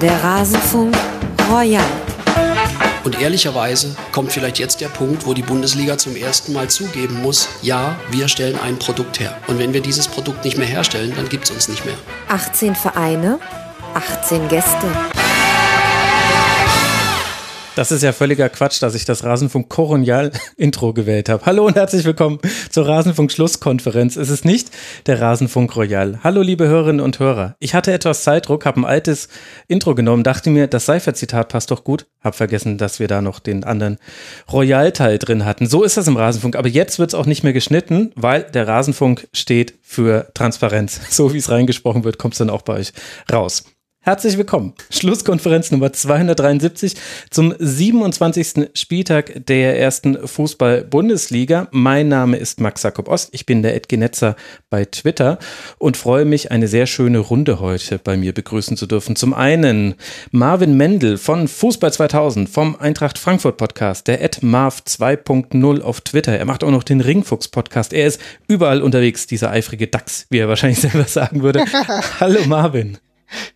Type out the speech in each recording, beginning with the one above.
Der Rasenfunk Royal. Und ehrlicherweise kommt vielleicht jetzt der Punkt, wo die Bundesliga zum ersten Mal zugeben muss, ja, wir stellen ein Produkt her. Und wenn wir dieses Produkt nicht mehr herstellen, dann gibt es uns nicht mehr. 18 Vereine, 18 Gäste. Das ist ja völliger Quatsch, dass ich das Rasenfunk Koronial Intro gewählt habe. Hallo und herzlich willkommen zur Rasenfunk Schlusskonferenz. Es ist nicht der Rasenfunk Royal. Hallo liebe Hörerinnen und Hörer. Ich hatte etwas Zeitdruck, habe ein altes Intro genommen, dachte mir, das Seifert-Zitat passt doch gut. Hab vergessen, dass wir da noch den anderen Royal-Teil drin hatten. So ist das im Rasenfunk. Aber jetzt wird es auch nicht mehr geschnitten, weil der Rasenfunk steht für Transparenz. So wie es reingesprochen wird, kommt es dann auch bei euch raus. Herzlich willkommen. Schlusskonferenz Nummer 273 zum 27. Spieltag der ersten Fußball-Bundesliga. Mein Name ist Max Jakob Ost. Ich bin der Edgenetzer bei Twitter und freue mich, eine sehr schöne Runde heute bei mir begrüßen zu dürfen. Zum einen Marvin Mendel von Fußball 2000 vom Eintracht Frankfurt Podcast, der Marv 2.0 auf Twitter. Er macht auch noch den Ringfuchs Podcast. Er ist überall unterwegs, dieser eifrige Dachs, wie er wahrscheinlich selber sagen würde. Hallo Marvin.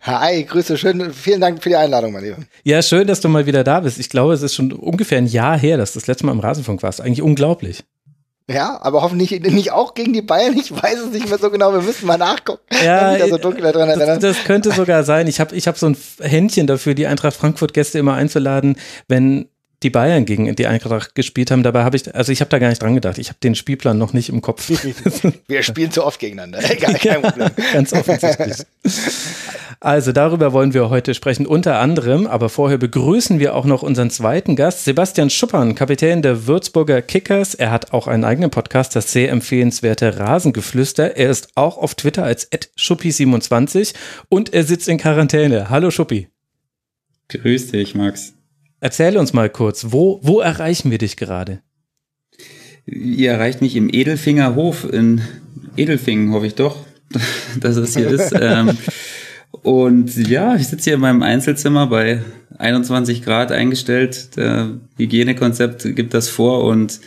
Hi, Grüße, schön, vielen Dank für die Einladung, mein Lieber. Ja, schön, dass du mal wieder da bist. Ich glaube, es ist schon ungefähr ein Jahr her, dass du das letzte Mal im Rasenfunk warst. Eigentlich unglaublich. Ja, aber hoffentlich nicht auch gegen die Bayern. Ich weiß es nicht mehr so genau. Wir müssen mal nachgucken. Ja, da so das, das könnte sogar sein. Ich habe ich hab so ein Händchen dafür, die Eintracht Frankfurt Gäste immer einzuladen, wenn die Bayern gegen die Eintracht gespielt haben. Dabei habe ich, also ich habe da gar nicht dran gedacht. Ich habe den Spielplan noch nicht im Kopf. Wir spielen zu oft gegeneinander. Egal, kein Problem. Ja, ganz offensichtlich. Also darüber wollen wir heute sprechen, unter anderem, aber vorher begrüßen wir auch noch unseren zweiten Gast, Sebastian Schuppern, Kapitän der Würzburger Kickers. Er hat auch einen eigenen Podcast, das sehr empfehlenswerte Rasengeflüster. Er ist auch auf Twitter als schuppi27 und er sitzt in Quarantäne. Hallo Schuppi. Grüß dich, Max. Erzähl uns mal kurz, wo, wo erreichen wir dich gerade? Ihr erreicht mich im Edelfingerhof in Edelfingen, hoffe ich doch, dass es hier ist. ähm, und ja, ich sitze hier in meinem Einzelzimmer bei 21 Grad eingestellt. Der Hygienekonzept gibt das vor und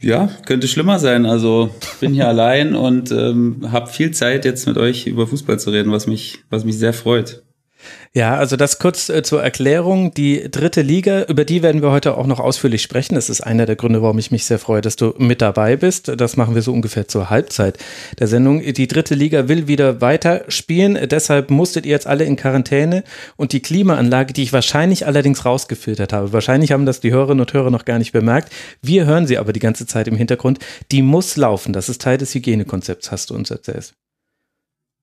ja, könnte schlimmer sein. Also bin hier allein und ähm, habe viel Zeit jetzt mit euch über Fußball zu reden, was mich, was mich sehr freut. Ja, also das kurz äh, zur Erklärung. Die dritte Liga, über die werden wir heute auch noch ausführlich sprechen. Das ist einer der Gründe, warum ich mich sehr freue, dass du mit dabei bist. Das machen wir so ungefähr zur Halbzeit der Sendung. Die dritte Liga will wieder weiter spielen. Deshalb musstet ihr jetzt alle in Quarantäne und die Klimaanlage, die ich wahrscheinlich allerdings rausgefiltert habe, wahrscheinlich haben das die Hörerinnen und Hörer noch gar nicht bemerkt. Wir hören sie aber die ganze Zeit im Hintergrund. Die muss laufen. Das ist Teil des Hygienekonzepts, hast du uns erzählt.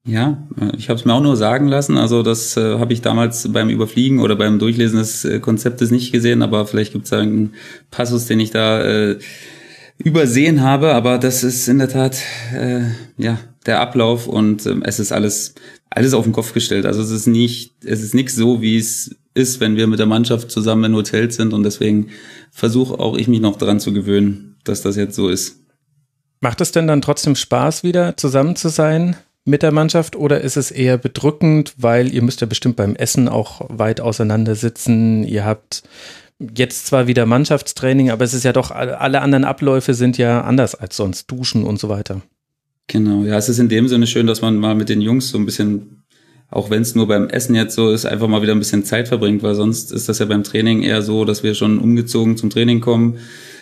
Ja, ich habe es mir auch nur sagen lassen. Also das äh, habe ich damals beim Überfliegen oder beim Durchlesen des äh, Konzeptes nicht gesehen, aber vielleicht gibt es einen Passus, den ich da äh, übersehen habe. Aber das ist in der Tat äh, ja der Ablauf und äh, es ist alles alles auf den Kopf gestellt. Also es ist nicht, es ist nichts so, wie es ist, wenn wir mit der Mannschaft zusammen in Hotels sind und deswegen versuche auch ich mich noch daran zu gewöhnen, dass das jetzt so ist. Macht es denn dann trotzdem Spaß, wieder zusammen zu sein? Mit der Mannschaft oder ist es eher bedrückend, weil ihr müsst ja bestimmt beim Essen auch weit auseinander sitzen. Ihr habt jetzt zwar wieder Mannschaftstraining, aber es ist ja doch, alle anderen Abläufe sind ja anders als sonst, Duschen und so weiter. Genau, ja, es ist in dem Sinne schön, dass man mal mit den Jungs so ein bisschen, auch wenn es nur beim Essen jetzt so ist, einfach mal wieder ein bisschen Zeit verbringt, weil sonst ist das ja beim Training eher so, dass wir schon umgezogen zum Training kommen,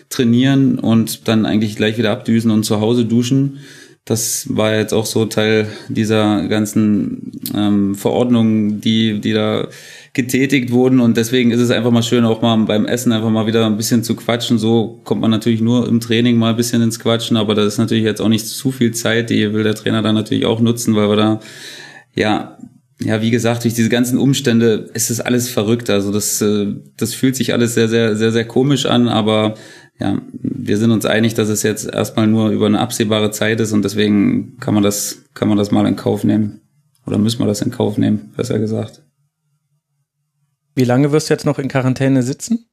trainieren und dann eigentlich gleich wieder abdüsen und zu Hause duschen. Das war jetzt auch so Teil dieser ganzen ähm, Verordnungen, die, die da getätigt wurden. Und deswegen ist es einfach mal schön, auch mal beim Essen einfach mal wieder ein bisschen zu quatschen. So kommt man natürlich nur im Training mal ein bisschen ins Quatschen, aber das ist natürlich jetzt auch nicht zu viel Zeit, die will der Trainer dann natürlich auch nutzen, weil wir da, ja, ja, wie gesagt, durch diese ganzen Umstände ist es alles verrückt. Also das, äh, das fühlt sich alles sehr, sehr, sehr, sehr komisch an, aber ja, wir sind uns einig, dass es jetzt erstmal nur über eine absehbare Zeit ist und deswegen kann man das, kann man das mal in Kauf nehmen. Oder müssen wir das in Kauf nehmen, besser gesagt. Wie lange wirst du jetzt noch in Quarantäne sitzen?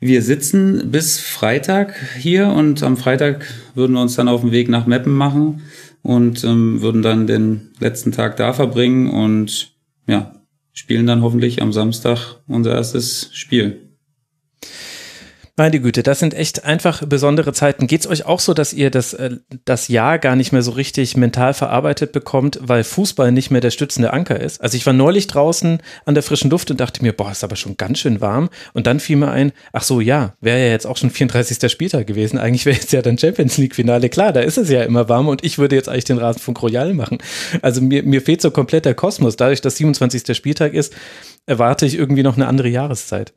Wir sitzen bis Freitag hier und am Freitag würden wir uns dann auf den Weg nach Meppen machen und ähm, würden dann den letzten Tag da verbringen und ja, spielen dann hoffentlich am Samstag unser erstes Spiel. Meine Güte, das sind echt einfach besondere Zeiten. Geht es euch auch so, dass ihr das, äh, das Jahr gar nicht mehr so richtig mental verarbeitet bekommt, weil Fußball nicht mehr der stützende Anker ist? Also ich war neulich draußen an der frischen Luft und dachte mir, boah, ist aber schon ganz schön warm. Und dann fiel mir ein, ach so, ja, wäre ja jetzt auch schon 34. Spieltag gewesen. Eigentlich wäre jetzt ja dann Champions League Finale. Klar, da ist es ja immer warm und ich würde jetzt eigentlich den Rasenfunk Royal machen. Also mir, mir fehlt so komplett der Kosmos. Dadurch, dass 27. Spieltag ist, erwarte ich irgendwie noch eine andere Jahreszeit.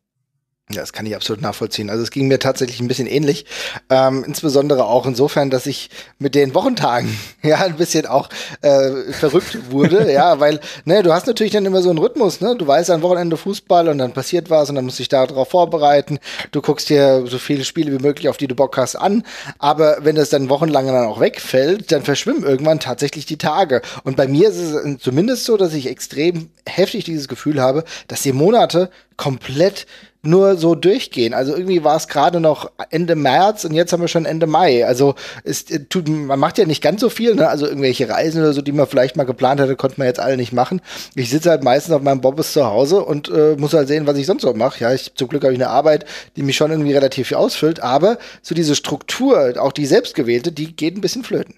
Ja, das kann ich absolut nachvollziehen. Also es ging mir tatsächlich ein bisschen ähnlich. Ähm, insbesondere auch insofern, dass ich mit den Wochentagen ja ein bisschen auch äh, verrückt wurde. ja, weil, ne, du hast natürlich dann immer so einen Rhythmus, ne? Du weißt am Wochenende Fußball und dann passiert was und dann musst du dich darauf vorbereiten. Du guckst dir so viele Spiele wie möglich, auf die du Bock hast, an. Aber wenn das dann wochenlang dann auch wegfällt, dann verschwimmen irgendwann tatsächlich die Tage. Und bei mir ist es zumindest so, dass ich extrem heftig dieses Gefühl habe, dass die Monate komplett nur so durchgehen. Also irgendwie war es gerade noch Ende März und jetzt haben wir schon Ende Mai. Also es äh, tut, man macht ja nicht ganz so viel, ne? Also irgendwelche Reisen oder so, die man vielleicht mal geplant hatte, konnte man jetzt alle nicht machen. Ich sitze halt meistens auf meinem Bobbes zu Hause und äh, muss halt sehen, was ich sonst so mache. Ja, ich zum Glück habe ich eine Arbeit, die mich schon irgendwie relativ viel ausfüllt, aber so diese Struktur, auch die selbstgewählte, die geht ein bisschen flöten.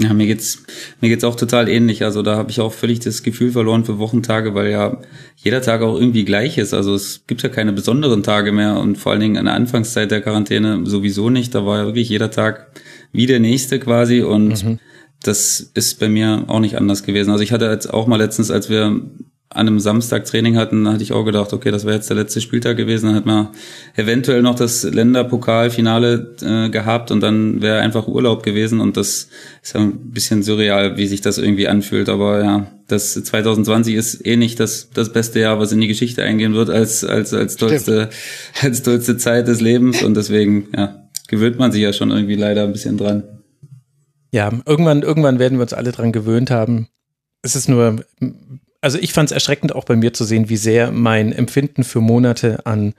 Ja, mir geht's mir geht's auch total ähnlich. Also da habe ich auch völlig das Gefühl verloren für Wochentage, weil ja jeder Tag auch irgendwie gleich ist. Also es gibt ja keine besonderen Tage mehr und vor allen Dingen in der Anfangszeit der Quarantäne sowieso nicht. Da war ja wirklich jeder Tag wie der nächste quasi und mhm. das ist bei mir auch nicht anders gewesen. Also ich hatte jetzt auch mal letztens, als wir an einem Samstag Training hatten, hatte ich auch gedacht, okay, das wäre jetzt der letzte Spieltag gewesen, dann hat man eventuell noch das Länderpokalfinale äh, gehabt und dann wäre einfach Urlaub gewesen und das ist ja ein bisschen surreal, wie sich das irgendwie anfühlt, aber ja, das 2020 ist eh nicht das, das beste Jahr, was in die Geschichte eingehen wird als, als, als tollste, als tollste Zeit des Lebens und deswegen, ja, gewöhnt man sich ja schon irgendwie leider ein bisschen dran. Ja, irgendwann, irgendwann werden wir uns alle dran gewöhnt haben. Es ist nur also ich fand es erschreckend auch bei mir zu sehen, wie sehr mein Empfinden für Monate an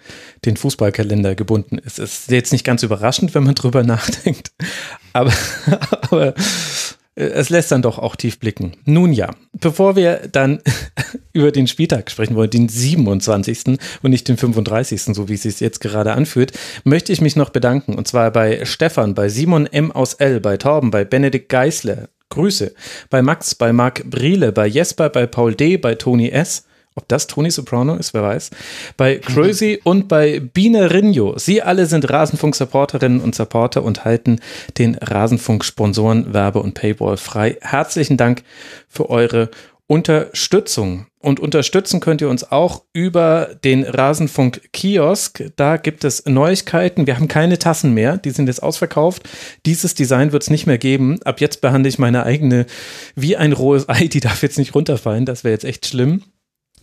den Fußballkalender gebunden ist. Es ist jetzt nicht ganz überraschend, wenn man drüber nachdenkt, aber, aber es lässt dann doch auch tief blicken. Nun ja, bevor wir dann über den Spieltag sprechen wollen, den 27. und nicht den 35., so wie es sich jetzt gerade anfühlt, möchte ich mich noch bedanken. Und zwar bei Stefan, bei Simon M. aus L., bei Torben, bei Benedikt Geisler, Grüße. Bei Max, bei Marc Briele, bei Jesper, bei Paul D., bei Toni S., ob das Tony Soprano ist, wer weiß. Bei Crazy und bei Biene Rinjo. Sie alle sind Rasenfunk-Supporterinnen und Supporter und halten den Rasenfunk-Sponsoren Werbe- und Paywall frei. Herzlichen Dank für eure Unterstützung. Und unterstützen könnt ihr uns auch über den Rasenfunk-Kiosk. Da gibt es Neuigkeiten. Wir haben keine Tassen mehr. Die sind jetzt ausverkauft. Dieses Design wird es nicht mehr geben. Ab jetzt behandle ich meine eigene wie ein rohes Ei. Die darf jetzt nicht runterfallen. Das wäre jetzt echt schlimm.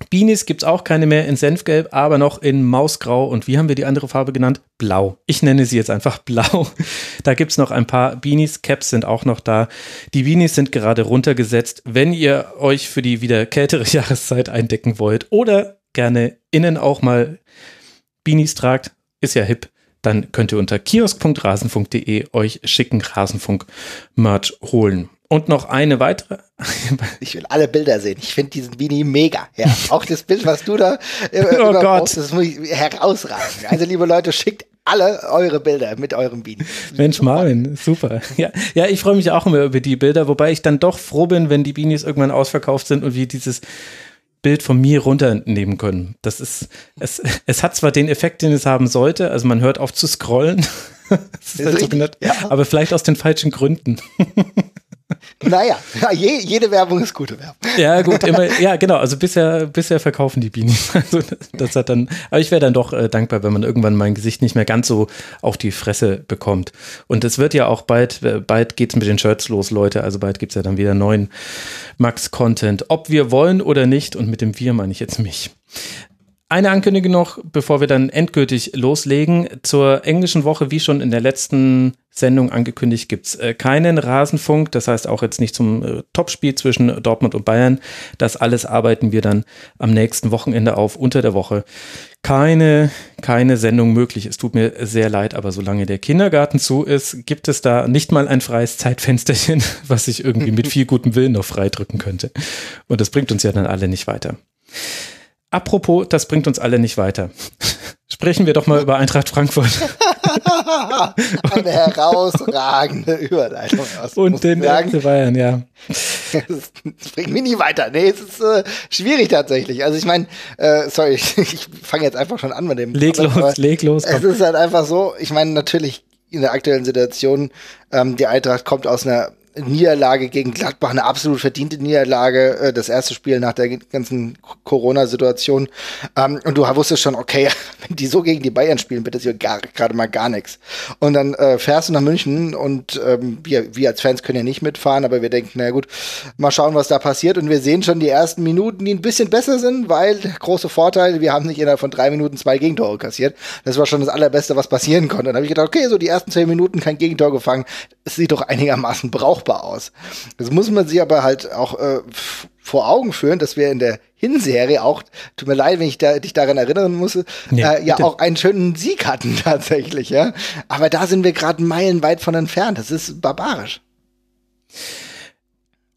Beanies gibt es auch keine mehr in Senfgelb, aber noch in Mausgrau. Und wie haben wir die andere Farbe genannt? Blau. Ich nenne sie jetzt einfach Blau. Da gibt es noch ein paar Beanies. Caps sind auch noch da. Die Beanies sind gerade runtergesetzt. Wenn ihr euch für die wieder kältere Jahreszeit eindecken wollt oder gerne innen auch mal Beanies tragt, ist ja hip, dann könnt ihr unter kiosk.rasenfunk.de euch schicken Rasenfunk-Merch holen. Und noch eine weitere. ich will alle Bilder sehen. Ich finde diesen Beanie mega. Ja, auch das Bild, was du da äh, oh Gott. das muss ich herausragen. Also liebe Leute, schickt alle eure Bilder mit eurem Beanie. Mensch, Marvin, super. Ja, ja ich freue mich auch immer über die Bilder, wobei ich dann doch froh bin, wenn die Beanies irgendwann ausverkauft sind und wir dieses Bild von mir runternehmen können. Das ist, es, es hat zwar den Effekt, den es haben sollte, also man hört auf zu scrollen, halt ja. aber vielleicht aus den falschen Gründen. Naja, je, jede Werbung ist gute Werbung. Ja, gut, immer, ja, genau. Also bisher, bisher verkaufen die Beanies. Also das hat dann, aber ich wäre dann doch äh, dankbar, wenn man irgendwann mein Gesicht nicht mehr ganz so auf die Fresse bekommt. Und es wird ja auch bald, äh, bald geht's mit den Shirts los, Leute. Also bald gibt's ja dann wieder neuen Max-Content. Ob wir wollen oder nicht, und mit dem Wir meine ich jetzt mich. Eine Ankündigung noch, bevor wir dann endgültig loslegen. Zur englischen Woche, wie schon in der letzten Sendung angekündigt, gibt's äh, keinen Rasenfunk. Das heißt auch jetzt nicht zum äh, Topspiel zwischen Dortmund und Bayern. Das alles arbeiten wir dann am nächsten Wochenende auf, unter der Woche. Keine, keine Sendung möglich. Es tut mir sehr leid, aber solange der Kindergarten zu ist, gibt es da nicht mal ein freies Zeitfensterchen, was ich irgendwie mit viel gutem Willen noch freidrücken könnte. Und das bringt uns ja dann alle nicht weiter. Apropos, das bringt uns alle nicht weiter. Sprechen wir doch mal über Eintracht Frankfurt. Eine herausragende Überleitung aus. Und den FC Bayern, ja. Das bringt mich nie weiter. Nee, es ist äh, schwierig tatsächlich. Also ich meine, äh, sorry, ich, ich fange jetzt einfach schon an mit dem. Leg los, leg los. Komm. Es ist halt einfach so, ich meine, natürlich in der aktuellen Situation, ähm, die Eintracht kommt aus einer Niederlage gegen Gladbach, eine absolut verdiente Niederlage, äh, das erste Spiel nach der ganzen Corona-Situation. Ähm, und du wusstest schon, okay, wenn die so gegen die Bayern spielen, wird das hier gerade mal gar nichts. Und dann äh, fährst du nach München und ähm, wir, wir als Fans können ja nicht mitfahren, aber wir denken, na gut, mal schauen, was da passiert. Und wir sehen schon die ersten Minuten, die ein bisschen besser sind, weil große Vorteil, wir haben nicht innerhalb von drei Minuten zwei Gegentore kassiert. Das war schon das Allerbeste, was passieren konnte. dann habe ich gedacht, okay, so die ersten zehn Minuten kein Gegentor gefangen. Es sieht doch einigermaßen brauchbar aus. Das muss man sich aber halt auch äh, vor Augen führen, dass wir in der Hinserie auch, tut mir leid, wenn ich da, dich daran erinnern muss, nee, äh, ja auch einen schönen Sieg hatten tatsächlich, ja. Aber da sind wir gerade meilenweit von entfernt. Das ist barbarisch.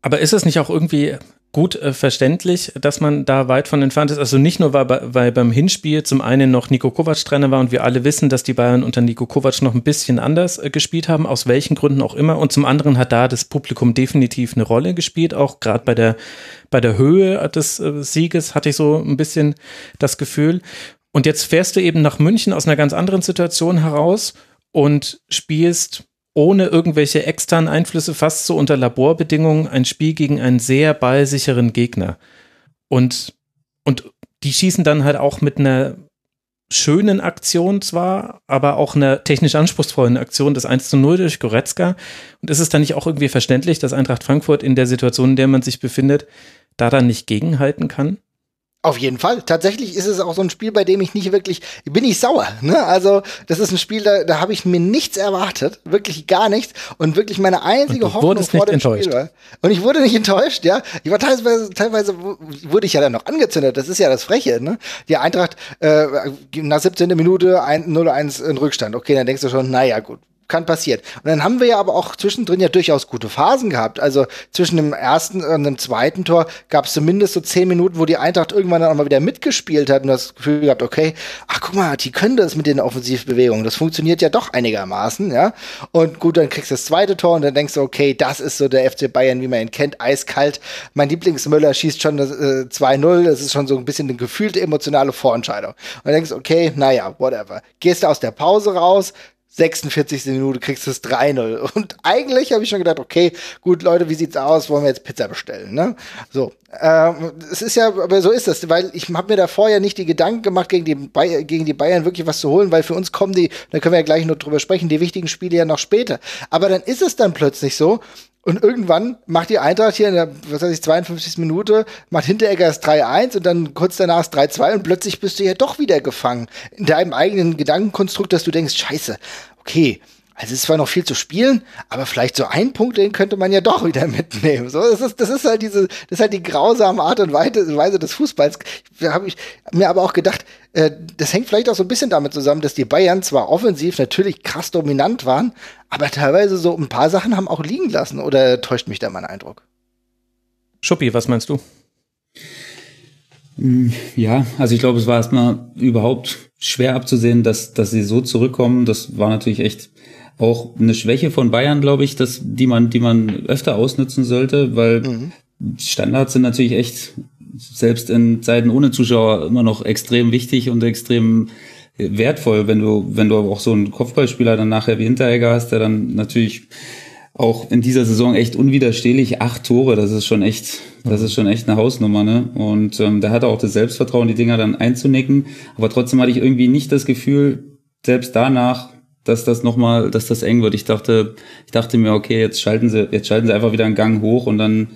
Aber ist es nicht auch irgendwie gut äh, verständlich, dass man da weit von entfernt ist. Also nicht nur, weil, weil beim Hinspiel zum einen noch Nico Kovac Trainer war und wir alle wissen, dass die Bayern unter Nico Kovac noch ein bisschen anders äh, gespielt haben, aus welchen Gründen auch immer. Und zum anderen hat da das Publikum definitiv eine Rolle gespielt, auch gerade bei der, bei der Höhe des äh, Sieges hatte ich so ein bisschen das Gefühl. Und jetzt fährst du eben nach München aus einer ganz anderen Situation heraus und spielst ohne irgendwelche externen Einflüsse fast so unter Laborbedingungen ein Spiel gegen einen sehr ballsicheren Gegner. Und, und die schießen dann halt auch mit einer schönen Aktion zwar, aber auch einer technisch anspruchsvollen Aktion, das 1 zu 0 durch Goretzka. Und ist es dann nicht auch irgendwie verständlich, dass Eintracht Frankfurt in der Situation, in der man sich befindet, da dann nicht gegenhalten kann? Auf jeden Fall. Tatsächlich ist es auch so ein Spiel, bei dem ich nicht wirklich, bin ich sauer. Ne? Also das ist ein Spiel, da, da habe ich mir nichts erwartet, wirklich gar nichts und wirklich meine einzige Hoffnung vor dem enttäuscht. Spiel war. Und ich wurde nicht enttäuscht, ja. Ich war teilweise, teilweise wurde ich ja dann noch angezündet. Das ist ja das Freche. Ne? Die Eintracht äh, nach 17. Minute 0-1 in Rückstand. Okay, dann denkst du schon, naja gut, kann passieren. Und dann haben wir ja aber auch zwischendrin ja durchaus gute Phasen gehabt. Also zwischen dem ersten und dem zweiten Tor gab es zumindest so zehn Minuten, wo die Eintracht irgendwann dann auch mal wieder mitgespielt hat und das Gefühl gehabt, okay, ach guck mal, die können das mit den Offensivbewegungen. Das funktioniert ja doch einigermaßen, ja. Und gut, dann kriegst du das zweite Tor und dann denkst du, okay, das ist so der FC Bayern, wie man ihn kennt, eiskalt. Mein Lieblingsmüller schießt schon äh, 2-0, das ist schon so ein bisschen eine gefühlte emotionale Vorentscheidung. Und dann denkst du, okay, naja, whatever. Gehst du aus der Pause raus, 46. Minute kriegst du es 3-0. Und eigentlich habe ich schon gedacht, okay, gut, Leute, wie sieht's aus? Wollen wir jetzt Pizza bestellen? Ne? So, ähm, es ist ja, aber so ist das, weil ich habe mir da vorher nicht die Gedanken gemacht, gegen die, gegen die Bayern wirklich was zu holen, weil für uns kommen die, da können wir ja gleich noch drüber sprechen, die wichtigen Spiele ja noch später. Aber dann ist es dann plötzlich so, und irgendwann macht die Eintracht hier in der, was weiß ich, 52. Minute, macht Hinteregger das 3-1 und dann kurz danach das 3-2 und plötzlich bist du ja doch wieder gefangen in deinem eigenen Gedankenkonstrukt, dass du denkst, scheiße, okay, also es ist zwar noch viel zu spielen, aber vielleicht so ein Punkt, den könnte man ja doch wieder mitnehmen. So, das ist, das ist halt diese, das ist halt die grausame Art und Weise des Fußballs. Da habe ich mir aber auch gedacht, äh, das hängt vielleicht auch so ein bisschen damit zusammen, dass die Bayern zwar offensiv natürlich krass dominant waren, aber teilweise so ein paar Sachen haben auch liegen lassen. Oder täuscht mich da mein Eindruck? Schuppi, was meinst du? Ja, also ich glaube, es war erstmal überhaupt schwer abzusehen, dass, dass sie so zurückkommen. Das war natürlich echt auch eine Schwäche von Bayern, glaube ich, dass, die man, die man öfter ausnutzen sollte, weil mhm. Standards sind natürlich echt selbst in Zeiten ohne Zuschauer immer noch extrem wichtig und extrem wertvoll, wenn du, wenn du auch so einen Kopfballspieler dann nachher wie Hinteregger hast, der dann natürlich auch in dieser Saison echt unwiderstehlich acht Tore, das ist schon echt, das ist schon echt eine Hausnummer, ne? Und ähm, der hatte auch das Selbstvertrauen, die Dinger dann einzunicken, aber trotzdem hatte ich irgendwie nicht das Gefühl, selbst danach, dass das nochmal, dass das eng wird. Ich dachte, ich dachte mir, okay, jetzt schalten sie, jetzt schalten sie einfach wieder einen Gang hoch und dann,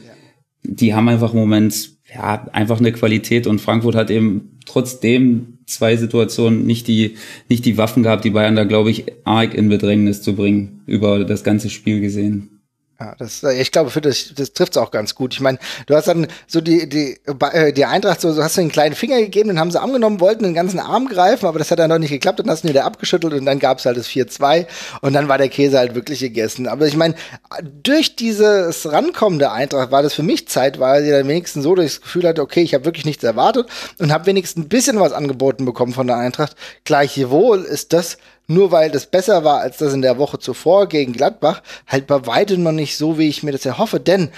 die haben einfach im Moment, ja, einfach eine Qualität und Frankfurt hat eben trotzdem zwei Situationen nicht die, nicht die Waffen gehabt, die Bayern da, glaube ich, arg in Bedrängnis zu bringen, über das ganze Spiel gesehen. Ja, das, äh, ich glaube, für das, das trifft es auch ganz gut. Ich meine, du hast dann so die, die, äh, die Eintracht, so, so hast du einen kleinen Finger gegeben, den haben sie angenommen, wollten den ganzen Arm greifen, aber das hat dann noch nicht geklappt, dann hast du ihn wieder abgeschüttelt und dann gab es halt das 4-2 und dann war der Käse halt wirklich gegessen. Aber ich meine, durch dieses Rankommen der Eintracht war das für mich zeitweise dann wenigstens so, ich das Gefühl hatte, okay, ich habe wirklich nichts erwartet und habe wenigstens ein bisschen was angeboten bekommen von der Eintracht. Gleichwohl ist das nur weil das besser war als das in der Woche zuvor gegen Gladbach, halt bei weitem noch nicht so, wie ich mir das erhoffe. Denn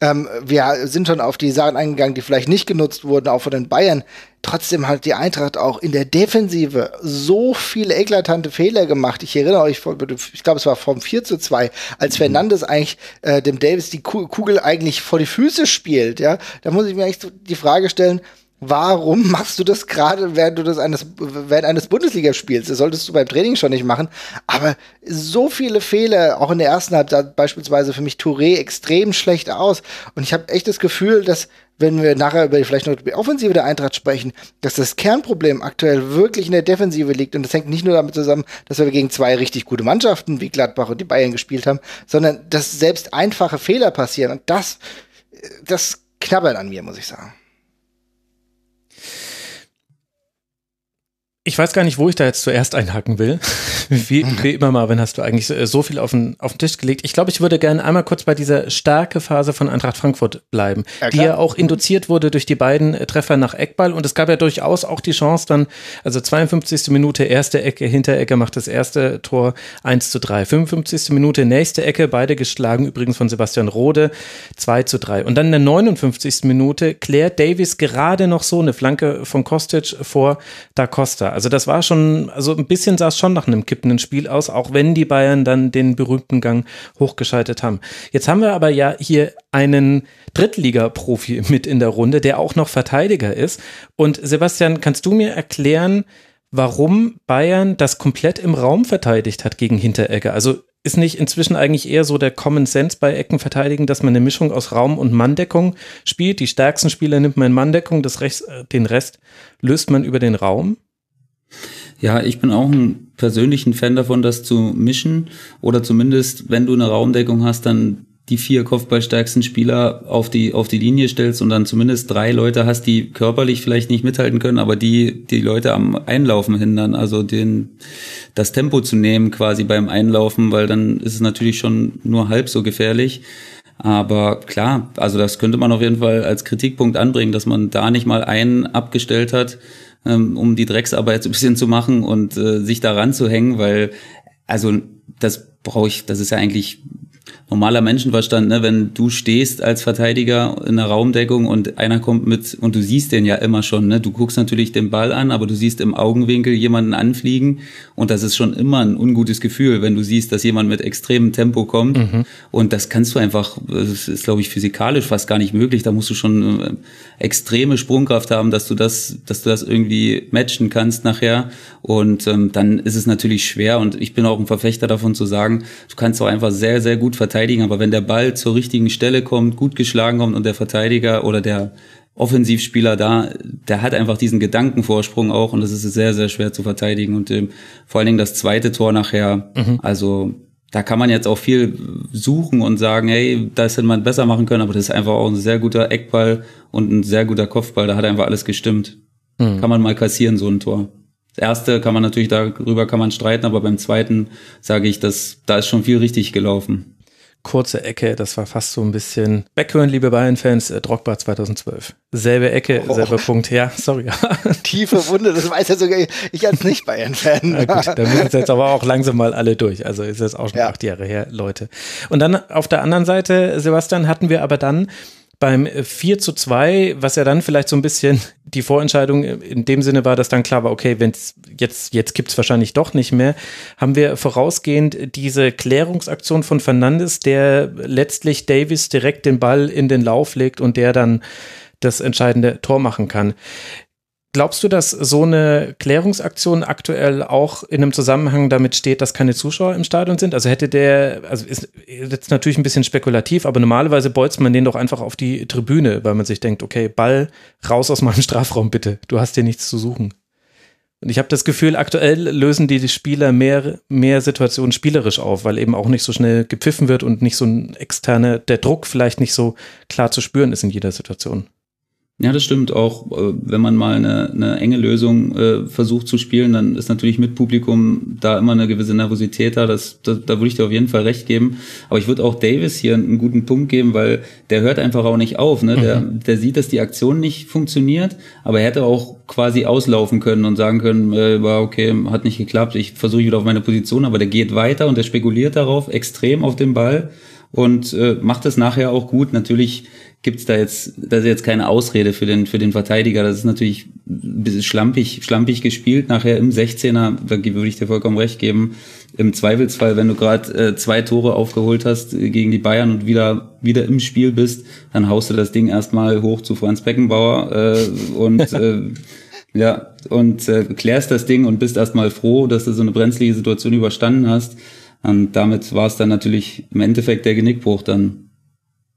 ähm, wir sind schon auf die Sachen eingegangen, die vielleicht nicht genutzt wurden, auch von den Bayern. Trotzdem hat die Eintracht auch in der Defensive so viele eklatante Fehler gemacht. Ich erinnere euch, ich glaube, es war vom 4 zu 2, als mhm. Fernandes eigentlich äh, dem Davis die Kugel eigentlich vor die Füße spielt. Ja, Da muss ich mir eigentlich die Frage stellen, Warum machst du das gerade, während du das eines, während eines Bundesligaspiels? Das solltest du beim Training schon nicht machen. Aber so viele Fehler, auch in der ersten Halbzeit beispielsweise für mich Touré extrem schlecht aus. Und ich habe echt das Gefühl, dass wenn wir nachher über vielleicht noch die Offensive der Eintracht sprechen, dass das Kernproblem aktuell wirklich in der Defensive liegt. Und das hängt nicht nur damit zusammen, dass wir gegen zwei richtig gute Mannschaften wie Gladbach und die Bayern gespielt haben, sondern dass selbst einfache Fehler passieren. Und das, das knabbert an mir, muss ich sagen. Ich weiß gar nicht, wo ich da jetzt zuerst einhaken will. Wie, wie immer, Marvin, hast du eigentlich äh, so viel auf den, auf den Tisch gelegt. Ich glaube, ich würde gerne einmal kurz bei dieser starke Phase von Eintracht Frankfurt bleiben, ja, die ja auch induziert wurde durch die beiden äh, Treffer nach Eckball. Und es gab ja durchaus auch die Chance dann, also 52. Minute, erste Ecke, Hinterecke macht das erste Tor 1 zu 3. 55. Minute, nächste Ecke, beide geschlagen, übrigens von Sebastian Rode, 2 zu 3. Und dann in der 59. Minute klärt Davis gerade noch so eine Flanke von Kostic vor Da Costa. Also das war schon, also ein bisschen sah es schon nach einem kippenden Spiel aus, auch wenn die Bayern dann den berühmten Gang hochgeschaltet haben. Jetzt haben wir aber ja hier einen Drittliga-Profi mit in der Runde, der auch noch Verteidiger ist. Und Sebastian, kannst du mir erklären, warum Bayern das komplett im Raum verteidigt hat gegen Hinteregger? Also ist nicht inzwischen eigentlich eher so der Common Sense bei Eckenverteidigen, dass man eine Mischung aus Raum- und Manndeckung spielt? Die stärksten Spieler nimmt man in Manndeckung, das Rest, äh, den Rest löst man über den Raum? Ja, ich bin auch ein persönlichen Fan davon, das zu mischen oder zumindest, wenn du eine Raumdeckung hast, dann die vier kopfballstärksten Spieler auf die, auf die Linie stellst und dann zumindest drei Leute hast, die körperlich vielleicht nicht mithalten können, aber die, die Leute am Einlaufen hindern, also den, das Tempo zu nehmen quasi beim Einlaufen, weil dann ist es natürlich schon nur halb so gefährlich. Aber klar, also das könnte man auf jeden Fall als Kritikpunkt anbringen, dass man da nicht mal einen abgestellt hat, ähm, um die Drecksarbeit so ein bisschen zu machen und äh, sich daran zu hängen, weil also das brauche ich, das ist ja eigentlich normaler Menschenverstand, ne? wenn du stehst als Verteidiger in der Raumdeckung und einer kommt mit und du siehst den ja immer schon, ne? du guckst natürlich den Ball an, aber du siehst im Augenwinkel jemanden anfliegen und das ist schon immer ein ungutes Gefühl, wenn du siehst, dass jemand mit extremem Tempo kommt mhm. und das kannst du einfach, das ist glaube ich physikalisch fast gar nicht möglich, da musst du schon äh, extreme Sprungkraft haben, dass du das, dass du das irgendwie matchen kannst nachher und ähm, dann ist es natürlich schwer und ich bin auch ein Verfechter davon zu sagen, du kannst auch einfach sehr, sehr gut verteidigen verteidigen, aber wenn der Ball zur richtigen Stelle kommt, gut geschlagen kommt und der Verteidiger oder der Offensivspieler da, der hat einfach diesen Gedankenvorsprung auch und das ist sehr, sehr schwer zu verteidigen. Und ähm, vor allen Dingen das zweite Tor nachher, mhm. also da kann man jetzt auch viel suchen und sagen, hey, das hätte man besser machen können, aber das ist einfach auch ein sehr guter Eckball und ein sehr guter Kopfball, da hat einfach alles gestimmt. Mhm. Kann man mal kassieren, so ein Tor. Das erste kann man natürlich darüber kann man streiten, aber beim zweiten sage ich, dass da ist schon viel richtig gelaufen kurze Ecke, das war fast so ein bisschen Backhören, liebe Bayern-Fans, äh, Drogba 2012. Selbe Ecke, oh. selber Punkt, ja, sorry. Tiefe Wunde, das weiß ja sogar ich als Nicht-Bayern-Fan. Na gut, da müssen jetzt aber auch langsam mal alle durch, also ist jetzt auch schon ja. acht Jahre her, Leute. Und dann auf der anderen Seite, Sebastian, hatten wir aber dann beim 4 zu 2, was ja dann vielleicht so ein bisschen die Vorentscheidung in dem Sinne war, dass dann klar war, okay, wenn jetzt, jetzt gibt's wahrscheinlich doch nicht mehr, haben wir vorausgehend diese Klärungsaktion von Fernandes, der letztlich Davis direkt den Ball in den Lauf legt und der dann das entscheidende Tor machen kann. Glaubst du, dass so eine Klärungsaktion aktuell auch in einem Zusammenhang damit steht, dass keine Zuschauer im Stadion sind? Also hätte der, also ist jetzt natürlich ein bisschen spekulativ, aber normalerweise bolzt man den doch einfach auf die Tribüne, weil man sich denkt, okay, Ball raus aus meinem Strafraum bitte, du hast hier nichts zu suchen. Und ich habe das Gefühl, aktuell lösen die Spieler mehr, mehr Situationen spielerisch auf, weil eben auch nicht so schnell gepfiffen wird und nicht so ein externer, der Druck vielleicht nicht so klar zu spüren ist in jeder Situation. Ja, das stimmt auch. Äh, wenn man mal eine, eine enge Lösung äh, versucht zu spielen, dann ist natürlich mit Publikum da immer eine gewisse Nervosität da. Das, das, da würde ich dir auf jeden Fall recht geben. Aber ich würde auch Davis hier einen guten Punkt geben, weil der hört einfach auch nicht auf. Ne? Der, mhm. der sieht, dass die Aktion nicht funktioniert, aber er hätte auch quasi auslaufen können und sagen können, äh, war okay, hat nicht geklappt, ich versuche wieder auf meine Position, aber der geht weiter und der spekuliert darauf extrem auf den Ball und äh, macht das nachher auch gut. Natürlich gibt's da jetzt, das ist jetzt keine Ausrede für den, für den Verteidiger. Das ist natürlich ein bisschen schlampig, schlampig gespielt. Nachher im 16er, da würde ich dir vollkommen recht geben. Im Zweifelsfall, wenn du gerade äh, zwei Tore aufgeholt hast äh, gegen die Bayern und wieder, wieder im Spiel bist, dann haust du das Ding erstmal hoch zu Franz Beckenbauer äh, und äh, ja, und äh, klärst das Ding und bist erstmal froh, dass du so eine brenzlige Situation überstanden hast. Und damit war es dann natürlich im Endeffekt der Genickbruch dann.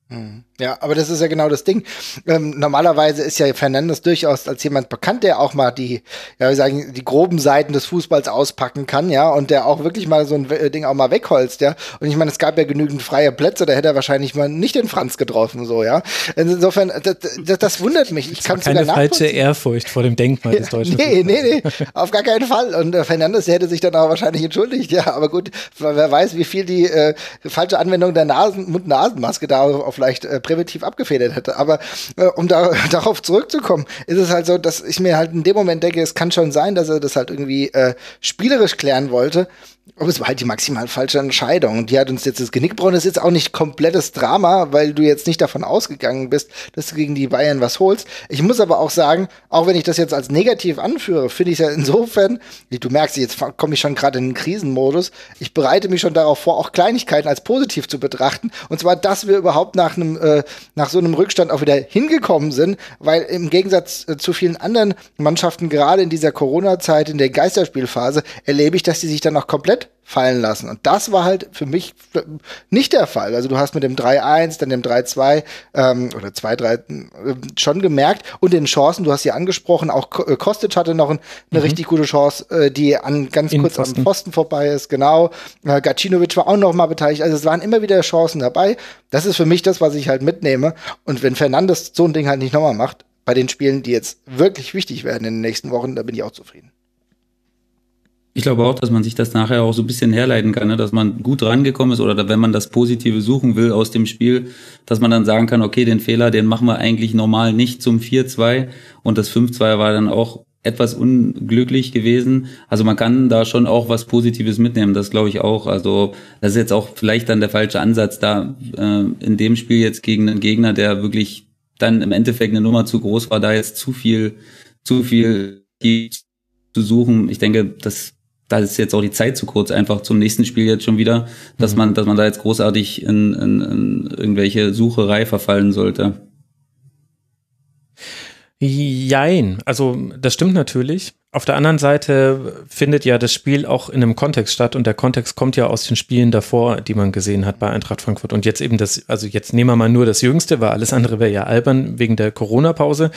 Mhm. Ja, aber das ist ja genau das Ding. Ähm, normalerweise ist ja Fernandes durchaus als jemand bekannt, der auch mal die, ja, wir sagen, die groben Seiten des Fußballs auspacken kann, ja, und der auch wirklich mal so ein Ding auch mal wegholzt, ja. Und ich meine, es gab ja genügend freie Plätze, da hätte er wahrscheinlich mal nicht den Franz getroffen, so, ja. Insofern, das, das, das wundert mich. Ich kann es sogar falsche Ehrfurcht vor dem Denkmal des deutschen Nee, nee, nee, auf gar keinen Fall. Und äh, Fernandes hätte sich dann auch wahrscheinlich entschuldigt, ja. Aber gut, wer weiß, wie viel die äh, falsche Anwendung der Nasen Mund-Nasenmaske da auch vielleicht äh, präventiv abgefedert hätte. Aber äh, um da, darauf zurückzukommen, ist es halt so, dass ich mir halt in dem Moment denke, es kann schon sein, dass er das halt irgendwie äh, spielerisch klären wollte. Aber es war halt die maximal falsche Entscheidung. Die hat uns jetzt das Genick gebrochen. Das ist jetzt auch nicht komplettes Drama, weil du jetzt nicht davon ausgegangen bist, dass du gegen die Bayern was holst. Ich muss aber auch sagen, auch wenn ich das jetzt als negativ anführe, finde ich es ja insofern, du merkst, jetzt komme ich schon gerade in den Krisenmodus. Ich bereite mich schon darauf vor, auch Kleinigkeiten als positiv zu betrachten. Und zwar, dass wir überhaupt nach einem, äh, nach so einem Rückstand auch wieder hingekommen sind, weil im Gegensatz äh, zu vielen anderen Mannschaften, gerade in dieser Corona-Zeit, in der Geisterspielphase, erlebe ich, dass die sich dann auch komplett fallen lassen. Und das war halt für mich nicht der Fall. Also du hast mit dem 3-1, dann dem 3-2 ähm, oder 2-3 äh, schon gemerkt und den Chancen, du hast ja angesprochen, auch äh, Kostic hatte noch ein, eine mhm. richtig gute Chance, äh, die an ganz kurz Pfosten. am Pfosten vorbei ist, genau. Äh, Gacinovic war auch noch mal beteiligt. Also es waren immer wieder Chancen dabei. Das ist für mich das, was ich halt mitnehme. Und wenn Fernandes so ein Ding halt nicht nochmal macht, bei den Spielen, die jetzt wirklich wichtig werden in den nächsten Wochen, da bin ich auch zufrieden. Ich glaube auch, dass man sich das nachher auch so ein bisschen herleiten kann, ne? dass man gut rangekommen ist oder wenn man das Positive suchen will aus dem Spiel, dass man dann sagen kann, okay, den Fehler, den machen wir eigentlich normal nicht zum 4-2 und das 5-2 war dann auch etwas unglücklich gewesen. Also man kann da schon auch was Positives mitnehmen, das glaube ich auch. Also das ist jetzt auch vielleicht dann der falsche Ansatz, da äh, in dem Spiel jetzt gegen einen Gegner, der wirklich dann im Endeffekt eine Nummer zu groß war, da jetzt zu viel, zu viel zu suchen. Ich denke, das da ist jetzt auch die Zeit zu kurz, einfach zum nächsten Spiel jetzt schon wieder, dass mhm. man, dass man da jetzt großartig in, in, in irgendwelche Sucherei verfallen sollte. Jein, also das stimmt natürlich. Auf der anderen Seite findet ja das Spiel auch in einem Kontext statt und der Kontext kommt ja aus den Spielen davor, die man gesehen hat bei Eintracht Frankfurt. Und jetzt eben das, also jetzt nehmen wir mal nur das Jüngste, weil alles andere wäre ja albern wegen der Corona-Pause.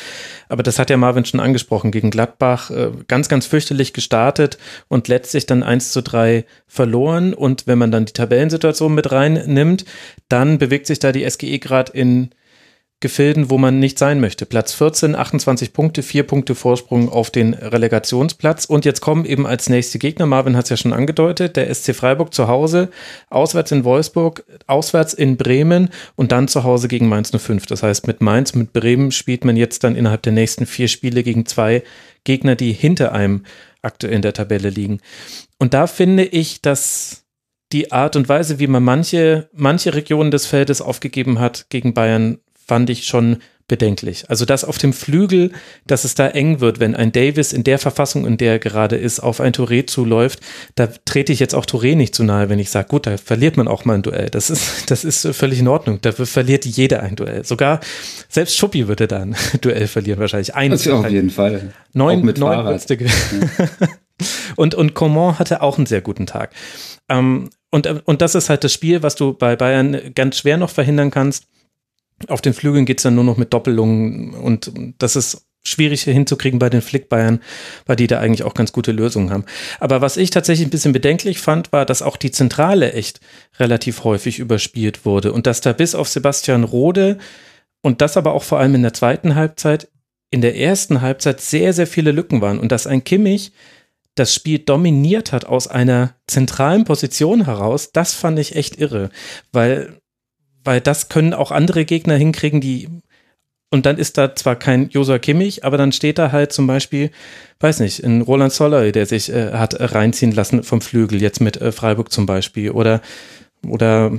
Aber das hat ja Marvin schon angesprochen, gegen Gladbach äh, ganz, ganz fürchterlich gestartet und letztlich dann 1 zu 3 verloren. Und wenn man dann die Tabellensituation mit reinnimmt, dann bewegt sich da die SGE gerade in Gefilden, wo man nicht sein möchte. Platz 14, 28 Punkte, vier Punkte Vorsprung auf den Relegationsplatz. Und jetzt kommen eben als nächste Gegner, Marvin hat es ja schon angedeutet, der SC Freiburg zu Hause, auswärts in Wolfsburg, auswärts in Bremen und dann zu Hause gegen Mainz 05. Das heißt, mit Mainz, mit Bremen spielt man jetzt dann innerhalb der nächsten vier Spiele gegen zwei Gegner, die hinter einem aktuell in der Tabelle liegen. Und da finde ich, dass die Art und Weise, wie man manche, manche Regionen des Feldes aufgegeben hat gegen Bayern, fand ich schon bedenklich. Also dass auf dem Flügel, dass es da eng wird, wenn ein Davis in der Verfassung, in der er gerade ist, auf ein Touré zuläuft, da trete ich jetzt auch Touré nicht zu nahe, wenn ich sage, gut, da verliert man auch mal ein Duell. Das ist, das ist völlig in Ordnung. Da verliert jeder ein Duell. Sogar selbst Schuppi würde da ein Duell verlieren wahrscheinlich. Ein das auf jeden Fall. Neun, mit neun Rüstige. und, und Coman hatte auch einen sehr guten Tag. Ähm, und, und das ist halt das Spiel, was du bei Bayern ganz schwer noch verhindern kannst auf den Flügeln geht es dann nur noch mit Doppelungen und das ist schwierig hinzukriegen bei den Flick-Bayern, weil die da eigentlich auch ganz gute Lösungen haben. Aber was ich tatsächlich ein bisschen bedenklich fand, war, dass auch die Zentrale echt relativ häufig überspielt wurde und dass da bis auf Sebastian Rode und das aber auch vor allem in der zweiten Halbzeit, in der ersten Halbzeit sehr, sehr viele Lücken waren und dass ein Kimmich das Spiel dominiert hat aus einer zentralen Position heraus, das fand ich echt irre, weil, weil das können auch andere Gegner hinkriegen, die und dann ist da zwar kein Josua Kimmich, aber dann steht da halt zum Beispiel, weiß nicht, ein Roland Soller, der sich äh, hat reinziehen lassen vom Flügel, jetzt mit äh, Freiburg zum Beispiel. Oder, oder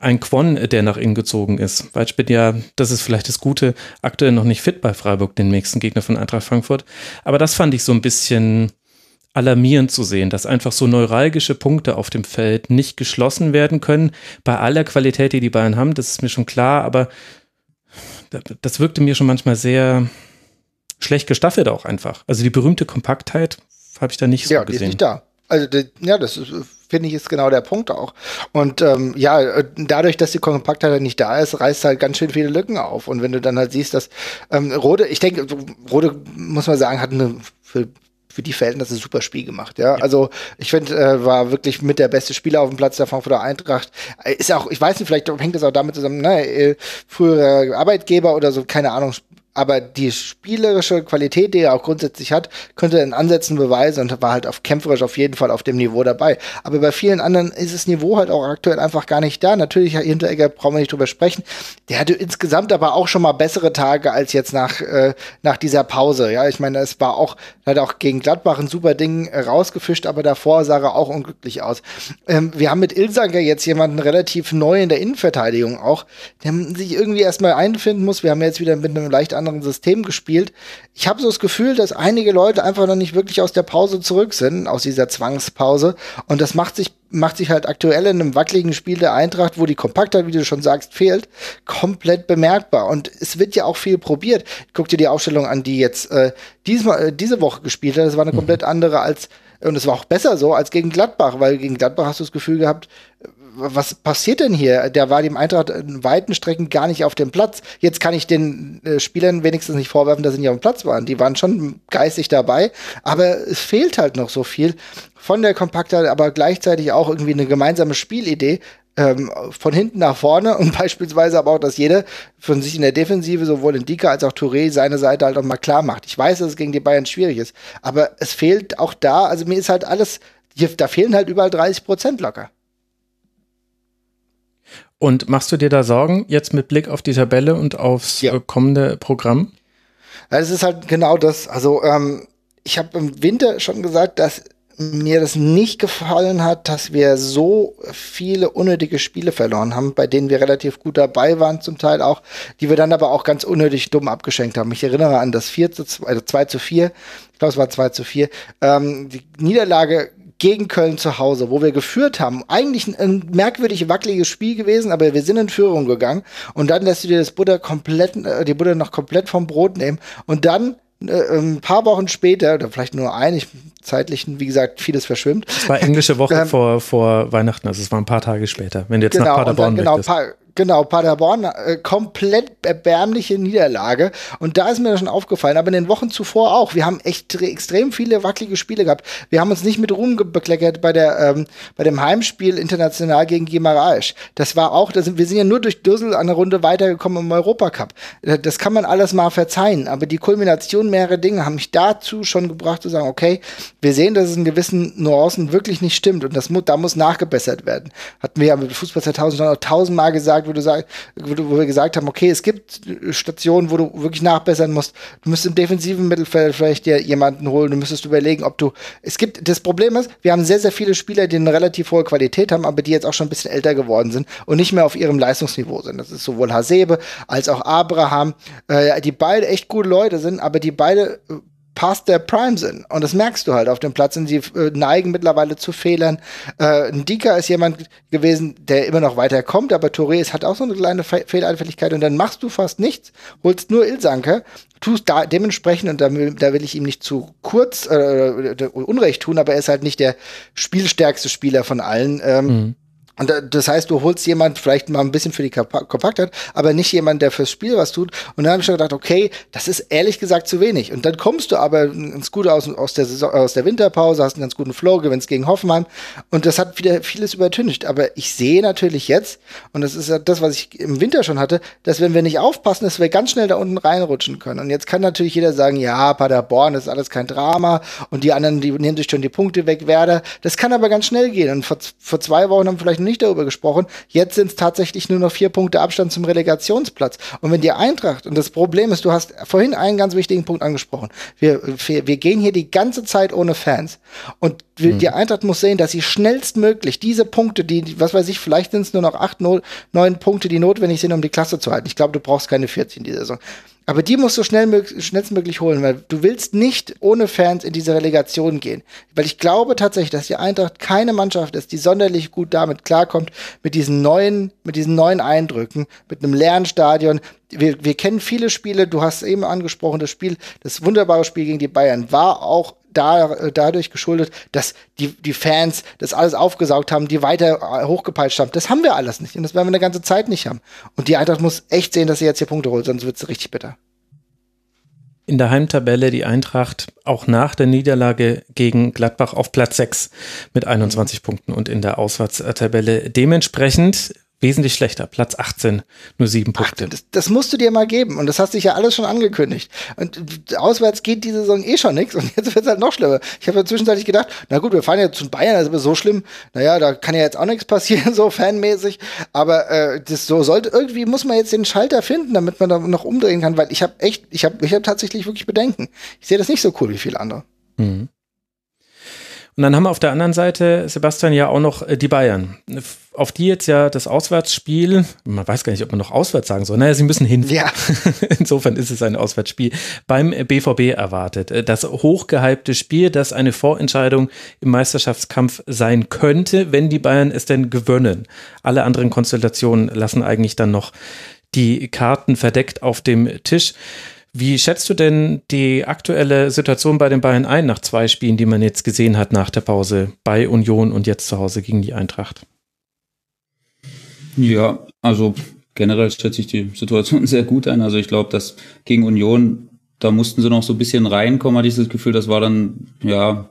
ein Quon, der nach innen gezogen ist. Weil ich bin ja, das ist vielleicht das Gute, aktuell noch nicht fit bei Freiburg, den nächsten Gegner von Eintracht Frankfurt. Aber das fand ich so ein bisschen alarmierend zu sehen, dass einfach so neuralgische Punkte auf dem Feld nicht geschlossen werden können. Bei aller Qualität, die die Bayern haben, das ist mir schon klar, aber das wirkte mir schon manchmal sehr schlecht gestaffelt auch einfach. Also die berühmte Kompaktheit habe ich da nicht so ja, gesehen. Ja, die ist nicht da. Also die, ja, das finde ich ist genau der Punkt auch. Und ähm, ja, äh, dadurch, dass die Kompaktheit nicht da ist, reißt halt ganz schön viele Lücken auf. Und wenn du dann halt siehst, dass ähm, Rode, ich denke, Rode muss man sagen, hat eine für für die Verhältnisse ein super Spiel gemacht. Ja, ja. also ich finde, äh, war wirklich mit der beste Spieler auf dem Platz der Frankfurter Eintracht. Äh, ist auch, ich weiß nicht, vielleicht hängt das auch damit zusammen, ne, äh, frühere Arbeitgeber oder so, keine Ahnung, aber die spielerische Qualität, die er auch grundsätzlich hat, könnte er in Ansätzen beweisen und war halt auf kämpferisch auf jeden Fall auf dem Niveau dabei. Aber bei vielen anderen ist das Niveau halt auch aktuell einfach gar nicht da. Natürlich, Herr Hinteregger, brauchen wir nicht drüber sprechen. Der hatte insgesamt aber auch schon mal bessere Tage als jetzt nach, äh, nach dieser Pause. Ja, ich meine, es war auch, hat auch gegen Gladbach ein super Ding rausgefischt, aber davor sah er auch unglücklich aus. Ähm, wir haben mit Ilsanker jetzt jemanden relativ neu in der Innenverteidigung auch, der sich irgendwie erstmal einfinden muss. Wir haben jetzt wieder mit einem leicht anderen anderen System gespielt. Ich habe so das Gefühl, dass einige Leute einfach noch nicht wirklich aus der Pause zurück sind, aus dieser Zwangspause. Und das macht sich, macht sich halt aktuell in einem wackeligen Spiel der Eintracht, wo die Kompaktheit, wie du schon sagst, fehlt, komplett bemerkbar. Und es wird ja auch viel probiert. Guck dir die Aufstellung an, die jetzt äh, diesmal, äh, diese Woche gespielt hat. Das war eine mhm. komplett andere als und es war auch besser so als gegen Gladbach, weil gegen Gladbach hast du das Gefühl gehabt, was passiert denn hier? Der war dem Eintracht in weiten Strecken gar nicht auf dem Platz. Jetzt kann ich den äh, Spielern wenigstens nicht vorwerfen, dass sie nicht auf dem Platz waren. Die waren schon geistig dabei, aber es fehlt halt noch so viel von der Kompaktheit, aber gleichzeitig auch irgendwie eine gemeinsame Spielidee. Ähm, von hinten nach vorne und beispielsweise aber auch, dass jeder von sich in der Defensive, sowohl in Dika als auch Touré, seine Seite halt auch mal klar macht. Ich weiß, dass es gegen die Bayern schwierig ist, aber es fehlt auch da, also mir ist halt alles, hier, da fehlen halt überall 30 Prozent locker. Und machst du dir da Sorgen jetzt mit Blick auf die Tabelle und aufs ja. Äh, kommende Programm? Es ist halt genau das. Also ähm, ich habe im Winter schon gesagt, dass mir das nicht gefallen hat, dass wir so viele unnötige Spiele verloren haben, bei denen wir relativ gut dabei waren, zum Teil auch, die wir dann aber auch ganz unnötig dumm abgeschenkt haben. Ich erinnere an das 4 zu 2, also 2 zu 4, ich glaube, es war 2 zu 4. Ähm, die Niederlage gegen Köln zu Hause, wo wir geführt haben. Eigentlich ein, ein merkwürdig wackeliges Spiel gewesen, aber wir sind in Führung gegangen. Und dann lässt du dir das Butter komplett, äh, die Butter noch komplett vom Brot nehmen. Und dann äh, ein paar Wochen später, oder vielleicht nur ein, ich zeitlich, wie gesagt, vieles verschwimmt. Es war englische Woche ähm, vor, vor Weihnachten, also es war ein paar Tage später, wenn du jetzt genau, nach Paderborn dann, genau, pa Genau, Paderborn, äh, komplett erbärmliche Niederlage. Und da ist mir das schon aufgefallen, aber in den Wochen zuvor auch. Wir haben echt extrem viele wackelige Spiele gehabt. Wir haben uns nicht mit Ruhm bekleckert bei, der, ähm, bei dem Heimspiel international gegen Gimaraes. Das war auch, das wir sind ja nur durch Düssel eine Runde weitergekommen im Europacup. Äh, das kann man alles mal verzeihen, aber die Kulmination mehrerer Dinge haben mich dazu schon gebracht zu sagen, okay, wir sehen, dass es in gewissen Nuancen wirklich nicht stimmt und das da muss nachgebessert werden. Hatten wir ja mit Fußball 2000 schon tausendmal gesagt, wo, du sag, wo, wir gesagt haben, okay, es gibt Stationen, wo du wirklich nachbessern musst. Du müsstest im defensiven Mittelfeld vielleicht dir jemanden holen. Du müsstest überlegen, ob du. Es gibt, das Problem ist, wir haben sehr, sehr viele Spieler, die eine relativ hohe Qualität haben, aber die jetzt auch schon ein bisschen älter geworden sind und nicht mehr auf ihrem Leistungsniveau sind. Das ist sowohl Hasebe als auch Abraham, äh, die beide echt gute Leute sind, aber die beide äh, past der Prime sind. Und das merkst du halt auf dem Platz und sie äh, neigen mittlerweile zu Fehlern. Äh, Dika ist jemand gewesen, der immer noch weiter kommt, aber Touré hat auch so eine kleine Fe Fehlanfälligkeit und dann machst du fast nichts, holst nur Ilsanke, tust da dementsprechend, und da will, da will ich ihm nicht zu kurz äh, Unrecht tun, aber er ist halt nicht der spielstärkste Spieler von allen. Ähm, mhm Und das heißt, du holst jemand vielleicht mal ein bisschen für die Kompaktheit, aber nicht jemand, der fürs Spiel was tut. Und dann habe ich schon gedacht, okay, das ist ehrlich gesagt zu wenig. Und dann kommst du aber ganz gut aus, aus, der, Saison, aus der Winterpause, hast einen ganz guten Flow, gewinnst gegen Hoffenheim. Und das hat wieder vieles übertüncht. Aber ich sehe natürlich jetzt, und das ist ja das, was ich im Winter schon hatte, dass wenn wir nicht aufpassen, dass wir ganz schnell da unten reinrutschen können. Und jetzt kann natürlich jeder sagen, ja, Paderborn, das ist alles kein Drama. Und die anderen, die nehmen sich schon die Punkte weg, Werder. Das kann aber ganz schnell gehen. Und vor, vor zwei Wochen haben vielleicht nicht darüber gesprochen. Jetzt sind es tatsächlich nur noch vier Punkte Abstand zum Relegationsplatz. Und wenn die Eintracht, und das Problem ist, du hast vorhin einen ganz wichtigen Punkt angesprochen. Wir, wir, wir gehen hier die ganze Zeit ohne Fans. Und wir, mhm. die Eintracht muss sehen, dass sie schnellstmöglich diese Punkte, die, was weiß ich, vielleicht sind es nur noch acht, neun Punkte, die notwendig sind, um die Klasse zu halten. Ich glaube, du brauchst keine 14 in dieser Saison. Aber die musst du schnell, schnellstmöglich holen, weil du willst nicht ohne Fans in diese Relegation gehen. Weil ich glaube tatsächlich, dass die Eintracht keine Mannschaft ist, die sonderlich gut damit klarkommt, mit diesen neuen, mit diesen neuen Eindrücken, mit einem leeren Stadion. Wir, wir kennen viele Spiele, du hast eben angesprochen, das Spiel, das wunderbare Spiel gegen die Bayern war auch da, äh, dadurch geschuldet, dass die, die Fans das alles aufgesaugt haben, die weiter äh, hochgepeitscht haben. Das haben wir alles nicht und das werden wir eine ganze Zeit nicht haben. Und die Eintracht muss echt sehen, dass sie jetzt hier Punkte holt, sonst wird es richtig bitter. In der Heimtabelle die Eintracht auch nach der Niederlage gegen Gladbach auf Platz 6 mit 21 Punkten und in der Auswärtstabelle dementsprechend wesentlich schlechter. Platz 18, nur sieben Punkte. Ach, das, das, musst du dir mal geben. Und das hast dich ja alles schon angekündigt. Und auswärts geht diese Saison eh schon nichts. Und jetzt wird es halt noch schlimmer. Ich habe ja zwischenzeitlich gedacht, na gut, wir fahren ja zu Bayern, das ist aber so schlimm. Naja, da kann ja jetzt auch nichts passieren, so fanmäßig. Aber äh, das so sollte, irgendwie muss man jetzt den Schalter finden, damit man da noch umdrehen kann, weil ich habe echt, ich habe ich hab tatsächlich wirklich Bedenken. Ich sehe das nicht so cool wie viele andere. Mhm. Und dann haben wir auf der anderen Seite, Sebastian, ja auch noch äh, die Bayern. Auf die jetzt ja das Auswärtsspiel, man weiß gar nicht, ob man noch auswärts sagen soll. Naja, sie müssen hin. Ja. Insofern ist es ein Auswärtsspiel beim BVB erwartet. Äh, das hochgehypte Spiel, das eine Vorentscheidung im Meisterschaftskampf sein könnte, wenn die Bayern es denn gewöhnen. Alle anderen Konstellationen lassen eigentlich dann noch die Karten verdeckt auf dem Tisch. Wie schätzt du denn die aktuelle Situation bei den Bayern ein, nach zwei Spielen, die man jetzt gesehen hat nach der Pause bei Union und jetzt zu Hause gegen die Eintracht? Ja, also generell schätze ich die Situation sehr gut ein. Also ich glaube, dass gegen Union, da mussten sie noch so ein bisschen reinkommen, hatte ich das Gefühl, das war dann, ja,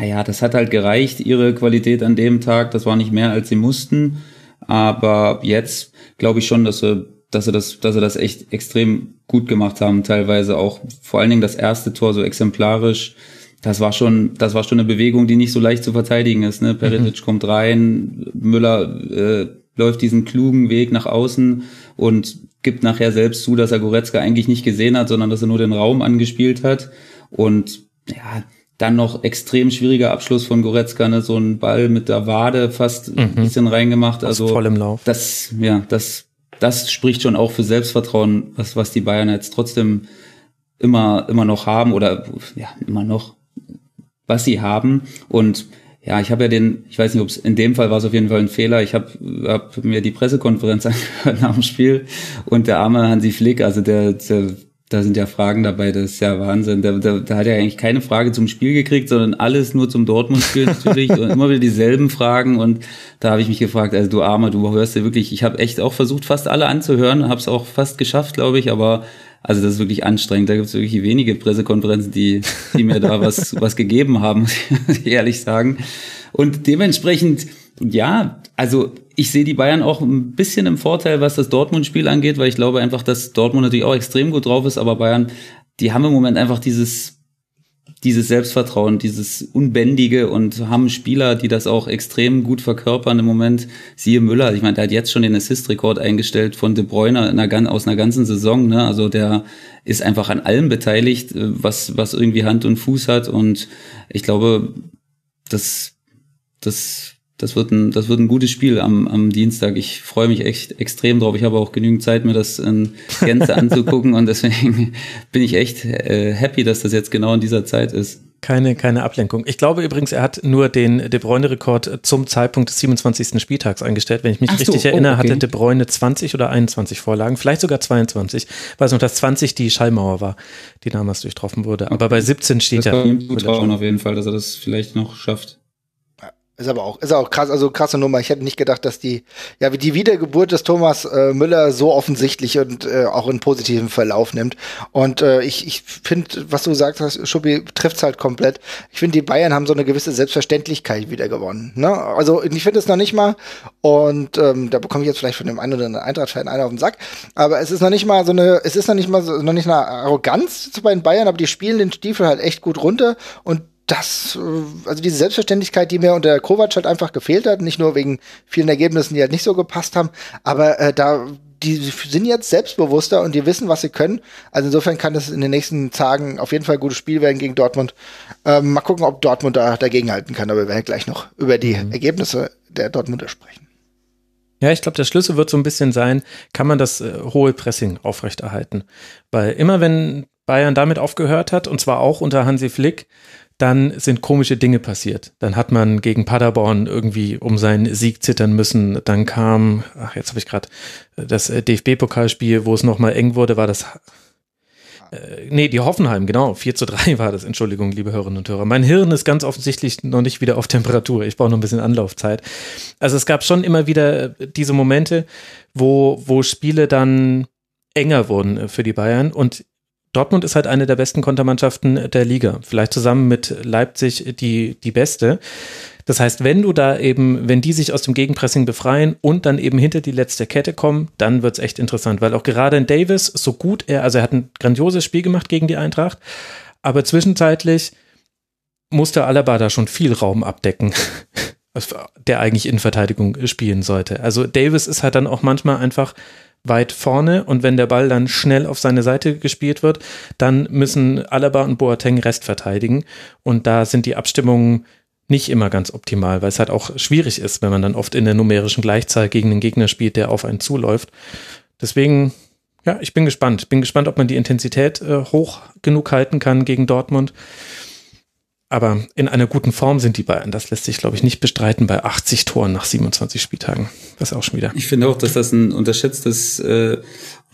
naja, das hat halt gereicht, ihre Qualität an dem Tag. Das war nicht mehr, als sie mussten. Aber jetzt glaube ich schon, dass sie dass sie das, dass sie das echt extrem gut gemacht haben, teilweise auch vor allen Dingen das erste Tor so exemplarisch. Das war schon, das war schon eine Bewegung, die nicht so leicht zu verteidigen ist. Ne? Peritic mhm. kommt rein, Müller äh, läuft diesen klugen Weg nach außen und gibt nachher selbst zu, dass er Goretzka eigentlich nicht gesehen hat, sondern dass er nur den Raum angespielt hat. Und ja, dann noch extrem schwieriger Abschluss von Goretzka, ne? so ein Ball mit der Wade fast mhm. ein bisschen reingemacht. Also voll im Lauf. Das, ja, das das spricht schon auch für Selbstvertrauen, was, was die Bayern jetzt trotzdem immer, immer noch haben oder ja, immer noch, was sie haben. Und ja, ich habe ja den, ich weiß nicht, ob es in dem Fall war es auf jeden Fall ein Fehler. Ich habe hab mir die Pressekonferenz angehört nach dem Spiel und der arme Hansi Flick, also der, der da sind ja Fragen dabei, das ist ja Wahnsinn. Da, da, da hat er eigentlich keine Frage zum Spiel gekriegt, sondern alles nur zum Dortmund-Spiel natürlich und immer wieder dieselben Fragen. Und da habe ich mich gefragt, also du Armer, du hörst ja wirklich, ich habe echt auch versucht, fast alle anzuhören, habe es auch fast geschafft, glaube ich, aber also das ist wirklich anstrengend. Da gibt es wirklich wenige Pressekonferenzen, die, die mir da was, was gegeben haben, muss ich ehrlich sagen. Und dementsprechend, ja, also ich sehe die Bayern auch ein bisschen im Vorteil, was das Dortmund-Spiel angeht, weil ich glaube einfach, dass Dortmund natürlich auch extrem gut drauf ist, aber Bayern, die haben im Moment einfach dieses, dieses Selbstvertrauen, dieses Unbändige und haben Spieler, die das auch extrem gut verkörpern im Moment. Siehe Müller, ich meine, der hat jetzt schon den Assist-Rekord eingestellt von De Bruyne einer, aus einer ganzen Saison, ne? Also der ist einfach an allem beteiligt, was, was irgendwie Hand und Fuß hat und ich glaube, das, das das wird ein, das wird ein gutes Spiel am, am Dienstag. Ich freue mich echt extrem drauf. Ich habe auch genügend Zeit, mir das in Gänze anzugucken und deswegen bin ich echt äh, happy, dass das jetzt genau in dieser Zeit ist. Keine, keine Ablenkung. Ich glaube übrigens, er hat nur den De Bruyne-Rekord zum Zeitpunkt des 27. Spieltags eingestellt. Wenn ich mich so, richtig erinnere, oh, okay. hatte De Bruyne 20 oder 21 Vorlagen, vielleicht sogar 22. Weiß noch, dass 20 die Schallmauer war, die damals durchtroffen wurde. Aber bei 17 steht das er. Ihm zutrauen auf jeden Fall, dass er das vielleicht noch schafft. Ist aber auch, ist auch krass, also krasse Nummer. Ich hätte nicht gedacht, dass die, ja, wie die Wiedergeburt des Thomas äh, Müller so offensichtlich und äh, auch in positiven Verlauf nimmt. Und äh, ich, ich finde, was du gesagt hast, Schuppi trifft's halt komplett. Ich finde, die Bayern haben so eine gewisse Selbstverständlichkeit wieder gewonnen. Ne? Also ich finde es noch nicht mal, und ähm, da bekomme ich jetzt vielleicht von dem einen oder anderen Eintracht-Fan einer auf den Sack, aber es ist noch nicht mal so eine, es ist noch nicht mal so, noch nicht eine Arroganz bei den Bayern, aber die spielen den Stiefel halt echt gut runter und das, äh, also diese Selbstverständlichkeit, die mir unter Kovac halt einfach gefehlt hat, nicht nur wegen vielen Ergebnissen, die halt nicht so gepasst haben, aber äh, da, die sind jetzt selbstbewusster und die wissen, was sie können. Also insofern kann das in den nächsten Tagen auf jeden Fall ein gutes Spiel werden gegen Dortmund. Ähm, mal gucken, ob Dortmund da dagegen halten kann, aber wir werden gleich noch über die mhm. Ergebnisse der Dortmunder sprechen. Ja, ich glaube, der Schlüssel wird so ein bisschen sein, kann man das äh, hohe Pressing aufrechterhalten. Weil immer wenn Bayern damit aufgehört hat, und zwar auch unter Hansi Flick, dann sind komische Dinge passiert. Dann hat man gegen Paderborn irgendwie um seinen Sieg zittern müssen. Dann kam, ach, jetzt habe ich gerade das äh, DFB-Pokalspiel, wo es nochmal eng wurde, war das äh, nee, die Hoffenheim, genau. 4 zu 3 war das. Entschuldigung, liebe Hörerinnen und Hörer. Mein Hirn ist ganz offensichtlich noch nicht wieder auf Temperatur. Ich brauche noch ein bisschen Anlaufzeit. Also es gab schon immer wieder diese Momente, wo, wo Spiele dann enger wurden äh, für die Bayern. Und Dortmund ist halt eine der besten Kontermannschaften der Liga. Vielleicht zusammen mit Leipzig die, die beste. Das heißt, wenn du da eben, wenn die sich aus dem Gegenpressing befreien und dann eben hinter die letzte Kette kommen, dann wird's echt interessant, weil auch gerade in Davis, so gut er, also er hat ein grandioses Spiel gemacht gegen die Eintracht, aber zwischenzeitlich musste Alaba da schon viel Raum abdecken, der eigentlich in Verteidigung spielen sollte. Also Davis ist halt dann auch manchmal einfach weit vorne und wenn der Ball dann schnell auf seine Seite gespielt wird, dann müssen Alaba und Boateng Rest verteidigen und da sind die Abstimmungen nicht immer ganz optimal, weil es halt auch schwierig ist, wenn man dann oft in der numerischen Gleichzahl gegen den Gegner spielt, der auf einen zuläuft. Deswegen, ja, ich bin gespannt. Bin gespannt, ob man die Intensität äh, hoch genug halten kann gegen Dortmund. Aber in einer guten Form sind die Bayern. Das lässt sich, glaube ich, nicht bestreiten bei 80 Toren nach 27 Spieltagen. Das ist auch schon wieder. Ich finde auch, dass das ein unterschätztes äh,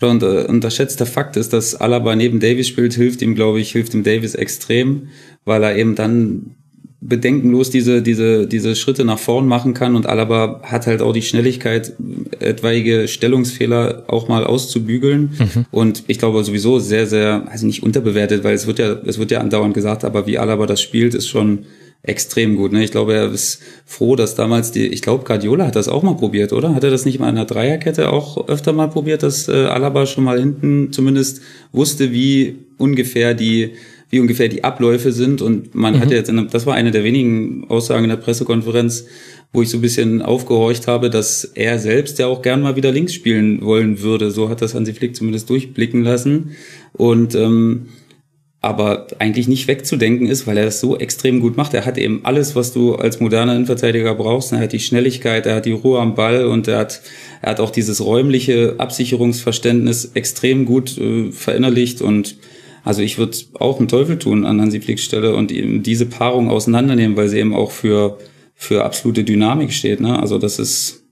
oder unter, unterschätzter Fakt ist, dass Alaba neben Davis spielt, hilft ihm, glaube ich, hilft ihm Davis extrem, weil er eben dann bedenkenlos diese, diese, diese Schritte nach vorn machen kann und Alaba hat halt auch die Schnelligkeit, etwaige Stellungsfehler auch mal auszubügeln. Mhm. Und ich glaube sowieso sehr, sehr, also nicht unterbewertet, weil es wird ja, es wird ja andauernd gesagt, aber wie Alaba das spielt, ist schon extrem gut. Ne? Ich glaube, er ist froh, dass damals die, ich glaube, Guardiola hat das auch mal probiert, oder? Hat er das nicht mal in einer Dreierkette auch öfter mal probiert, dass äh, Alaba schon mal hinten zumindest wusste, wie ungefähr die wie ungefähr die Abläufe sind. Und man mhm. hat ja jetzt, in, das war eine der wenigen Aussagen in der Pressekonferenz, wo ich so ein bisschen aufgehorcht habe, dass er selbst ja auch gern mal wieder links spielen wollen würde. So hat das Hansi Flick zumindest durchblicken lassen. Und ähm, aber eigentlich nicht wegzudenken ist, weil er das so extrem gut macht. Er hat eben alles, was du als moderner Innenverteidiger brauchst. Er hat die Schnelligkeit, er hat die Ruhe am Ball und er hat, er hat auch dieses räumliche Absicherungsverständnis extrem gut äh, verinnerlicht und also ich würde auch einen Teufel tun an Hansi Flicks Stelle und eben diese Paarung auseinandernehmen, weil sie eben auch für, für absolute Dynamik steht. Ne? Also das ist,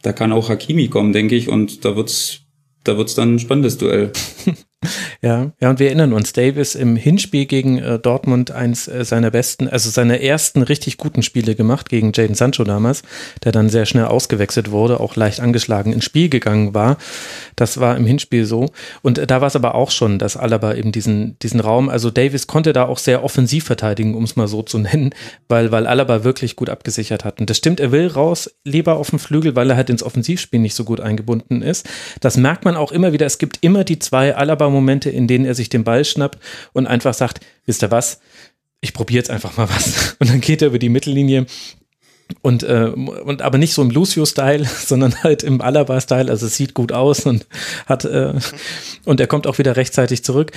da kann auch Hakimi kommen, denke ich, und da wird's, da wird's dann ein spannendes Duell. Ja, ja, und wir erinnern uns, Davis im Hinspiel gegen äh, Dortmund eins äh, seiner besten, also seine ersten richtig guten Spiele gemacht gegen Jaden Sancho damals, der dann sehr schnell ausgewechselt wurde, auch leicht angeschlagen ins Spiel gegangen war. Das war im Hinspiel so. Und äh, da war es aber auch schon, dass Alaba eben diesen, diesen Raum, also Davis konnte da auch sehr offensiv verteidigen, um es mal so zu nennen, weil, weil Alaba wirklich gut abgesichert hat. Und das stimmt, er will raus, lieber auf dem Flügel, weil er halt ins Offensivspiel nicht so gut eingebunden ist. Das merkt man auch immer wieder. Es gibt immer die zwei Alaba-Momente, Momente, in denen er sich den Ball schnappt und einfach sagt, wisst ihr was? Ich probiere jetzt einfach mal was. Und dann geht er über die Mittellinie, und, äh, und aber nicht so im Lucio-Style, sondern halt im Alaba-Style. Also es sieht gut aus und hat äh, und er kommt auch wieder rechtzeitig zurück.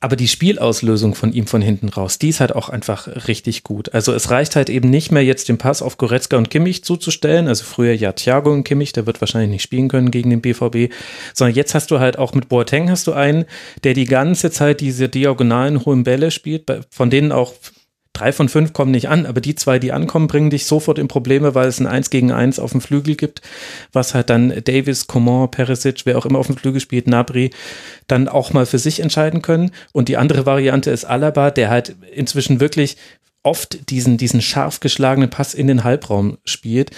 Aber die Spielauslösung von ihm von hinten raus, die ist halt auch einfach richtig gut. Also es reicht halt eben nicht mehr jetzt den Pass auf Goretzka und Kimmich zuzustellen. Also früher ja Thiago und Kimmich, der wird wahrscheinlich nicht spielen können gegen den BVB, sondern jetzt hast du halt auch mit Boateng hast du einen, der die ganze Zeit diese diagonalen hohen Bälle spielt, von denen auch drei von fünf kommen nicht an, aber die zwei, die ankommen, bringen dich sofort in Probleme, weil es ein Eins gegen Eins auf dem Flügel gibt, was halt dann Davis, Coman, Perisic, wer auch immer auf dem Flügel spielt, Nabri, dann auch mal für sich entscheiden können. Und die andere Variante ist Alaba, der halt inzwischen wirklich oft diesen, diesen scharf geschlagenen Pass in den Halbraum spielt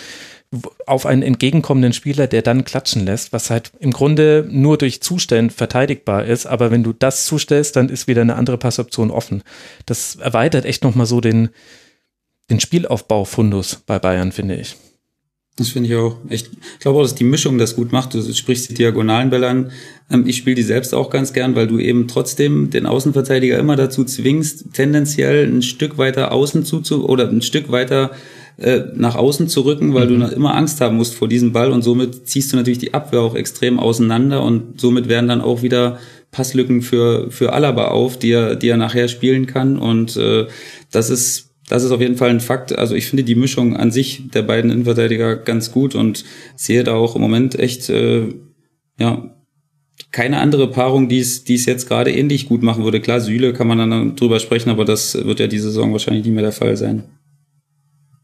auf einen entgegenkommenden Spieler, der dann klatschen lässt, was halt im Grunde nur durch Zustellen verteidigbar ist. Aber wenn du das zustellst, dann ist wieder eine andere Passoption offen. Das erweitert echt nochmal so den, den Spielaufbau-Fundus bei Bayern, finde ich. Das finde ich auch. Ich glaube auch, dass die Mischung das gut macht. Du sprichst die diagonalen Bälle an. Ähm, ich spiele die selbst auch ganz gern, weil du eben trotzdem den Außenverteidiger immer dazu zwingst, tendenziell ein Stück weiter außen zu, oder ein Stück weiter äh, nach außen zu rücken, weil mhm. du immer Angst haben musst vor diesem Ball und somit ziehst du natürlich die Abwehr auch extrem auseinander und somit werden dann auch wieder Passlücken für, für Alaba auf, die er, die er nachher spielen kann und äh, das ist das ist auf jeden Fall ein Fakt. Also ich finde die Mischung an sich der beiden Innenverteidiger ganz gut und sehe da auch im Moment echt äh, ja keine andere Paarung, die es, die es jetzt gerade ähnlich gut machen würde. Klar, Süle kann man dann drüber sprechen, aber das wird ja diese Saison wahrscheinlich nicht mehr der Fall sein.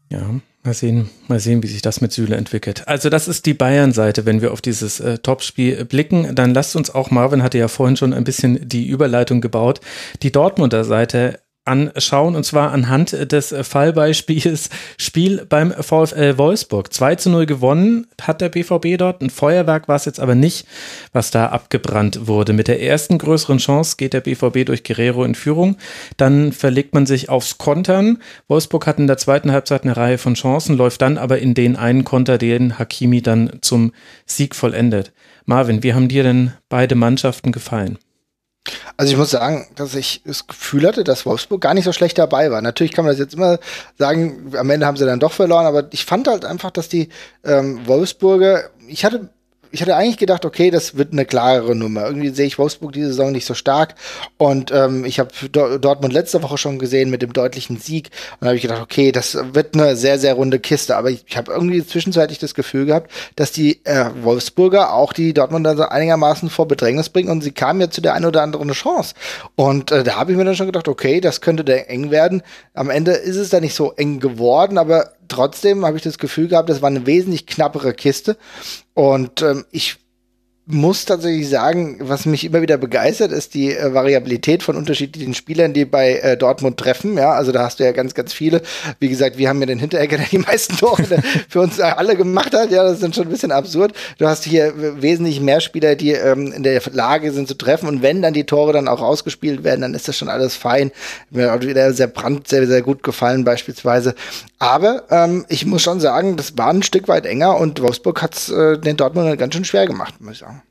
Ja, mal sehen, mal sehen, wie sich das mit Süle entwickelt. Also das ist die Bayern-Seite, wenn wir auf dieses äh, Topspiel blicken. Dann lasst uns auch, Marvin hatte ja vorhin schon ein bisschen die Überleitung gebaut, die Dortmunder Seite anschauen und zwar anhand des Fallbeispiels Spiel beim VfL Wolfsburg. 2 zu 0 gewonnen hat der BVB dort. Ein Feuerwerk war es jetzt aber nicht, was da abgebrannt wurde. Mit der ersten größeren Chance geht der BVB durch Guerrero in Führung. Dann verlegt man sich aufs Kontern. Wolfsburg hat in der zweiten Halbzeit eine Reihe von Chancen, läuft dann aber in den einen Konter, den Hakimi dann zum Sieg vollendet. Marvin, wie haben dir denn beide Mannschaften gefallen? Also ich muss sagen, dass ich das Gefühl hatte, dass Wolfsburg gar nicht so schlecht dabei war. Natürlich kann man das jetzt immer sagen, am Ende haben sie dann doch verloren, aber ich fand halt einfach, dass die ähm, Wolfsburger, ich hatte ich hatte eigentlich gedacht, okay, das wird eine klarere Nummer. Irgendwie sehe ich Wolfsburg diese Saison nicht so stark. Und ähm, ich habe Dortmund letzte Woche schon gesehen mit dem deutlichen Sieg. Und da habe ich gedacht, okay, das wird eine sehr, sehr runde Kiste. Aber ich, ich habe irgendwie zwischenzeitlich das Gefühl gehabt, dass die äh, Wolfsburger auch die Dortmunder so einigermaßen vor Bedrängnis bringen. Und sie kamen ja zu der einen oder anderen Chance. Und äh, da habe ich mir dann schon gedacht, okay, das könnte der eng werden. Am Ende ist es da nicht so eng geworden, aber trotzdem habe ich das Gefühl gehabt, das war eine wesentlich knappere Kiste. Und ähm, ich muss tatsächlich sagen, was mich immer wieder begeistert, ist die äh, Variabilität von unterschiedlichen Spielern, die bei äh, Dortmund treffen. Ja, also da hast du ja ganz, ganz viele. Wie gesagt, wir haben ja den Hinteregger, der die meisten Tore für uns alle gemacht hat. Ja, das ist dann schon ein bisschen absurd. Du hast hier wesentlich mehr Spieler, die ähm, in der Lage sind zu treffen. Und wenn dann die Tore dann auch ausgespielt werden, dann ist das schon alles fein. Mir hat wieder sehr brand, sehr, sehr gut gefallen beispielsweise. Aber ähm, ich muss schon sagen, das war ein Stück weit enger und Wolfsburg hat es äh, den Dortmund ganz schön schwer gemacht, muss ich sagen.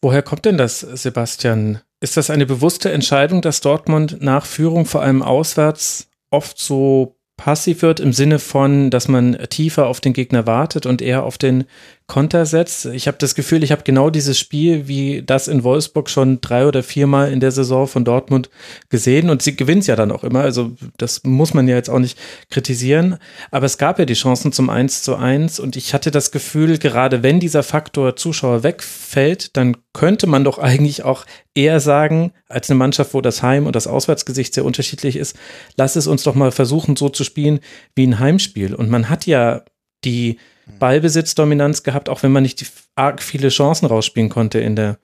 Woher kommt denn das, Sebastian? Ist das eine bewusste Entscheidung, dass Dortmund nach Führung vor allem auswärts oft so passiv wird im Sinne von, dass man tiefer auf den Gegner wartet und eher auf den Konter setzt. Ich habe das Gefühl, ich habe genau dieses Spiel wie das in Wolfsburg schon drei oder viermal in der Saison von Dortmund gesehen und sie gewinnt ja dann auch immer. Also das muss man ja jetzt auch nicht kritisieren. Aber es gab ja die Chancen zum 1 zu 1 und ich hatte das Gefühl, gerade wenn dieser Faktor Zuschauer wegfällt, dann könnte man doch eigentlich auch eher sagen, als eine Mannschaft, wo das Heim- und das Auswärtsgesicht sehr unterschiedlich ist, lass es uns doch mal versuchen, so zu spielen wie ein Heimspiel. Und man hat ja die Ballbesitzdominanz gehabt, auch wenn man nicht arg viele Chancen rausspielen konnte in der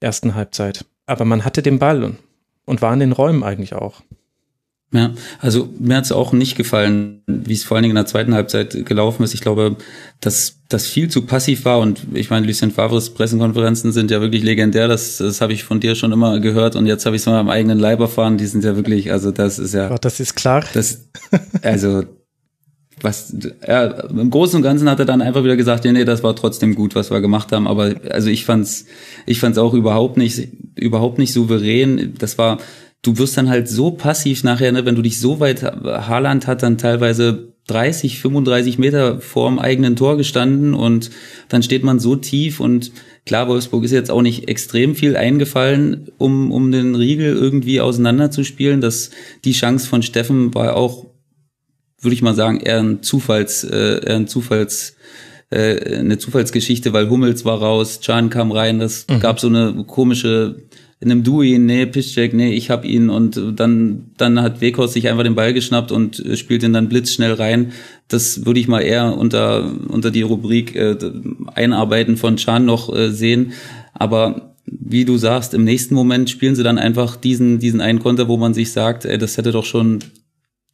ersten Halbzeit. Aber man hatte den Ball und, und war in den Räumen eigentlich auch. Ja, also mir hat es auch nicht gefallen, wie es vor allen Dingen in der zweiten Halbzeit gelaufen ist. Ich glaube, dass das viel zu passiv war und ich meine, Lucien Favres Pressekonferenzen sind ja wirklich legendär. Das, das habe ich von dir schon immer gehört und jetzt habe ich es mal am eigenen Leib erfahren. Die sind ja wirklich, also das ist ja. Ach, das ist klar. Das, also was ja, im Großen und Ganzen hat er dann einfach wieder gesagt, ja, nee, das war trotzdem gut, was wir gemacht haben. Aber also ich fand's, ich fand's auch überhaupt nicht, überhaupt nicht souverän. Das war, du wirst dann halt so passiv nachher, ne, wenn du dich so weit, Haaland hat dann teilweise 30, 35 Meter vorm eigenen Tor gestanden und dann steht man so tief und klar, Wolfsburg ist jetzt auch nicht extrem viel eingefallen, um, um den Riegel irgendwie auseinanderzuspielen. Das, die Chance von Steffen war auch würde ich mal sagen, eher ein Zufalls, äh, eher ein Zufalls, äh, eine Zufallsgeschichte, weil Hummels war raus, Can kam rein, das mhm. gab so eine komische, in einem Du ihn, nee, Piszczek, nee, ich hab ihn und dann, dann hat Wekos sich einfach den Ball geschnappt und spielt ihn dann blitzschnell rein. Das würde ich mal eher unter, unter die Rubrik äh, Einarbeiten von Can noch äh, sehen. Aber wie du sagst, im nächsten Moment spielen sie dann einfach diesen, diesen einen Konter, wo man sich sagt, ey, das hätte doch schon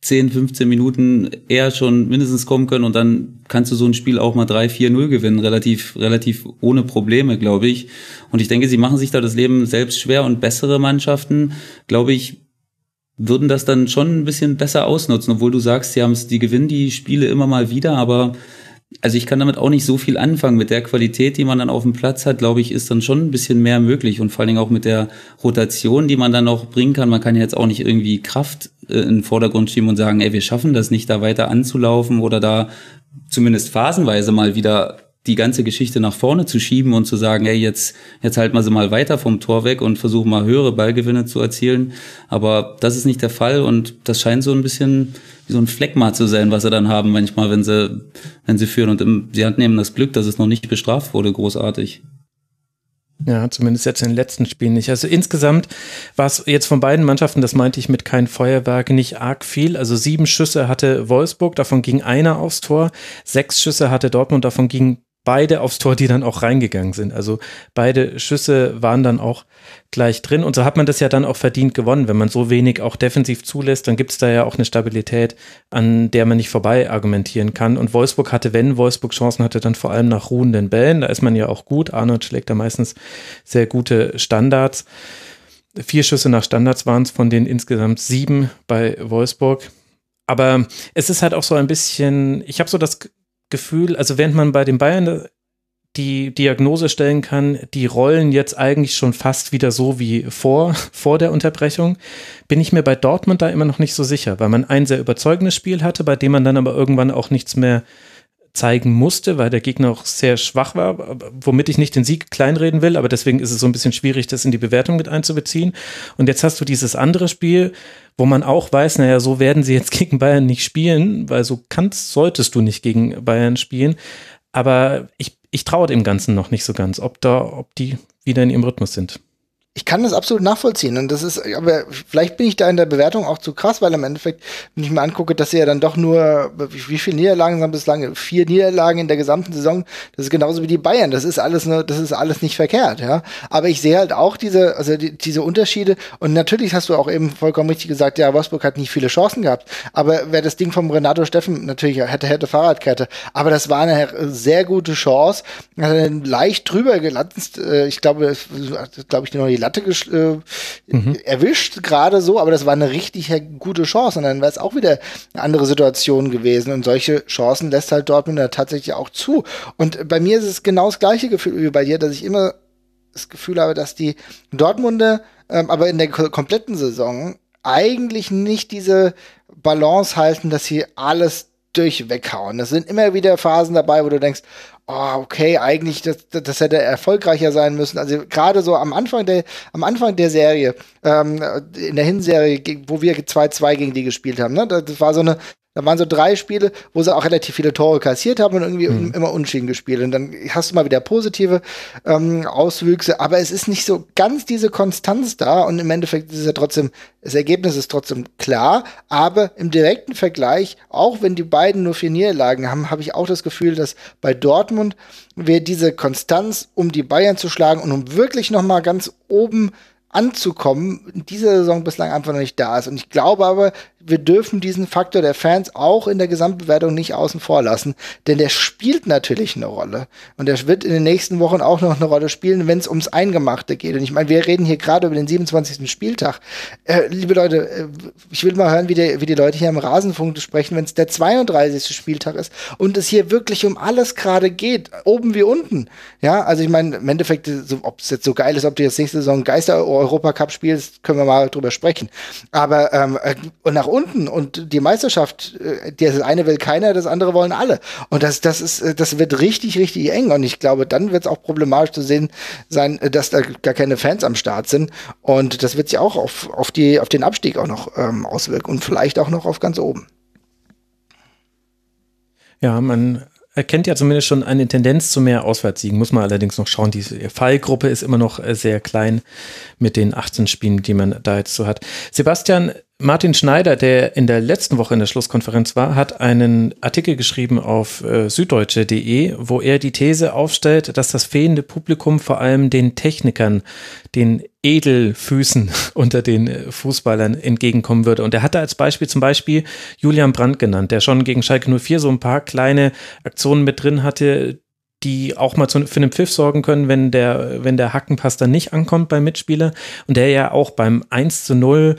10, 15 Minuten eher schon mindestens kommen können und dann kannst du so ein Spiel auch mal 3, 4, 0 gewinnen, relativ, relativ ohne Probleme, glaube ich. Und ich denke, sie machen sich da das Leben selbst schwer und bessere Mannschaften, glaube ich, würden das dann schon ein bisschen besser ausnutzen, obwohl du sagst, sie haben es, die gewinnen die Spiele immer mal wieder, aber also ich kann damit auch nicht so viel anfangen. Mit der Qualität, die man dann auf dem Platz hat, glaube ich, ist dann schon ein bisschen mehr möglich und vor allen Dingen auch mit der Rotation, die man dann noch bringen kann. Man kann jetzt auch nicht irgendwie Kraft äh, in den Vordergrund schieben und sagen, ey, wir schaffen das nicht, da weiter anzulaufen oder da zumindest phasenweise mal wieder die ganze Geschichte nach vorne zu schieben und zu sagen, ey, jetzt, jetzt halten wir sie mal weiter vom Tor weg und versuchen mal höhere Ballgewinne zu erzielen. Aber das ist nicht der Fall und das scheint so ein bisschen wie so ein Fleckma zu sein, was sie dann haben manchmal, wenn sie, wenn sie führen. Und im, sie hatten eben das Glück, dass es noch nicht bestraft wurde, großartig. Ja, zumindest jetzt in den letzten Spielen nicht. Also insgesamt war es jetzt von beiden Mannschaften, das meinte ich mit kein Feuerwerk, nicht arg viel. Also sieben Schüsse hatte Wolfsburg, davon ging einer aufs Tor. Sechs Schüsse hatte Dortmund, davon ging beide aufs Tor, die dann auch reingegangen sind. Also beide Schüsse waren dann auch gleich drin. Und so hat man das ja dann auch verdient gewonnen. Wenn man so wenig auch defensiv zulässt, dann gibt es da ja auch eine Stabilität, an der man nicht vorbei argumentieren kann. Und Wolfsburg hatte, wenn Wolfsburg Chancen hatte, dann vor allem nach ruhenden Bällen. Da ist man ja auch gut. Arnold schlägt da meistens sehr gute Standards. Vier Schüsse nach Standards waren es von den insgesamt sieben bei Wolfsburg. Aber es ist halt auch so ein bisschen, ich habe so das Gefühl, also während man bei den Bayern die Diagnose stellen kann, die rollen jetzt eigentlich schon fast wieder so wie vor, vor der Unterbrechung, bin ich mir bei Dortmund da immer noch nicht so sicher, weil man ein sehr überzeugendes Spiel hatte, bei dem man dann aber irgendwann auch nichts mehr zeigen musste, weil der Gegner auch sehr schwach war, womit ich nicht den Sieg kleinreden will, aber deswegen ist es so ein bisschen schwierig, das in die Bewertung mit einzubeziehen. Und jetzt hast du dieses andere Spiel, wo man auch weiß, naja, so werden sie jetzt gegen Bayern nicht spielen, weil so kannst, solltest du nicht gegen Bayern spielen. Aber ich, ich traue dem Ganzen noch nicht so ganz, ob da, ob die wieder in ihrem Rhythmus sind ich kann das absolut nachvollziehen. Und das ist, aber vielleicht bin ich da in der Bewertung auch zu krass, weil im Endeffekt, wenn ich mir angucke, dass sie ja dann doch nur, wie viele Niederlagen haben bislang? Vier Niederlagen in der gesamten Saison. Das ist genauso wie die Bayern. Das ist alles nur, das ist alles nicht verkehrt, ja. Aber ich sehe halt auch diese, also die, diese Unterschiede. Und natürlich hast du auch eben vollkommen richtig gesagt, ja, Wolfsburg hat nicht viele Chancen gehabt. Aber wer das Ding vom Renato Steffen natürlich hätte, hätte Fahrradkette. Aber das war eine sehr gute Chance. Leicht drüber gelandet. Äh, ich glaube, glaube ich, die Latte äh, mhm. erwischt, gerade so, aber das war eine richtig gute Chance. Und dann wäre es auch wieder eine andere Situation gewesen. Und solche Chancen lässt halt Dortmund da tatsächlich auch zu. Und bei mir ist es genau das gleiche Gefühl wie bei dir, dass ich immer das Gefühl habe, dass die Dortmunder, ähm, aber in der kompletten Saison eigentlich nicht diese Balance halten, dass sie alles durchweghauen. Das sind immer wieder Phasen dabei, wo du denkst, oh, okay, eigentlich, das, das hätte erfolgreicher sein müssen. Also gerade so am Anfang der, am Anfang der Serie, ähm, in der Hinserie, wo wir 2-2 gegen die gespielt haben, ne? Das war so eine, da waren so drei Spiele, wo sie auch relativ viele Tore kassiert haben und irgendwie mhm. immer unschieden gespielt. Und dann hast du mal wieder positive ähm, Auswüchse, aber es ist nicht so ganz diese Konstanz da und im Endeffekt ist es ja trotzdem, das Ergebnis ist trotzdem klar, aber im direkten Vergleich, auch wenn die beiden nur vier Niederlagen haben, habe ich auch das Gefühl, dass bei Dortmund wir diese Konstanz, um die Bayern zu schlagen und um wirklich noch mal ganz oben anzukommen, in dieser Saison bislang einfach noch nicht da ist. Und ich glaube aber, wir dürfen diesen Faktor der Fans auch in der Gesamtbewertung nicht außen vor lassen, denn der spielt natürlich eine Rolle. Und der wird in den nächsten Wochen auch noch eine Rolle spielen, wenn es ums Eingemachte geht. Und ich meine, wir reden hier gerade über den 27. Spieltag. Äh, liebe Leute, äh, ich will mal hören, wie, der, wie die Leute hier im Rasenfunk sprechen, wenn es der 32. Spieltag ist und es hier wirklich um alles gerade geht, oben wie unten. Ja, also ich meine, im Endeffekt, so, ob es jetzt so geil ist, ob du jetzt nächste Saison Geister-Europacup spielst, können wir mal drüber sprechen. Aber ähm, äh, und nach unten und die Meisterschaft, äh, das eine will keiner, das andere wollen alle. Und das, das ist, äh, das wird richtig, richtig eng. Und ich glaube, dann wird es auch problematisch zu sehen sein, äh, dass da gar keine Fans am Start sind. Und das wird sich auch auf, auf, die, auf den Abstieg auch noch ähm, auswirken und vielleicht auch noch auf ganz oben. Ja, man erkennt ja zumindest schon eine Tendenz zu mehr Auswärtssiegen. Muss man allerdings noch schauen. Die Fallgruppe ist immer noch sehr klein mit den 18 Spielen, die man da jetzt so hat. Sebastian, Martin Schneider, der in der letzten Woche in der Schlusskonferenz war, hat einen Artikel geschrieben auf äh, süddeutsche.de, wo er die These aufstellt, dass das fehlende Publikum vor allem den Technikern, den Edelfüßen unter den äh, Fußballern entgegenkommen würde. Und er hatte als Beispiel zum Beispiel Julian Brandt genannt, der schon gegen Schalke 04 so ein paar kleine Aktionen mit drin hatte, die auch mal für einen Pfiff sorgen können, wenn der, wenn der Hackenpass dann nicht ankommt beim Mitspieler. Und der ja auch beim 1 zu 0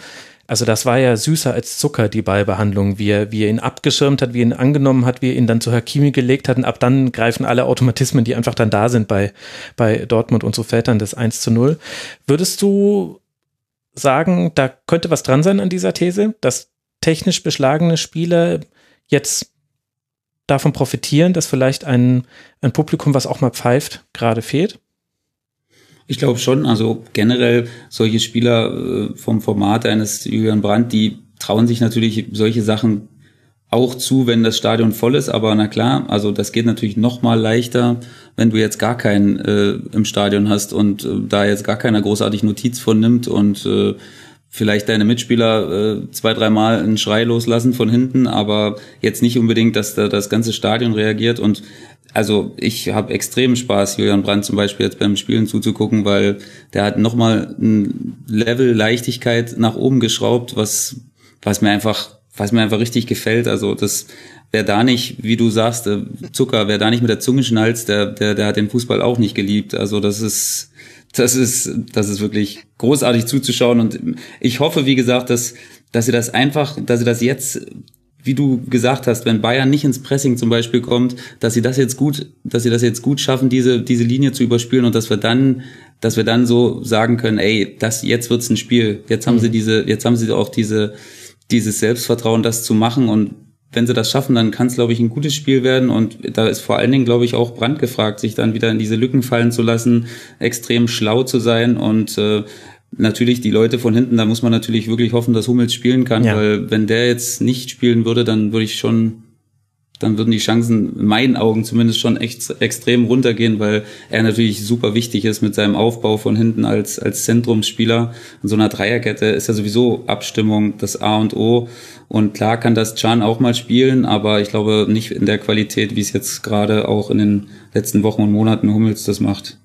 also das war ja süßer als Zucker, die Ballbehandlung, wie er, wie er ihn abgeschirmt hat, wie er ihn angenommen hat, wie er ihn dann zu Hakimi gelegt hat. Und ab dann greifen alle Automatismen, die einfach dann da sind bei, bei Dortmund und so dann das 1 zu 0. Würdest du sagen, da könnte was dran sein an dieser These, dass technisch beschlagene Spieler jetzt davon profitieren, dass vielleicht ein, ein Publikum, was auch mal pfeift, gerade fehlt? Ich glaube schon, also generell solche Spieler äh, vom Format eines Julian Brandt, die trauen sich natürlich solche Sachen auch zu, wenn das Stadion voll ist, aber na klar, also das geht natürlich noch mal leichter, wenn du jetzt gar keinen äh, im Stadion hast und äh, da jetzt gar keiner großartig Notiz von nimmt und äh, vielleicht deine Mitspieler äh, zwei, dreimal einen Schrei loslassen von hinten, aber jetzt nicht unbedingt, dass da das ganze Stadion reagiert und also ich habe extrem Spaß, Julian Brandt zum Beispiel jetzt beim Spielen zuzugucken, weil der hat nochmal ein Level Leichtigkeit nach oben geschraubt, was, was mir einfach, was mir einfach richtig gefällt. Also das, wer da nicht, wie du sagst, äh, Zucker, wer da nicht mit der Zunge schnalzt, der, der, der hat den Fußball auch nicht geliebt. Also das ist, das ist, das ist wirklich großartig zuzuschauen und ich hoffe, wie gesagt, dass, dass sie das einfach, dass sie das jetzt wie du gesagt hast, wenn Bayern nicht ins Pressing zum Beispiel kommt, dass sie das jetzt gut, dass sie das jetzt gut schaffen, diese, diese Linie zu überspielen und dass wir dann, dass wir dann so sagen können, ey, das, jetzt wird's ein Spiel. Jetzt haben mhm. sie diese, jetzt haben sie auch diese, dieses Selbstvertrauen, das zu machen und wenn sie das schaffen, dann kann es, glaube ich, ein gutes Spiel werden. Und da ist vor allen Dingen, glaube ich, auch Brand gefragt, sich dann wieder in diese Lücken fallen zu lassen, extrem schlau zu sein und äh, natürlich die Leute von hinten, da muss man natürlich wirklich hoffen, dass Hummels spielen kann, ja. weil wenn der jetzt nicht spielen würde, dann würde ich schon, dann würden die Chancen in meinen Augen zumindest schon echt extrem runtergehen, weil er natürlich super wichtig ist mit seinem Aufbau von hinten als, als Zentrumsspieler. In so einer Dreierkette ist ja sowieso Abstimmung das A und O. Und klar kann das Chan auch mal spielen, aber ich glaube nicht in der Qualität, wie es jetzt gerade auch in den letzten Wochen und Monaten Hummels das macht.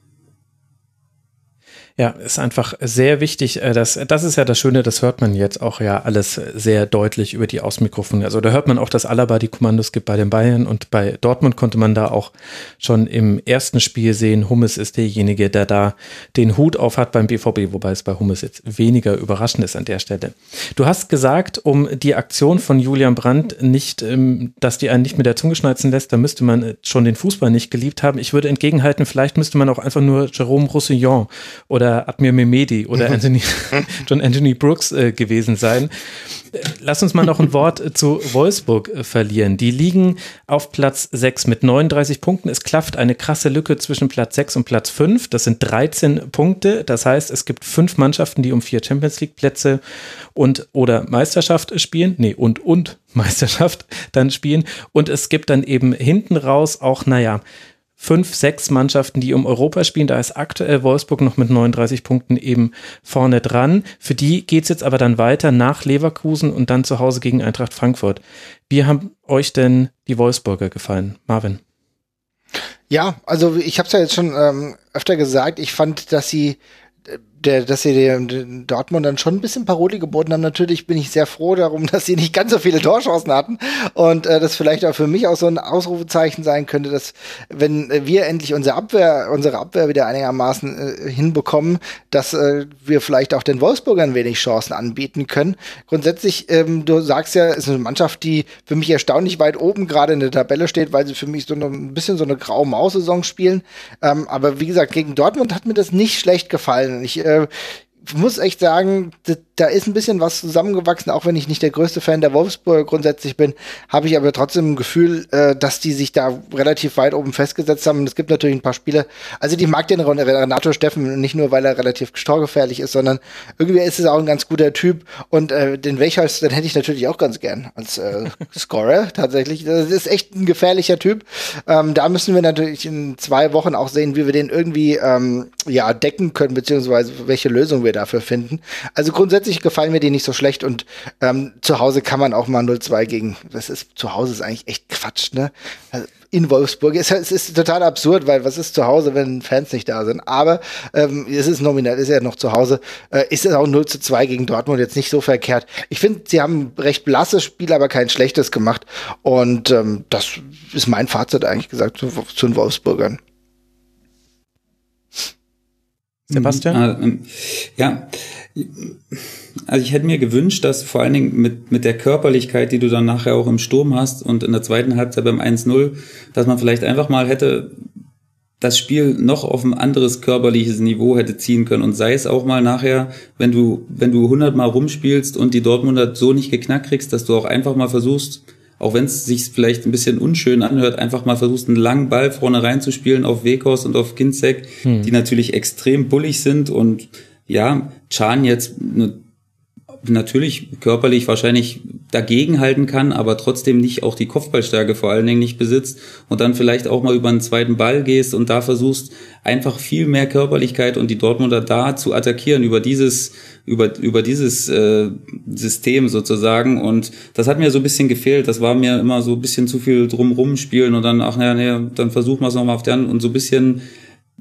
Ja, ist einfach sehr wichtig. Äh, dass, das ist ja das Schöne, das hört man jetzt auch ja alles sehr deutlich über die Außenmikrofone. Also da hört man auch, dass Alaba die Kommandos gibt bei den Bayern und bei Dortmund konnte man da auch schon im ersten Spiel sehen, Hummes ist derjenige, der da den Hut auf hat beim BVB, wobei es bei Hummes jetzt weniger überraschend ist an der Stelle. Du hast gesagt, um die Aktion von Julian Brandt nicht, ähm, dass die einen nicht mit der Zunge schneizen lässt, da müsste man schon den Fußball nicht geliebt haben. Ich würde entgegenhalten, vielleicht müsste man auch einfach nur Jerome Roussillon oder oder Admir Mehmedi oder mhm. Anthony, John Anthony Brooks äh, gewesen sein. Lass uns mal noch ein Wort äh, zu Wolfsburg äh, verlieren. Die liegen auf Platz 6 mit 39 Punkten. Es klafft eine krasse Lücke zwischen Platz 6 und Platz 5. Das sind 13 Punkte. Das heißt, es gibt fünf Mannschaften, die um vier Champions League Plätze und oder Meisterschaft spielen. Nee, und und Meisterschaft dann spielen. Und es gibt dann eben hinten raus auch, naja, fünf, sechs Mannschaften, die um Europa spielen. Da ist aktuell Wolfsburg noch mit 39 Punkten eben vorne dran. Für die geht's jetzt aber dann weiter nach Leverkusen und dann zu Hause gegen Eintracht Frankfurt. Wie haben euch denn die Wolfsburger gefallen, Marvin? Ja, also ich habe es ja jetzt schon ähm, öfter gesagt. Ich fand, dass sie der, dass sie den Dortmund dann schon ein bisschen Paroli geboten haben. Natürlich bin ich sehr froh darum, dass sie nicht ganz so viele Torchancen hatten und äh, das vielleicht auch für mich auch so ein Ausrufezeichen sein könnte, dass wenn wir endlich unsere Abwehr, unsere Abwehr wieder einigermaßen äh, hinbekommen, dass äh, wir vielleicht auch den Wolfsburgern wenig Chancen anbieten können. Grundsätzlich, ähm, du sagst ja, ist eine Mannschaft, die für mich erstaunlich weit oben gerade in der Tabelle steht, weil sie für mich so ein bisschen so eine graue Maus-Saison spielen. Ähm, aber wie gesagt, gegen Dortmund hat mir das nicht schlecht gefallen. Ich äh, muss echt sagen, da ist ein bisschen was zusammengewachsen, auch wenn ich nicht der größte Fan der Wolfsburg grundsätzlich bin, habe ich aber trotzdem ein Gefühl, äh, dass die sich da relativ weit oben festgesetzt haben. Und es gibt natürlich ein paar Spiele, also ich mag den Renato Steffen nicht nur, weil er relativ storgefährlich ist, sondern irgendwie ist es auch ein ganz guter Typ. Und äh, den Wechhals, den hätte ich natürlich auch ganz gern als äh, Scorer tatsächlich. Das ist echt ein gefährlicher Typ. Ähm, da müssen wir natürlich in zwei Wochen auch sehen, wie wir den irgendwie ähm, ja decken können, beziehungsweise welche Lösung wir da dafür finden. Also grundsätzlich gefallen mir die nicht so schlecht und ähm, zu Hause kann man auch mal 0-2 gegen, das ist, zu Hause ist eigentlich echt Quatsch, ne? Also, in Wolfsburg. Es, es, ist total absurd, weil was ist zu Hause, wenn Fans nicht da sind? Aber ähm, es ist nominell, ist ja noch zu Hause. Äh, ist es auch 0 zu 2 gegen Dortmund jetzt nicht so verkehrt. Ich finde, sie haben recht blasses Spiel, aber kein schlechtes gemacht. Und ähm, das ist mein Fazit eigentlich gesagt zu, zu den Wolfsburgern. Sebastian? Ah, ähm, ja, also ich hätte mir gewünscht, dass vor allen Dingen mit, mit der Körperlichkeit, die du dann nachher auch im Sturm hast und in der zweiten Halbzeit beim 1-0, dass man vielleicht einfach mal hätte das Spiel noch auf ein anderes körperliches Niveau hätte ziehen können. Und sei es auch mal nachher, wenn du, wenn du 100 Mal rumspielst und die Dortmunder so nicht geknackt kriegst, dass du auch einfach mal versuchst, auch wenn es sich vielleicht ein bisschen unschön anhört, einfach mal versuchst, einen langen Ball vorne reinzuspielen auf Wekos und auf Kinzek, hm. die natürlich extrem bullig sind und ja, Chan jetzt natürlich körperlich wahrscheinlich dagegenhalten kann, aber trotzdem nicht auch die Kopfballstärke vor allen Dingen nicht besitzt und dann vielleicht auch mal über einen zweiten Ball gehst und da versuchst einfach viel mehr Körperlichkeit und die Dortmunder da zu attackieren über dieses über über dieses äh, System sozusagen. Und das hat mir so ein bisschen gefehlt, das war mir immer so ein bisschen zu viel drumrum spielen und dann ach naja, nee, dann versuchen wir es nochmal auf der und so ein bisschen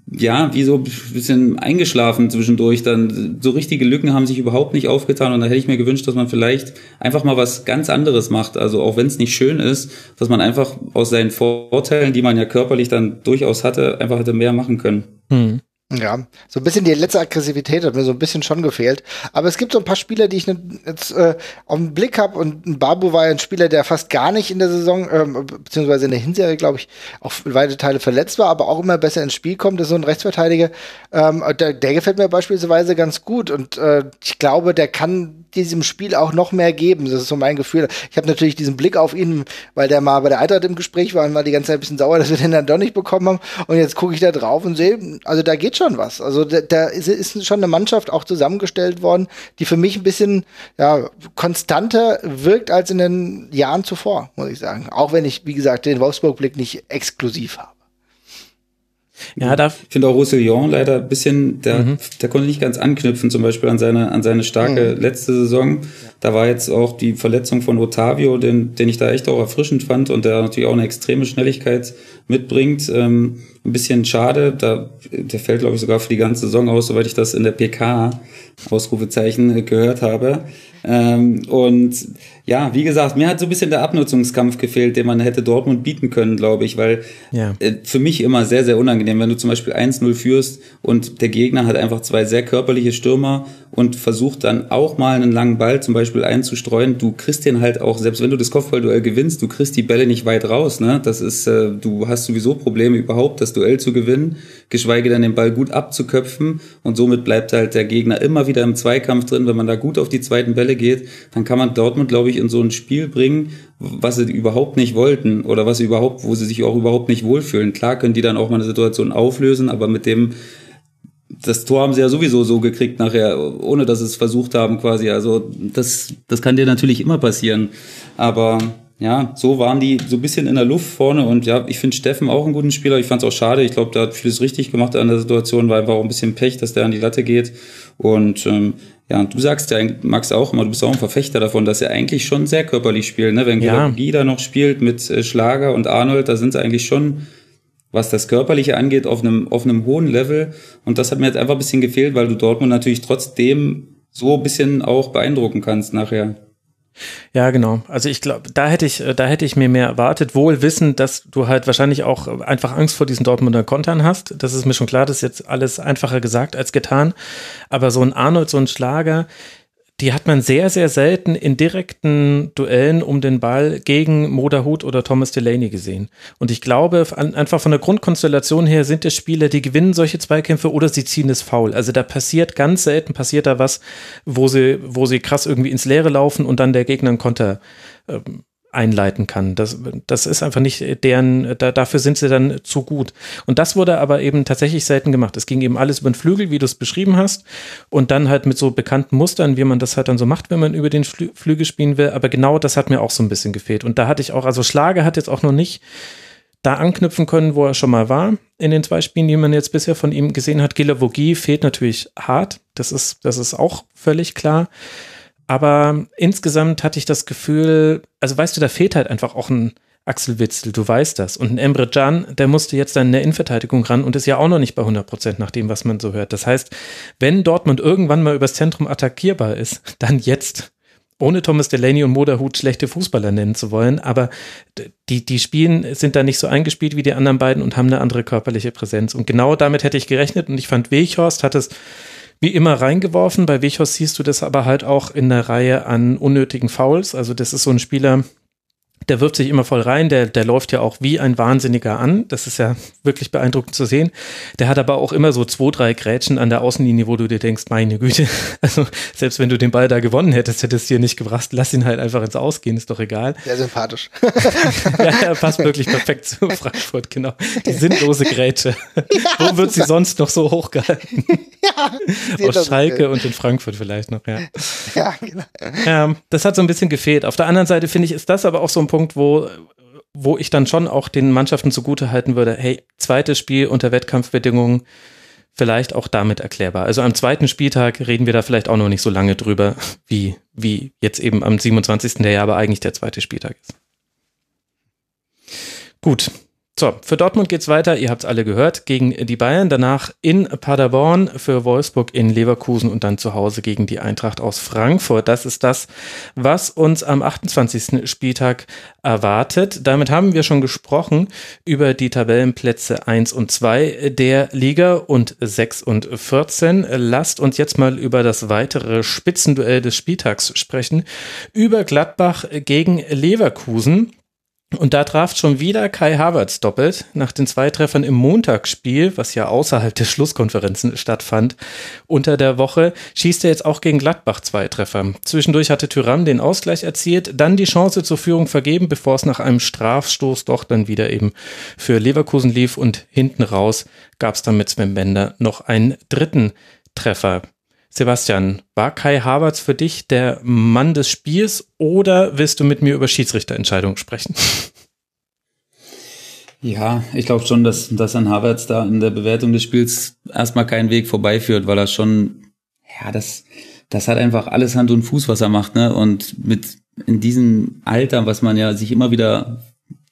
ja, wie so ein bisschen eingeschlafen zwischendurch. Dann so richtige Lücken haben sich überhaupt nicht aufgetan und da hätte ich mir gewünscht, dass man vielleicht einfach mal was ganz anderes macht. Also auch wenn es nicht schön ist, dass man einfach aus seinen Vorteilen, die man ja körperlich dann durchaus hatte, einfach hätte mehr machen können. Hm. Ja, so ein bisschen die letzte Aggressivität hat mir so ein bisschen schon gefehlt. Aber es gibt so ein paar Spieler, die ich jetzt äh, auf den Blick habe. Und Babu war ja ein Spieler, der fast gar nicht in der Saison, ähm, beziehungsweise in der Hinserie, glaube ich, auch weite Teile verletzt war, aber auch immer besser ins Spiel kommt. Das ist so ein Rechtsverteidiger. Ähm, der, der gefällt mir beispielsweise ganz gut. Und äh, ich glaube, der kann diesem Spiel auch noch mehr geben. Das ist so mein Gefühl. Ich habe natürlich diesen Blick auf ihn, weil der mal bei der Eintracht im Gespräch war und war die ganze Zeit ein bisschen sauer, dass wir den dann doch nicht bekommen haben. Und jetzt gucke ich da drauf und sehe, also da geht schon was. Also da, da ist, ist, schon eine Mannschaft auch zusammengestellt worden, die für mich ein bisschen ja, konstanter wirkt als in den Jahren zuvor, muss ich sagen. Auch wenn ich, wie gesagt, den Wolfsburg-Blick nicht exklusiv habe. Ja, da ich finde auch Roussillon leider ein bisschen, der, mhm. der konnte nicht ganz anknüpfen, zum Beispiel an seine, an seine starke mhm. letzte Saison. Da war jetzt auch die Verletzung von Otavio, den, den ich da echt auch erfrischend fand und der natürlich auch eine extreme Schnelligkeit mitbringt. Ähm, ein bisschen schade, da, der fällt, glaube ich, sogar für die ganze Saison aus, soweit ich das in der PK Ausrufezeichen gehört habe. Ähm, und ja, wie gesagt, mir hat so ein bisschen der Abnutzungskampf gefehlt, den man hätte Dortmund bieten können, glaube ich, weil ja. äh, für mich immer sehr, sehr unangenehm, wenn du zum Beispiel 1-0 führst und der Gegner hat einfach zwei sehr körperliche Stürmer und versucht dann auch mal einen langen Ball zum Beispiel einzustreuen. Du kriegst den halt auch, selbst wenn du das Kopfballduell gewinnst, du kriegst die Bälle nicht weit raus. Ne? Das ist, äh, du hast sowieso Probleme überhaupt, das Duell zu gewinnen, geschweige denn den Ball gut abzuköpfen und somit bleibt halt der Gegner immer wieder im Zweikampf drin. Wenn man da gut auf die zweiten Bälle geht, dann kann man Dortmund, glaube ich, in so ein Spiel bringen, was sie überhaupt nicht wollten oder was überhaupt, wo sie sich auch überhaupt nicht wohlfühlen. Klar können die dann auch mal eine Situation auflösen, aber mit dem das Tor haben sie ja sowieso so gekriegt nachher, ohne dass sie es versucht haben quasi. Also das, das kann dir natürlich immer passieren. Aber ja, so waren die so ein bisschen in der Luft vorne und ja, ich finde Steffen auch einen guten Spieler. Ich fand es auch schade. Ich glaube, der hat vieles richtig gemacht an der Situation, weil einfach auch ein bisschen Pech, dass der an die Latte geht. Und ähm, ja, und du sagst ja, Max auch immer, du bist auch ein Verfechter davon, dass er eigentlich schon sehr körperlich spielt. Ne? Wenn ja. da noch spielt mit äh, Schlager und Arnold, da sind sie eigentlich schon, was das Körperliche angeht, auf einem, auf einem hohen Level. Und das hat mir jetzt einfach ein bisschen gefehlt, weil du Dortmund natürlich trotzdem so ein bisschen auch beeindrucken kannst nachher. Ja, genau. Also ich glaube, da hätte ich, da hätte ich mir mehr erwartet, wohl wissend, dass du halt wahrscheinlich auch einfach Angst vor diesen Dortmunder Kontern hast. Das ist mir schon klar, das ist jetzt alles einfacher gesagt als getan. Aber so ein Arnold, so ein Schlager, die hat man sehr, sehr selten in direkten Duellen um den Ball gegen Moderhut oder Thomas Delaney gesehen. Und ich glaube, einfach von der Grundkonstellation her sind es Spieler, die gewinnen solche Zweikämpfe oder sie ziehen es faul. Also da passiert ganz selten, passiert da was, wo sie, wo sie krass irgendwie ins Leere laufen und dann der Gegner einen Konter ähm, einleiten kann. Das, das ist einfach nicht deren, da, dafür sind sie dann zu gut. Und das wurde aber eben tatsächlich selten gemacht. Es ging eben alles über den Flügel, wie du es beschrieben hast, und dann halt mit so bekannten Mustern, wie man das halt dann so macht, wenn man über den Flü Flügel spielen will. Aber genau das hat mir auch so ein bisschen gefehlt. Und da hatte ich auch, also Schlager hat jetzt auch noch nicht da anknüpfen können, wo er schon mal war. In den zwei Spielen, die man jetzt bisher von ihm gesehen hat, Gilavogie fehlt natürlich hart. Das ist, das ist auch völlig klar. Aber insgesamt hatte ich das Gefühl, also weißt du, da fehlt halt einfach auch ein Axel Witzel, du weißt das. Und ein Emre Can, der musste jetzt dann in der Innenverteidigung ran und ist ja auch noch nicht bei 100 Prozent nach dem, was man so hört. Das heißt, wenn Dortmund irgendwann mal übers Zentrum attackierbar ist, dann jetzt ohne Thomas Delaney und Moderhut schlechte Fußballer nennen zu wollen, aber die, die spielen, sind da nicht so eingespielt wie die anderen beiden und haben eine andere körperliche Präsenz. Und genau damit hätte ich gerechnet und ich fand, Weghorst hat es wie immer reingeworfen. Bei Weghorst siehst du das aber halt auch in der Reihe an unnötigen Fouls. Also das ist so ein Spieler, der wirft sich immer voll rein, der, der läuft ja auch wie ein Wahnsinniger an. Das ist ja wirklich beeindruckend zu sehen. Der hat aber auch immer so zwei, drei Grätschen an der Außenlinie, wo du dir denkst, meine Güte, also selbst wenn du den Ball da gewonnen hättest, hättest du dir nicht gebracht, lass ihn halt einfach ins Ausgehen, ist doch egal. Sehr sympathisch. ja, er passt wirklich perfekt zu Frankfurt, genau. Die sinnlose Grätsche. Ja, wo wird sie sonst noch so hochgehalten? Ja, Aus Schalke und in Frankfurt vielleicht noch, ja. Ja, genau. Ja, das hat so ein bisschen gefehlt. Auf der anderen Seite finde ich, ist das aber auch so ein Punkt, Punkt, wo, wo ich dann schon auch den Mannschaften zugute halten würde, hey, zweites Spiel unter Wettkampfbedingungen, vielleicht auch damit erklärbar. Also am zweiten Spieltag reden wir da vielleicht auch noch nicht so lange drüber, wie, wie jetzt eben am 27. der ja aber eigentlich der zweite Spieltag ist. Gut, so, für Dortmund geht's weiter, ihr habt's alle gehört, gegen die Bayern, danach in Paderborn, für Wolfsburg in Leverkusen und dann zu Hause gegen die Eintracht aus Frankfurt. Das ist das, was uns am 28. Spieltag erwartet. Damit haben wir schon gesprochen über die Tabellenplätze 1 und 2 der Liga und 6 und 14. Lasst uns jetzt mal über das weitere Spitzenduell des Spieltags sprechen, über Gladbach gegen Leverkusen. Und da traf schon wieder Kai Havertz doppelt. Nach den zwei Treffern im Montagsspiel, was ja außerhalb der Schlusskonferenzen stattfand, unter der Woche, schießt er jetzt auch gegen Gladbach zwei Treffer. Zwischendurch hatte Tyram den Ausgleich erzielt, dann die Chance zur Führung vergeben, bevor es nach einem Strafstoß doch dann wieder eben für Leverkusen lief und hinten raus gab es dann mit Sven Bender noch einen dritten Treffer. Sebastian, war Kai Havertz für dich der Mann des Spiels oder willst du mit mir über Schiedsrichterentscheidungen sprechen? Ja, ich glaube schon, dass, dass an Havertz da in der Bewertung des Spiels erstmal keinen Weg vorbeiführt, weil er schon, ja, das, das hat einfach alles Hand und Fuß, was er macht, ne? Und mit in diesem Alter, was man ja sich immer wieder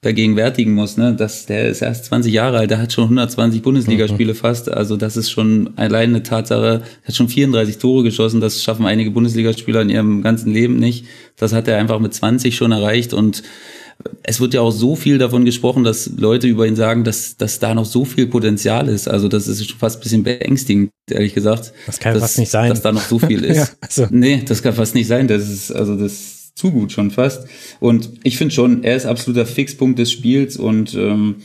vergegenwärtigen muss, ne? dass der ist erst 20 Jahre alt, der hat schon 120 Bundesligaspiele mhm. fast, also das ist schon allein eine Tatsache, er hat schon 34 Tore geschossen, das schaffen einige Bundesligaspieler in ihrem ganzen Leben nicht. Das hat er einfach mit 20 schon erreicht und es wird ja auch so viel davon gesprochen, dass Leute über ihn sagen, dass, dass da noch so viel Potenzial ist. Also das ist schon fast ein bisschen beängstigend, ehrlich gesagt. Das kann dass, fast nicht sein. Dass da noch so viel ist. ja, also. Nee, das kann fast nicht sein. Das ist, also das zu gut schon fast. Und ich finde schon, er ist absoluter Fixpunkt des Spiels und ähm,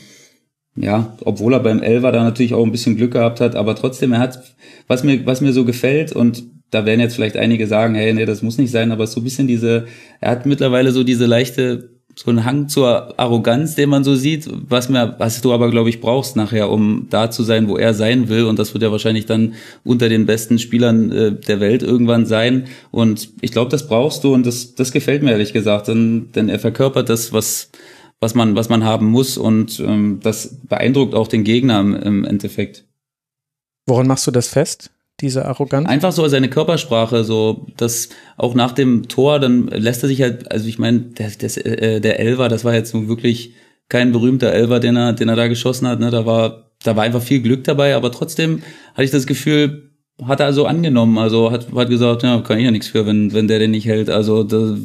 ja, obwohl er beim Elver da natürlich auch ein bisschen Glück gehabt hat, aber trotzdem, er hat, was mir, was mir so gefällt und da werden jetzt vielleicht einige sagen, hey, nee, das muss nicht sein, aber so ein bisschen diese, er hat mittlerweile so diese leichte so ein Hang zur Arroganz, den man so sieht, was mir, was du aber, glaube ich, brauchst nachher, um da zu sein, wo er sein will. Und das wird ja wahrscheinlich dann unter den besten Spielern äh, der Welt irgendwann sein. Und ich glaube, das brauchst du und das, das gefällt mir ehrlich gesagt, denn, denn er verkörpert das, was, was man, was man haben muss und ähm, das beeindruckt auch den Gegner im, im Endeffekt. Woran machst du das fest? Diese Arroganz? Einfach so seine Körpersprache, so dass auch nach dem Tor, dann lässt er sich halt, also ich meine, der, der, äh, der Elver, das war jetzt nun wirklich kein berühmter Elver, den er, den er da geschossen hat, ne? Da war, da war einfach viel Glück dabei, aber trotzdem hatte ich das Gefühl, hat er also angenommen, also hat, hat gesagt, ja, kann ich ja nichts für, wenn, wenn der den nicht hält. Also das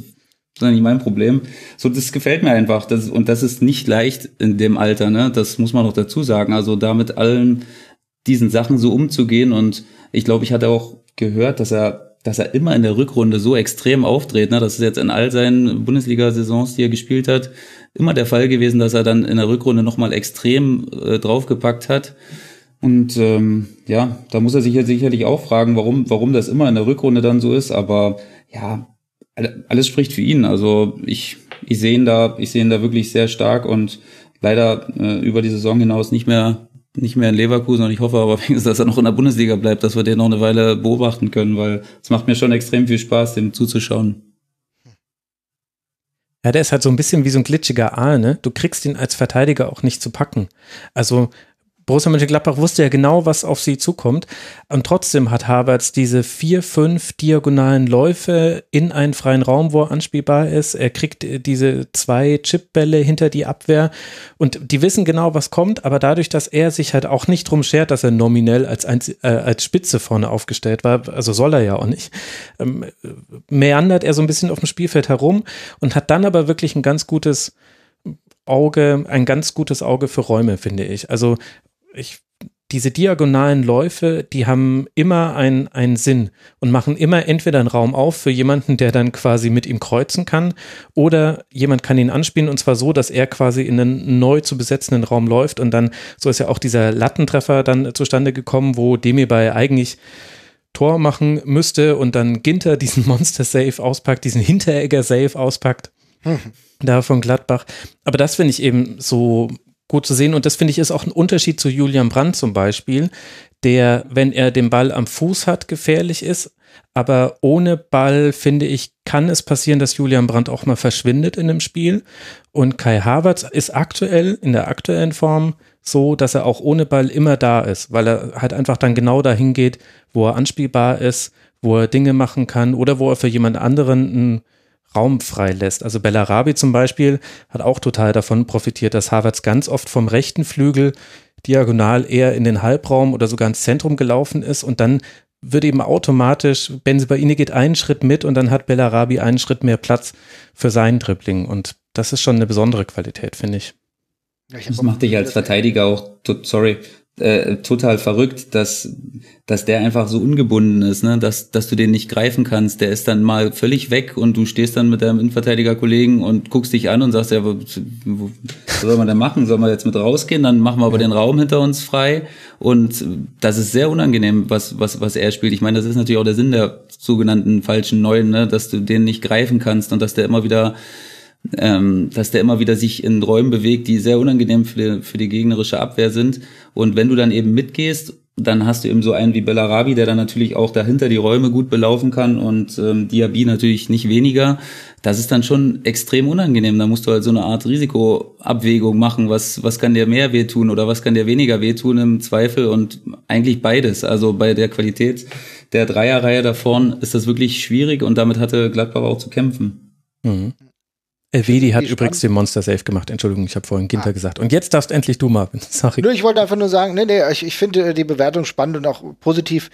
ist ja nicht mein Problem. So, das gefällt mir einfach. Das, und das ist nicht leicht in dem Alter, ne? Das muss man noch dazu sagen. Also da mit allen diesen Sachen so umzugehen und ich glaube, ich hatte auch gehört, dass er, dass er immer in der Rückrunde so extrem auftritt. Ne? Das ist jetzt in all seinen Bundesliga-Saisons, die er gespielt hat, immer der Fall gewesen, dass er dann in der Rückrunde nochmal extrem äh, draufgepackt hat. Und ähm, ja, da muss er sich jetzt sicherlich auch fragen, warum, warum das immer in der Rückrunde dann so ist. Aber ja, alles spricht für ihn. Also ich, ich sehe ihn da, ich sehe ihn da wirklich sehr stark und leider äh, über die Saison hinaus nicht mehr nicht mehr in Leverkusen und ich hoffe aber wenigstens, dass er noch in der Bundesliga bleibt, dass wir den noch eine Weile beobachten können, weil es macht mir schon extrem viel Spaß, dem zuzuschauen. Ja, der ist halt so ein bisschen wie so ein glitschiger Aal, ne? Du kriegst ihn als Verteidiger auch nicht zu packen. Also Borussia Mönchengladbach wusste ja genau, was auf sie zukommt. Und trotzdem hat Havertz diese vier, fünf diagonalen Läufe in einen freien Raum, wo er anspielbar ist. Er kriegt diese zwei Chipbälle hinter die Abwehr und die wissen genau, was kommt. Aber dadurch, dass er sich halt auch nicht drum schert, dass er nominell als, äh, als Spitze vorne aufgestellt war, also soll er ja auch nicht, ähm, meandert er so ein bisschen auf dem Spielfeld herum und hat dann aber wirklich ein ganz gutes Auge, ein ganz gutes Auge für Räume, finde ich. Also ich, diese diagonalen Läufe, die haben immer einen, einen Sinn und machen immer entweder einen Raum auf für jemanden, der dann quasi mit ihm kreuzen kann, oder jemand kann ihn anspielen und zwar so, dass er quasi in einen neu zu besetzenden Raum läuft und dann, so ist ja auch dieser Lattentreffer dann zustande gekommen, wo Demi bei eigentlich Tor machen müsste und dann Ginter diesen Monster-Save auspackt, diesen Hinteregger-Save auspackt. Hm. Da von Gladbach. Aber das finde ich eben so gut zu sehen. Und das finde ich ist auch ein Unterschied zu Julian Brandt zum Beispiel, der, wenn er den Ball am Fuß hat, gefährlich ist. Aber ohne Ball, finde ich, kann es passieren, dass Julian Brandt auch mal verschwindet in dem Spiel. Und Kai Havertz ist aktuell, in der aktuellen Form, so, dass er auch ohne Ball immer da ist, weil er halt einfach dann genau dahin geht, wo er anspielbar ist, wo er Dinge machen kann oder wo er für jemand anderen einen Raum freilässt. Also Bellarabi zum Beispiel hat auch total davon profitiert, dass Harvards ganz oft vom rechten Flügel diagonal eher in den Halbraum oder sogar ins Zentrum gelaufen ist und dann wird eben automatisch, Benzibaini geht einen Schritt mit und dann hat Bellarabi einen Schritt mehr Platz für seinen Dribbling und das ist schon eine besondere Qualität, finde ich. Das macht dich als Verteidiger auch, sorry, äh, total verrückt, dass, dass der einfach so ungebunden ist, ne? dass, dass du den nicht greifen kannst. Der ist dann mal völlig weg und du stehst dann mit deinem Innenverteidiger-Kollegen und guckst dich an und sagst, ja, was, was soll man da machen? Soll man jetzt mit rausgehen? Dann machen wir aber den Raum hinter uns frei. Und das ist sehr unangenehm, was, was, was er spielt. Ich meine, das ist natürlich auch der Sinn der sogenannten falschen Neuen, ne? dass du den nicht greifen kannst und dass der immer wieder ähm, dass der immer wieder sich in Räumen bewegt, die sehr unangenehm für die, für die gegnerische Abwehr sind. Und wenn du dann eben mitgehst, dann hast du eben so einen wie Bellarabi, der dann natürlich auch dahinter die Räume gut belaufen kann und ähm, Diaby natürlich nicht weniger. Das ist dann schon extrem unangenehm. Da musst du halt so eine Art Risikoabwägung machen. Was, was kann dir mehr wehtun oder was kann dir weniger wehtun im Zweifel und eigentlich beides. Also bei der Qualität der Dreierreihe da vorn ist das wirklich schwierig und damit hatte Gladbach auch zu kämpfen. Mhm. Elvedi hat übrigens den Monster Safe gemacht. Entschuldigung, ich habe vorhin Ginter ah. gesagt. Und jetzt darfst endlich du, Marvin. Sorry. Nur, ich wollte einfach nur sagen, nee, nee, ich, ich finde die Bewertung spannend und auch positiv.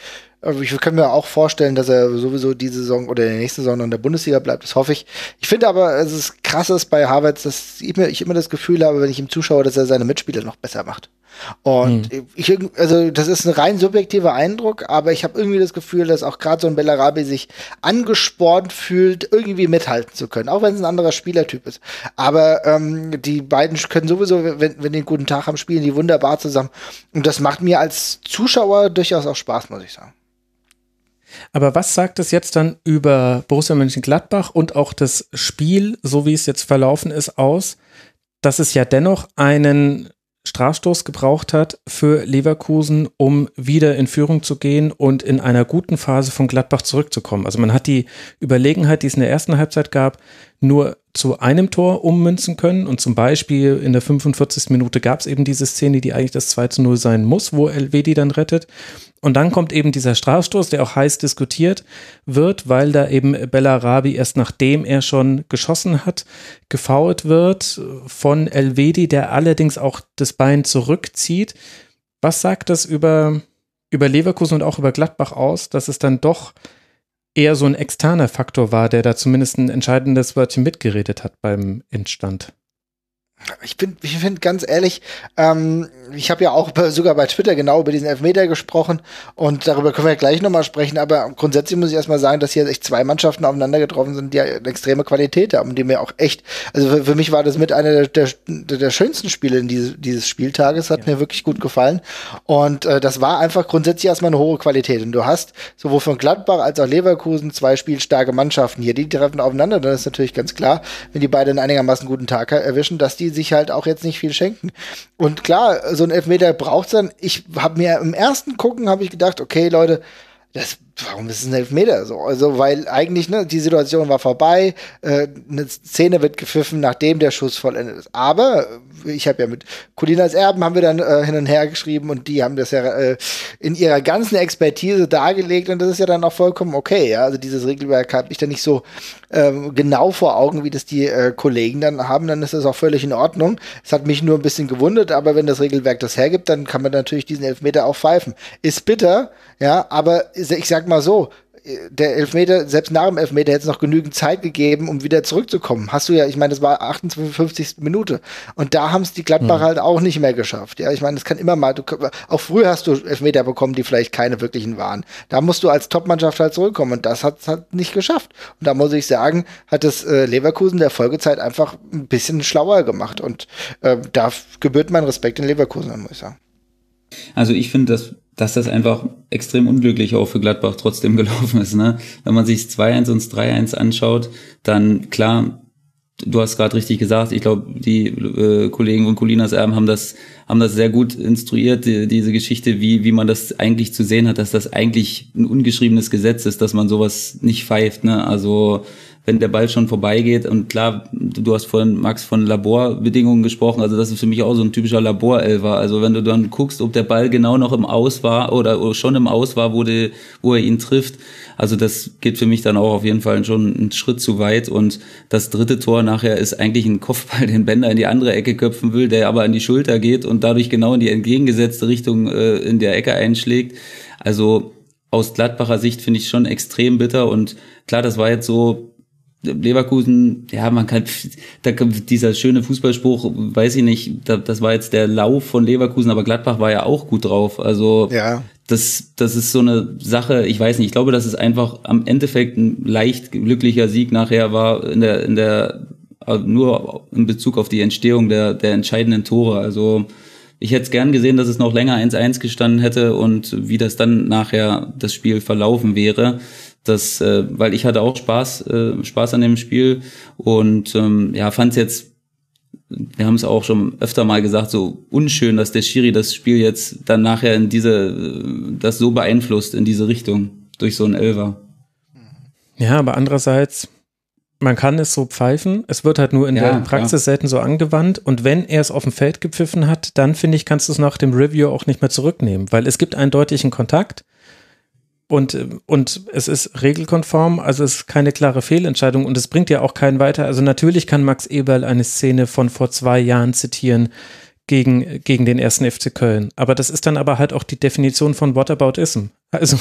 Ich kann mir auch vorstellen, dass er sowieso diese Saison oder in der nächsten Saison in der Bundesliga bleibt. Das hoffe ich. Ich finde aber, es ist krasses bei Harvards, dass ich immer das Gefühl habe, wenn ich ihm zuschaue, dass er seine Mitspieler noch besser macht. Und hm. ich, also das ist ein rein subjektiver Eindruck, aber ich habe irgendwie das Gefühl, dass auch gerade so ein Bellarabi sich angespornt fühlt, irgendwie mithalten zu können, auch wenn es ein anderer Spielertyp ist. Aber ähm, die beiden können sowieso, wenn, wenn die einen guten Tag haben, spielen die wunderbar zusammen. Und das macht mir als Zuschauer durchaus auch Spaß, muss ich sagen. Aber was sagt es jetzt dann über Borussia Mönchengladbach und auch das Spiel, so wie es jetzt verlaufen ist, aus, dass es ja dennoch einen Strafstoß gebraucht hat für Leverkusen, um wieder in Führung zu gehen und in einer guten Phase von Gladbach zurückzukommen. Also man hat die Überlegenheit, die es in der ersten Halbzeit gab, nur zu einem Tor ummünzen können. Und zum Beispiel in der 45. Minute gab es eben diese Szene, die eigentlich das 2 zu 0 sein muss, wo Elvedi dann rettet. Und dann kommt eben dieser Strafstoß, der auch heiß diskutiert wird, weil da eben Bellarabi erst nachdem er schon geschossen hat, gefault wird von Elvedi, der allerdings auch das Bein zurückzieht. Was sagt das über, über Leverkusen und auch über Gladbach aus, dass es dann doch eher so ein externer Faktor war, der da zumindest ein entscheidendes Wörtchen mitgeredet hat beim Endstand? Ich finde, ich finde ganz ehrlich, ähm, ich habe ja auch sogar bei Twitter genau über diesen Elfmeter gesprochen und darüber können wir gleich nochmal sprechen, aber grundsätzlich muss ich erstmal sagen, dass hier echt zwei Mannschaften aufeinander getroffen sind, die eine extreme Qualität haben, die mir auch echt, also für, für mich war das mit einer der, der, der schönsten Spiele in diese, dieses Spieltages, hat ja. mir wirklich gut gefallen und äh, das war einfach grundsätzlich erstmal eine hohe Qualität und du hast sowohl von Gladbach als auch Leverkusen zwei spielstarke Mannschaften hier, die treffen aufeinander, dann ist natürlich ganz klar, wenn die beiden einen einigermaßen guten Tag erwischen, dass die sich halt auch jetzt nicht viel schenken und klar, so ein Elfmeter braucht's dann. Ich habe mir im ersten Gucken habe ich gedacht, okay, Leute, das, warum ist es ein Elfmeter so? Also, weil eigentlich, ne, die Situation war vorbei, äh, eine Szene wird gepfiffen, nachdem der Schuss vollendet ist. Aber ich habe ja mit Colinas Erben haben wir dann äh, hin und her geschrieben und die haben das ja äh, in ihrer ganzen Expertise dargelegt und das ist ja dann auch vollkommen okay, ja. Also dieses Regelwerk habe ich dann nicht so ähm, genau vor Augen, wie das die äh, Kollegen dann haben, dann ist das auch völlig in Ordnung. Es hat mich nur ein bisschen gewundert, aber wenn das Regelwerk das hergibt, dann kann man natürlich diesen Elfmeter auch pfeifen. Ist bitter, ja, aber ich sag mal so, der Elfmeter, selbst nach dem Elfmeter hätte es noch genügend Zeit gegeben, um wieder zurückzukommen. Hast du ja, ich meine, das war 58. Minute. Und da haben es die Gladbacher mhm. halt auch nicht mehr geschafft. Ja, ich meine, das kann immer mal, du, auch früher hast du Elfmeter bekommen, die vielleicht keine wirklichen waren. Da musst du als Topmannschaft halt zurückkommen und das hat es halt nicht geschafft. Und da muss ich sagen, hat das äh, Leverkusen der Folgezeit einfach ein bisschen schlauer gemacht und äh, da gebührt mein Respekt in Leverkusen, muss ich sagen. Also ich finde, dass, dass das einfach extrem unglücklich auch für Gladbach trotzdem gelaufen ist. Ne? Wenn man sich 2-1 und 3-1 anschaut, dann klar, du hast gerade richtig gesagt, ich glaube, die äh, Kollegen und Colinas Erben haben das, haben das sehr gut instruiert, die, diese Geschichte, wie, wie man das eigentlich zu sehen hat, dass das eigentlich ein ungeschriebenes Gesetz ist, dass man sowas nicht pfeift. Ne? Also wenn der Ball schon vorbeigeht. Und klar, du hast vorhin, Max, von Laborbedingungen gesprochen. Also das ist für mich auch so ein typischer Laborelfer. Also wenn du dann guckst, ob der Ball genau noch im Aus war oder, schon im Aus war, wo, die, wo er ihn trifft. Also das geht für mich dann auch auf jeden Fall schon einen Schritt zu weit. Und das dritte Tor nachher ist eigentlich ein Kopfball, den Bender in die andere Ecke köpfen will, der aber an die Schulter geht und dadurch genau in die entgegengesetzte Richtung äh, in der Ecke einschlägt. Also aus Gladbacher Sicht finde ich schon extrem bitter und klar, das war jetzt so Leverkusen, ja, man kann, da, dieser schöne Fußballspruch, weiß ich nicht, da, das war jetzt der Lauf von Leverkusen, aber Gladbach war ja auch gut drauf. Also ja. das, das ist so eine Sache, ich weiß nicht, ich glaube, dass es einfach am Endeffekt ein leicht glücklicher Sieg nachher war in der, in der, nur in Bezug auf die Entstehung der, der entscheidenden Tore. Also ich hätte es gern gesehen, dass es noch länger 1-1 gestanden hätte und wie das dann nachher das Spiel verlaufen wäre das, äh, weil ich hatte auch Spaß, äh, Spaß an dem Spiel und ähm, ja, fand es jetzt, wir haben es auch schon öfter mal gesagt, so unschön, dass der Schiri das Spiel jetzt dann nachher in diese, äh, das so beeinflusst in diese Richtung durch so einen Elver. Ja, aber andererseits, man kann es so pfeifen, es wird halt nur in ja, der Praxis ja. selten so angewandt und wenn er es auf dem Feld gepfiffen hat, dann finde ich, kannst du es nach dem Review auch nicht mehr zurücknehmen, weil es gibt einen deutlichen Kontakt und, und es ist regelkonform, also es ist keine klare Fehlentscheidung und es bringt ja auch keinen weiter. Also natürlich kann Max Eberl eine Szene von vor zwei Jahren zitieren gegen, gegen den ersten FC Köln. Aber das ist dann aber halt auch die Definition von Whataboutism. Also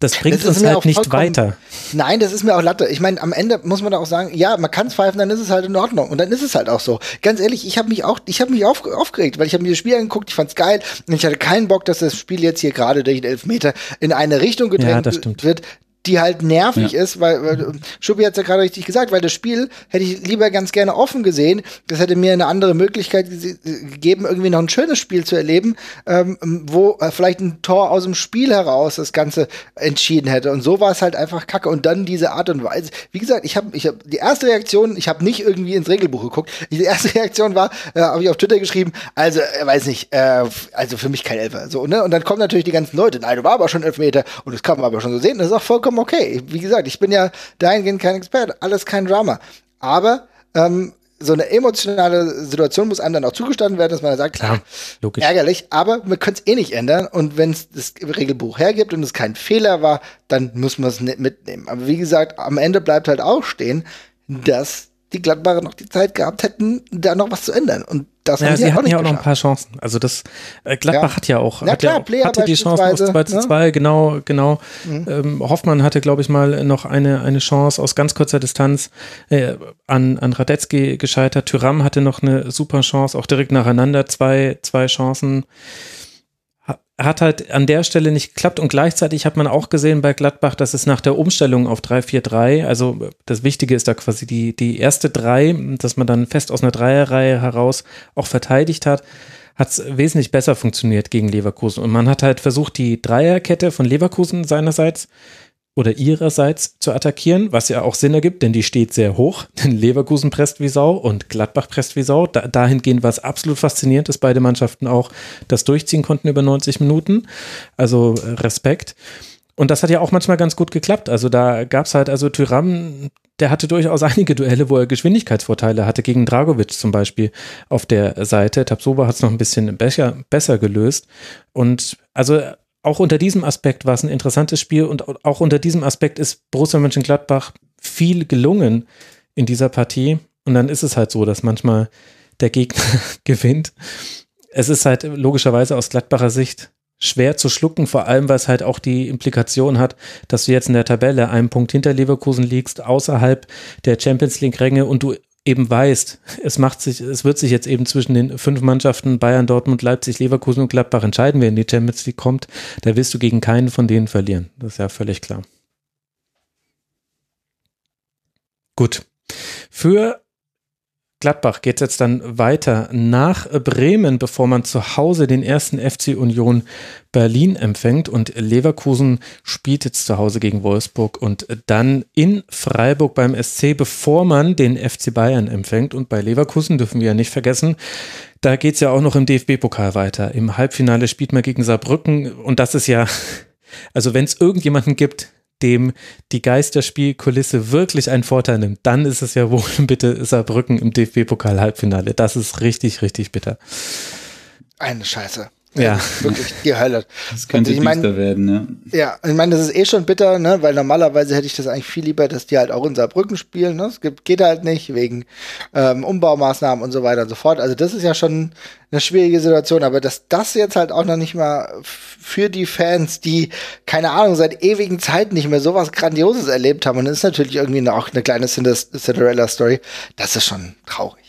das bringt das uns halt nicht weiter. Nein, das ist mir auch Latte. Ich meine, am Ende muss man auch sagen, ja, man kann es pfeifen, dann ist es halt in Ordnung. Und dann ist es halt auch so. Ganz ehrlich, ich habe mich auch, ich habe mich auf, aufgeregt, weil ich habe mir das Spiel angeguckt, ich fand's geil und ich hatte keinen Bock, dass das Spiel jetzt hier gerade durch den Elfmeter in eine Richtung gedrängt ja, wird, die halt nervig ja. ist, weil, weil Schuppi hat es ja gerade richtig gesagt, weil das Spiel hätte ich lieber ganz gerne offen gesehen. Das hätte mir eine andere Möglichkeit gegeben, irgendwie noch ein schönes Spiel zu erleben, ähm, wo äh, vielleicht ein Tor aus dem Spiel heraus das Ganze entschieden hätte. Und so war es halt einfach kacke. Und dann diese Art und Weise. Wie gesagt, ich habe ich hab, die erste Reaktion, ich habe nicht irgendwie ins Regelbuch geguckt. Die erste Reaktion war, äh, habe ich auf Twitter geschrieben, also, äh, weiß nicht, äh, also für mich kein Elfer. So, ne? Und dann kommen natürlich die ganzen Leute, nein, du war aber schon Elfmeter und das kann man aber schon so sehen. Das ist auch vollkommen vollkommen okay. Wie gesagt, ich bin ja dahingehend kein Experte, alles kein Drama. Aber ähm, so eine emotionale Situation muss einem dann auch zugestanden werden, dass man sagt, klar, logisch. ärgerlich, aber wir können es eh nicht ändern. Und wenn es das Regelbuch hergibt und es kein Fehler war, dann muss man es nicht mitnehmen. Aber wie gesagt, am Ende bleibt halt auch stehen, dass die Gladbacher noch die Zeit gehabt hätten, da noch was zu ändern. Und das ja, haben sie, sie hatten ja auch noch ein paar Chancen. Also das äh, Gladbach ja. hat ja auch, hat klar, ja auch hatte die Chance auf 2 zu 2, ne? genau, genau. Mhm. Ähm, Hoffmann hatte, glaube ich, mal noch eine, eine Chance aus ganz kurzer Distanz äh, an, an Radetzky gescheitert. Tyram hatte noch eine super Chance, auch direkt nacheinander zwei, zwei Chancen hat halt an der Stelle nicht geklappt und gleichzeitig hat man auch gesehen bei Gladbach, dass es nach der Umstellung auf 3-4-3, also das Wichtige ist da quasi die, die erste drei, dass man dann fest aus einer Dreierreihe heraus auch verteidigt hat, hat es wesentlich besser funktioniert gegen Leverkusen. Und man hat halt versucht, die Dreierkette von Leverkusen seinerseits oder ihrerseits zu attackieren, was ja auch Sinn ergibt, denn die steht sehr hoch. Denn Leverkusen presst wie Sau und Gladbach presst wie Sau. Da, dahingehend war es absolut faszinierend, dass beide Mannschaften auch das durchziehen konnten über 90 Minuten. Also äh, Respekt. Und das hat ja auch manchmal ganz gut geklappt. Also da gab es halt, also Tyram, der hatte durchaus einige Duelle, wo er Geschwindigkeitsvorteile hatte, gegen Dragovic zum Beispiel auf der Seite. Tabsoba hat es noch ein bisschen besser, besser gelöst. Und also auch unter diesem Aspekt war es ein interessantes Spiel und auch unter diesem Aspekt ist Borussia Mönchengladbach viel gelungen in dieser Partie. Und dann ist es halt so, dass manchmal der Gegner gewinnt. Es ist halt logischerweise aus Gladbacher Sicht schwer zu schlucken, vor allem weil es halt auch die Implikation hat, dass du jetzt in der Tabelle einen Punkt hinter Leverkusen liegst, außerhalb der Champions League Ränge und du eben weißt, es macht sich, es wird sich jetzt eben zwischen den fünf Mannschaften Bayern, Dortmund, Leipzig, Leverkusen und Gladbach entscheiden, wer in die Champions League kommt, da wirst du gegen keinen von denen verlieren. Das ist ja völlig klar. Gut. Für Gladbach geht jetzt dann weiter nach Bremen, bevor man zu Hause den ersten FC Union Berlin empfängt und Leverkusen spielt jetzt zu Hause gegen Wolfsburg und dann in Freiburg beim SC, bevor man den FC Bayern empfängt. Und bei Leverkusen dürfen wir ja nicht vergessen, da geht es ja auch noch im DFB-Pokal weiter. Im Halbfinale spielt man gegen Saarbrücken und das ist ja, also wenn es irgendjemanden gibt, dem die Geisterspielkulisse wirklich einen Vorteil nimmt, dann ist es ja wohl bitte Saarbrücken im DFB-Pokal-Halbfinale. Das ist richtig, richtig bitter. Eine Scheiße. Ja. Wirklich die Hölle. Das könnte ich mein, düster werden, ne? Ja, ich meine, das ist eh schon bitter, ne, weil normalerweise hätte ich das eigentlich viel lieber, dass die halt auch in Saarbrücken spielen, ne? Es gibt, geht halt nicht wegen ähm, Umbaumaßnahmen und so weiter und so fort. Also das ist ja schon eine schwierige Situation, aber dass das jetzt halt auch noch nicht mal für die Fans, die keine Ahnung seit ewigen Zeiten nicht mehr sowas Grandioses erlebt haben, und das ist natürlich irgendwie auch eine kleine Cinderella-Story, das ist schon traurig.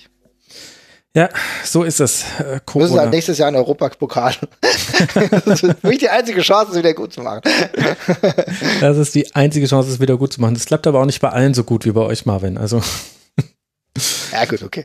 Ja, so ist es. Äh, Corona. Müssen halt nächstes Jahr in Europapokal. das ist wirklich die einzige Chance, es wieder gut zu machen. das ist die einzige Chance, es wieder gut zu machen. Das klappt aber auch nicht bei allen so gut wie bei euch, Marvin. Also. Ja, gut, okay.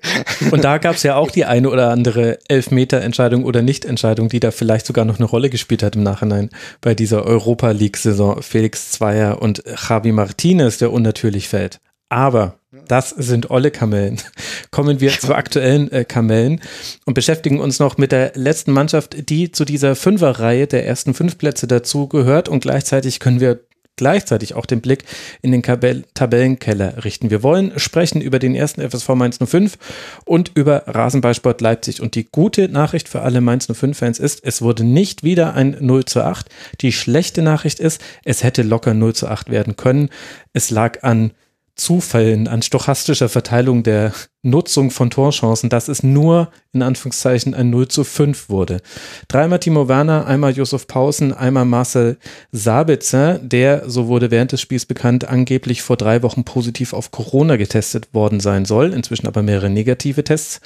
Und da gab es ja auch die eine oder andere Elfmeter-Entscheidung oder Nicht-Entscheidung, die da vielleicht sogar noch eine Rolle gespielt hat im Nachhinein bei dieser Europa League-Saison. Felix Zweier und Javi Martinez, der unnatürlich fällt. Aber das sind olle Kamellen. Kommen wir zu aktuellen äh, Kamellen und beschäftigen uns noch mit der letzten Mannschaft, die zu dieser Fünferreihe der ersten fünf Plätze dazu gehört und gleichzeitig können wir gleichzeitig auch den Blick in den Kabell Tabellenkeller richten. Wir wollen sprechen über den ersten FSV Mainz 05 und über Rasenballsport Leipzig. Und die gute Nachricht für alle Mainz 05-Fans ist, es wurde nicht wieder ein 0 zu 8. Die schlechte Nachricht ist, es hätte locker 0 zu 8 werden können. Es lag an Zufällen, an stochastischer Verteilung der Nutzung von Torchancen, dass es nur in Anführungszeichen ein 0 zu 5 wurde. Dreimal Timo Werner, einmal Josef Pausen, einmal Marcel Sabitzer, der, so wurde während des Spiels bekannt, angeblich vor drei Wochen positiv auf Corona getestet worden sein soll, inzwischen aber mehrere negative Tests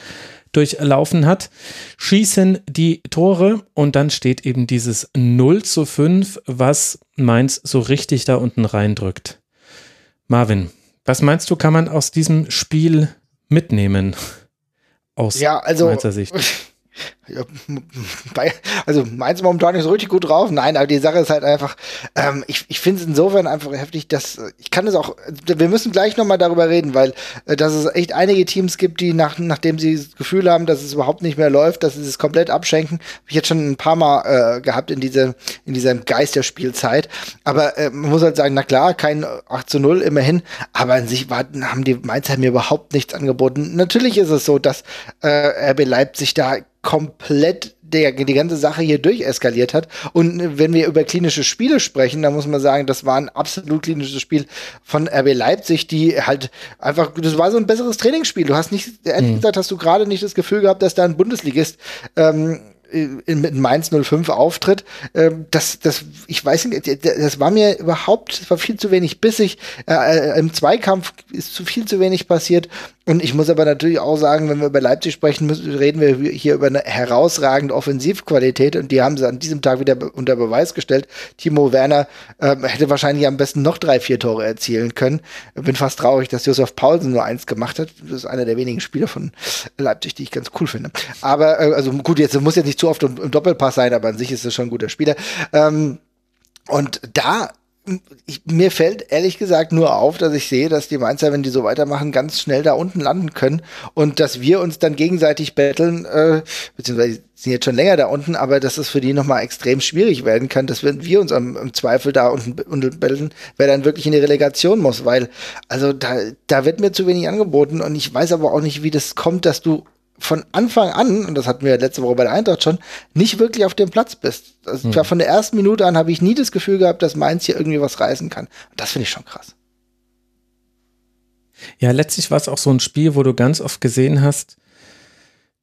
durchlaufen hat, schießen die Tore und dann steht eben dieses 0 zu 5, was Mainz so richtig da unten reindrückt. Marvin, was meinst du, kann man aus diesem Spiel mitnehmen? Aus ja, also, Sicht. also meins momentan nicht so richtig gut drauf. Nein, aber die Sache ist halt einfach, ähm, ich, ich finde es insofern einfach heftig, dass ich kann es auch, wir müssen gleich nochmal darüber reden, weil äh, dass es echt einige Teams gibt, die nach, nachdem sie das Gefühl haben, dass es überhaupt nicht mehr läuft, dass sie es komplett abschenken. Habe ich jetzt schon ein paar Mal äh, gehabt in, diese, in diesem Geist der Spielzeit. Aber äh, man muss halt sagen, na klar, kein 8 zu 0 immerhin, aber an sich war, haben die Mainzer mir überhaupt nichts angeboten. Natürlich ist es so, dass äh, RB Leipzig da komplett der, die ganze Sache hier durcheskaliert hat. Und wenn wir über klinische Spiele sprechen, dann muss man sagen, das war ein absolut klinisches Spiel von RB Leipzig, die halt einfach, das war so ein besseres Trainingsspiel. Du hast nicht, ehrlich mhm. gesagt, hast du gerade nicht das Gefühl gehabt, dass da ein Bundesligist ähm, in, mit Mainz 05 auftritt, ähm, das, das, ich weiß nicht, das war mir überhaupt, das war viel zu wenig bissig. Äh, äh, Im Zweikampf ist zu viel zu wenig passiert. Und ich muss aber natürlich auch sagen, wenn wir über Leipzig sprechen, müssen, reden wir hier über eine herausragende Offensivqualität und die haben sie an diesem Tag wieder unter Beweis gestellt. Timo Werner ähm, hätte wahrscheinlich am besten noch drei, vier Tore erzielen können. Bin fast traurig, dass Josef Paulsen nur eins gemacht hat. Das ist einer der wenigen Spieler von Leipzig, die ich ganz cool finde. Aber äh, also gut, jetzt muss jetzt nicht zu oft im, Doppelpass sein, aber an sich ist es schon ein guter Spieler. Ähm, und da ich, mir fällt ehrlich gesagt nur auf, dass ich sehe, dass die Mainzer, wenn die so weitermachen, ganz schnell da unten landen können und dass wir uns dann gegenseitig betteln, äh, beziehungsweise sind jetzt schon länger da unten, aber dass es für die nochmal extrem schwierig werden kann, dass wenn wir uns am, im Zweifel da unten, unten betteln, wer dann wirklich in die Relegation muss, weil also da, da wird mir zu wenig angeboten und ich weiß aber auch nicht, wie das kommt, dass du von Anfang an, und das hatten wir letzte Woche bei der Eintracht schon, nicht wirklich auf dem Platz bist. Also hm. von der ersten Minute an habe ich nie das Gefühl gehabt, dass Mainz hier irgendwie was reißen kann. Und das finde ich schon krass. Ja, letztlich war es auch so ein Spiel, wo du ganz oft gesehen hast,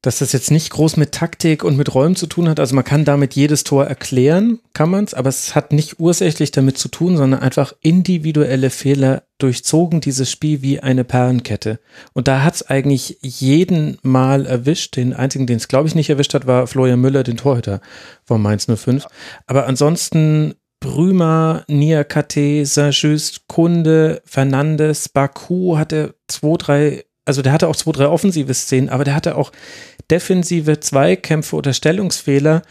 dass das jetzt nicht groß mit Taktik und mit Räumen zu tun hat. Also man kann damit jedes Tor erklären, kann man es, aber es hat nicht ursächlich damit zu tun, sondern einfach individuelle Fehler durchzogen dieses Spiel wie eine Perlenkette. Und da hat es eigentlich jeden Mal erwischt. Den einzigen, den es glaube ich nicht erwischt hat, war Florian Müller, den Torhüter von Mainz 05. Aber ansonsten Brümer, Niakate, Saint-Just, Kunde, Fernandes, Baku hatte zwei, drei also der hatte auch zwei, drei offensive Szenen, aber der hatte auch defensive Zweikämpfe oder Stellungsfehler,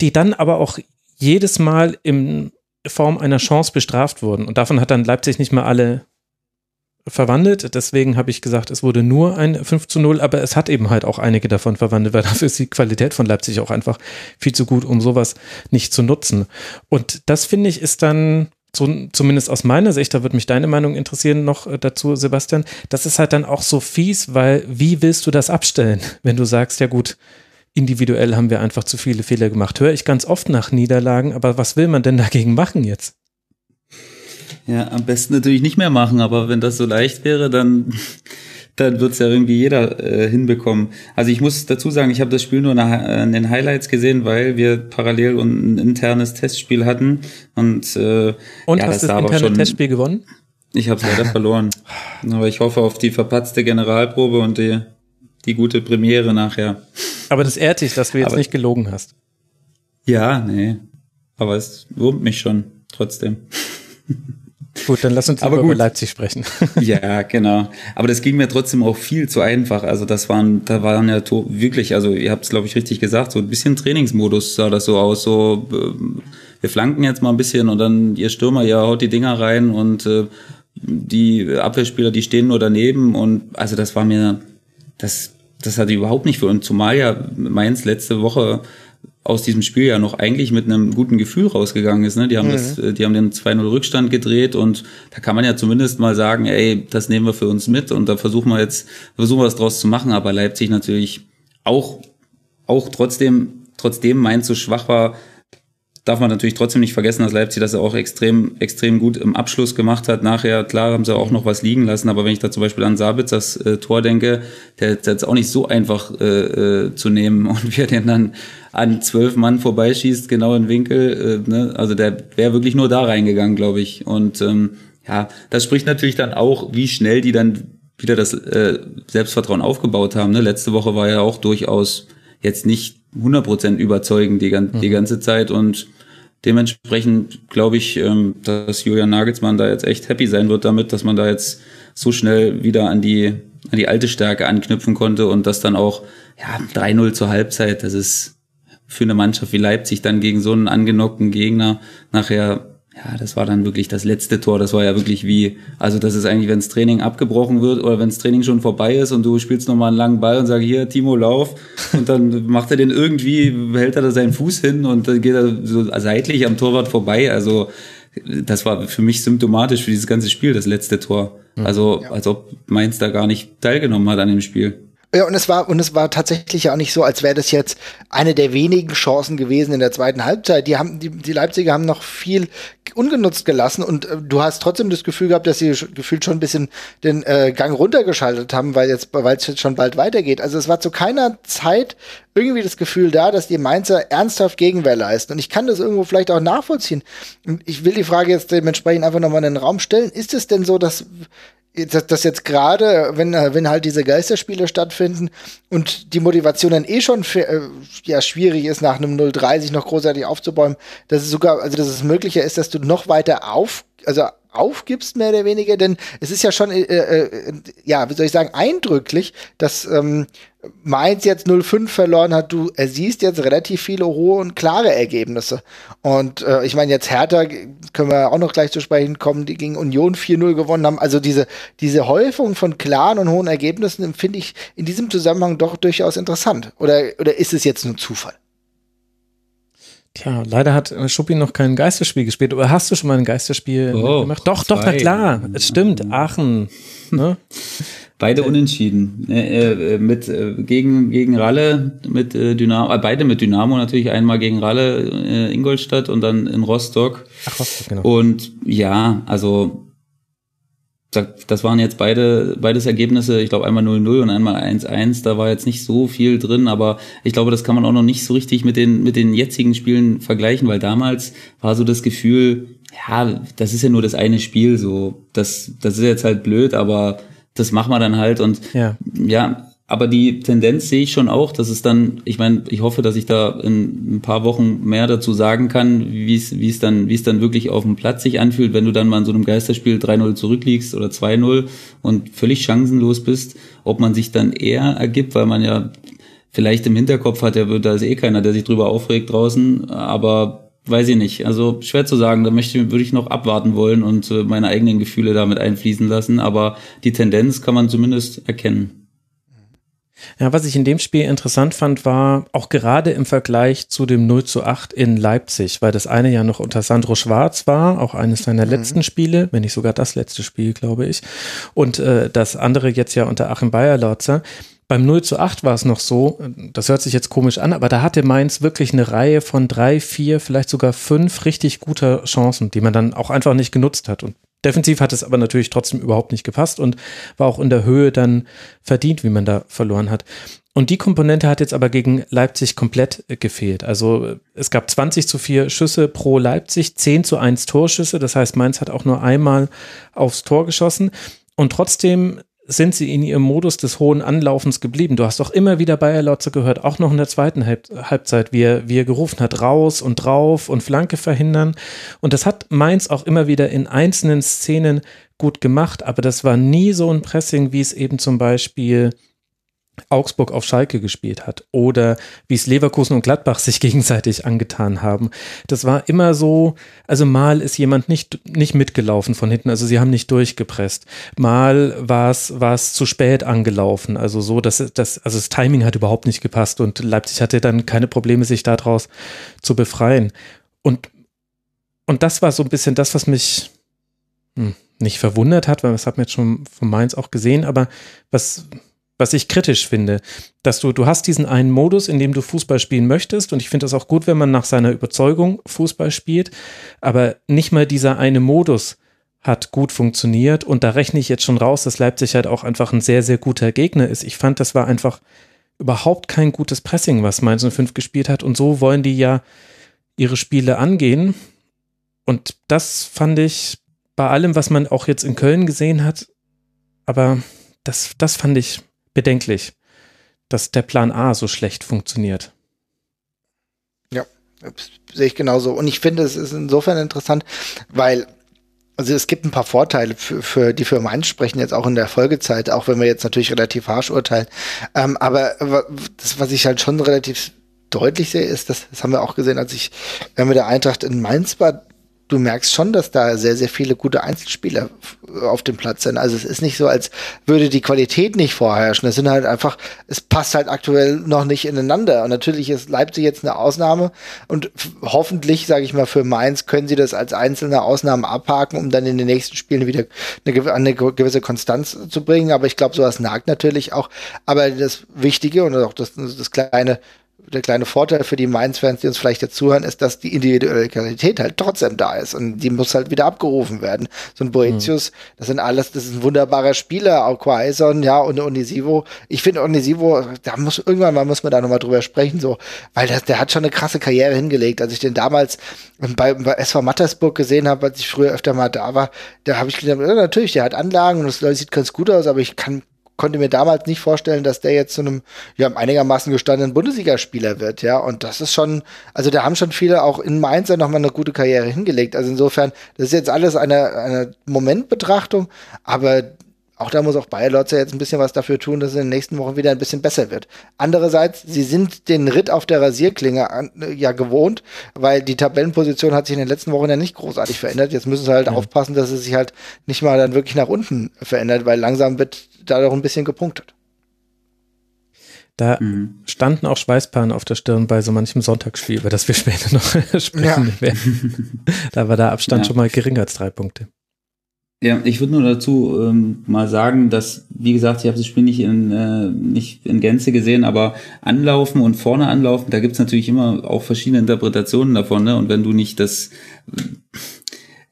die dann aber auch jedes Mal in Form einer Chance bestraft wurden. Und davon hat dann Leipzig nicht mal alle verwandelt. Deswegen habe ich gesagt, es wurde nur ein 5 zu 0, aber es hat eben halt auch einige davon verwandelt, weil dafür ist die Qualität von Leipzig auch einfach viel zu gut, um sowas nicht zu nutzen. Und das finde ich ist dann so, zumindest aus meiner Sicht, da würde mich deine Meinung interessieren noch äh, dazu, Sebastian, das ist halt dann auch so fies, weil wie willst du das abstellen, wenn du sagst, ja gut, individuell haben wir einfach zu viele Fehler gemacht. Höre ich ganz oft nach Niederlagen, aber was will man denn dagegen machen jetzt? Ja, am besten natürlich nicht mehr machen, aber wenn das so leicht wäre, dann dann wird's ja irgendwie jeder äh, hinbekommen. Also ich muss dazu sagen, ich habe das Spiel nur nach, äh, in den Highlights gesehen, weil wir parallel ein internes Testspiel hatten. Und, äh, und ja, hast das, das interne schon, Testspiel gewonnen? Ich habe es leider verloren. Aber ich hoffe auf die verpatzte Generalprobe und die, die gute Premiere nachher. Aber das ehrt dich, dass du jetzt Aber, nicht gelogen hast. Ja, nee. Aber es wurmt mich schon, trotzdem. Gut, dann lass uns aber über Leipzig sprechen. ja, genau. Aber das ging mir trotzdem auch viel zu einfach. Also das waren, da waren ja wirklich, also ihr habt es glaube ich richtig gesagt, so ein bisschen Trainingsmodus sah das so aus. So, äh, wir flanken jetzt mal ein bisschen und dann ihr Stürmer, ja haut die Dinger rein und äh, die Abwehrspieler, die stehen nur daneben und also das war mir, das, das hatte ich überhaupt nicht für uns. Zumal ja Mainz letzte Woche aus diesem Spiel ja noch eigentlich mit einem guten Gefühl rausgegangen ist. Ne? Die haben mhm. das, äh, die haben den 2-0 Rückstand gedreht und da kann man ja zumindest mal sagen, ey, das nehmen wir für uns mit und da versuchen wir jetzt, versuchen wir was draus zu machen. Aber Leipzig natürlich auch, auch trotzdem, trotzdem Mainz so schwach war, darf man natürlich trotzdem nicht vergessen, dass Leipzig das auch extrem, extrem gut im Abschluss gemacht hat. Nachher, klar, haben sie auch noch was liegen lassen, aber wenn ich da zum Beispiel an Sabitzers äh, Tor denke, der, ist auch nicht so einfach äh, äh, zu nehmen und wie er den dann an zwölf Mann vorbeischießt, genau in Winkel, äh, ne? also der wäre wirklich nur da reingegangen, glaube ich. Und ähm, ja, das spricht natürlich dann auch, wie schnell die dann wieder das äh, Selbstvertrauen aufgebaut haben. Ne? Letzte Woche war ja auch durchaus jetzt nicht 100% überzeugend die, die mhm. ganze Zeit und dementsprechend glaube ich, ähm, dass Julian Nagelsmann da jetzt echt happy sein wird damit, dass man da jetzt so schnell wieder an die, an die alte Stärke anknüpfen konnte und das dann auch, ja, 3-0 zur Halbzeit, das ist für eine Mannschaft wie Leipzig dann gegen so einen angenockten Gegner nachher ja, das war dann wirklich das letzte Tor. Das war ja wirklich wie, also das ist eigentlich, wenn das Training abgebrochen wird oder wenn das Training schon vorbei ist und du spielst nochmal einen langen Ball und sagst, hier, Timo, lauf. Und dann macht er den irgendwie, hält er da seinen Fuß hin und dann geht er so seitlich am Torwart vorbei. Also das war für mich symptomatisch für dieses ganze Spiel, das letzte Tor. Also als ob Mainz da gar nicht teilgenommen hat an dem Spiel. Ja, und es war, und es war tatsächlich ja auch nicht so, als wäre das jetzt eine der wenigen Chancen gewesen in der zweiten Halbzeit. Die haben, die, die Leipziger haben noch viel ungenutzt gelassen und äh, du hast trotzdem das Gefühl gehabt, dass sie gefühlt schon ein bisschen den äh, Gang runtergeschaltet haben, weil jetzt, weil es jetzt schon bald weitergeht. Also es war zu keiner Zeit irgendwie das Gefühl da, dass die Mainzer ernsthaft Gegenwehr leisten. Und ich kann das irgendwo vielleicht auch nachvollziehen. Ich will die Frage jetzt dementsprechend einfach nochmal in den Raum stellen. Ist es denn so, dass dass, dass jetzt gerade, wenn, wenn halt diese Geisterspiele stattfinden und die Motivation dann eh schon für, äh, ja, schwierig ist, nach einem 0-3 sich noch großartig aufzubäumen, dass es sogar, also dass es möglicher ist, dass du noch weiter auf, also aufgibst, mehr oder weniger, denn es ist ja schon, äh, äh, ja, wie soll ich sagen, eindrücklich, dass ähm, Mainz jetzt 0-5 verloren hat. Du siehst jetzt relativ viele hohe und klare Ergebnisse. Und äh, ich meine, jetzt Hertha, können wir auch noch gleich zu sprechen kommen, die gegen Union 4-0 gewonnen haben. Also diese, diese Häufung von klaren und hohen Ergebnissen finde ich in diesem Zusammenhang doch durchaus interessant. Oder, oder ist es jetzt nur Zufall? Tja, leider hat äh, Schuppi noch kein Geisterspiel gespielt. Oder hast du schon mal ein Geisterspiel oh, gemacht? Doch, zwei. doch, na klar. Es stimmt. Aachen. Ne? Beide unentschieden. Äh, äh, mit, äh, gegen, gegen Ralle, mit äh, Dynamo, äh, beide mit Dynamo natürlich. Einmal gegen Ralle, äh, Ingolstadt und dann in Rostock. Ach, Rostock, genau. Und ja, also das waren jetzt beide beides Ergebnisse, ich glaube einmal 0-0 und einmal 1-1, da war jetzt nicht so viel drin, aber ich glaube, das kann man auch noch nicht so richtig mit den mit den jetzigen Spielen vergleichen, weil damals war so das Gefühl, ja, das ist ja nur das eine Spiel so. Das das ist jetzt halt blöd, aber das machen wir dann halt und ja, ja aber die Tendenz sehe ich schon auch, dass es dann, ich meine, ich hoffe, dass ich da in ein paar Wochen mehr dazu sagen kann, wie es, wie es dann, wie es dann wirklich auf dem Platz sich anfühlt, wenn du dann mal in so einem Geisterspiel 3-0 zurückliegst oder 2-0 und völlig chancenlos bist, ob man sich dann eher ergibt, weil man ja vielleicht im Hinterkopf hat, ja, da ist eh keiner, der sich drüber aufregt draußen, aber weiß ich nicht. Also schwer zu sagen, da möchte, würde ich noch abwarten wollen und äh, meine eigenen Gefühle damit einfließen lassen, aber die Tendenz kann man zumindest erkennen. Ja, was ich in dem Spiel interessant fand, war auch gerade im Vergleich zu dem 0 zu 8 in Leipzig, weil das eine ja noch unter Sandro Schwarz war, auch eines seiner mhm. letzten Spiele, wenn nicht sogar das letzte Spiel, glaube ich. Und äh, das andere jetzt ja unter Achim Bayerlautzer. Beim 0 zu 8 war es noch so, das hört sich jetzt komisch an, aber da hatte Mainz wirklich eine Reihe von drei, vier, vielleicht sogar fünf richtig guter Chancen, die man dann auch einfach nicht genutzt hat. Und Defensiv hat es aber natürlich trotzdem überhaupt nicht gepasst und war auch in der Höhe dann verdient, wie man da verloren hat. Und die Komponente hat jetzt aber gegen Leipzig komplett gefehlt. Also es gab 20 zu 4 Schüsse pro Leipzig, 10 zu 1 Torschüsse. Das heißt, Mainz hat auch nur einmal aufs Tor geschossen. Und trotzdem sind sie in ihrem Modus des hohen Anlaufens geblieben. Du hast doch immer wieder Bayer Lotze gehört, auch noch in der zweiten Halbzeit, wie er, wie er gerufen hat, raus und drauf und Flanke verhindern. Und das hat Mainz auch immer wieder in einzelnen Szenen gut gemacht, aber das war nie so ein Pressing, wie es eben zum Beispiel Augsburg auf Schalke gespielt hat oder wie es Leverkusen und Gladbach sich gegenseitig angetan haben. Das war immer so, also mal ist jemand nicht, nicht mitgelaufen von hinten, also sie haben nicht durchgepresst. Mal war es, war es zu spät angelaufen, also so, dass das, also das Timing hat überhaupt nicht gepasst und Leipzig hatte dann keine Probleme, sich daraus zu befreien. Und, und das war so ein bisschen das, was mich hm, nicht verwundert hat, weil das hat man jetzt schon von Mainz auch gesehen, aber was, was ich kritisch finde, dass du, du hast diesen einen Modus, in dem du Fußball spielen möchtest und ich finde das auch gut, wenn man nach seiner Überzeugung Fußball spielt, aber nicht mal dieser eine Modus hat gut funktioniert und da rechne ich jetzt schon raus, dass Leipzig halt auch einfach ein sehr, sehr guter Gegner ist. Ich fand, das war einfach überhaupt kein gutes Pressing, was Mainz 05 gespielt hat und so wollen die ja ihre Spiele angehen und das fand ich bei allem, was man auch jetzt in Köln gesehen hat, aber das, das fand ich bedenklich, dass der Plan A so schlecht funktioniert. Ja, sehe ich genauso. Und ich finde, es ist insofern interessant, weil also es gibt ein paar Vorteile für, für die Firma ansprechen, jetzt auch in der Folgezeit, auch wenn wir jetzt natürlich relativ harsch urteilen. Ähm, aber das, was ich halt schon relativ deutlich sehe, ist, dass, das haben wir auch gesehen, als ich äh, mit der Eintracht in Mainz war, du merkst schon, dass da sehr, sehr viele gute Einzelspieler auf dem Platz sind. Also es ist nicht so, als würde die Qualität nicht vorherrschen. Es sind halt einfach, es passt halt aktuell noch nicht ineinander. Und natürlich ist Leipzig jetzt eine Ausnahme und hoffentlich, sage ich mal, für Mainz können sie das als einzelne Ausnahme abhaken, um dann in den nächsten Spielen wieder eine, eine gewisse Konstanz zu bringen. Aber ich glaube, sowas nagt natürlich auch. Aber das Wichtige und auch das, das kleine der kleine Vorteil für die Mainz-Fans, die uns vielleicht jetzt zuhören, ist, dass die Individualität halt trotzdem da ist und die muss halt wieder abgerufen werden. So ein Boetius, mhm. das sind alles, das ist ein wunderbarer Spieler, auch Quaison, ja, und Onisivo. Ich finde Onisivo, da muss, irgendwann mal muss man da nochmal drüber sprechen, so, weil das, der hat schon eine krasse Karriere hingelegt. Als ich den damals bei, bei SV Mattersburg gesehen habe, als ich früher öfter mal da war, da habe ich gedacht, ja, natürlich, der hat Anlagen und das sieht ganz gut aus, aber ich kann konnte mir damals nicht vorstellen, dass der jetzt zu einem ja, einigermaßen gestandenen Bundesligaspieler wird, ja. Und das ist schon, also da haben schon viele auch in Mainz ja nochmal eine gute Karriere hingelegt. Also insofern, das ist jetzt alles eine, eine Momentbetrachtung, aber auch da muss auch Bayer Lotzer jetzt ein bisschen was dafür tun, dass es in den nächsten Wochen wieder ein bisschen besser wird. Andererseits, sie sind den Ritt auf der Rasierklinge an, ja gewohnt, weil die Tabellenposition hat sich in den letzten Wochen ja nicht großartig verändert. Jetzt müssen sie halt ja. aufpassen, dass es sich halt nicht mal dann wirklich nach unten verändert, weil langsam wird da doch ein bisschen gepunktet. Da mhm. standen auch Schweißperlen auf der Stirn bei so manchem Sonntagsspiel, über das wir später noch sprechen ja. werden. Da war der Abstand ja. schon mal geringer als drei Punkte. Ja, ich würde nur dazu ähm, mal sagen, dass, wie gesagt, ich habe das Spiel nicht in, äh, nicht in Gänze gesehen, aber anlaufen und vorne anlaufen, da gibt's natürlich immer auch verschiedene Interpretationen davon. Ne? Und wenn du nicht das,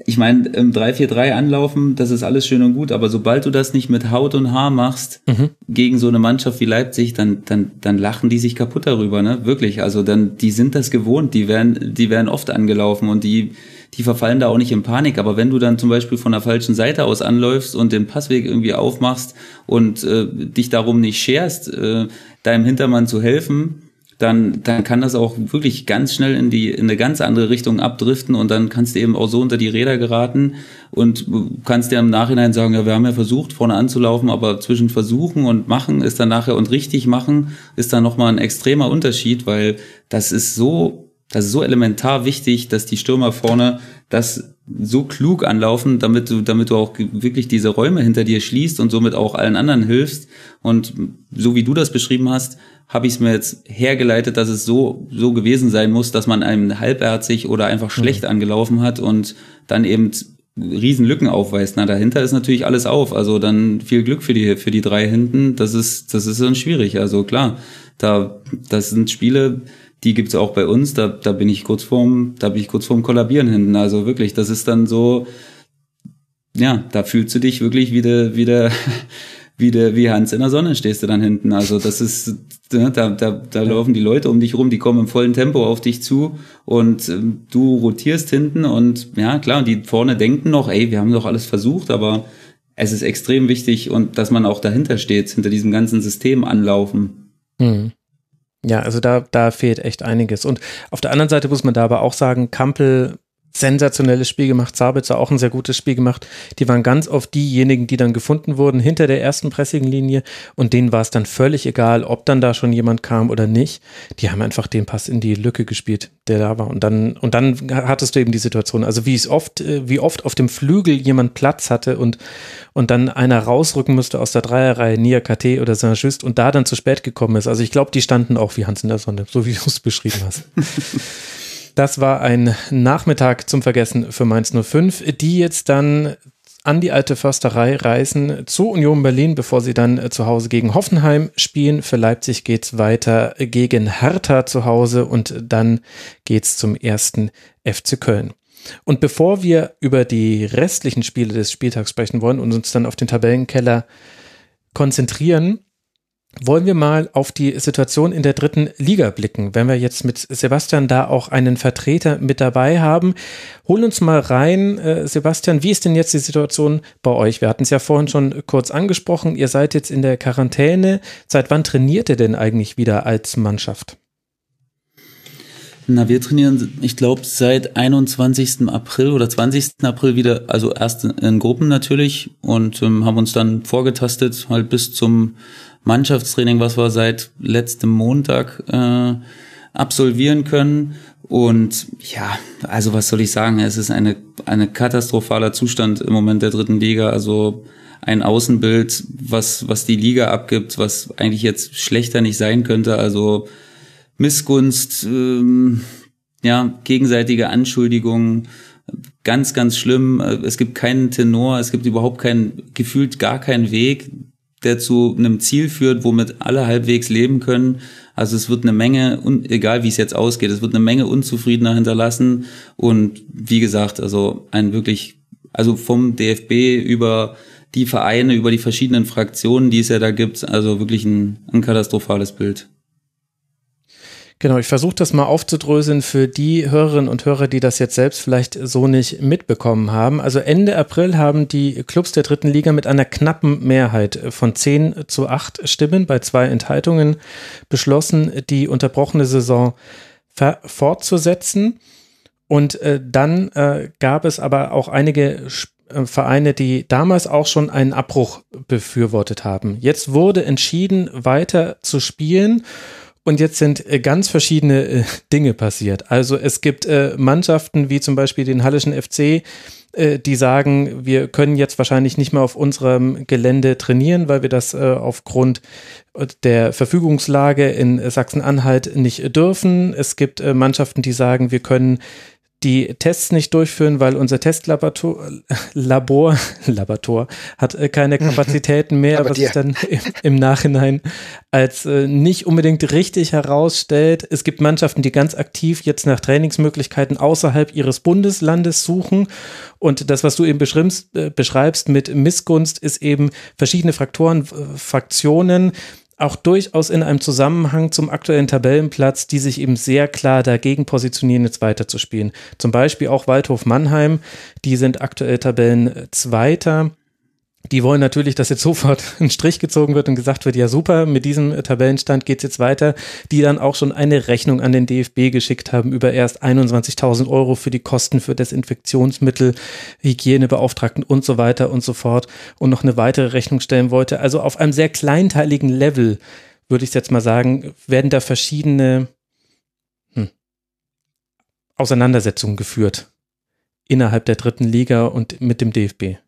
ich meine, im 3-4-3 anlaufen, das ist alles schön und gut, aber sobald du das nicht mit Haut und Haar machst mhm. gegen so eine Mannschaft wie Leipzig, dann, dann, dann lachen die sich kaputt darüber, ne? Wirklich. Also dann, die sind das gewohnt, die werden, die werden oft angelaufen und die die verfallen da auch nicht in Panik. Aber wenn du dann zum Beispiel von der falschen Seite aus anläufst und den Passweg irgendwie aufmachst und äh, dich darum nicht scherst, äh, deinem Hintermann zu helfen, dann, dann kann das auch wirklich ganz schnell in die in eine ganz andere Richtung abdriften und dann kannst du eben auch so unter die Räder geraten und kannst dir im Nachhinein sagen, ja, wir haben ja versucht, vorne anzulaufen, aber zwischen versuchen und machen ist dann nachher und richtig machen ist dann nochmal ein extremer Unterschied, weil das ist so das ist so elementar wichtig, dass die Stürmer vorne das so klug anlaufen, damit du, damit du auch wirklich diese Räume hinter dir schließt und somit auch allen anderen hilfst. Und so wie du das beschrieben hast, habe ich es mir jetzt hergeleitet, dass es so, so gewesen sein muss, dass man einem halbherzig oder einfach schlecht mhm. angelaufen hat und dann eben riesen Lücken aufweist. Na, dahinter ist natürlich alles auf. Also dann viel Glück für die, für die drei hinten. Das ist, das ist dann schwierig. Also klar, da, das sind Spiele, die gibt's auch bei uns, da, da bin ich kurz vorm, da bin ich kurz vorm Kollabieren hinten. Also wirklich, das ist dann so, ja, da fühlst du dich wirklich wieder, wieder, wieder wie Hans in der Sonne stehst du dann hinten. Also das ist, ne, da, da, da laufen die Leute um dich rum, die kommen im vollen Tempo auf dich zu und ähm, du rotierst hinten und ja, klar, und die vorne denken noch, ey, wir haben doch alles versucht, aber es ist extrem wichtig und dass man auch dahinter steht, hinter diesem ganzen System anlaufen. Mhm. Ja, also da, da fehlt echt einiges. Und auf der anderen Seite muss man da aber auch sagen, Kampel sensationelles Spiel gemacht, Sabitzer auch ein sehr gutes Spiel gemacht. Die waren ganz oft diejenigen, die dann gefunden wurden hinter der ersten Pressinglinie und denen war es dann völlig egal, ob dann da schon jemand kam oder nicht. Die haben einfach den Pass in die Lücke gespielt, der da war und dann und dann hattest du eben die Situation, also wie es oft äh, wie oft auf dem Flügel jemand Platz hatte und und dann einer rausrücken musste aus der Dreierreihe, Nia KT oder Saint-Just und da dann zu spät gekommen ist. Also ich glaube, die standen auch wie Hans in der Sonne, so wie du es beschrieben hast. Das war ein Nachmittag zum Vergessen für Mainz 05, die jetzt dann an die alte Försterei reisen zur Union Berlin, bevor sie dann zu Hause gegen Hoffenheim spielen. Für Leipzig geht es weiter gegen Hertha zu Hause und dann geht es zum ersten FC Köln. Und bevor wir über die restlichen Spiele des Spieltags sprechen wollen und uns dann auf den Tabellenkeller konzentrieren, wollen wir mal auf die Situation in der dritten Liga blicken. Wenn wir jetzt mit Sebastian da auch einen Vertreter mit dabei haben, hol uns mal rein, äh, Sebastian, wie ist denn jetzt die Situation bei euch? Wir hatten es ja vorhin schon kurz angesprochen, ihr seid jetzt in der Quarantäne. Seit wann trainiert ihr denn eigentlich wieder als Mannschaft? Na, wir trainieren, ich glaube, seit 21. April oder 20. April wieder, also erst in Gruppen natürlich und ähm, haben uns dann vorgetastet, halt bis zum Mannschaftstraining, was wir seit letztem Montag äh, absolvieren können. Und ja, also was soll ich sagen? Es ist eine, eine katastrophaler Zustand im Moment der dritten Liga. Also ein Außenbild, was, was die Liga abgibt, was eigentlich jetzt schlechter nicht sein könnte. Also Missgunst, ähm, ja, gegenseitige Anschuldigungen, ganz, ganz schlimm. Es gibt keinen Tenor, es gibt überhaupt keinen, gefühlt gar keinen Weg der zu einem Ziel führt, womit alle halbwegs leben können. Also es wird eine Menge, egal wie es jetzt ausgeht, es wird eine Menge Unzufriedener hinterlassen. Und wie gesagt, also ein wirklich, also vom DFB über die Vereine, über die verschiedenen Fraktionen, die es ja da gibt, also wirklich ein, ein katastrophales Bild. Genau, ich versuche das mal aufzudröseln für die Hörerinnen und Hörer, die das jetzt selbst vielleicht so nicht mitbekommen haben. Also Ende April haben die Clubs der dritten Liga mit einer knappen Mehrheit von 10 zu 8 Stimmen bei zwei Enthaltungen beschlossen, die unterbrochene Saison fortzusetzen. Und äh, dann äh, gab es aber auch einige äh, Vereine, die damals auch schon einen Abbruch befürwortet haben. Jetzt wurde entschieden, weiter zu spielen. Und jetzt sind äh, ganz verschiedene äh, Dinge passiert. Also es gibt äh, Mannschaften wie zum Beispiel den Hallischen FC, die sagen, wir können jetzt wahrscheinlich nicht mehr auf unserem Gelände trainieren, weil wir das aufgrund der Verfügungslage in Sachsen-Anhalt nicht dürfen. Es gibt Mannschaften, die sagen, wir können die Tests nicht durchführen, weil unser Testlaborator Labor, Laborator hat äh, keine Kapazitäten mehr, was sich dann im, im, Nachhinein als äh, nicht unbedingt richtig herausstellt. Es gibt Mannschaften, die ganz aktiv jetzt nach Trainingsmöglichkeiten außerhalb ihres Bundeslandes suchen. Und das, was du eben beschreibst, äh, beschreibst mit Missgunst, ist eben verschiedene Fraktoren, Fraktionen, auch durchaus in einem Zusammenhang zum aktuellen Tabellenplatz, die sich eben sehr klar dagegen positionieren, jetzt weiterzuspielen. Zum Beispiel auch Waldhof Mannheim, die sind aktuell Tabellenzweiter die wollen natürlich, dass jetzt sofort ein Strich gezogen wird und gesagt wird, ja super, mit diesem Tabellenstand geht's jetzt weiter, die dann auch schon eine Rechnung an den DFB geschickt haben über erst 21.000 Euro für die Kosten für Desinfektionsmittel, Hygienebeauftragten und so weiter und so fort und noch eine weitere Rechnung stellen wollte. Also auf einem sehr kleinteiligen Level, würde ich jetzt mal sagen, werden da verschiedene hm, Auseinandersetzungen geführt innerhalb der dritten Liga und mit dem DFB.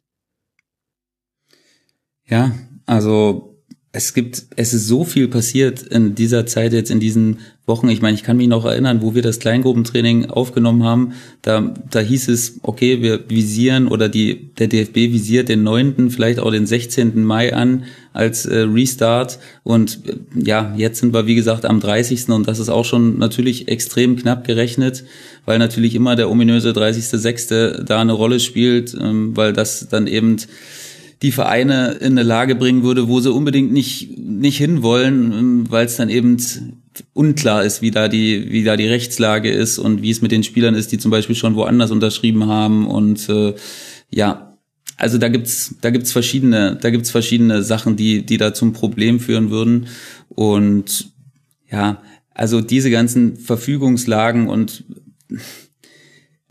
Ja, also es gibt, es ist so viel passiert in dieser Zeit jetzt in diesen Wochen. Ich meine, ich kann mich noch erinnern, wo wir das Kleingruppentraining aufgenommen haben. Da, da hieß es, okay, wir visieren oder die, der DFB visiert den 9., vielleicht auch den 16. Mai an als äh, Restart. Und äh, ja, jetzt sind wir, wie gesagt, am 30. und das ist auch schon natürlich extrem knapp gerechnet, weil natürlich immer der ominöse 30.6. da eine Rolle spielt, ähm, weil das dann eben die Vereine in eine Lage bringen würde, wo sie unbedingt nicht, nicht hinwollen, weil es dann eben unklar ist, wie da die, wie da die Rechtslage ist und wie es mit den Spielern ist, die zum Beispiel schon woanders unterschrieben haben. Und äh, ja, also da gibt's, da gibt's verschiedene, da gibt's verschiedene Sachen, die, die da zum Problem führen würden. Und ja, also diese ganzen Verfügungslagen und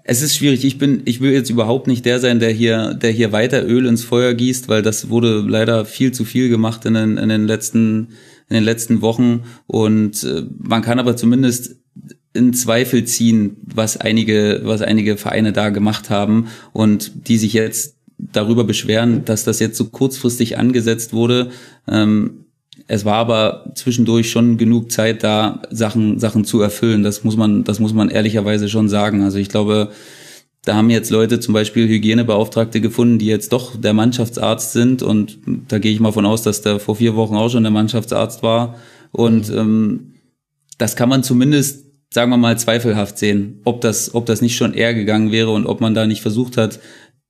es ist schwierig. Ich bin, ich will jetzt überhaupt nicht der sein, der hier, der hier weiter Öl ins Feuer gießt, weil das wurde leider viel zu viel gemacht in den, in den letzten, in den letzten Wochen. Und äh, man kann aber zumindest in Zweifel ziehen, was einige, was einige Vereine da gemacht haben und die sich jetzt darüber beschweren, dass das jetzt so kurzfristig angesetzt wurde. Ähm, es war aber zwischendurch schon genug Zeit da, Sachen, Sachen zu erfüllen. Das muss man, das muss man ehrlicherweise schon sagen. Also ich glaube, da haben jetzt Leute zum Beispiel Hygienebeauftragte gefunden, die jetzt doch der Mannschaftsarzt sind. Und da gehe ich mal von aus, dass der vor vier Wochen auch schon der Mannschaftsarzt war. Und mhm. ähm, das kann man zumindest, sagen wir mal, zweifelhaft sehen, ob das, ob das nicht schon eher gegangen wäre und ob man da nicht versucht hat,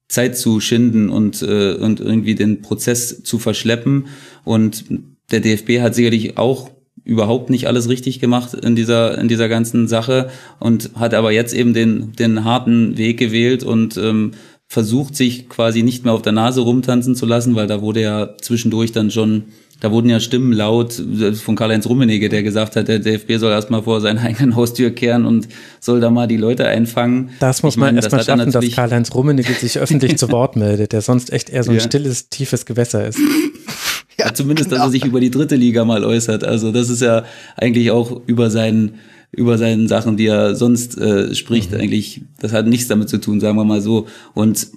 Zeit zu schinden und, äh, und irgendwie den Prozess zu verschleppen. Und der DFB hat sicherlich auch überhaupt nicht alles richtig gemacht in dieser in dieser ganzen Sache und hat aber jetzt eben den den harten Weg gewählt und ähm, versucht sich quasi nicht mehr auf der Nase rumtanzen zu lassen, weil da wurde ja zwischendurch dann schon da wurden ja Stimmen laut von Karl-Heinz Rummenigge, der gesagt hat, der DFB soll erstmal vor seiner eigenen Haustür kehren und soll da mal die Leute einfangen. Das muss man erstmal schaffen, dass Karl-Heinz Rummenigge sich öffentlich zu Wort meldet, der sonst echt eher so ein ja. stilles, tiefes Gewässer ist. Ja, Zumindest, genau. dass er sich über die dritte Liga mal äußert. Also das ist ja eigentlich auch über seinen über seinen Sachen, die er sonst äh, spricht, mhm. eigentlich, das hat nichts damit zu tun, sagen wir mal so. Und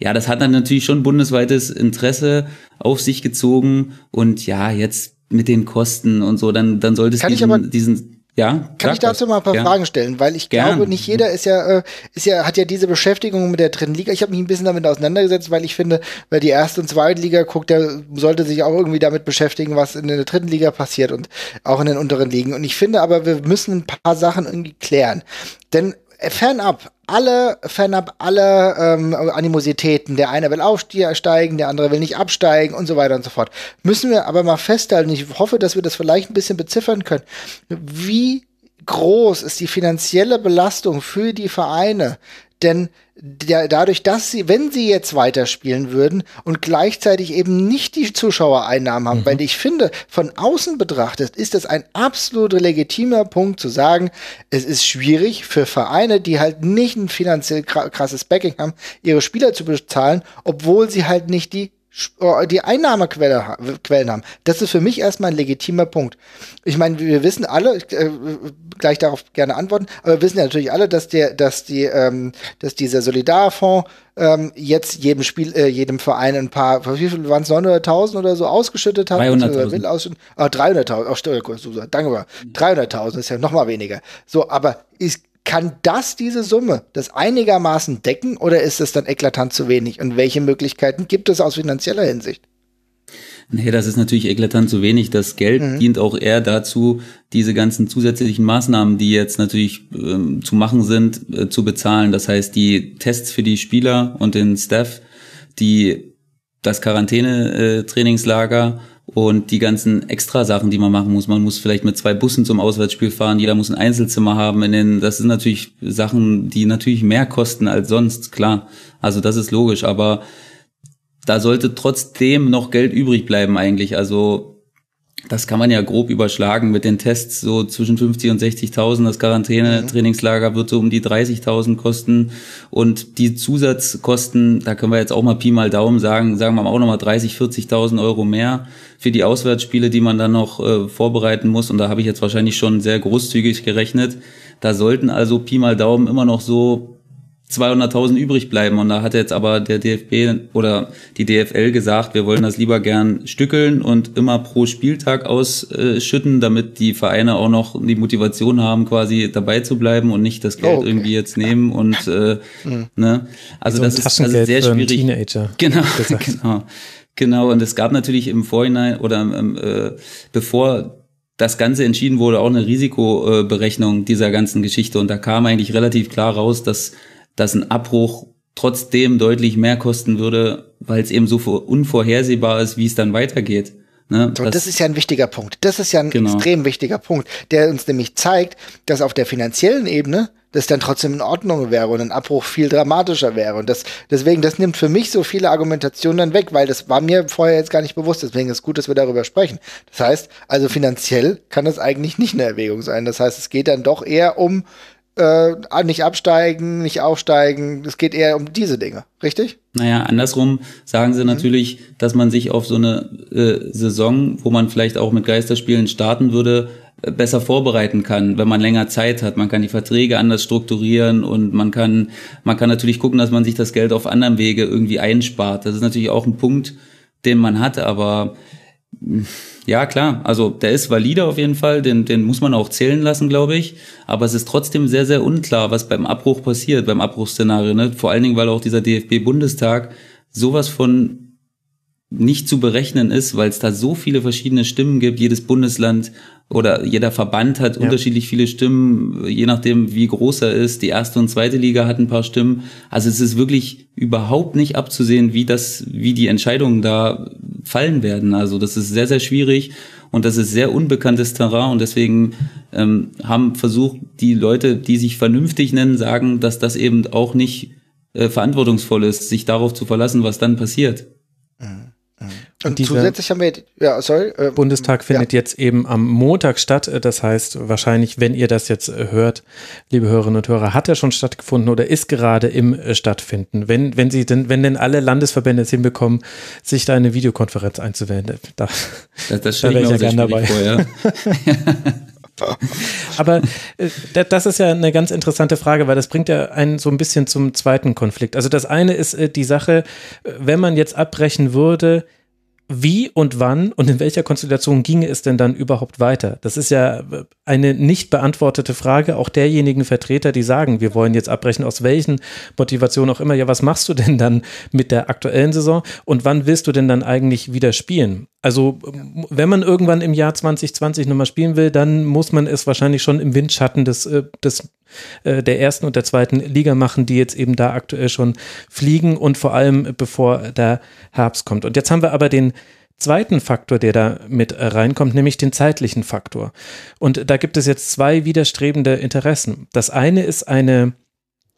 ja, das hat dann natürlich schon bundesweites Interesse auf sich gezogen. Und ja, jetzt mit den Kosten und so, dann, dann sollte es diesen, diesen ja, Kann ich dazu mal ein paar ja. Fragen stellen, weil ich Gern. glaube, nicht jeder ist ja, äh, ist ja, hat ja diese Beschäftigung mit der dritten Liga. Ich habe mich ein bisschen damit auseinandergesetzt, weil ich finde, wer die erste und zweite Liga guckt, der sollte sich auch irgendwie damit beschäftigen, was in der dritten Liga passiert und auch in den unteren Ligen. Und ich finde aber, wir müssen ein paar Sachen irgendwie klären. Denn fernab alle, fernab alle ähm, Animositäten. Der eine will aufsteigen, der andere will nicht absteigen und so weiter und so fort. Müssen wir aber mal festhalten, ich hoffe, dass wir das vielleicht ein bisschen beziffern können. Wie groß ist die finanzielle Belastung für die Vereine? Denn der, dadurch, dass sie, wenn sie jetzt weiterspielen würden und gleichzeitig eben nicht die Zuschauereinnahmen haben, mhm. weil ich finde, von außen betrachtet ist es ein absolut legitimer Punkt zu sagen, es ist schwierig für Vereine, die halt nicht ein finanziell krasses Backing haben, ihre Spieler zu bezahlen, obwohl sie halt nicht die die Einnahmequellen haben. Das ist für mich erstmal ein legitimer Punkt. Ich meine, wir wissen alle, äh, gleich darauf gerne antworten, aber wir wissen ja natürlich alle, dass der, dass die, ähm, dass dieser Solidarfonds ähm, jetzt jedem Spiel, äh, jedem Verein ein paar, wie viel waren es, 900.000 oder so ausgeschüttet hat? 300.000. Ah, 300.000, oh, danke mal. 300.000 ist ja noch mal weniger. So, aber ist kann das diese Summe das einigermaßen decken oder ist es dann eklatant zu wenig? Und welche Möglichkeiten gibt es aus finanzieller Hinsicht? Nee, das ist natürlich eklatant zu wenig. Das Geld mhm. dient auch eher dazu, diese ganzen zusätzlichen Maßnahmen, die jetzt natürlich ähm, zu machen sind, äh, zu bezahlen. Das heißt, die Tests für die Spieler und den Staff, die das Quarantäne-Trainingslager äh, und die ganzen Extra-Sachen, die man machen muss. Man muss vielleicht mit zwei Bussen zum Auswärtsspiel fahren, jeder muss ein Einzelzimmer haben. In den, das sind natürlich Sachen, die natürlich mehr kosten als sonst, klar. Also das ist logisch, aber da sollte trotzdem noch Geld übrig bleiben eigentlich. Also das kann man ja grob überschlagen mit den Tests, so zwischen 50 und 60.000. Das Quarantäne-Trainingslager wird so um die 30.000 kosten. Und die Zusatzkosten, da können wir jetzt auch mal Pi mal Daumen sagen, sagen wir mal auch nochmal 30, 40.000 Euro mehr für die Auswärtsspiele, die man dann noch äh, vorbereiten muss. Und da habe ich jetzt wahrscheinlich schon sehr großzügig gerechnet. Da sollten also Pi mal Daumen immer noch so 200.000 übrig bleiben. Und da hat jetzt aber der DFB oder die DFL gesagt, wir wollen das lieber gern stückeln und immer pro Spieltag ausschütten, damit die Vereine auch noch die Motivation haben, quasi dabei zu bleiben und nicht das Geld oh, okay. irgendwie jetzt nehmen und äh, mhm. ne. Also so das ist also sehr schwierig. Teenager, genau, genau, genau. Und es gab natürlich im Vorhinein oder ähm, äh, bevor das Ganze entschieden wurde, auch eine Risikoberechnung dieser ganzen Geschichte. Und da kam eigentlich relativ klar raus, dass dass ein Abbruch trotzdem deutlich mehr kosten würde, weil es eben so unvorhersehbar ist, wie es dann weitergeht. Ne? So, das, das, ist ja ein wichtiger Punkt. Das ist ja ein genau. extrem wichtiger Punkt, der uns nämlich zeigt, dass auf der finanziellen Ebene das dann trotzdem in Ordnung wäre und ein Abbruch viel dramatischer wäre. Und das, deswegen, das nimmt für mich so viele Argumentationen dann weg, weil das war mir vorher jetzt gar nicht bewusst. Deswegen ist es gut, dass wir darüber sprechen. Das heißt, also finanziell kann das eigentlich nicht eine Erwägung sein. Das heißt, es geht dann doch eher um äh, nicht absteigen, nicht aufsteigen. Es geht eher um diese Dinge, richtig? Naja, andersrum sagen sie mhm. natürlich, dass man sich auf so eine äh, Saison, wo man vielleicht auch mit Geisterspielen starten würde, äh, besser vorbereiten kann, wenn man länger Zeit hat. Man kann die Verträge anders strukturieren und man kann, man kann natürlich gucken, dass man sich das Geld auf anderem Wege irgendwie einspart. Das ist natürlich auch ein Punkt, den man hat, aber ja, klar. Also der ist valide auf jeden Fall, den, den muss man auch zählen lassen, glaube ich. Aber es ist trotzdem sehr, sehr unklar, was beim Abbruch passiert, beim Abbruchsszenario. Ne? Vor allen Dingen, weil auch dieser DFB-Bundestag sowas von nicht zu berechnen ist, weil es da so viele verschiedene Stimmen gibt. Jedes Bundesland oder jeder Verband hat ja. unterschiedlich viele Stimmen, je nachdem, wie groß er ist. Die erste und zweite Liga hat ein paar Stimmen. Also es ist wirklich überhaupt nicht abzusehen, wie das, wie die Entscheidungen da fallen werden. Also das ist sehr, sehr schwierig und das ist sehr unbekanntes Terrain und deswegen ähm, haben versucht, die Leute, die sich vernünftig nennen, sagen, dass das eben auch nicht äh, verantwortungsvoll ist, sich darauf zu verlassen, was dann passiert. Und, und zusätzlich haben wir, ja, sorry. Äh, Bundestag findet ja. jetzt eben am Montag statt. Das heißt, wahrscheinlich, wenn ihr das jetzt äh, hört, liebe Hörerinnen und Hörer, hat er schon stattgefunden oder ist gerade im äh, Stattfinden. Wenn, wenn sie denn, wenn denn alle Landesverbände es hinbekommen, sich da eine Videokonferenz einzuwählen, da, das, das da wäre ich ja gern dabei. Vor, ja. Aber äh, das ist ja eine ganz interessante Frage, weil das bringt ja einen so ein bisschen zum zweiten Konflikt. Also das eine ist äh, die Sache, äh, wenn man jetzt abbrechen würde, wie und wann und in welcher Konstellation ginge es denn dann überhaupt weiter? Das ist ja eine nicht beantwortete Frage auch derjenigen Vertreter, die sagen, wir wollen jetzt abbrechen, aus welchen Motivationen auch immer. Ja, was machst du denn dann mit der aktuellen Saison und wann willst du denn dann eigentlich wieder spielen? Also, wenn man irgendwann im Jahr 2020 nochmal spielen will, dann muss man es wahrscheinlich schon im Windschatten des, äh, des äh, der ersten und der zweiten Liga machen, die jetzt eben da aktuell schon fliegen und vor allem bevor der Herbst kommt. Und jetzt haben wir aber den zweiten Faktor, der da mit reinkommt, nämlich den zeitlichen Faktor. Und da gibt es jetzt zwei widerstrebende Interessen. Das eine ist eine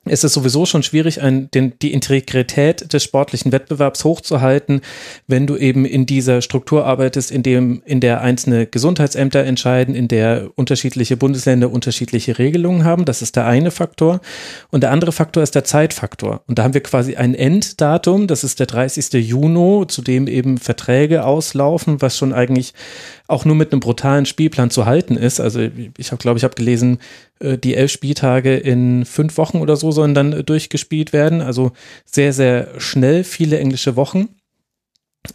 ist es sowieso schon schwierig, ein, den, die Integrität des sportlichen Wettbewerbs hochzuhalten, wenn du eben in dieser Struktur arbeitest, in dem, in der einzelne Gesundheitsämter entscheiden, in der unterschiedliche Bundesländer unterschiedliche Regelungen haben. Das ist der eine Faktor. Und der andere Faktor ist der Zeitfaktor. Und da haben wir quasi ein Enddatum, das ist der 30. Juni, zu dem eben Verträge auslaufen, was schon eigentlich auch nur mit einem brutalen Spielplan zu halten ist. Also ich glaube ich, habe gelesen, äh, die elf Spieltage in fünf Wochen oder so sollen dann äh, durchgespielt werden. Also sehr, sehr schnell, viele englische Wochen.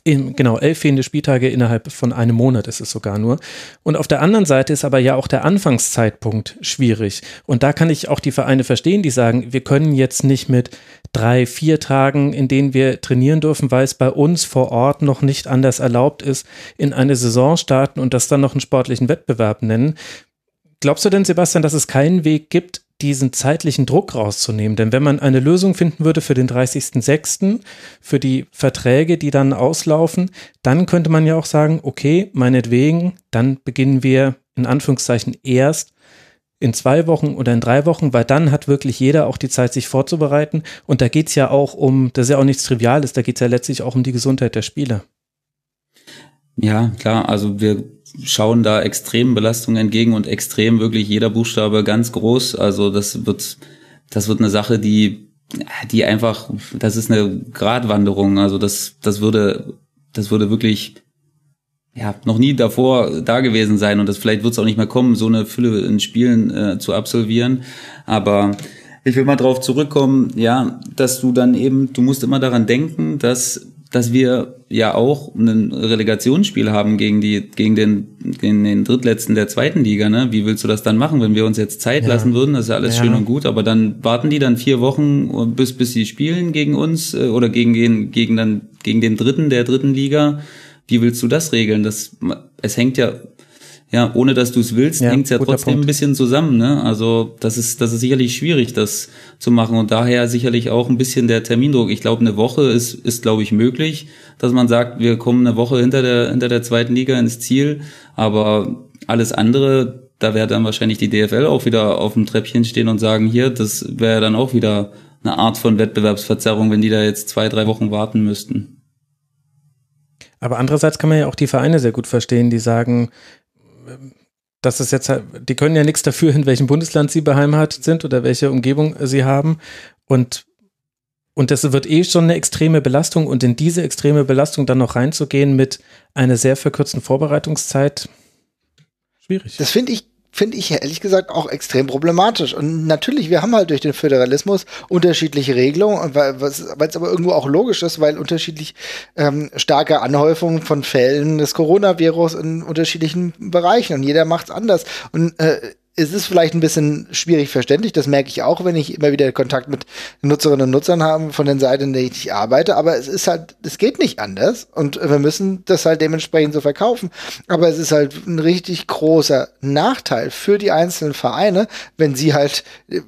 Im, genau, elf fehlende Spieltage innerhalb von einem Monat ist es sogar nur. Und auf der anderen Seite ist aber ja auch der Anfangszeitpunkt schwierig. Und da kann ich auch die Vereine verstehen, die sagen, wir können jetzt nicht mit drei, vier Tagen, in denen wir trainieren dürfen, weil es bei uns vor Ort noch nicht anders erlaubt ist, in eine Saison starten und das dann noch einen sportlichen Wettbewerb nennen. Glaubst du denn, Sebastian, dass es keinen Weg gibt, diesen zeitlichen Druck rauszunehmen. Denn wenn man eine Lösung finden würde für den 30.06., für die Verträge, die dann auslaufen, dann könnte man ja auch sagen, okay, meinetwegen, dann beginnen wir in Anführungszeichen erst in zwei Wochen oder in drei Wochen, weil dann hat wirklich jeder auch die Zeit, sich vorzubereiten. Und da geht's ja auch um, das ist ja auch nichts Triviales, da geht's ja letztlich auch um die Gesundheit der Spieler. Ja, klar, also wir schauen da extremen Belastungen entgegen und extrem wirklich jeder Buchstabe ganz groß. Also das wird, das wird eine Sache, die, die einfach, das ist eine Gratwanderung. Also das, das würde, das würde wirklich, ja, noch nie davor da gewesen sein und das vielleicht wird es auch nicht mehr kommen, so eine Fülle in Spielen äh, zu absolvieren. Aber ich will mal drauf zurückkommen, ja, dass du dann eben, du musst immer daran denken, dass dass wir ja auch ein Relegationsspiel haben gegen die gegen den gegen den drittletzten der zweiten Liga, ne? Wie willst du das dann machen, wenn wir uns jetzt Zeit ja. lassen würden? Das ist ja alles ja. schön und gut, aber dann warten die dann vier Wochen bis bis sie spielen gegen uns äh, oder gegen gegen gegen dann gegen den dritten der dritten Liga. Wie willst du das regeln? Das es hängt ja ja, ohne dass du es willst, ja, hängt es ja trotzdem Punkt. ein bisschen zusammen. Ne? Also das ist, das ist sicherlich schwierig, das zu machen. Und daher sicherlich auch ein bisschen der Termindruck. Ich glaube, eine Woche ist, ist glaube ich, möglich, dass man sagt, wir kommen eine Woche hinter der, hinter der zweiten Liga ins Ziel. Aber alles andere, da wäre dann wahrscheinlich die DFL auch wieder auf dem Treppchen stehen und sagen, hier, das wäre dann auch wieder eine Art von Wettbewerbsverzerrung, wenn die da jetzt zwei, drei Wochen warten müssten. Aber andererseits kann man ja auch die Vereine sehr gut verstehen, die sagen, das ist jetzt halt, die können ja nichts dafür, in welchem Bundesland sie beheimatet sind oder welche Umgebung sie haben. Und, und das wird eh schon eine extreme Belastung und in diese extreme Belastung dann noch reinzugehen mit einer sehr verkürzten Vorbereitungszeit, schwierig. Das finde ich finde ich ehrlich gesagt auch extrem problematisch. Und natürlich, wir haben halt durch den Föderalismus unterschiedliche Regelungen, weil es aber irgendwo auch logisch ist, weil unterschiedlich ähm, starke Anhäufungen von Fällen des Coronavirus in unterschiedlichen Bereichen und jeder macht es anders. Und äh, es ist vielleicht ein bisschen schwierig verständlich, das merke ich auch, wenn ich immer wieder Kontakt mit Nutzerinnen und Nutzern habe von den Seiten, in denen ich arbeite, aber es ist halt, es geht nicht anders und wir müssen das halt dementsprechend so verkaufen. Aber es ist halt ein richtig großer Nachteil für die einzelnen Vereine, wenn sie halt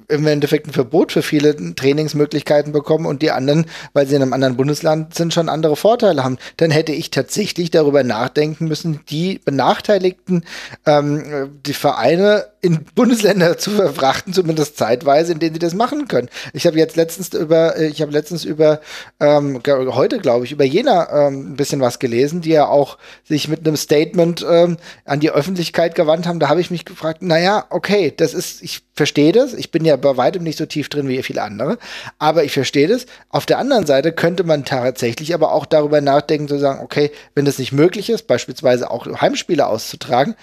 im Endeffekt ein Verbot für viele Trainingsmöglichkeiten bekommen und die anderen, weil sie in einem anderen Bundesland sind, schon andere Vorteile haben. Dann hätte ich tatsächlich darüber nachdenken müssen, die Benachteiligten, ähm, die Vereine in Bundesländer zu verfrachten, zumindest zeitweise, in denen sie das machen können. Ich habe jetzt letztens über, ich habe letztens über, ähm, heute glaube ich, über Jena ähm, ein bisschen was gelesen, die ja auch sich mit einem Statement ähm, an die Öffentlichkeit gewandt haben. Da habe ich mich gefragt, naja, okay, das ist, ich verstehe das, ich bin ja bei weitem nicht so tief drin wie viele andere, aber ich verstehe das. Auf der anderen Seite könnte man tatsächlich aber auch darüber nachdenken, zu sagen, okay, wenn das nicht möglich ist, beispielsweise auch Heimspiele auszutragen,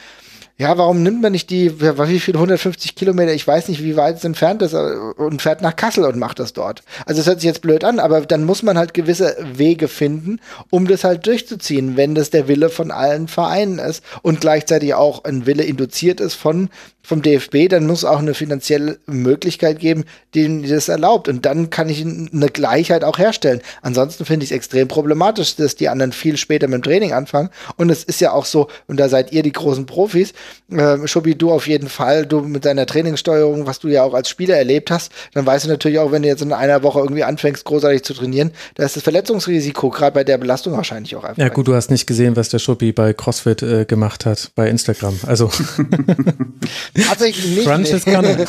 ja, warum nimmt man nicht die, wie viel, 150 Kilometer, ich weiß nicht, wie weit es entfernt ist, äh, und fährt nach Kassel und macht das dort. Also es hört sich jetzt blöd an, aber dann muss man halt gewisse Wege finden, um das halt durchzuziehen, wenn das der Wille von allen Vereinen ist und gleichzeitig auch ein Wille induziert ist von vom DFB, dann muss auch eine finanzielle Möglichkeit geben, die das erlaubt. Und dann kann ich eine Gleichheit auch herstellen. Ansonsten finde ich es extrem problematisch, dass die anderen viel später mit dem Training anfangen. Und es ist ja auch so, und da seid ihr die großen Profis, äh, Schubi, du auf jeden Fall, du mit deiner Trainingssteuerung, was du ja auch als Spieler erlebt hast, dann weißt du natürlich auch, wenn du jetzt in einer Woche irgendwie anfängst, großartig zu trainieren, da ist das Verletzungsrisiko gerade bei der Belastung wahrscheinlich auch einfach. Ja gut, du hast nicht gesehen, was der Schubi bei CrossFit äh, gemacht hat, bei Instagram. Also tatsächlich nicht. Kanne.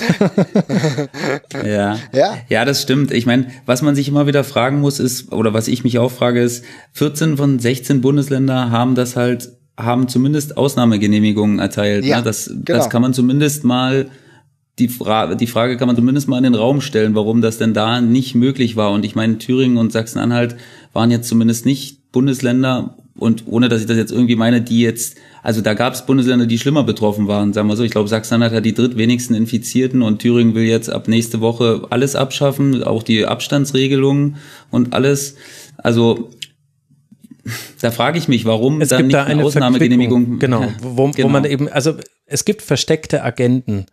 ja. ja. Ja, das stimmt. Ich meine, was man sich immer wieder fragen muss, ist, oder was ich mich auch frage, ist, 14 von 16 Bundesländer haben das halt, haben zumindest Ausnahmegenehmigungen erteilt. Ja, ne? das, genau. das kann man zumindest mal die, Fra die Frage kann man zumindest mal in den Raum stellen, warum das denn da nicht möglich war. Und ich meine, Thüringen und Sachsen-Anhalt waren jetzt zumindest nicht Bundesländer und ohne dass ich das jetzt irgendwie meine, die jetzt, also da gab es Bundesländer, die schlimmer betroffen waren, sagen wir so. Ich glaube, Sachsen-Anhalt hat die drittwenigsten Infizierten und Thüringen will jetzt ab nächste Woche alles abschaffen, auch die Abstandsregelungen und alles. Also da frage ich mich, warum es dann gibt nicht da eine Ausnahmegenehmigung. Genau, wo, genau. wo man eben, also es gibt versteckte Agenten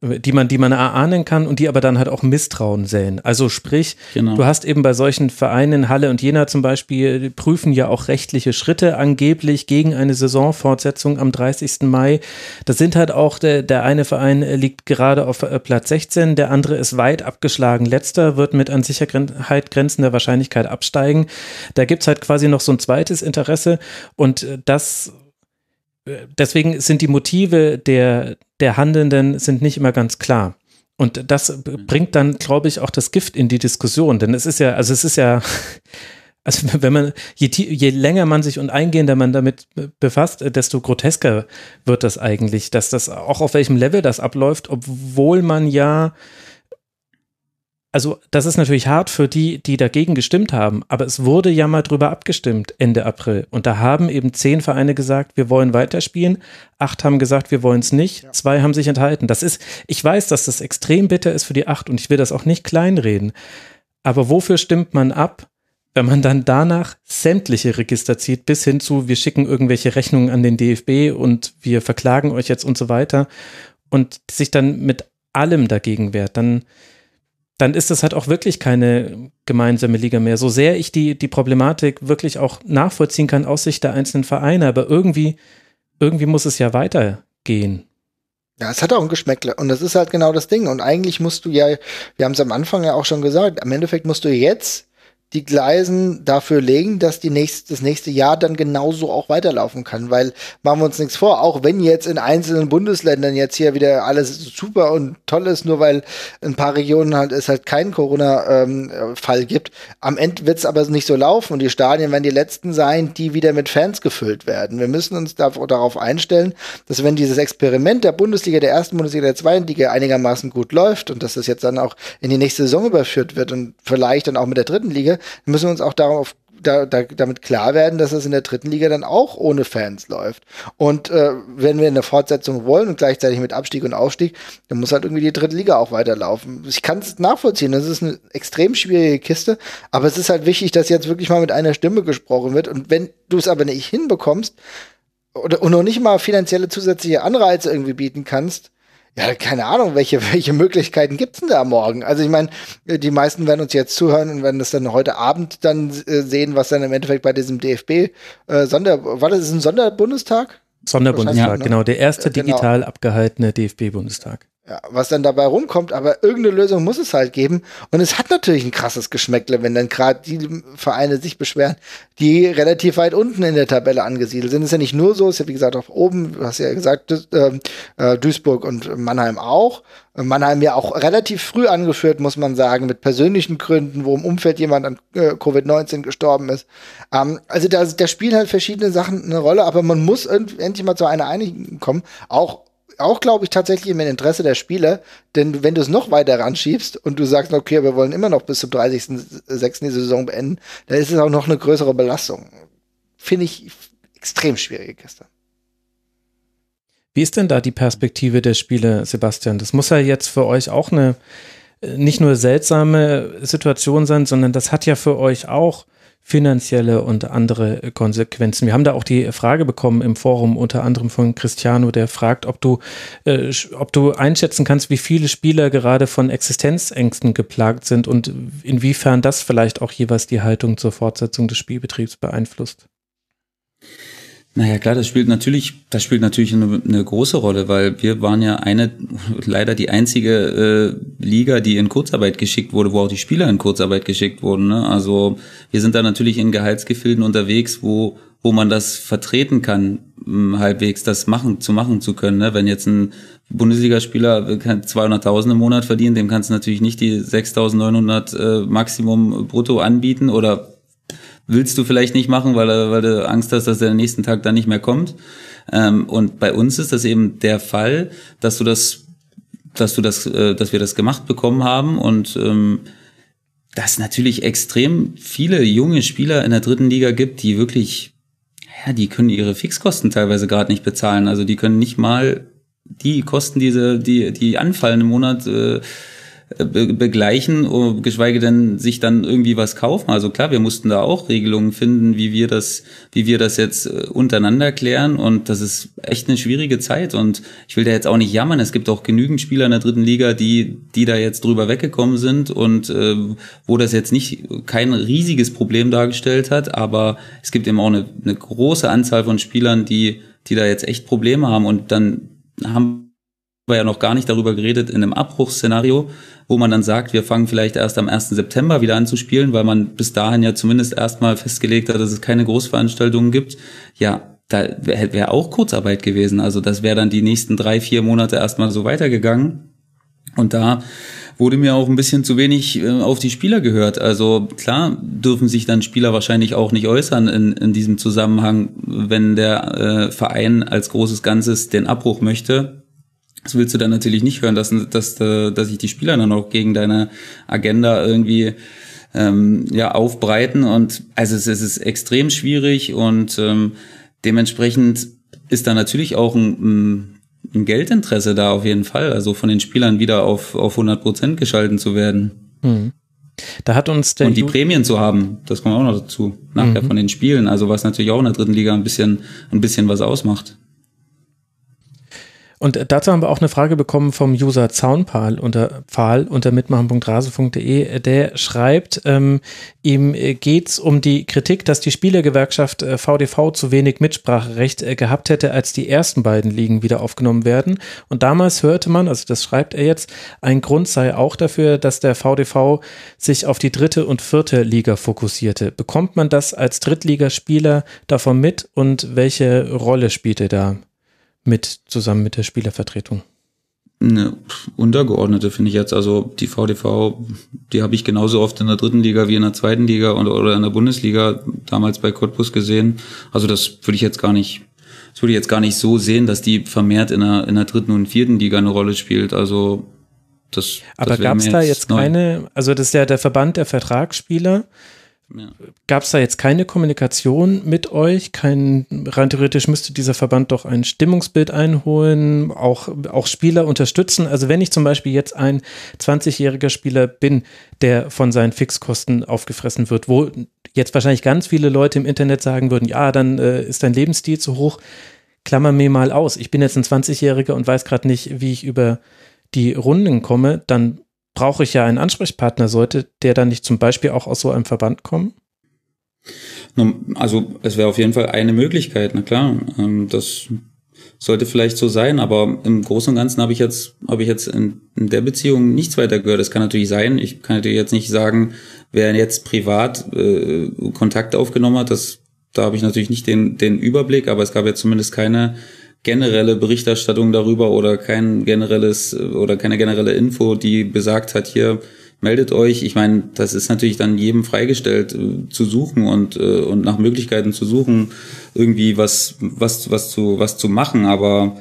die man, die man erahnen kann und die aber dann halt auch Misstrauen säen. Also sprich, Genau. du hast eben bei solchen Vereinen, Halle und Jena zum Beispiel, die prüfen ja auch rechtliche Schritte angeblich gegen eine Saisonfortsetzung am 30. Mai. Das sind halt auch, der, der eine Verein liegt gerade auf äh, Platz 16, der andere ist weit abgeschlagen. Letzter wird mit an Sicherheit grenzender Wahrscheinlichkeit absteigen. Da gibt's halt quasi noch so ein zweites Interesse und äh, das deswegen sind die Motive der, der Handelnden sind nicht immer ganz klar. Und das bringt dann, glaube ich, auch das Gift in die Diskussion. Denn es ist ja, also es ist ja, also wenn man, je, je länger man sich und eingehender man damit befasst, desto grotesker wird das eigentlich, dass das auch auf welchem Level das abläuft, obwohl man ja, also das ist natürlich hart für die, die dagegen gestimmt haben, aber es wurde ja mal drüber abgestimmt Ende April. Und da haben eben zehn Vereine gesagt, wir wollen weiterspielen, acht haben gesagt, wir wollen es nicht, ja. zwei haben sich enthalten. Das ist, ich weiß, dass das extrem bitter ist für die acht und ich will das auch nicht kleinreden. Aber wofür stimmt man ab, wenn man dann danach sämtliche Register zieht, bis hin zu, wir schicken irgendwelche Rechnungen an den DFB und wir verklagen euch jetzt und so weiter und sich dann mit allem dagegen wehrt, dann dann ist das halt auch wirklich keine gemeinsame Liga mehr. So sehr ich die, die Problematik wirklich auch nachvollziehen kann aus Sicht der einzelnen Vereine, aber irgendwie, irgendwie muss es ja weitergehen. Ja, es hat auch ein Geschmäckle und das ist halt genau das Ding. Und eigentlich musst du ja, wir haben es am Anfang ja auch schon gesagt, am Endeffekt musst du jetzt die Gleisen dafür legen, dass die nächste, das nächste Jahr dann genauso auch weiterlaufen kann. Weil machen wir uns nichts vor, auch wenn jetzt in einzelnen Bundesländern jetzt hier wieder alles super und toll ist, nur weil ein paar Regionen halt es halt keinen Corona-Fall ähm, gibt, am Ende wird es aber nicht so laufen und die Stadien werden die letzten sein, die wieder mit Fans gefüllt werden. Wir müssen uns da, darauf einstellen, dass wenn dieses Experiment der Bundesliga, der ersten Bundesliga, der zweiten Liga einigermaßen gut läuft und dass das jetzt dann auch in die nächste Saison überführt wird und vielleicht dann auch mit der dritten Liga, müssen wir uns auch darauf da, da, damit klar werden, dass es in der dritten Liga dann auch ohne Fans läuft. Und äh, wenn wir eine Fortsetzung wollen und gleichzeitig mit Abstieg und Aufstieg, dann muss halt irgendwie die dritte Liga auch weiterlaufen. Ich kann es nachvollziehen, das ist eine extrem schwierige Kiste, aber es ist halt wichtig, dass jetzt wirklich mal mit einer Stimme gesprochen wird. Und wenn du es aber nicht hinbekommst oder und noch nicht mal finanzielle zusätzliche Anreize irgendwie bieten kannst, ja, keine Ahnung, welche, welche Möglichkeiten gibt's denn da morgen? Also ich meine, die meisten werden uns jetzt zuhören und werden das dann heute Abend dann äh, sehen, was dann im Endeffekt bei diesem DFB äh, Sonder, war das ein Sonderbundestag? Sonderbundestag, ne? genau, der erste Äh, genau. digital abgehaltene DFB-Bundestag. Ja, was dann dabei rumkommt, aber irgendeine Lösung muss es halt geben. Und es hat natürlich ein krasses Geschmäckle, wenn dann gerade die Vereine sich beschweren, die relativ weit unten in der Tabelle angesiedelt sind. Es ist ja nicht nur so, es ist ja wie gesagt auch oben, du hast ja gesagt, ähm, äh, Duisburg und Mannheim auch. Mannheim ja auch relativ früh angeführt, muss man sagen, mit persönlichen Gründen, wo im Umfeld jemand an äh, Covid-19 gestorben ist. Ähm, also da, da spielen halt verschiedene Sachen eine Rolle, aber man muss end- endlich mal zu einer Einigung kommen, auch auch, glaube ich, tatsächlich im Interesse der Spieler, denn wenn du es noch weiter ranschiebst und du sagst, okay, wir wollen immer noch bis zum 30.06. die Saison beenden, dann ist es auch noch eine größere Belastung. Finde ich extrem schwierige Kiste. Wie ist denn da die Perspektive der Spieler, Sebastian? Das muss ja jetzt für euch auch eine äh, nicht nur seltsame Situation sein, sondern das hat ja für euch auch finanzielle und andere Konsequenzen. Wir haben da auch die Frage bekommen im Forum, unter anderem von Cristiano, der fragt, ob du, äh, ob du einschätzen kannst, wie viele Spieler gerade von Existenzängsten geplagt sind und inwiefern das vielleicht auch jeweils die Haltung zur Fortsetzung des Spielbetriebs beeinflusst. Naja, klar, das spielt natürlich, das spielt natürlich eine, eine, große Rolle, weil wir waren ja eine, leider die einzige äh, Liga, die in Kurzarbeit geschickt wurde, wo auch die Spieler in Kurzarbeit geschickt wurden. Ne? Also wir sind da natürlich in Gehaltsgefilden unterwegs, wo wo man das vertreten kann, halbwegs das machen zu machen zu können. Ne? Wenn jetzt ein Bundesligaspieler 200.000 im Monat verdient, dem kannst du natürlich nicht die 6.900 äh, Maximum brutto anbieten oder willst du vielleicht nicht machen, weil, weil du Angst hast, dass der nächsten Tag dann nicht mehr kommt. Ähm, und bei uns ist das eben der Fall, dass du das, dass du das, äh, dass wir das gemacht bekommen haben und ähm, dass natürlich extrem viele junge Spieler in der dritten Liga gibt, die wirklich, ja, die können ihre Fixkosten teilweise gerade nicht bezahlen. Also die können nicht mal die Kosten, diese, die, die anfallen im Monat, äh, be begleichen, oh, geschweige denn sich dann irgendwie was kaufen. Also klar, wir mussten da auch Regelungen finden, wie wir das, wie wir das jetzt äh, untereinander klären. Und das ist echt eine schwierige Zeit. Und ich will da jetzt auch nicht jammern. Es gibt auch genügend Spieler in der dritten Liga, die, die da jetzt drüber weggekommen sind und äh, wo das jetzt nicht kein riesiges Problem dargestellt hat. Aber es gibt eben auch eine, eine große Anzahl von Spielern, die, die da jetzt echt Probleme haben. Und dann haben wir ja noch gar nicht darüber geredet in einem Abbruchsszenario, wo man dann sagt, wir fangen vielleicht erst am 1. September wieder an zu spielen, weil man bis dahin ja zumindest erstmal festgelegt hat, dass es keine Großveranstaltungen gibt. Ja, da wäre wär auch Kurzarbeit gewesen. Also das wäre dann die nächsten drei, vier Monate erstmal so weitergegangen. Und da wurde mir auch ein bisschen zu wenig äh, auf die Spieler gehört. Also klar dürfen sich dann Spieler wahrscheinlich auch nicht äußern in, in diesem Zusammenhang, wenn der äh, Verein als großes Ganzes den Abbruch möchte. Das willst du dann natürlich nicht hören, dass, dass, äh, dass sich die Spieler dann auch gegen deine Agenda irgendwie ähm, ja aufbreiten. Und also es, es ist extrem schwierig und ähm, dementsprechend ist da natürlich auch ein, ein Geldinteresse da auf jeden Fall, also von den Spielern wieder auf, auf 100 Prozent geschalten zu werden. Mhm. Da hat uns der und die Ju Prämien zu haben, das kommt auch noch dazu, nachher mhm. von den Spielen, also was natürlich auch in der dritten Liga ein bisschen, ein bisschen was ausmacht. Und dazu haben wir auch eine Frage bekommen vom User Zaunpal unter Pfahl unter mitmachen.rasen.de. Der schreibt, ähm, ihm geht's um die Kritik, dass die Spielergewerkschaft äh, VDV zu wenig Mitspracherecht äh, gehabt hätte, als die ersten beiden Ligen wieder aufgenommen werden. Und damals hörte man, also das schreibt er jetzt, ein Grund sei auch dafür, dass der VDV sich auf die dritte und vierte Liga fokussierte. Bekommt man das als Drittligaspieler davon mit und welche Rolle spielt er da? Mit zusammen mit der Spielervertretung? Eine untergeordnete finde ich jetzt. Also die VDV, die habe ich genauso oft in der dritten Liga wie in der zweiten Liga oder, oder in der Bundesliga damals bei Cottbus gesehen. Also das würde ich jetzt gar nicht, das würde ich jetzt gar nicht so sehen, dass die vermehrt in der, in der dritten und vierten Liga eine Rolle spielt. Also das. Aber gab es da jetzt neu. keine, also das ist ja der Verband der Vertragsspieler. Ja. Gab es da jetzt keine Kommunikation mit euch? Kein, rein theoretisch müsste dieser Verband doch ein Stimmungsbild einholen, auch, auch Spieler unterstützen. Also wenn ich zum Beispiel jetzt ein 20-jähriger Spieler bin, der von seinen Fixkosten aufgefressen wird, wo jetzt wahrscheinlich ganz viele Leute im Internet sagen würden, ja, dann äh, ist dein Lebensstil zu hoch. Klammer mir mal aus. Ich bin jetzt ein 20-Jähriger und weiß gerade nicht, wie ich über die Runden komme, dann brauche ich ja einen Ansprechpartner. Sollte der dann nicht zum Beispiel auch aus so einem Verband kommen? Also es wäre auf jeden Fall eine Möglichkeit, na klar. Ähm, das sollte vielleicht so sein, aber im Großen und Ganzen habe ich jetzt, habe ich jetzt in, in, der Beziehung nichts weiter gehört. Das kann natürlich sein. Ich kann dir jetzt nicht sagen, wer jetzt privat äh, Kontakt aufgenommen hat. Das, da habe ich natürlich nicht den, den Überblick, aber es gab jetzt zumindest keine generelle Berichterstattung darüber oder kein generelles oder keine generelle Info, die besagt hat, hier meldet euch. Ich meine, das ist natürlich dann jedem freigestellt äh, zu suchen und äh, und nach Möglichkeiten zu suchen, irgendwie was was was zu was zu machen. Aber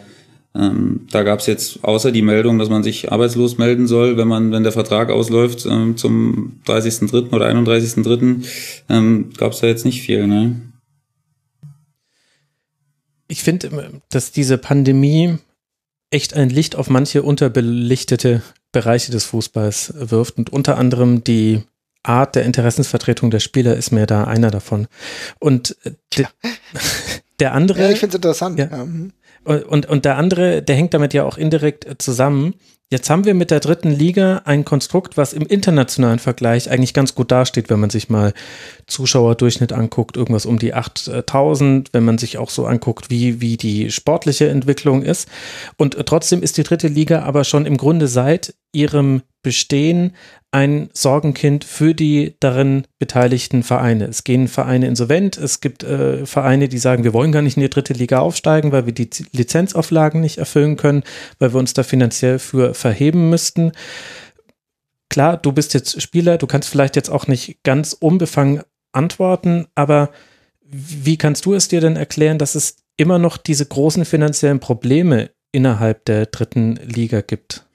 ähm, da gab es jetzt außer die Meldung, dass man sich arbeitslos melden soll, wenn man wenn der Vertrag ausläuft ähm, zum 30.3. oder 31.3. Ähm, gab es da jetzt nicht viel. Ne? Ich finde, dass diese Pandemie echt ein Licht auf manche unterbelichtete Bereiche des Fußballs wirft und unter anderem die Art der Interessensvertretung der Spieler ist mir da einer davon. Und äh, de, der andere. Ja, ich finde es interessant. Ja. Und, und der andere, der hängt damit ja auch indirekt äh, zusammen. Jetzt haben wir mit der dritten Liga ein Konstrukt, was im internationalen Vergleich eigentlich ganz gut dasteht, wenn man sich mal Zuschauerdurchschnitt anguckt, irgendwas um die 8000, wenn man sich auch so anguckt, wie, wie die sportliche Entwicklung ist. Und trotzdem ist die dritte Liga aber schon im Grunde seit ihrem Bestehen ein Sorgenkind für die darin beteiligten Vereine. Es gehen Vereine insolvent, es gibt äh, Vereine, die sagen, wir wollen gar nicht in die dritte Liga aufsteigen, weil wir die Lizenzauflagen nicht erfüllen können, weil wir uns da finanziell für verheben müssten. Klar, du bist jetzt Spieler, du kannst vielleicht jetzt auch nicht ganz unbefangen antworten, aber wie kannst du es dir denn erklären, dass es immer noch diese großen finanziellen Probleme innerhalb der dritten Liga gibt?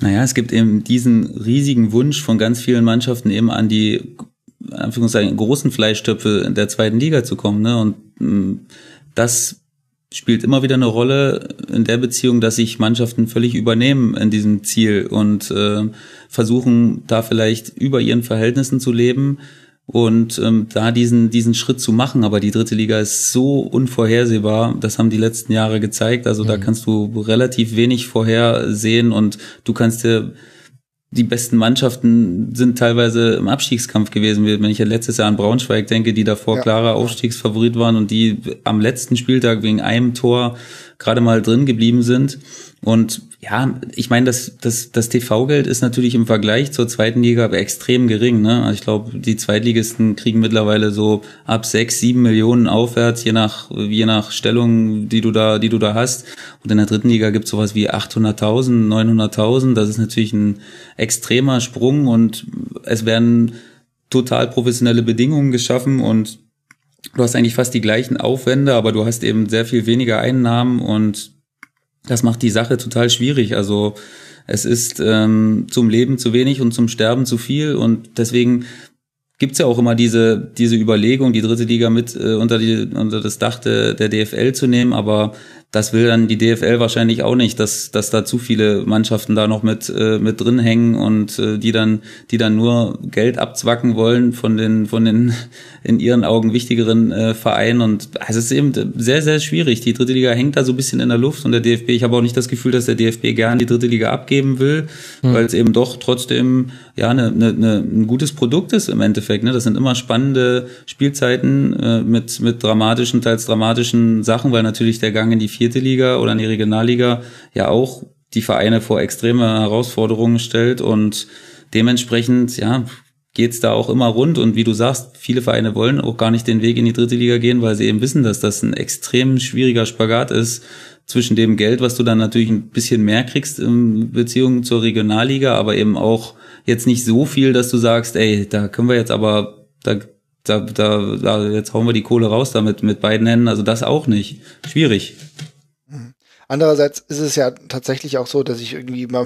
Naja, es gibt eben diesen riesigen Wunsch von ganz vielen Mannschaften eben an die Anführungszeichen großen Fleischtöpfe der zweiten Liga zu kommen. Ne? Und mm, das spielt immer wieder eine Rolle in der Beziehung, dass sich Mannschaften völlig übernehmen in diesem Ziel und äh, versuchen, da vielleicht über ihren Verhältnissen zu leben und ähm, da diesen, diesen Schritt zu machen. Aber die dritte Liga ist so unvorhersehbar. Das haben die letzten Jahre gezeigt. Also mhm. da kannst du relativ wenig vorhersehen und du kannst dir die besten Mannschaften sind teilweise im Abstiegskampf gewesen. Wenn ich ja letztes Jahr an Braunschweig denke, die davor ja. klarer Aufstiegsfavorit waren und die am letzten Spieltag wegen einem Tor gerade mal drin geblieben sind. Und ja, ich meine, das, das, das TV-Geld ist natürlich im Vergleich zur zweiten Liga extrem gering. Ne? Also ich glaube, die Zweitligisten kriegen mittlerweile so ab sechs, sieben Millionen aufwärts, je nach, je nach Stellung, die du da, die du da hast. Und in der dritten Liga gibt es sowas wie 800.000, 900.000. Das ist natürlich ein extremer Sprung und es werden total professionelle Bedingungen geschaffen und du hast eigentlich fast die gleichen Aufwände, aber du hast eben sehr viel weniger Einnahmen und das macht die Sache total schwierig. Also es ist ähm, zum Leben zu wenig und zum Sterben zu viel und deswegen gibt's ja auch immer diese, diese Überlegung, die dritte Liga mit äh, unter, die, unter das Dach de, der DFL zu nehmen, aber das will dann die DFL wahrscheinlich auch nicht, dass, dass da zu viele Mannschaften da noch mit, äh, mit drin hängen und äh, die dann, die dann nur Geld abzwacken wollen von den, von den in ihren Augen wichtigeren äh, Vereinen. Und es ist eben sehr, sehr schwierig. Die dritte Liga hängt da so ein bisschen in der Luft und der DFB, ich habe auch nicht das Gefühl, dass der DFB gern die dritte Liga abgeben will, mhm. weil es eben doch trotzdem ja eine, eine, eine, ein gutes Produkt ist im Endeffekt. Ne? Das sind immer spannende Spielzeiten äh, mit, mit dramatischen, teils dramatischen Sachen, weil natürlich der Gang in die vierte Liga oder in die Regionalliga ja auch die Vereine vor extreme Herausforderungen stellt und dementsprechend, ja, geht's da auch immer rund und wie du sagst, viele Vereine wollen auch gar nicht den Weg in die dritte Liga gehen, weil sie eben wissen, dass das ein extrem schwieriger Spagat ist zwischen dem Geld, was du dann natürlich ein bisschen mehr kriegst in Beziehung zur Regionalliga, aber eben auch jetzt nicht so viel, dass du sagst, ey, da können wir jetzt aber, da da, da, da, jetzt hauen wir die Kohle raus damit mit beiden Händen. Also das auch nicht. Schwierig. Andererseits ist es ja tatsächlich auch so, dass ich irgendwie mal,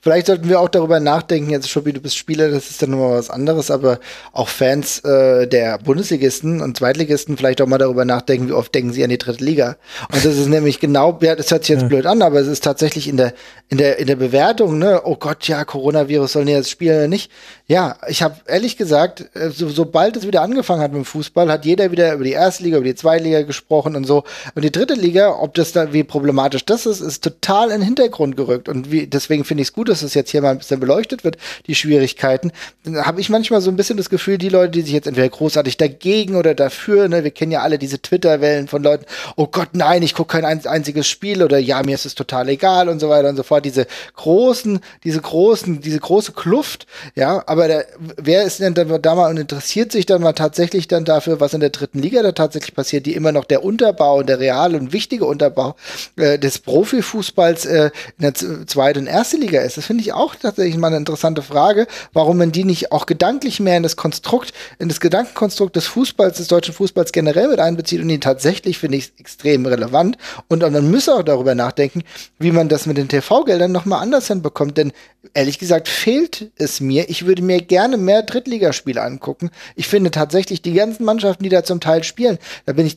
vielleicht sollten wir auch darüber nachdenken, jetzt schon wie du bist Spieler, das ist dann nochmal was anderes, aber auch Fans äh, der Bundesligisten und Zweitligisten vielleicht auch mal darüber nachdenken, wie oft denken sie an die dritte Liga. Und das ist nämlich genau, ja, das hört sich jetzt ja. blöd an, aber es ist tatsächlich in der, in der, in der Bewertung, ne, oh Gott, ja, Coronavirus sollen jetzt spielen oder nicht. Ja, ich habe ehrlich gesagt, äh, so, sobald es wieder angefangen hat mit dem Fußball, hat jeder wieder über die erste Liga, über die zweite Liga gesprochen und so. Und die dritte Liga, ob das da wie problematisch das ist, ist total in den Hintergrund gerückt. Und wie, deswegen finde ich es gut, dass es jetzt hier mal ein bisschen beleuchtet wird, die Schwierigkeiten. Dann habe ich manchmal so ein bisschen das Gefühl, die Leute, die sich jetzt entweder großartig dagegen oder dafür, ne, wir kennen ja alle diese Twitter-Wellen von Leuten, oh Gott, nein, ich gucke kein einziges Spiel oder ja, mir ist es total egal und so weiter und so fort. Diese großen, diese großen, diese große Kluft, ja, aber der, wer ist denn da, mal und interessiert sich dann mal tatsächlich dann dafür, was in der dritten Liga da tatsächlich passiert, die immer noch der Unterbau und der reale und wichtige Unterbau äh, des Profifußballs äh, in der zweiten und ersten Liga ist. Das finde ich auch tatsächlich mal eine interessante Frage, warum man die nicht auch gedanklich mehr in das Konstrukt, in das Gedankenkonstrukt des Fußballs, des deutschen Fußballs generell mit einbezieht und die tatsächlich finde ich extrem relevant. Und, und man müsse auch darüber nachdenken, wie man das mit den TV-Geldern nochmal anders hinbekommt. Denn ehrlich gesagt fehlt es mir. Ich würde mir gerne mehr Drittligaspiele angucken. Ich finde tatsächlich die ganzen Mannschaften, die da zum Teil spielen, da bin ich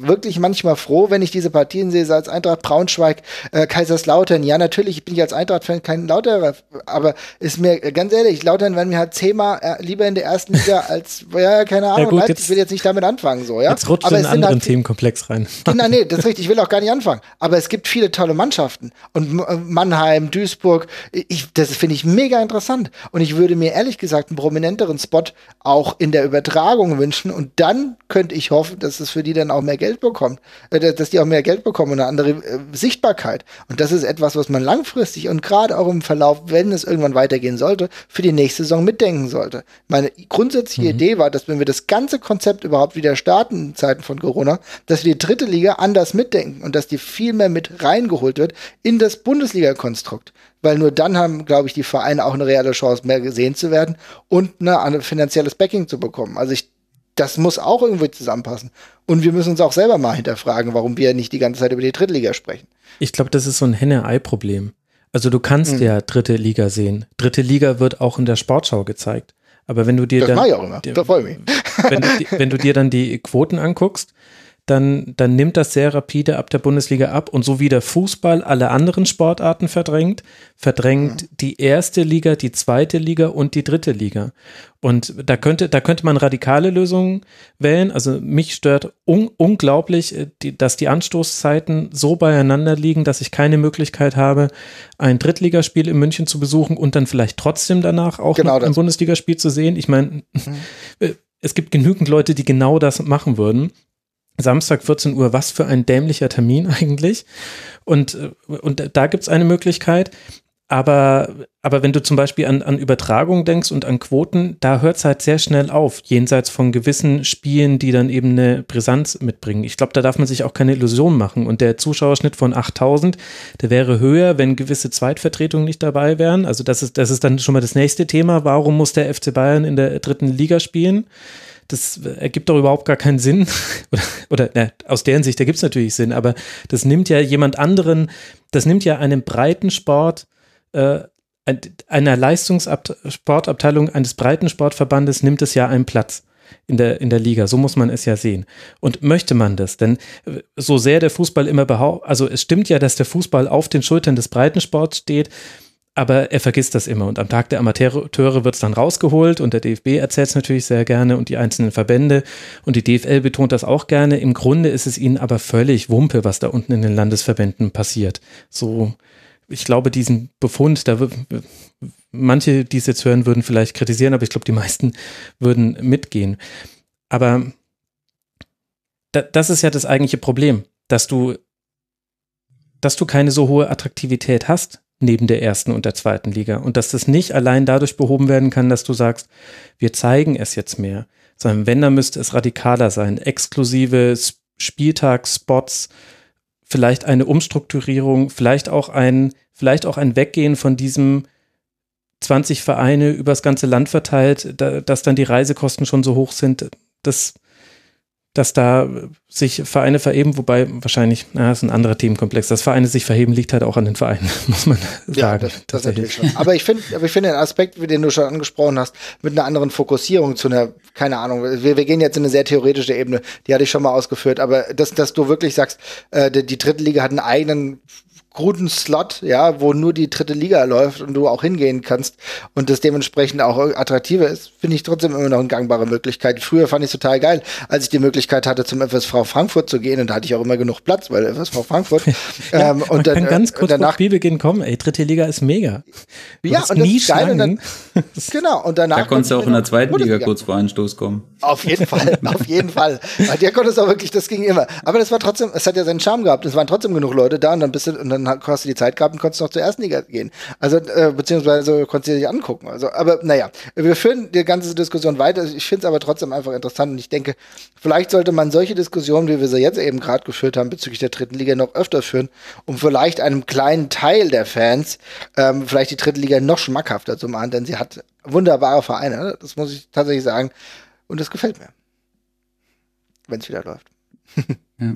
wirklich manchmal froh, wenn ich diese Partien sehe, als Eintracht Braunschweig Braunschweig, äh, Kaiserslautern. Ja, natürlich bin ich als Eintracht-Fan kein Lauterer, aber ist mir äh, ganz ehrlich, Lautern werden mir halt zehnmal äh, lieber in der ersten Liga als, ja, keine Ahnung, ja, gut, Leipzig, ich will jetzt nicht damit anfangen, so, ja. Jetzt rutscht aber in einen anderen halt, Themenkomplex rein. Genau, nee, das ist richtig, ich will auch gar nicht anfangen. Aber es gibt viele tolle Mannschaften. Und äh, Mannheim, Duisburg, ich, das finde ich mega interessant. Und ich würde mir ehrlich gesagt einen prominenteren Spot auch in der Übertragung wünschen. Und dann könnte ich hoffen, dass es für die dann auch mehr Geld bekommt, äh, dass die auch mehr Geld bekommen und eine andere Sichtbarkeit. Und das ist etwas, was man langfristig und gerade auch im Verlauf, wenn es irgendwann weitergehen sollte, für die nächste Saison mitdenken sollte. Meine grundsätzliche mhm. Idee war, dass wenn wir das ganze Konzept überhaupt wieder starten in Zeiten von Corona, dass wir die dritte Liga anders mitdenken und dass die viel mehr mit reingeholt wird in das Bundesliga-Konstrukt weil nur dann haben, glaube ich, die Vereine auch eine reelle Chance, mehr gesehen zu werden und ne, ein finanzielles Backing zu bekommen. Also ich, das muss auch irgendwie zusammenpassen. Und wir müssen uns auch selber mal hinterfragen, warum wir nicht die ganze Zeit über die Drittliga sprechen. Ich glaube, das ist so ein Henne-Ei-Problem. Also du kannst mhm. ja dritte Liga sehen. Dritte Liga wird auch in der Sportschau gezeigt. Aber wenn du dir das dann, ich auch immer. da freue mich. Wenn, wenn du dir dann die Quoten anguckst, dann, dann nimmt das sehr rapide ab der Bundesliga ab. Und so wie der Fußball alle anderen Sportarten verdrängt, verdrängt mhm. die erste Liga, die zweite Liga und die dritte Liga. Und da könnte, da könnte man radikale Lösungen wählen. Also mich stört un unglaublich, äh, die, dass die Anstoßzeiten so beieinander liegen, dass ich keine Möglichkeit habe, ein Drittligaspiel in München zu besuchen und dann vielleicht trotzdem danach auch genau ein Bundesligaspiel zu sehen. Ich meine, mhm. es gibt genügend Leute, die genau das machen würden. Samstag 14 Uhr, was für ein dämlicher Termin eigentlich. Und, äh, und da gibt's eine Möglichkeit. Aber, aber wenn du zum Beispiel an, an Übertragung denkst und an Quoten, da hört es halt sehr schnell auf, jenseits von gewissen Spielen, die dann eben eine Brisanz mitbringen. Ich glaube, da darf man sich auch keine Illusion machen. Und der Zuschauerschnitt von 8000, der wäre höher, wenn gewisse Zweitvertretungen nicht dabei wären. Also das ist, das ist dann schon mal das nächste Thema. Warum muss der FC Bayern in der dritten Liga spielen? Das ergibt doch überhaupt gar keinen Sinn. oder, na, aus deren Sicht, da gibt es natürlich Sinn, aber das nimmt ja jemand anderen, das nimmt ja einen breiten Sport, äh, einer Leistungssportabteilung eines breiten Sportverbandes nimmt es ja einen Platz in der, in der Liga. So muss man es ja sehen. Und möchte man das? Denn äh, so sehr der Fußball immer behauptet, also es stimmt ja, dass der Fußball auf den Schultern des Breitensports steht, aber er vergisst das immer. Und am Tag der Amateure wird es dann rausgeholt und der DFB erzählt es natürlich sehr gerne und die einzelnen Verbände und die DFL betont das auch gerne. Im Grunde ist es ihnen aber völlig Wumpe, was da unten in den Landesverbänden passiert. So, ich glaube, diesen Befund, da manche, die es jetzt hören, würden vielleicht kritisieren, aber ich glaube, die meisten würden mitgehen. Aber da, das ist ja das eigentliche Problem, dass du, dass du keine so hohe Attraktivität hast neben der ersten und der zweiten Liga. Und dass das nicht allein dadurch behoben werden kann, dass du sagst, wir zeigen es jetzt mehr, sondern wenn, dann müsste es radikaler sein. Exklusive Spieltagsspots, vielleicht eine Umstrukturierung, vielleicht auch ein, vielleicht auch ein Weggehen von diesem 20 Vereine übers ganze Land verteilt, da, dass dann die Reisekosten schon so hoch sind. Das, dass da sich Vereine verheben, wobei wahrscheinlich, na, das ist ein anderer Themenkomplex. Dass Vereine sich verheben, liegt halt auch an den Vereinen, muss man sagen. Ja, das, das natürlich schon. Aber ich finde, aber ich finde den Aspekt, den du schon angesprochen hast, mit einer anderen Fokussierung zu einer, keine Ahnung, wir, wir gehen jetzt in eine sehr theoretische Ebene, die hatte ich schon mal ausgeführt, aber dass, dass du wirklich sagst, äh, die, die dritte Liga hat einen eigenen guten Slot, ja, wo nur die dritte Liga läuft und du auch hingehen kannst und das dementsprechend auch attraktiver ist, finde ich trotzdem immer noch eine gangbare Möglichkeit. Früher fand ich es total geil, als ich die Möglichkeit hatte, zum FSV Frankfurt zu gehen und da hatte ich auch immer genug Platz, weil FSV Frankfurt. ja, ähm, und dann, kann ganz kurz danach Spielbeginn kommen, ey, dritte Liga ist mega. Du ja, und nie das ist geil und dann, genau, und danach. Da konntest du auch in der zweiten Liga kurz vor einen Stoß kommen. Auf jeden Fall, auf jeden Fall. Bei dir konntest du auch wirklich, das ging immer. Aber das war trotzdem, es hat ja seinen Charme gehabt. Es waren trotzdem genug Leute da und dann bist du, und dann hast du die Zeit gehabt und konntest noch zur ersten Liga gehen. Also, äh, beziehungsweise konntest du dich angucken. Also, aber naja, wir führen die ganze Diskussion weiter. Ich finde es aber trotzdem einfach interessant und ich denke, vielleicht sollte man solche Diskussionen, wie wir sie jetzt eben gerade geführt haben, bezüglich der dritten Liga noch öfter führen, um vielleicht einem kleinen Teil der Fans ähm, vielleicht die dritte Liga noch schmackhafter zu machen, denn sie hat wunderbare Vereine. Das muss ich tatsächlich sagen. Und das gefällt mir. Wenn es wieder läuft. Ja.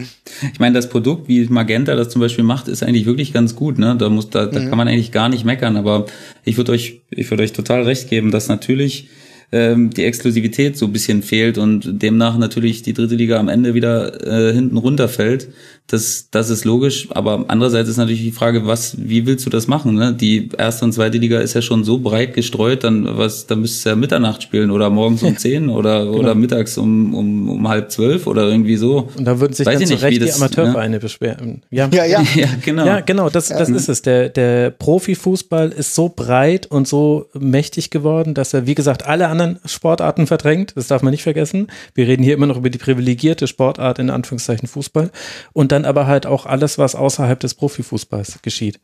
Ich meine, das Produkt, wie Magenta das zum Beispiel macht, ist eigentlich wirklich ganz gut. Ne? Da muss, da, da mhm. kann man eigentlich gar nicht meckern. Aber ich würde euch, ich würde euch total recht geben, dass natürlich ähm, die Exklusivität so ein bisschen fehlt und demnach natürlich die dritte Liga am Ende wieder äh, hinten runterfällt. Das, das ist logisch, aber andererseits ist natürlich die Frage, was, wie willst du das machen? Ne? Die erste und zweite Liga ist ja schon so breit gestreut, dann was, da müsstest du ja Mitternacht spielen oder morgens um zehn oder genau. oder mittags um, um, um halb zwölf oder irgendwie so. Und da würden sich Weiß dann zu Recht die Amateurvereine ne? beschweren. Ja. ja, ja, ja, genau. Ja, genau, das, das ist es. Der, der Profifußball ist so breit und so mächtig geworden, dass er, wie gesagt, alle anderen Sportarten verdrängt. Das darf man nicht vergessen. Wir reden hier immer noch über die privilegierte Sportart in Anführungszeichen Fußball. Und dann aber halt auch alles, was außerhalb des Profifußballs geschieht.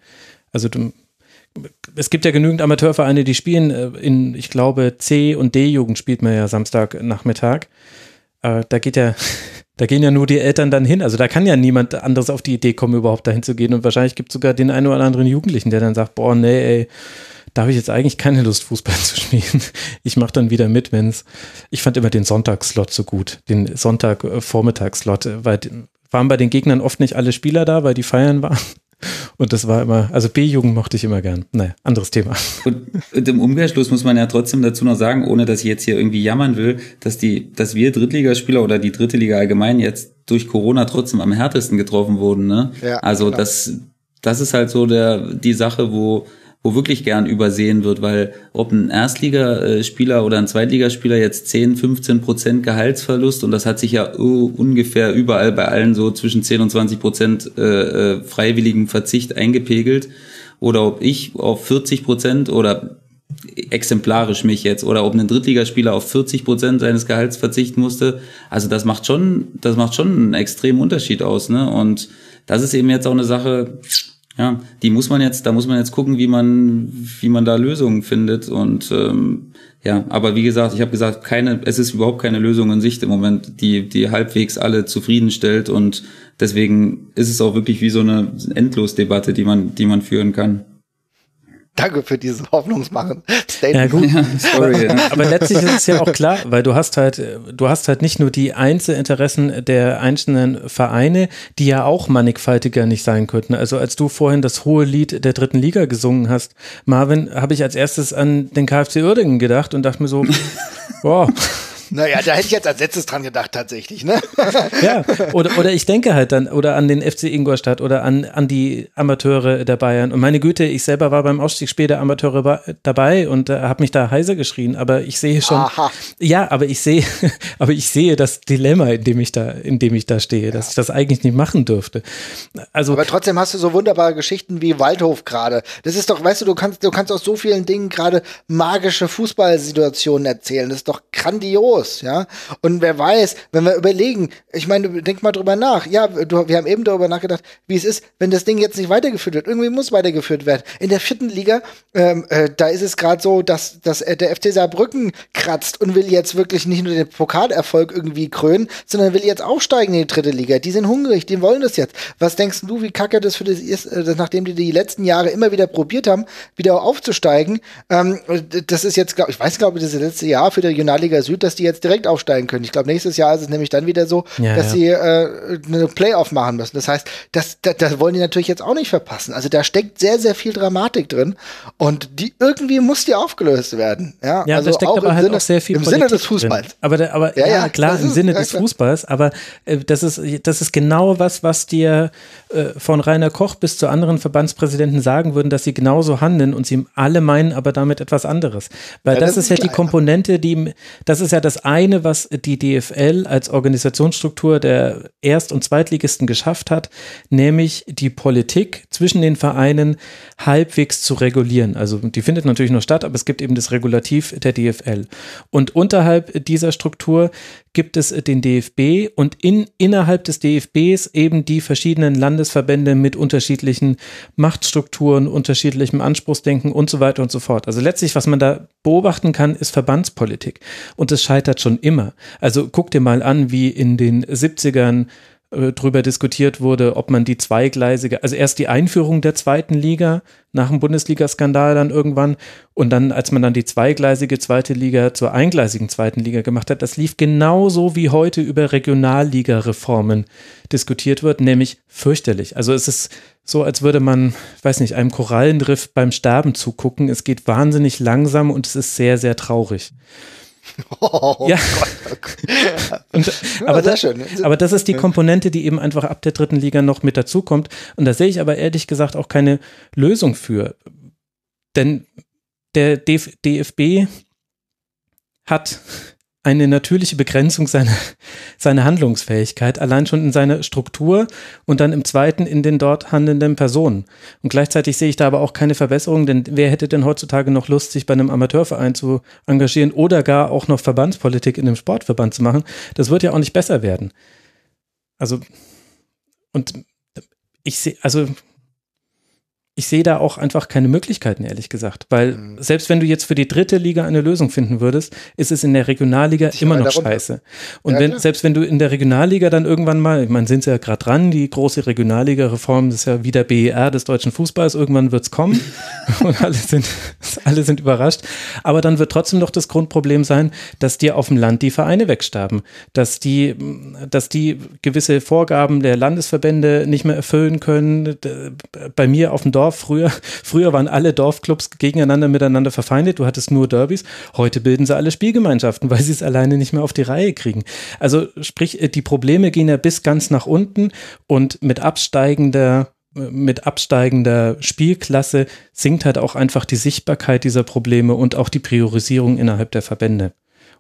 Also du, es gibt ja genügend Amateurvereine, die spielen äh, in, ich glaube, C- und D-Jugend spielt man ja Samstagnachmittag. Äh, da geht ja, da gehen ja nur die Eltern dann hin. Also da kann ja niemand anderes auf die Idee kommen, überhaupt dahin zu gehen. Und wahrscheinlich gibt es sogar den einen oder anderen Jugendlichen, der dann sagt, boah, nee, ey, da habe ich jetzt eigentlich keine Lust, Fußball zu spielen. Ich mache dann wieder mit, wenn es. Ich fand immer den Sonntagslot so gut, den Sonntag-Vormittagsslot, äh, weil waren bei den Gegnern oft nicht alle Spieler da, weil die feiern waren. Und das war immer, also B-Jugend mochte ich immer gern. Naja, anderes Thema. Und, und, im Umkehrschluss muss man ja trotzdem dazu noch sagen, ohne dass ich jetzt hier irgendwie jammern will, dass die, dass wir Drittligaspieler oder die dritte Liga allgemein jetzt durch Corona trotzdem am härtesten getroffen wurden. Ne? Ja, also genau. das, das ist halt so der, die Sache, wo, wo wirklich gern übersehen wird, weil ob ein Erstligaspieler oder ein Zweitligaspieler jetzt 10, 15 Prozent Gehaltsverlust und das hat sich ja ungefähr überall bei allen so zwischen 10 und 20 Prozent äh, äh, freiwilligen Verzicht eingepegelt oder ob ich auf 40 Prozent oder exemplarisch mich jetzt oder ob ein Drittligaspieler auf 40 Prozent seines Gehalts verzichten musste. Also das macht schon, das macht schon einen extremen Unterschied aus, ne? Und das ist eben jetzt auch eine Sache, ja, die muss man jetzt, da muss man jetzt gucken, wie man, wie man da Lösungen findet. Und ähm, ja, aber wie gesagt, ich habe gesagt, keine, es ist überhaupt keine Lösung in Sicht im Moment, die, die halbwegs alle zufriedenstellt. Und deswegen ist es auch wirklich wie so eine Endlosdebatte, die man, die man führen kann. Danke für dieses Hoffnungsmachen. Ja, gut. Ja, sorry, aber, aber, letztlich ist es ja auch klar, weil du hast halt, du hast halt nicht nur die Einzelinteressen der einzelnen Vereine, die ja auch mannigfaltiger nicht sein könnten. Also als du vorhin das hohe Lied der dritten Liga gesungen hast, Marvin, habe ich als erstes an den KfC Uerdingen gedacht und dachte mir so, boah. Naja, da hätte ich jetzt als letztes dran gedacht, tatsächlich, ne? Ja, oder, oder ich denke halt dann, oder an den FC Ingolstadt oder an, an die Amateure der Bayern. Und meine Güte, ich selber war beim Ausstiegsspiel der Amateure dabei und äh, habe mich da heiser geschrien, aber ich sehe schon, Aha. ja, aber ich sehe, aber ich sehe das Dilemma, in dem ich da, in dem ich da stehe, ja. dass ich das eigentlich nicht machen dürfte. Also, aber trotzdem hast du so wunderbare Geschichten wie Waldhof gerade. Das ist doch, weißt du, du kannst, du kannst aus so vielen Dingen gerade magische Fußballsituationen erzählen. Das ist doch grandios los, ja. Und wer weiß, wenn wir überlegen, ich meine, denk mal drüber nach. Ja, du, wir haben eben darüber nachgedacht, wie es ist, wenn das Ding jetzt nicht weitergeführt wird. Irgendwie muss weitergeführt werden. In der vierten Liga, ähm, äh, da ist es gerade so, dass, dass äh, der FC Saarbrücken kratzt und will jetzt wirklich nicht nur den Pokalerfolg irgendwie krönen, sondern will jetzt aufsteigen in die dritte Liga. Die sind hungrig, die wollen das jetzt. Was denkst du, wie kacke das für das ist, äh, nachdem die die letzten Jahre immer wieder probiert haben, wieder aufzusteigen? Ähm, das ist jetzt, glaub, ich weiß, glaube ich, das letzte Jahr für die Regionalliga Süd, dass die jetzt direkt aufsteigen können. Ich glaube, nächstes Jahr ist es nämlich dann wieder so, ja, dass ja. sie äh, eine Playoff machen müssen. Das heißt, das, das, das wollen die natürlich jetzt auch nicht verpassen. Also da steckt sehr, sehr viel Dramatik drin und die irgendwie muss die aufgelöst werden. Ja, ja also da steckt aber halt Sinne, auch sehr viel im Politik Sinne des Fußballs. Drin. Aber, aber ja, ja, klar, im Sinne des Fußballs. Aber äh, das ist das ist genau was, was dir äh, von Rainer Koch bis zu anderen Verbandspräsidenten sagen würden, dass sie genauso handeln und sie alle meinen aber damit etwas anderes. Weil das, das, ist ja die Komponente, die das ist ja das eine, was die DFL als Organisationsstruktur der Erst- und Zweitligisten geschafft hat, nämlich die Politik zwischen den Vereinen halbwegs zu regulieren. Also die findet natürlich noch statt, aber es gibt eben das Regulativ der DFL. Und unterhalb dieser Struktur gibt es den DFB und in, innerhalb des DFBs eben die verschiedenen Landesverbände mit unterschiedlichen Machtstrukturen, unterschiedlichem Anspruchsdenken und so weiter und so fort. Also letztlich, was man da beobachten kann, ist Verbandspolitik. Und es scheitert schon immer. Also guck dir mal an, wie in den 70ern äh, drüber diskutiert wurde, ob man die zweigleisige, also erst die Einführung der zweiten Liga nach dem Bundesliga-Skandal dann irgendwann und dann, als man dann die zweigleisige zweite Liga zur eingleisigen zweiten Liga gemacht hat, das lief genauso wie heute über Regionalliga-Reformen diskutiert wird, nämlich fürchterlich. Also es ist so, als würde man, weiß nicht, einem Korallenriff beim Sterben zugucken. Es geht wahnsinnig langsam und es ist sehr, sehr traurig. Oh, ja. Gott, oh Gott. Und, aber, das, aber das ist die Komponente, die eben einfach ab der dritten Liga noch mit dazukommt. Und da sehe ich aber ehrlich gesagt auch keine Lösung für. Denn der DFB hat eine natürliche Begrenzung seiner, seiner Handlungsfähigkeit, allein schon in seiner Struktur und dann im zweiten in den dort handelnden Personen. Und gleichzeitig sehe ich da aber auch keine Verbesserung, denn wer hätte denn heutzutage noch Lust, sich bei einem Amateurverein zu engagieren oder gar auch noch Verbandspolitik in einem Sportverband zu machen? Das wird ja auch nicht besser werden. Also, und ich sehe, also ich sehe da auch einfach keine Möglichkeiten, ehrlich gesagt. Weil mhm. selbst wenn du jetzt für die dritte Liga eine Lösung finden würdest, ist es in der Regionalliga ich immer noch scheiße. Und ja, wenn, selbst wenn du in der Regionalliga dann irgendwann mal, ich meine, sind sie ja gerade dran, die große Regionalliga-Reform, ist ja wie der BER des deutschen Fußballs, irgendwann wird es kommen und alle sind, alle sind überrascht. Aber dann wird trotzdem noch das Grundproblem sein, dass dir auf dem Land die Vereine wegsterben, dass die, dass die gewisse Vorgaben der Landesverbände nicht mehr erfüllen können. Bei mir auf dem Dorf Dorf. Früher, früher waren alle Dorfclubs gegeneinander miteinander verfeindet. Du hattest nur Derbys. Heute bilden sie alle Spielgemeinschaften, weil sie es alleine nicht mehr auf die Reihe kriegen. Also sprich, die Probleme gehen ja bis ganz nach unten und mit absteigender mit absteigender Spielklasse sinkt halt auch einfach die Sichtbarkeit dieser Probleme und auch die Priorisierung innerhalb der Verbände.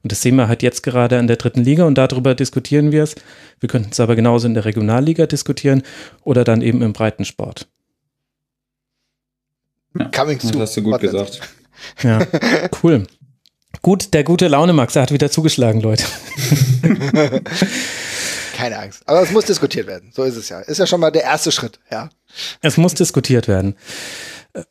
Und das sehen wir halt jetzt gerade an der dritten Liga und darüber diskutieren wir es. Wir könnten es aber genauso in der Regionalliga diskutieren oder dann eben im Breitensport. Ja, Coming soon. Das hast du gut gesagt. Ja, cool. Gut, der gute Laune Max, er hat wieder zugeschlagen, Leute. Keine Angst. Aber es muss diskutiert werden. So ist es ja. Ist ja schon mal der erste Schritt, ja. Es muss diskutiert werden. Äh,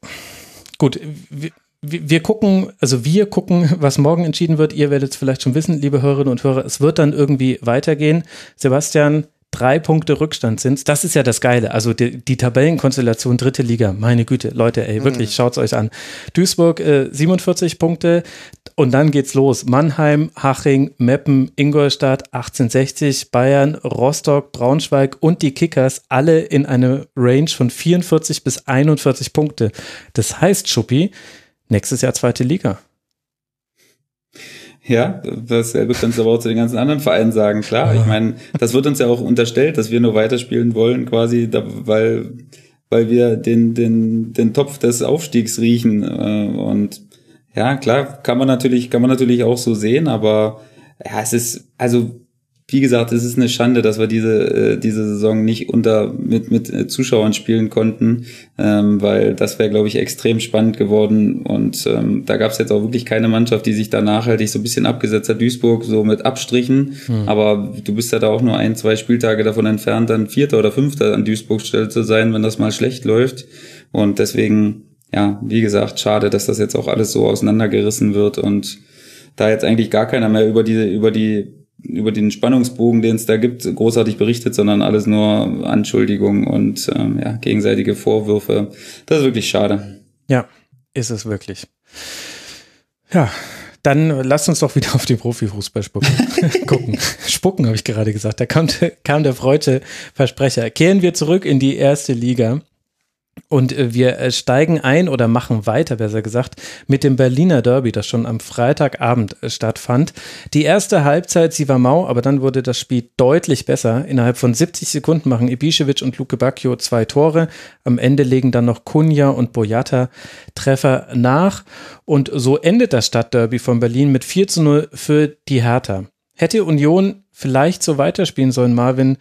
gut, wir, wir gucken, also wir gucken, was morgen entschieden wird. Ihr werdet es vielleicht schon wissen, liebe Hörerinnen und Hörer. Es wird dann irgendwie weitergehen. Sebastian, drei Punkte Rückstand sind. Das ist ja das Geile. Also die, die Tabellenkonstellation dritte Liga. Meine Güte, Leute, ey, wirklich, mhm. schaut's euch an. Duisburg äh, 47 Punkte und dann geht's los. Mannheim, Haching, Meppen, Ingolstadt, 1860, Bayern, Rostock, Braunschweig und die Kickers alle in eine Range von 44 bis 41 Punkte. Das heißt, Schuppi, nächstes Jahr zweite Liga. Ja, dasselbe kannst du aber auch zu den ganzen anderen Vereinen sagen. Klar, ich meine, das wird uns ja auch unterstellt, dass wir nur weiterspielen wollen, quasi, da, weil, weil wir den, den, den Topf des Aufstiegs riechen. Äh, und ja, klar, kann man natürlich, kann man natürlich auch so sehen, aber ja, es ist, also wie gesagt, es ist eine Schande, dass wir diese, äh, diese Saison nicht unter mit, mit äh, Zuschauern spielen konnten, ähm, weil das wäre, glaube ich, extrem spannend geworden. Und ähm, da gab es jetzt auch wirklich keine Mannschaft, die sich da nachhaltig so ein bisschen abgesetzt hat. Duisburg so mit Abstrichen, hm. aber du bist ja da auch nur ein, zwei Spieltage davon entfernt, dann Vierter oder Fünfter an Duisburg Stelle zu sein, wenn das mal schlecht läuft. Und deswegen, ja, wie gesagt, schade, dass das jetzt auch alles so auseinandergerissen wird und da jetzt eigentlich gar keiner mehr über diese, über die über den Spannungsbogen, den es da gibt, großartig berichtet, sondern alles nur Anschuldigungen und ähm, ja, gegenseitige Vorwürfe. Das ist wirklich schade. Ja, ist es wirklich. Ja, dann lasst uns doch wieder auf den Profifußball spucken. gucken. Spucken, habe ich gerade gesagt. Da kam, kam der freute Versprecher. Kehren wir zurück in die erste Liga. Und äh, wir äh, steigen ein oder machen weiter, besser gesagt, mit dem Berliner Derby, das schon am Freitagabend äh, stattfand. Die erste Halbzeit, sie war mau, aber dann wurde das Spiel deutlich besser. Innerhalb von 70 Sekunden machen Ibišević und Luke Bacchio zwei Tore. Am Ende legen dann noch Kunja und Boyata Treffer nach. Und so endet das Stadtderby von Berlin mit 4 zu 0 für die Hertha. Hätte Union vielleicht so weiterspielen sollen, Marvin,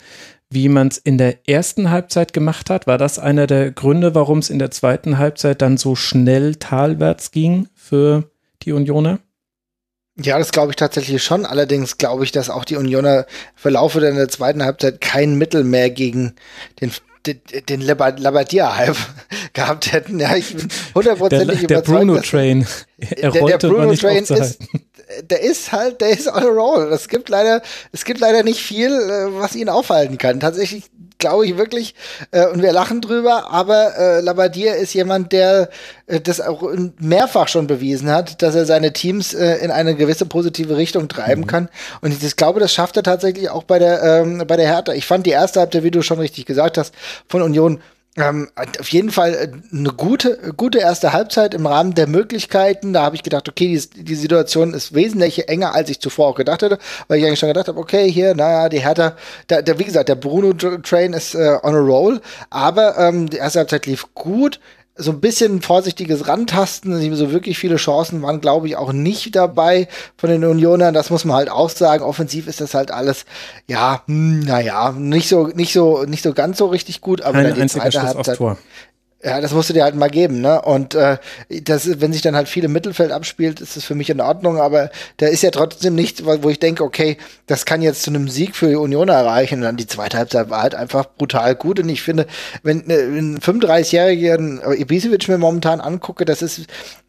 wie man es in der ersten Halbzeit gemacht hat? War das einer der Gründe, warum es in der zweiten Halbzeit dann so schnell talwärts ging für die Unioner? Ja, das glaube ich tatsächlich schon. Allerdings glaube ich, dass auch die Unioner Verlaufe in der zweiten Halbzeit kein Mittel mehr gegen den den, den Labadier-Hype gehabt hätten. Ja, ich bin hundertprozentig überzeugt. Der Bruno-Train. Der, der Bruno-Train ist, der ist halt, der ist on a roll. Es gibt leider, es gibt leider nicht viel, äh, was ihn aufhalten kann. Tatsächlich glaube ich wirklich, äh, und wir lachen drüber, aber äh, Labadier ist jemand, der äh, das auch mehrfach schon bewiesen hat, dass er seine Teams äh, in eine gewisse positive Richtung treiben mhm. kann. Und ich, ich glaube, das schafft er tatsächlich auch bei der, ähm, bei der Hertha. Ich fand die erste Halbzeit, wie du schon richtig gesagt hast, von Union ähm, auf jeden Fall äh, eine gute, gute erste Halbzeit im Rahmen der Möglichkeiten. Da habe ich gedacht, okay, die, die Situation ist wesentlich enger, als ich zuvor auch gedacht hätte, weil ich eigentlich schon gedacht habe, okay, hier, naja, die Hertha, der, der, wie gesagt, der Bruno-Train ist äh, on a roll, aber ähm, die erste Halbzeit lief gut so ein bisschen vorsichtiges Rantasten, so wirklich viele Chancen waren, glaube ich, auch nicht dabei von den Unionern. Das muss man halt auch sagen. Offensiv ist das halt alles, ja, hm, naja, nicht so, nicht so, nicht so ganz so richtig gut, aber Kein einziger zweite Schuss Tor. Ja, das musst du dir halt mal geben, ne? Und äh, das, wenn sich dann halt viel im Mittelfeld abspielt, ist das für mich in Ordnung, aber da ist ja trotzdem nichts, wo ich denke, okay, das kann jetzt zu einem Sieg für die Union erreichen. Und dann die zweite Halbzeit war halt einfach brutal gut. Und ich finde, wenn äh, ein 35-jährigen Ibisevic mir momentan angucke, das ist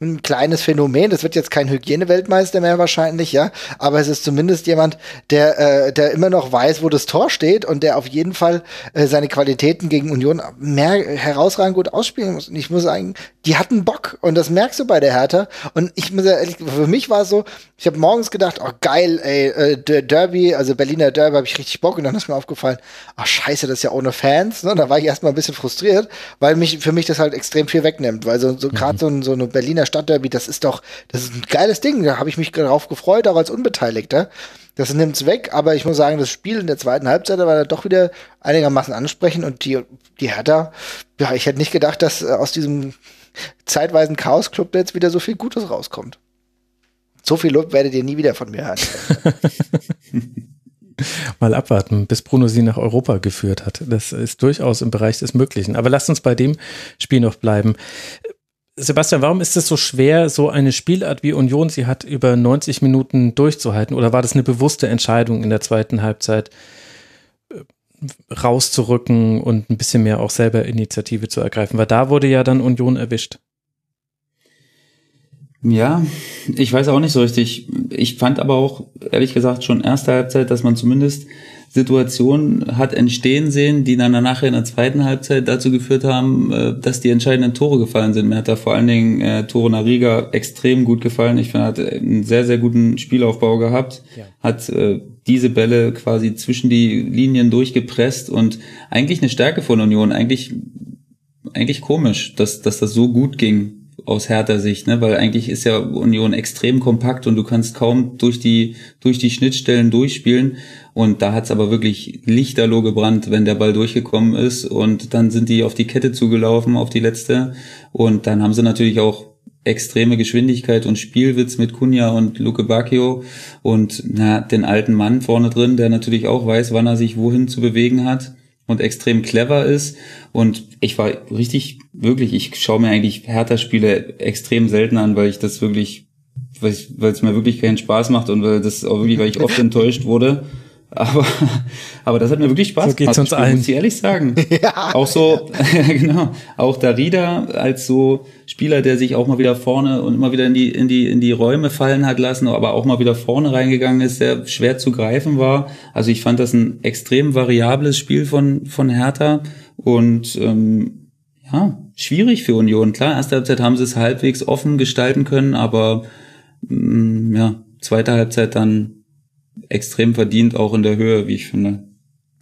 ein kleines Phänomen. Das wird jetzt kein Hygieneweltmeister mehr wahrscheinlich, ja. Aber es ist zumindest jemand, der, äh, der immer noch weiß, wo das Tor steht und der auf jeden Fall äh, seine Qualitäten gegen Union mehr herausragend gut ausspielen muss. Und ich muss sagen, die hatten Bock und das merkst du bei der Hertha. Und ich muss ehrlich, für mich war es so, ich habe morgens gedacht, oh geil, ey, äh, der Derby, also Berliner Derby, habe ich richtig Bock. Und dann ist mir aufgefallen, ach scheiße, das ist ja ohne Fans. Ne? Da war ich erstmal ein bisschen frustriert, weil mich für mich das halt extrem viel wegnimmt. Weil so, so gerade so, ein- so eine Berliner Stadtderby, das ist doch, das ist ein geiles Ding. Da habe ich mich darauf gefreut, auch als Unbeteiligter. Das nimmt's weg, aber ich muss sagen, das Spiel in der zweiten Halbzeit war dann doch wieder einigermaßen ansprechend und die, die Hertha, ja, ich hätte nicht gedacht, dass äh, aus diesem zeitweisen Chaos-Club jetzt wieder so viel Gutes rauskommt. So viel Lob werdet ihr nie wieder von mir hören. Mal abwarten, bis Bruno sie nach Europa geführt hat. Das ist durchaus im Bereich des Möglichen. Aber lasst uns bei dem Spiel noch bleiben. Sebastian, warum ist es so schwer, so eine Spielart wie Union sie hat, über 90 Minuten durchzuhalten? Oder war das eine bewusste Entscheidung in der zweiten Halbzeit, rauszurücken und ein bisschen mehr auch selber Initiative zu ergreifen? Weil da wurde ja dann Union erwischt. Ja, ich weiß auch nicht so richtig. Ich fand aber auch, ehrlich gesagt, schon erste Halbzeit, dass man zumindest Situationen hat entstehen sehen, die dann nachher in der zweiten Halbzeit dazu geführt haben, äh, dass die entscheidenden Tore gefallen sind. Mir hat da vor allen Dingen äh, Toro Nariga extrem gut gefallen. Ich finde, er hat einen sehr, sehr guten Spielaufbau gehabt, hat äh, diese Bälle quasi zwischen die Linien durchgepresst und eigentlich eine Stärke von Union. Eigentlich, eigentlich komisch, dass, dass das so gut ging aus härter Sicht, ne? weil eigentlich ist ja Union extrem kompakt und du kannst kaum durch die durch die Schnittstellen durchspielen und da hat's aber wirklich lichterloh gebrannt, wenn der Ball durchgekommen ist und dann sind die auf die Kette zugelaufen, auf die letzte und dann haben sie natürlich auch extreme Geschwindigkeit und Spielwitz mit Kunja und Luke Bacchio und na, den alten Mann vorne drin, der natürlich auch weiß, wann er sich wohin zu bewegen hat und extrem clever ist. Und ich war richtig, wirklich, ich schaue mir eigentlich Hertha-Spiele extrem selten an, weil ich das wirklich, weil es mir wirklich keinen Spaß macht und weil das auch wirklich, weil ich oft enttäuscht wurde. Aber, aber das hat mir wirklich Spaß So geht's gemacht, uns allen. muss ich ehrlich sagen. Auch so, genau, auch Darida als so Spieler, der sich auch mal wieder vorne und immer wieder in die, in die, in die Räume fallen hat lassen, aber auch mal wieder vorne reingegangen ist, der schwer zu greifen war. Also ich fand das ein extrem variables Spiel von, von Hertha und, ähm, ja, schwierig für Union. Klar, erste Halbzeit haben sie es halbwegs offen gestalten können, aber mm, ja, zweite Halbzeit dann extrem verdient, auch in der Höhe, wie ich finde.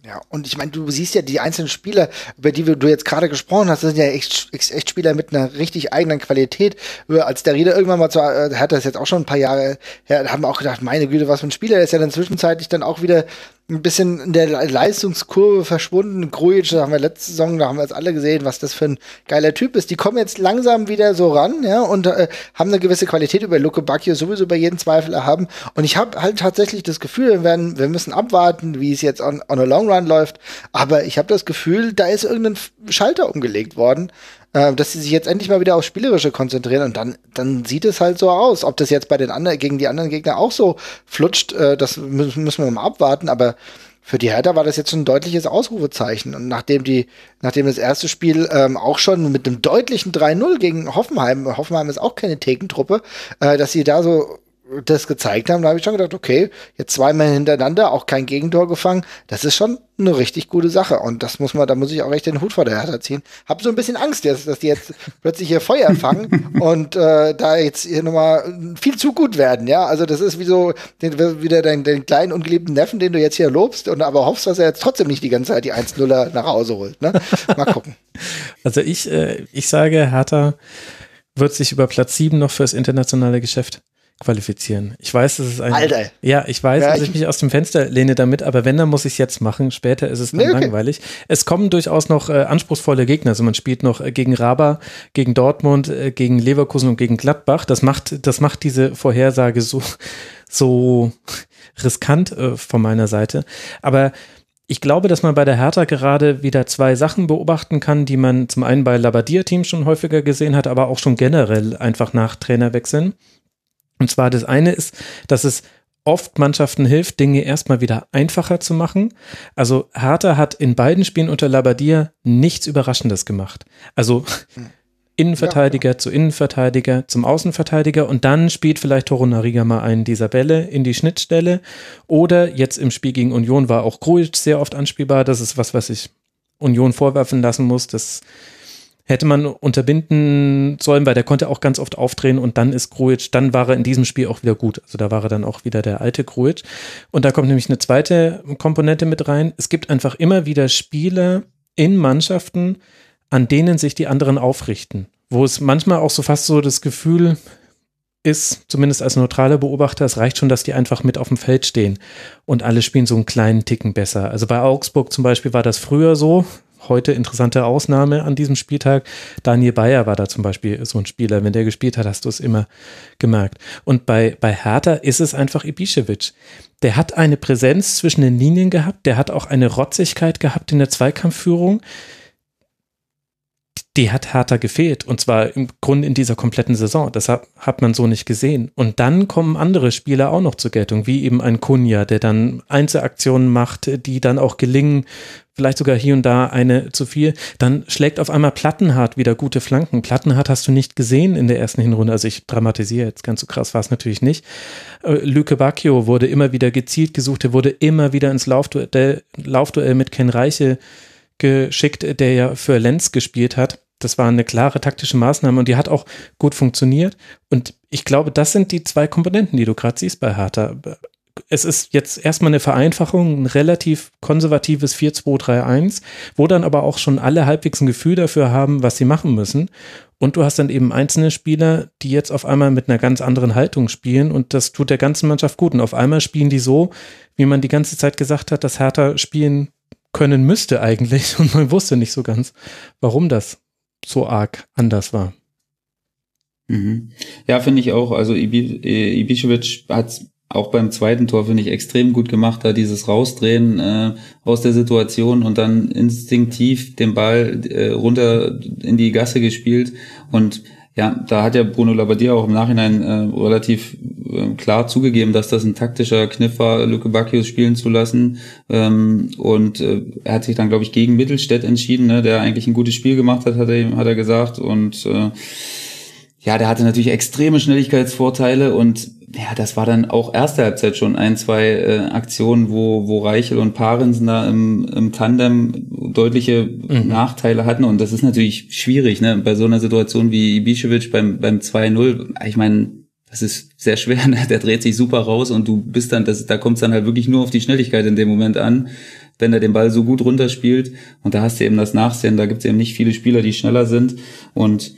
Ja, und ich meine, du siehst ja die einzelnen Spieler, über die du jetzt gerade gesprochen hast, das sind ja echt, echt, Spieler mit einer richtig eigenen Qualität. Über- Als der Rieder irgendwann mal zu, äh, hat das jetzt auch schon ein paar Jahre her, haben wir auch gedacht, meine Güte, was für ein Spieler, der ist ja dann zwischenzeitlich dann auch wieder ein bisschen in der Le- Leistungskurve verschwunden. Grujic, da haben wir letzte Saison, da haben wir jetzt alle gesehen, was das für ein geiler Typ ist. Die kommen jetzt langsam wieder so ran, ja, und äh, haben eine gewisse Qualität über Luke Bacchio sowieso bei jedem Zweifel erhaben. Und ich habe halt tatsächlich das Gefühl, wir, werden, wir müssen abwarten, wie es jetzt on, on a long run läuft. Aber ich habe das Gefühl, da ist irgendein Schalter umgelegt worden, äh, dass sie sich jetzt endlich mal wieder aufs Spielerische konzentrieren. Und dann, dann sieht es halt so aus. Ob das jetzt bei den anderen, gegen die anderen Gegner auch so flutscht, äh, das müssen, müssen wir mal abwarten. Aber für die Hertha war das jetzt schon ein deutliches Ausrufezeichen. Und nachdem die, nachdem das erste Spiel ähm, auch schon mit einem deutlichen 3-0 gegen Hoffenheim, Hoffenheim ist auch keine Thekentruppe, äh, dass sie da so das gezeigt haben, da habe ich schon gedacht, okay, jetzt zweimal hintereinander, auch kein Gegentor gefangen, das ist schon eine richtig gute Sache. Und das muss man, da muss ich auch echt den Hut vor der Hertha ziehen. Hab so ein bisschen Angst jetzt, dass die jetzt plötzlich hier Feuer fangen und äh, da jetzt hier nochmal viel zu gut werden, ja. Also das ist wie so den, wieder dein, dein kleinen ungeliebten Neffen, den du jetzt hier lobst und aber hoffst, dass er jetzt trotzdem nicht die ganze Zeit die 1-0er nach Hause holt. Ne? Mal gucken. Also ich, äh, ich sage, Hertha wird sich über Platz 7 noch fürs internationale Geschäft qualifizieren. Ich weiß, dass es ein. Alter. Ja, ich weiß, Ja, dass ich ich- mich aus dem Fenster lehne damit, aber wenn, dann muss ich es jetzt machen. Später ist es dann Nee, okay. langweilig. Es kommen durchaus noch äh, anspruchsvolle Gegner. Also man spielt noch äh, gegen Raba, gegen Dortmund, äh, gegen Leverkusen und gegen Gladbach. Das macht, das macht diese Vorhersage so, so riskant äh, von meiner Seite. Aber ich glaube, dass man bei der Hertha gerade wieder zwei Sachen beobachten kann, die man zum einen bei Labadia-Teams schon häufiger gesehen hat, aber auch schon generell einfach nach Trainerwechseln. Und zwar das eine ist, dass es oft Mannschaften hilft, Dinge erstmal wieder einfacher zu machen. Also Hertha hat in beiden Spielen unter Labadia nichts Überraschendes gemacht. Also Innenverteidiger zu Innenverteidiger zum Außenverteidiger und dann spielt vielleicht Torunariga mal einen dieser Bälle in die Schnittstelle oder jetzt im Spiel gegen Union war auch Grujic sehr oft anspielbar. Das ist was, was ich Union vorwerfen lassen muss. Das hätte man unterbinden sollen, weil der konnte auch ganz oft aufdrehen und dann ist Grujic, dann war er in diesem Spiel auch wieder gut. Also da war er dann auch wieder der alte Grujic. Und da kommt nämlich eine zweite Komponente mit rein. Es gibt einfach immer wieder Spieler in Mannschaften, an denen sich die anderen aufrichten. Wo es manchmal auch so fast so das Gefühl ist, zumindest als neutraler Beobachter, es reicht schon, dass die einfach mit auf dem Feld stehen und alle spielen so einen kleinen Ticken besser. Also bei Augsburg zum Beispiel war das früher so. Heute interessante Ausnahme an diesem Spieltag. Daniel Bayer war da zum Beispiel so ein Spieler. Wenn der gespielt hat, hast du es immer gemerkt. Und bei, bei Hertha ist es einfach Ibišević. Der hat eine Präsenz zwischen den Linien gehabt. Der hat auch eine Rotzigkeit gehabt in der Zweikampfführung die hat Hertha gefehlt. Und zwar im Grunde in dieser kompletten Saison. Das hat, hat man so nicht gesehen. Und dann kommen andere Spieler auch noch zur Geltung, wie eben ein Kunja, der dann Einzelaktionen macht, die dann auch gelingen. Vielleicht sogar hier und da eine zu viel. Dann schlägt auf einmal Plattenhardt wieder gute Flanken. Plattenhardt hast du nicht gesehen in der ersten Hinrunde. Also ich dramatisiere jetzt ganz so krass war es natürlich nicht. Äh, Lüke Bacchio wurde immer wieder gezielt gesucht. Er wurde immer wieder ins Laufduell, Laufduell mit Ken Reiche geschickt, der ja für Lenz gespielt hat. Das war eine klare taktische Maßnahme und die hat auch gut funktioniert. Und ich glaube, das sind die zwei Komponenten, die du gerade siehst bei Hertha. Es ist jetzt erstmal eine Vereinfachung, ein relativ konservatives 4-2-3-1, wo dann aber auch schon alle halbwegs ein Gefühl dafür haben, was sie machen müssen. Und du hast dann eben einzelne Spieler, die jetzt auf einmal mit einer ganz anderen Haltung spielen und das tut der ganzen Mannschaft gut. Und auf einmal spielen die so, wie man die ganze Zeit gesagt hat, dass Hertha spielen können müsste eigentlich und man wusste nicht so ganz, warum das so arg anders war. Mhm. Ja, finde ich auch. Also Ibi- äh, Ibišević hat auch beim zweiten Tor, finde ich, extrem gut gemacht, da dieses Rausdrehen äh, aus der Situation und dann instinktiv den Ball äh, runter in die Gasse gespielt. Und ja, da hat ja Bruno Labbadia auch im Nachhinein äh, relativ äh, klar zugegeben, dass das ein taktischer Kniff war, Luke Bacchius spielen zu lassen. Ähm, und äh, er hat sich dann, glaube ich, gegen Mittelstädt entschieden, ne, der eigentlich ein gutes Spiel gemacht hat, hat er, hat er gesagt. Und äh, ja, der hatte natürlich extreme Schnelligkeitsvorteile und ja, das war dann auch erste Halbzeit schon ein, zwei äh, Aktionen, wo, wo Reichel und Parensen da im, im Tandem deutliche Nachteile hatten. Und das ist natürlich schwierig, ne, bei so einer Situation wie Ibišević beim, beim 2-0, ich meine, das ist sehr schwer, ne? der dreht sich super raus und du bist dann, das, da kommt es dann halt wirklich nur auf die Schnelligkeit in dem Moment an, wenn er den Ball so gut runterspielt. Und da hast du eben das Nachsehen, da gibt es eben nicht viele Spieler, die schneller sind. Und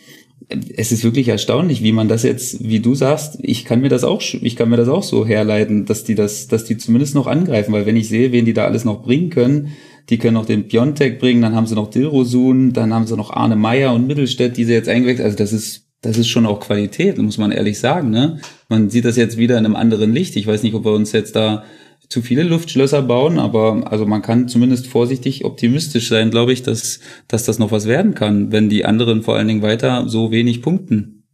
es ist wirklich erstaunlich, wie man das jetzt, wie du sagst, ich kann mir das auch, ich kann mir das auch so herleiten, dass die das, dass die zumindest noch angreifen, weil wenn ich sehe, wen die da alles noch bringen können, die können noch den Piontek bringen, dann haben sie noch Dilrosun, dann haben sie noch Arne Meyer und Mittelstädt, die sie jetzt eingewechselt, also das ist, das ist schon auch Qualität, muss man ehrlich sagen, ne? Man sieht das jetzt wieder in einem anderen Licht. Ich weiß nicht, ob wir uns jetzt da zu viele Luftschlösser bauen, aber also man kann zumindest vorsichtig optimistisch sein, glaube ich, dass, dass das noch was werden kann, wenn die anderen vor allen Dingen weiter so wenig punkten.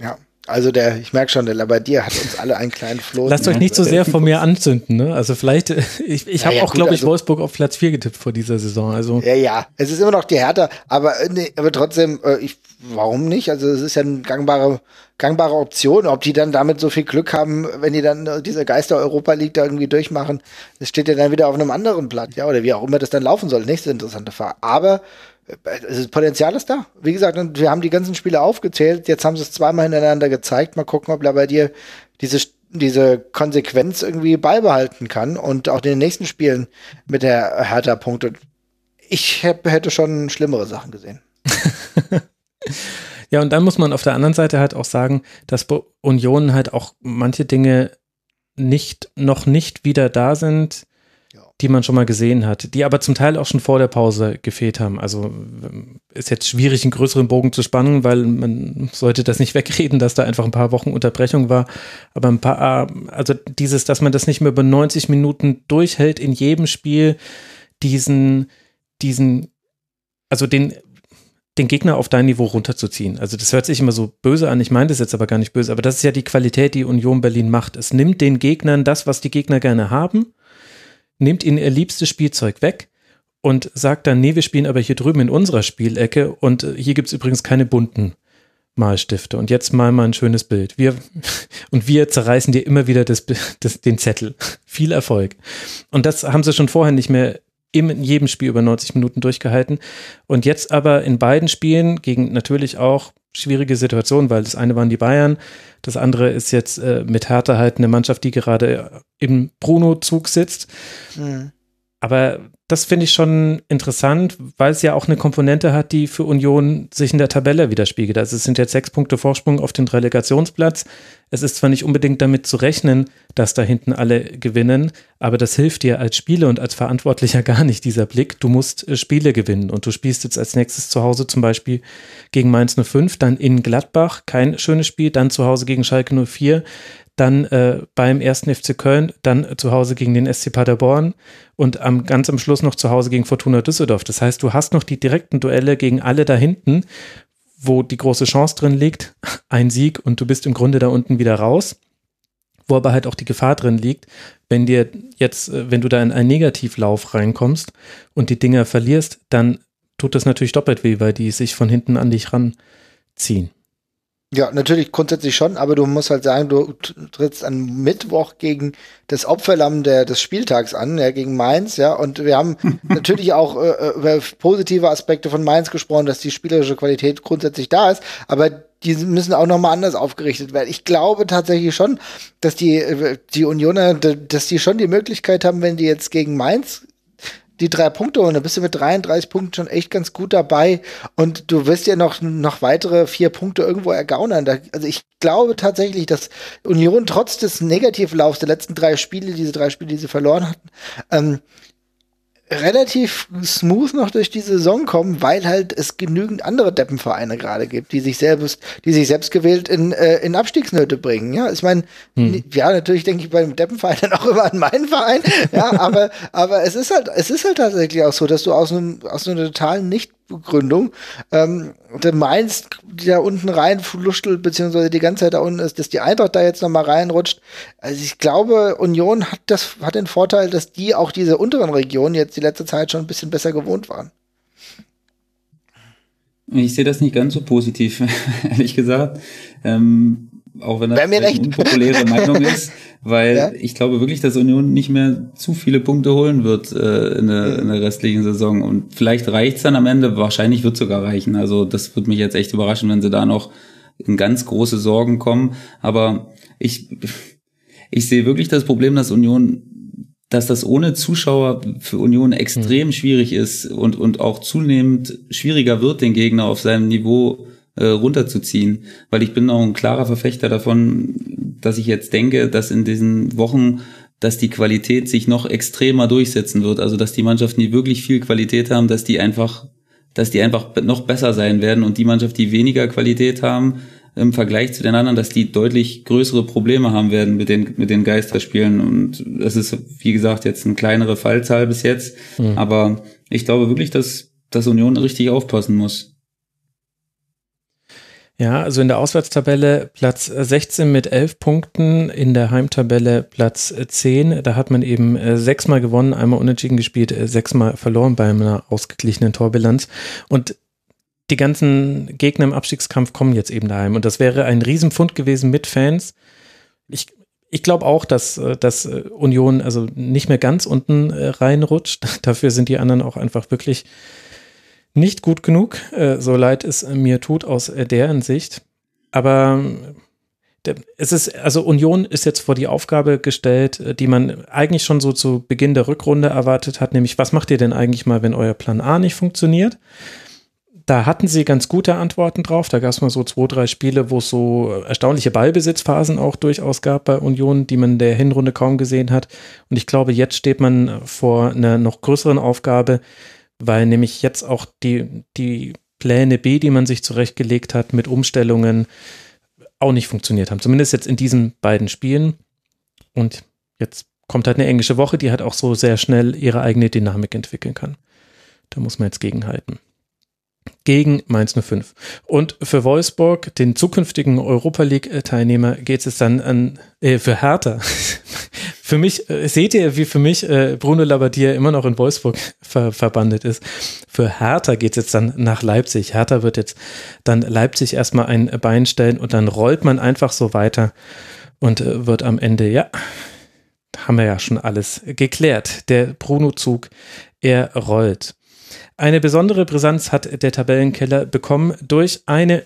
Ja. Also der, ich merke schon, der Labadier hat uns alle einen kleinen Floß. Lasst euch nicht so sehr von mir anzünden, ne? Also vielleicht, ich, ich Ja, habe ja, auch, gut, glaube ich, also- Wolfsburg auf Platz 4 getippt vor dieser Saison. Also Ja, ja, es ist immer noch die Hertha, aber, äh, nee, aber trotzdem, äh, ich, warum nicht? Also es ist ja eine gangbare, gangbare Option. Ob die dann damit so viel Glück haben, wenn die dann äh, diese Geister Europa League da irgendwie durchmachen, das steht ja dann wieder auf einem anderen Blatt, ja, oder wie auch immer das dann laufen soll. Nächste interessante Frage. Aber ist Potenzial ist da. Wie gesagt, und wir haben die ganzen Spiele aufgezählt. Jetzt haben sie es zweimal hintereinander gezeigt. Mal gucken, ob er bei dir diese diese Konsequenz irgendwie beibehalten kann und auch in den nächsten Spielen mit der Hertha punktet. Ich hätte hätte schon schlimmere Sachen gesehen. Ja, und dann muss man auf der anderen Seite halt auch sagen, dass Union halt auch manche Dinge nicht, noch nicht wieder da sind. Die man schon mal gesehen hat, die aber zum Teil auch schon vor der Pause gefehlt haben. Also ähm, ist jetzt schwierig, einen größeren Bogen zu spannen, weil man sollte das nicht wegreden, dass da einfach ein paar Wochen Unterbrechung war. Aber ein paar, also dieses, dass man das nicht mehr über 90 Minuten durchhält in jedem Spiel, diesen, diesen, also den, den Gegner auf dein Niveau runterzuziehen. Also das hört sich immer so böse an, ich meine das jetzt aber gar nicht böse, aber das ist ja die Qualität, die Union Berlin macht. Es nimmt den Gegnern das, was die Gegner gerne haben, nimmt ihnen ihr liebstes Spielzeug weg und sagt dann, nee, wir spielen aber hier drüben in unserer Spielecke und äh, hier gibt's übrigens keine bunten Malstifte. Und jetzt mal mal ein schönes Bild. Wir, und wir zerreißen dir immer wieder das, das, den Zettel. Viel Erfolg. Und das haben sie schon vorher nicht mehr in jedem Spiel über 90 Minuten durchgehalten. Und jetzt aber in beiden Spielen gegen natürlich auch schwierige Situationen, weil das eine waren die Bayern, das andere ist jetzt äh, mit Hertha halt eine Mannschaft, die gerade im Bruno-Zug sitzt. Aber das finde ich schon interessant, weil es ja auch eine Komponente hat, die für Union sich in der Tabelle widerspiegelt. Also es sind jetzt sechs Punkte Vorsprung auf den Relegationsplatz. Es ist zwar nicht unbedingt damit zu rechnen, dass da hinten alle gewinnen, aber das hilft dir als Spieler und als Verantwortlicher gar nicht, dieser Blick. Du musst äh, Spiele gewinnen und du spielst jetzt als nächstes zu Hause zum Beispiel gegen Mainz 05, dann in Gladbach, kein schönes Spiel, dann zu Hause gegen Schalke 04, dann äh, beim ersten FC Köln, dann zu Hause gegen den SC Paderborn und am, ganz am Schluss noch zu Hause gegen Fortuna Düsseldorf. Das heißt, du hast noch die direkten Duelle gegen alle da hinten, wo die große Chance drin liegt, ein Sieg und du bist im Grunde da unten wieder raus. Wo aber halt auch die Gefahr drin liegt, wenn dir jetzt, äh, wenn du da in einen Negativlauf reinkommst und die Dinger verlierst, dann tut das natürlich doppelt weh, weil die sich von hinten an dich ranziehen. Ja, natürlich grundsätzlich schon, aber du musst halt sagen, du trittst am Mittwoch gegen das Opferlamm der, des Spieltags an, ja, gegen Mainz, ja, und wir haben natürlich auch äh, äh, über positive Aspekte von Mainz gesprochen, dass die spielerische Qualität grundsätzlich da ist, aber die müssen auch nochmal anders aufgerichtet werden. Ich glaube tatsächlich schon, dass die, äh, die Unioner, dass die schon die Möglichkeit haben, wenn die jetzt gegen Mainz die drei Punkte holen, dann bist du mit 33 Punkten schon echt ganz gut dabei und du wirst ja noch, noch weitere vier Punkte irgendwo ergaunern. Da, also ich glaube tatsächlich, dass Union trotz des Negativlaufs der letzten drei Spiele, diese drei Spiele, die sie verloren hatten, ähm, relativ smooth noch durch die Saison kommen, weil halt es genügend andere Deppenvereine gerade gibt, die sich selbst, die sich selbst gewählt in, äh, in Abstiegsnöte bringen. Ja, ich meine, ja, natürlich denke ich beim Deppenverein dann auch immer an meinen Verein, ja, aber, aber es ist halt, es ist halt tatsächlich auch so, dass du aus einem, aus einer totalen Nichtbegründung, ähm, der Mainz, die da unten rein fluschtelt, beziehungsweise die ganze Zeit da unten ist, dass die Eintracht da jetzt nochmal reinrutscht. Also ich glaube, Union hat das, hat den Vorteil, dass die auch diese unteren Regionen jetzt die letzte Zeit schon ein bisschen besser gewohnt waren. Ich sehe das nicht ganz so positiv, ehrlich gesagt. Ähm, auch wenn das eine recht. unpopuläre Meinung ist, weil Ja. ich glaube wirklich, dass Union nicht mehr zu viele Punkte holen wird äh, in, der, in der restlichen Saison. Und vielleicht reicht's dann am Ende, wahrscheinlich wird sogar reichen. Also das würde mich jetzt echt überraschen, wenn sie da noch in ganz große Sorgen kommen. Aber ich, ich sehe wirklich das Problem, dass Union dass das ohne Zuschauer für Union extrem schwierig ist und, und auch zunehmend schwieriger wird, den Gegner auf seinem Niveau äh, runterzuziehen. Weil ich bin auch ein klarer Verfechter davon, dass ich jetzt denke, dass in diesen Wochen, dass die Qualität sich noch extremer durchsetzen wird. Also dass die Mannschaften, die wirklich viel Qualität haben, dass die einfach, dass die einfach noch besser sein werden und die Mannschaft, die weniger Qualität haben, im Vergleich zu den anderen, dass die deutlich größere Probleme haben werden mit den, mit den Geisterspielen. Und das ist, wie gesagt, jetzt eine kleinere Fallzahl bis jetzt. Aber ich glaube wirklich, dass, dass Union richtig aufpassen muss. Ja, also in der Auswärtstabelle Platz 16 mit 11 Punkten, in der Heimtabelle Platz 10. Da hat man eben äh, sechsmal gewonnen, einmal unentschieden gespielt, äh, sechsmal verloren bei einer ausgeglichenen Torbilanz. Und die ganzen Gegner im Abstiegskampf kommen jetzt eben daheim. Und das wäre ein Riesenfund gewesen mit Fans. Ich, ich glaube auch, dass, äh, dass Union also nicht mehr ganz unten reinrutscht. Dafür sind die anderen auch einfach wirklich nicht gut genug, äh, so leid es mir tut aus äh, deren Sicht. Aber äh, es ist, also Union ist jetzt vor die Aufgabe gestellt, die man eigentlich schon so zu Beginn der Rückrunde erwartet hat, nämlich was macht ihr denn eigentlich mal, wenn euer Plan A nicht funktioniert? Da hatten sie ganz gute Antworten drauf. Da gab es mal so zwei, drei Spiele, wo es so erstaunliche Ballbesitzphasen auch durchaus gab bei Union, die man in der Hinrunde kaum gesehen hat. Und ich glaube, jetzt steht man vor einer noch größeren Aufgabe, weil nämlich jetzt auch die, die Pläne B, die man sich zurechtgelegt hat mit Umstellungen, auch nicht funktioniert haben. Zumindest jetzt in diesen beiden Spielen. Und jetzt kommt halt eine englische Woche, die halt auch so sehr schnell ihre eigene Dynamik entwickeln kann. Da muss man jetzt gegenhalten. Gegen Mainz 05. Und für Wolfsburg, den zukünftigen Europa League-Teilnehmer, geht es dann an, äh, für Hertha, für mich, äh, seht ihr, wie für mich äh, Bruno Labbadia immer noch in Wolfsburg ver verbandet ist. Für Hertha geht es jetzt dann nach Leipzig. Hertha wird jetzt dann Leipzig erstmal ein Bein stellen und dann rollt man einfach so weiter und äh, wird am Ende, ja, haben wir ja schon alles geklärt. Der Bruno-Zug, er rollt. Eine besondere Brisanz hat der Tabellenkeller bekommen durch eine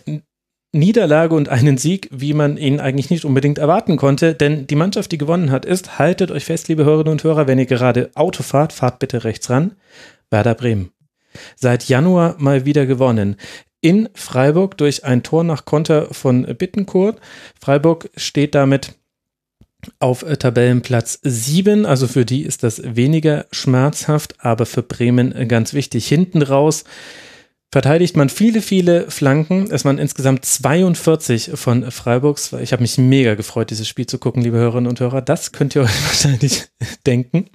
Niederlage und einen Sieg, wie man ihn eigentlich nicht unbedingt erwarten konnte. Denn die Mannschaft, die gewonnen hat, ist, haltet euch fest, liebe Hörerinnen und Hörer, wenn ihr gerade Auto fahrt, fahrt bitte rechts ran, Werder Bremen. Seit Januar mal wieder gewonnen. In Freiburg durch ein Tor nach Konter von Bittenkurt. Freiburg steht damit auf Tabellenplatz 7. Also für die ist das weniger schmerzhaft, aber für Bremen ganz wichtig. Hinten raus verteidigt man viele, viele Flanken. Es waren insgesamt 42 von Freiburgs. Ich habe mich mega gefreut, dieses Spiel zu gucken, liebe Hörerinnen und Hörer. Das könnt ihr euch wahrscheinlich denken.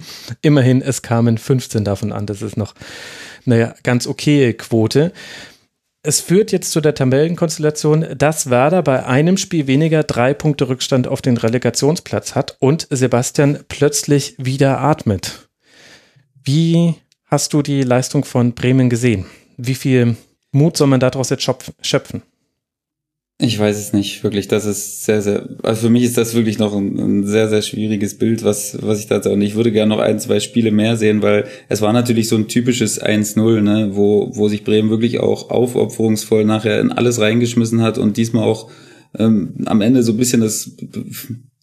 Immerhin, es kamen 15 davon an. Das ist noch, naja, ganz okay Quote. Es führt jetzt zu der Tabellenkonstellation, dass Werder bei einem Spiel weniger drei Punkte Rückstand auf den Relegationsplatz hat und Sebastian plötzlich wieder atmet. Wie hast du die Leistung von Bremen gesehen? wie viel Mut soll man daraus jetzt schöpfen? Ich weiß es nicht, wirklich. Das ist sehr, sehr, also für mich ist das wirklich noch ein, ein sehr, sehr schwieriges Bild, was, was ich da, und ich würde gerne noch ein, zwei Spiele mehr sehen, weil es war natürlich so ein typisches 1-0, ne, wo, wo sich Bremen wirklich auch aufopferungsvoll nachher in alles reingeschmissen hat und diesmal auch ähm, am Ende so ein bisschen das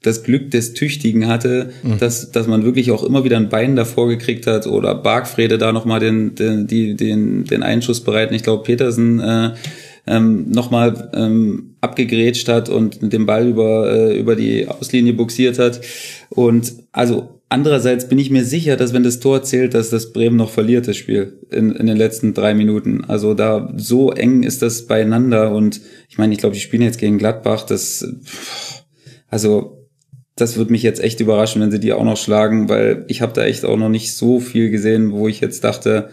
das Glück des Tüchtigen hatte, mhm. dass, dass man wirklich auch immer wieder ein Bein davor gekriegt hat oder Bargfrede da nochmal den, den, die, den, den Einschuss bereiten. Ich glaube, Petersen äh, ähm, nochmal ähm, abgegrätscht hat und den Ball über, äh, über die Auslinie buxiert hat. Und also andererseits bin ich mir sicher, dass wenn das Tor zählt, dass das Bremen noch verliert, das Spiel in, in den letzten drei Minuten. Also da so eng ist das beieinander und ich meine, ich glaube, die spielen jetzt gegen Gladbach, das also das würde mich jetzt echt überraschen, wenn sie die auch noch schlagen, weil ich habe da echt auch noch nicht so viel gesehen, wo ich jetzt dachte,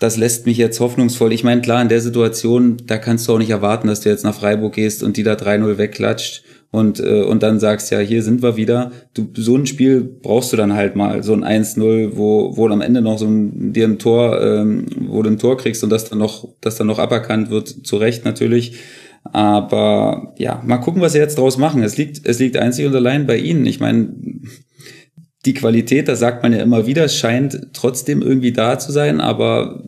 das lässt mich jetzt hoffnungsvoll. Ich meine, klar, in der Situation, da kannst du auch nicht erwarten, dass du jetzt nach Freiburg gehst und die da 3-0 wegklatscht und, äh, und dann sagst, ja, hier sind wir wieder. Du, so ein Spiel brauchst du dann halt mal, so ein 1-0, wo, wo am Ende noch so ein, dir ein Tor, ähm, wo du ein Tor kriegst und das dann noch, das dann noch aberkannt wird, zu Recht natürlich. Aber ja, mal gucken, was sie jetzt draus machen. Es liegt, es liegt einzig und allein bei ihnen. Ich meine, die Qualität, da sagt man ja immer wieder, scheint trotzdem irgendwie da zu sein, aber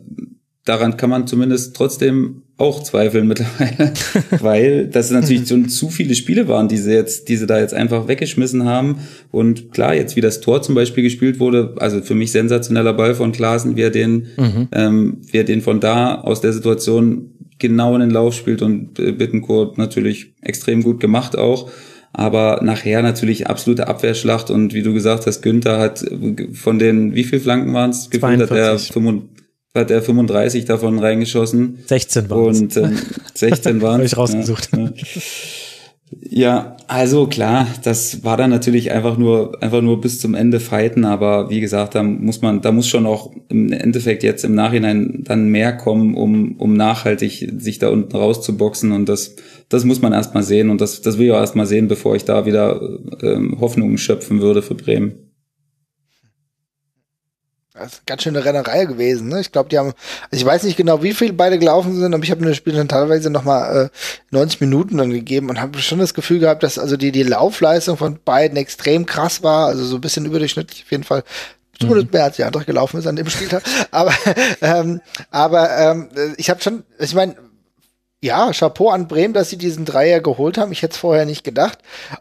daran kann man zumindest trotzdem auch zweifeln mittlerweile, weil das natürlich schon zu viele Spiele waren, die sie jetzt, die sie da jetzt einfach weggeschmissen haben. Und klar, jetzt wie das Tor zum Beispiel gespielt wurde, also für mich sensationeller Ball von Klaasen, wie er den, mhm. ähm, wie er den von da aus der Situation genau in den Lauf spielt und äh, Bittencourt natürlich extrem gut gemacht auch. Aber nachher natürlich absolute Abwehrschlacht und wie du gesagt hast, Günther hat äh, von den, wie viel Flanken waren es? Hat er, 5, hat er 35 davon reingeschossen. 16 waren Und ähm, 16 waren Habe ich rausgesucht. Ja, ja. Ja, also klar, das war dann natürlich einfach nur, einfach nur bis zum Ende fighten, aber wie gesagt, da muss man, da muss schon auch im Endeffekt jetzt im Nachhinein dann mehr kommen, um, um nachhaltig sich da unten rauszuboxen und das, das muss man erstmal sehen und das, das will ich auch erstmal sehen, bevor ich da wieder ähm, Hoffnungen schöpfen würde für Bremen. Das ist eine ganz schöne Rennerei gewesen. Ne? Ich glaube, die haben, also ich weiß nicht genau, wie viel beide gelaufen sind, aber ich habe mir das Spiel dann teilweise nochmal äh, 90 Minuten dann gegeben und habe schon das Gefühl gehabt, dass also die, die Laufleistung von beiden extrem krass war, also so ein bisschen überdurchschnittlich auf jeden Fall. Zumindest mhm. mehr als die andere gelaufen ist an dem Spieltag. Aber, ähm, aber ähm, ich habe schon, ich meine, ja, Chapeau an Bremen, dass sie diesen Dreier geholt haben. Ich hätte es vorher nicht gedacht.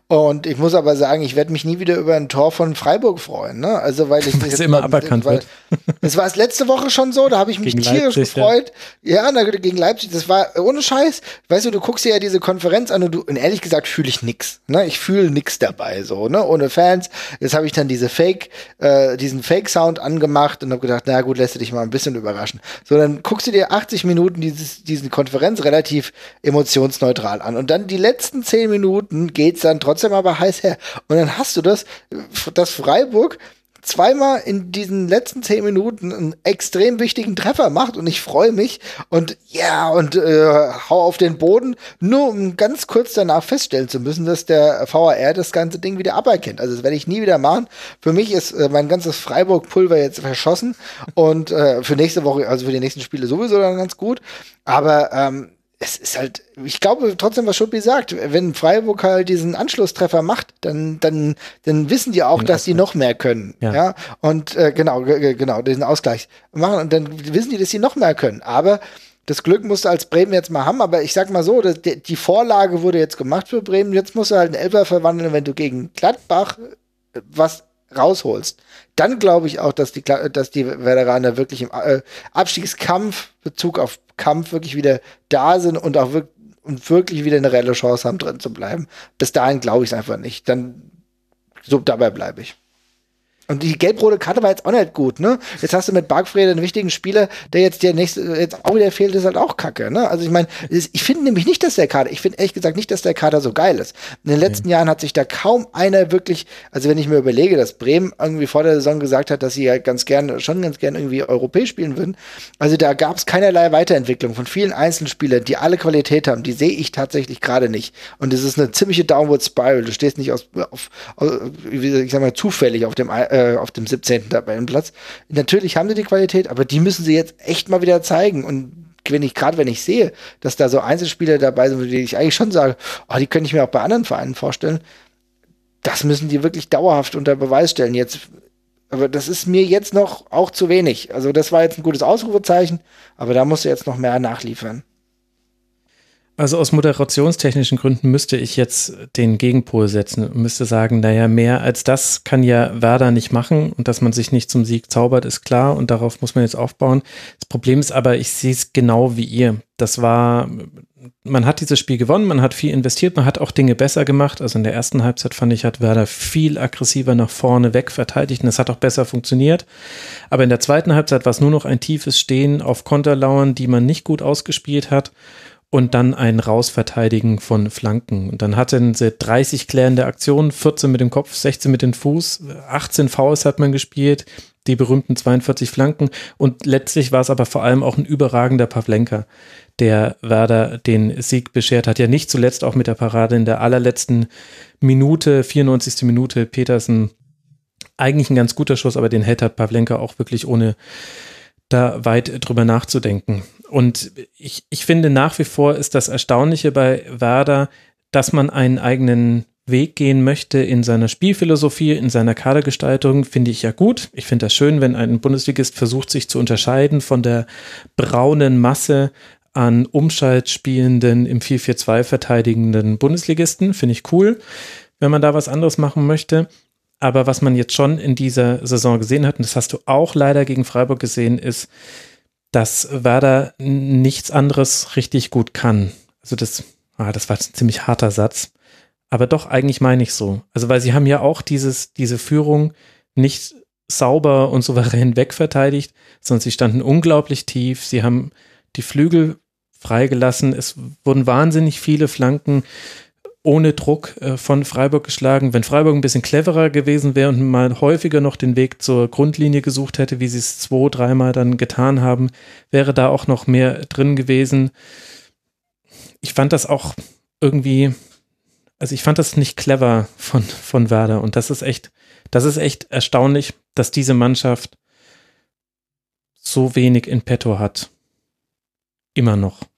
Und ich muss aber sagen, ich werde mich nie wieder über ein Tor von Freiburg freuen. Ne? Also weil ich das immer aberkannt wird. Das war es letzte Woche schon so. Da habe ich mich gegen tierisch Leipzig, gefreut. Ja, ja gegen Leipzig. Das war ohne Scheiß. Weißt du, du guckst dir ja diese Konferenz an und du und ehrlich gesagt fühle ich nix. Ne? Ich fühle nix dabei so. Ne? Ohne Fans. Jetzt habe ich dann diese Fake, äh, diesen Fake Sound angemacht und habe gedacht, na gut, lässt du dich mal ein bisschen überraschen. So dann guckst du dir 80 Minuten dieses diesen Konferenz relativ relativ emotionsneutral an. Und dann die letzten zehn Minuten geht's dann trotzdem aber heiß her. Und dann hast du das, dass Freiburg zweimal in diesen letzten zehn Minuten einen extrem wichtigen Treffer macht und ich freue mich und ja und äh, hau auf den Boden, nur um ganz kurz danach feststellen zu müssen, dass der VAR das ganze Ding wieder aberkennt. Also das werde ich nie wieder machen. Für mich ist äh, mein ganzes Freiburg-Pulver jetzt verschossen und äh, für nächste Woche, also für die nächsten Spiele sowieso dann ganz gut. Aber ähm, es ist halt, ich glaube trotzdem, was Schuppi sagt, wenn Freiburg halt diesen Anschlusstreffer macht, dann, dann, dann wissen die auch, den dass Ausgleich. die noch mehr können. Ja. ja? Und äh, genau, genau, diesen Ausgleich machen und dann wissen die, dass sie noch mehr können. Aber das Glück musst du als Bremen jetzt mal haben, aber ich sag mal so, dass die, die Vorlage wurde jetzt gemacht für Bremen, jetzt musst du halt einen Elfer verwandeln, wenn du gegen Gladbach was rausholst, dann glaube ich auch, dass die, dass die Veteraner wirklich im äh, Abstiegskampf, Bezug auf Kampf wirklich wieder da sind und auch wirklich, und wirklich wieder eine reelle Chance haben, drin zu bleiben. Bis dahin glaube ich es einfach nicht. Dann so dabei bleibe ich. Und die gelb-rote Karte war jetzt auch nicht gut, ne? Jetzt hast du mit Bargfrede einen wichtigen Spieler, der jetzt der nächste, jetzt auch wieder fehlt, ist halt auch kacke, ne? Also ich meine, ich finde nämlich nicht, dass der Kader, ich finde ehrlich gesagt nicht, dass der Kader so geil ist. In den letzten okay. Jahren hat sich da kaum einer wirklich, also wenn ich mir überlege, dass Bremen irgendwie vor der Saison gesagt hat, dass sie halt ganz gern, schon ganz gern irgendwie europäisch spielen würden. Also da gab es keinerlei Weiterentwicklung von vielen Einzelspielern, die alle Qualität haben, die sehe ich tatsächlich gerade nicht. Und es ist eine ziemliche Downward Spiral. Du stehst nicht aus, auf, auf, ich sag mal, zufällig auf dem äh, auf dem 17. Tabellenplatz. Natürlich haben sie die Qualität, aber die müssen sie jetzt echt mal wieder zeigen. Und wenn ich, gerade wenn ich sehe, dass da so Einzelspieler dabei sind, die ich eigentlich schon sage, oh, die könnte ich mir auch bei anderen Vereinen vorstellen, das müssen die wirklich dauerhaft unter Beweis stellen. Jetzt, aber das ist mir jetzt noch auch zu wenig. Also das war jetzt ein gutes Ausrufezeichen, aber da musst du jetzt noch mehr nachliefern. Also aus moderationstechnischen Gründen müsste ich jetzt den Gegenpol setzen und müsste sagen, naja, mehr als das kann ja Werder nicht machen und dass man sich nicht zum Sieg zaubert, ist klar und darauf muss man jetzt aufbauen. Das Problem ist aber, ich sehe es genau wie ihr. Das war, man hat dieses Spiel gewonnen, man hat viel investiert, man hat auch Dinge besser gemacht. Also in der ersten Halbzeit fand ich, hat Werder viel aggressiver nach vorne weg verteidigt und das hat auch besser funktioniert. Aber in der zweiten Halbzeit war es nur noch ein tiefes Stehen auf Konterlauern, die man nicht gut ausgespielt hat und dann ein Rausverteidigen von Flanken. Und dann hatten sie 30 klärende Aktionen, 14 mit dem Kopf, 16 mit dem Fuß, 18 Fouls hat man gespielt, die berühmten 42 Flanken und letztlich war es aber vor allem auch ein überragender Pavlenka, der Werder den Sieg beschert hat. Ja, nicht zuletzt auch mit der Parade in der allerletzten Minute, 94. Minute, Petersen. Eigentlich ein ganz guter Schuss, aber den hat Pavlenka auch wirklich ohne da weit drüber nachzudenken. Und ich, ich finde nach wie vor ist das Erstaunliche bei Werder, dass man einen eigenen Weg gehen möchte in seiner Spielphilosophie, in seiner Kadergestaltung, finde ich ja gut. Ich finde das schön, wenn ein Bundesligist versucht, sich zu unterscheiden von der braunen Masse an Umschaltspielenden im 4-4-2 verteidigenden Bundesligisten. Finde ich cool, wenn man da was anderes machen möchte. Aber was man jetzt schon in dieser Saison gesehen hat, und das hast du auch leider gegen Freiburg gesehen, ist, dass Werder nichts anderes richtig gut kann. Also das, ah, das war ein ziemlich harter Satz. Aber doch, eigentlich meine ich so. Also, weil sie haben ja auch dieses, diese Führung nicht sauber und souverän wegverteidigt, sondern sie standen unglaublich tief. Sie haben die Flügel freigelassen. Es wurden wahnsinnig viele Flanken ohne Druck äh, von Freiburg geschlagen. Wenn Freiburg ein bisschen cleverer gewesen wäre und mal häufiger noch den Weg zur Grundlinie gesucht hätte, wie sie es zwei, dreimal dann getan haben, wäre da auch noch mehr drin gewesen. Ich fand das auch irgendwie, also ich fand das nicht clever von, von Werder und das ist echt, das ist echt erstaunlich, dass diese Mannschaft so wenig in petto hat. Immer noch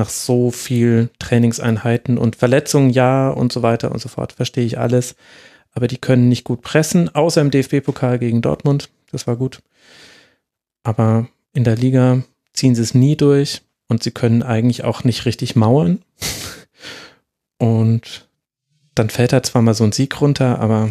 nach so viel Trainingseinheiten und Verletzungen, ja und so weiter und so fort, verstehe ich alles. Aber die können nicht gut pressen, außer im DFB-Pokal gegen Dortmund. Das war gut. Aber in der Liga ziehen sie es nie durch und sie können eigentlich auch nicht richtig mauern. Und dann fällt da zwar mal so ein Sieg runter, aber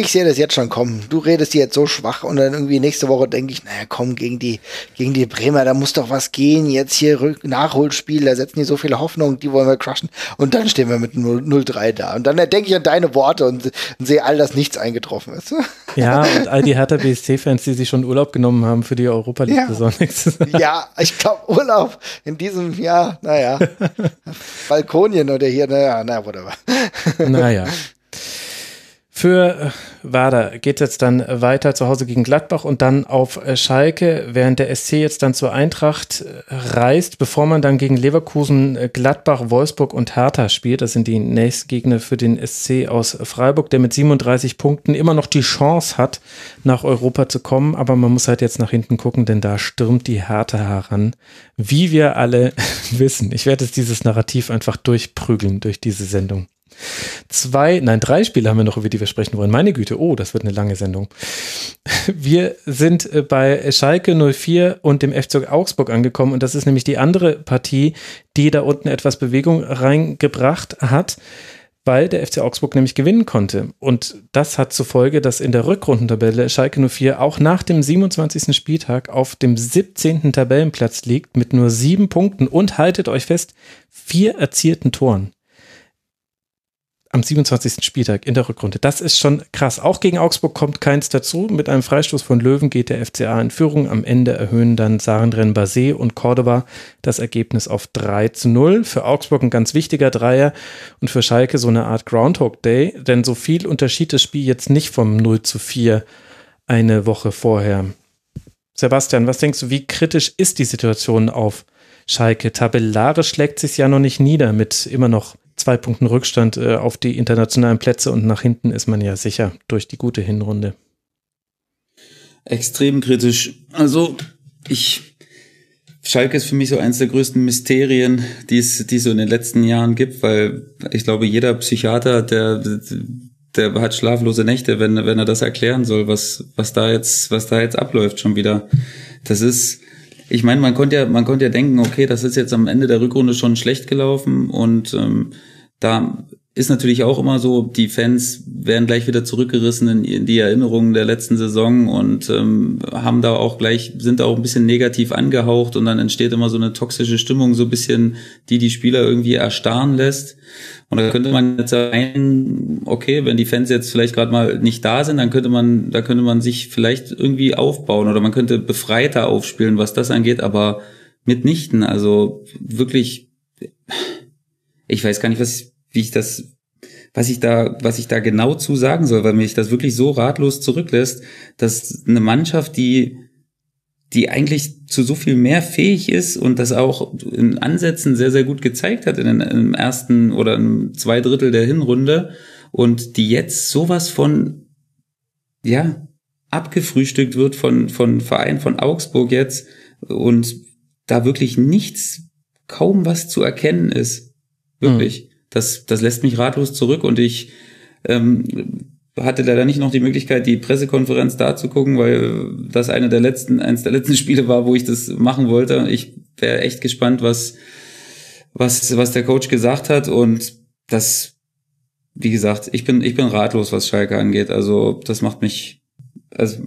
ich sehe das jetzt schon kommen. Du redest jetzt so schwach und dann irgendwie nächste Woche denke ich, naja, komm, gegen die, gegen die Bremer, da muss doch was gehen. Jetzt hier Nachholspiel, da setzen die so viele Hoffnungen, die wollen wir crushen. Und dann stehen wir mit 0-3 da. Und dann denke ich an deine Worte und, und sehe all das nichts eingetroffen ist. Ja, und all die Hertha BSC-Fans, die sich schon Urlaub genommen haben für die Europa League-Saison. Ja. ja, ich glaube, Urlaub in diesem Jahr, naja. Balkonien oder hier, naja, naja, whatever. Naja. Für äh, Werder geht jetzt dann weiter zu Hause gegen Gladbach und dann auf äh, Schalke, während der SC jetzt dann zur Eintracht äh, reist, bevor man dann gegen Leverkusen, Gladbach, Wolfsburg und Hertha spielt. Das sind die nächsten Gegner für den SC aus Freiburg, der mit 37 Punkten immer noch die Chance hat, nach Europa zu kommen. Aber man muss halt jetzt nach hinten gucken, denn da stürmt die Hertha heran, wie wir alle wissen. Ich werde jetzt dieses Narrativ einfach durchprügeln durch diese Sendung. Zwei, nein, drei Spiele haben wir noch, über die wir sprechen wollen. Meine Güte, oh, das wird eine lange Sendung. Wir sind äh, bei Schalke 04 und dem FC Augsburg angekommen und das ist nämlich die andere Partie, die da unten etwas Bewegung reingebracht hat weil der FC Augsburg nämlich gewinnen konnte. Und das hat zur Folge, dass in der Rückrundentabelle Schalke 04 auch nach dem 27. Spieltag auf dem 17. Tabellenplatz liegt mit nur sieben Punkten und haltet euch fest, vier erzielten Toren am 27. Spieltag in der Rückrunde. Das ist schon krass. Auch gegen Augsburg kommt keins dazu. Mit einem Freistoß von Löwen geht der FCA in Führung. Am Ende erhöhen dann Sarendren Basé und Cordoba das Ergebnis auf 3 zu 0. Für Augsburg ein ganz wichtiger Dreier und für Schalke so eine Art Groundhog Day, denn so viel unterschied das Spiel jetzt nicht vom 0 zu 4 eine Woche vorher. Sebastian, was denkst du, wie kritisch ist die Situation auf Schalke? Tabellarisch schlägt sich ja noch nicht nieder mit immer noch zwei Punkten Rückstand äh, auf die internationalen Plätze und nach hinten ist man ja sicher durch die gute Hinrunde. Extrem kritisch. Also ich Schalke ist für mich so eines der größten Mysterien, die es, die es so in den letzten Jahren gibt, weil ich glaube, jeder Psychiater, der, der hat schlaflose Nächte, wenn, wenn er das erklären soll, was, was da jetzt, was da jetzt abläuft schon wieder. Das ist, ich meine, man konnte ja, man konnte ja denken, okay, das ist jetzt am Ende der Rückrunde schon schlecht gelaufen und ähm, da ist natürlich auch immer so, die Fans werden gleich wieder zurückgerissen in, die Erinnerungen der letzten Saison und ähm, haben da auch gleich, sind da auch ein bisschen negativ angehaucht und dann entsteht immer so eine toxische Stimmung, so ein bisschen, die die Spieler irgendwie erstarren lässt. Und da könnte man jetzt sagen, okay, wenn die Fans jetzt vielleicht gerade mal nicht da sind, dann könnte man, da könnte man sich vielleicht irgendwie aufbauen oder man könnte befreiter aufspielen, was das angeht, aber mitnichten. Also wirklich, ich weiß gar nicht, was, wie ich das, was ich da, was ich da genau zu sagen soll, weil mich das wirklich so ratlos zurücklässt, dass eine Mannschaft, die, die eigentlich zu so viel mehr fähig ist und das auch in Ansätzen sehr, sehr gut gezeigt hat in den, im ersten oder im zwei Drittel der Hinrunde und die jetzt sowas von, ja, abgefrühstückt wird von, von Verein von Augsburg jetzt und da wirklich nichts, kaum was zu erkennen ist. Wirklich. Mhm. Das, das lässt mich ratlos zurück und ich ähm, hatte leider nicht noch die Möglichkeit, die Pressekonferenz da zu gucken, weil das eine der letzten, eines der letzten Spiele war, wo ich das machen wollte. Ich wäre echt gespannt, was, was, was der Coach gesagt hat und das, wie gesagt, ich bin, ich bin ratlos, was Schalke angeht. Also, das macht mich, also,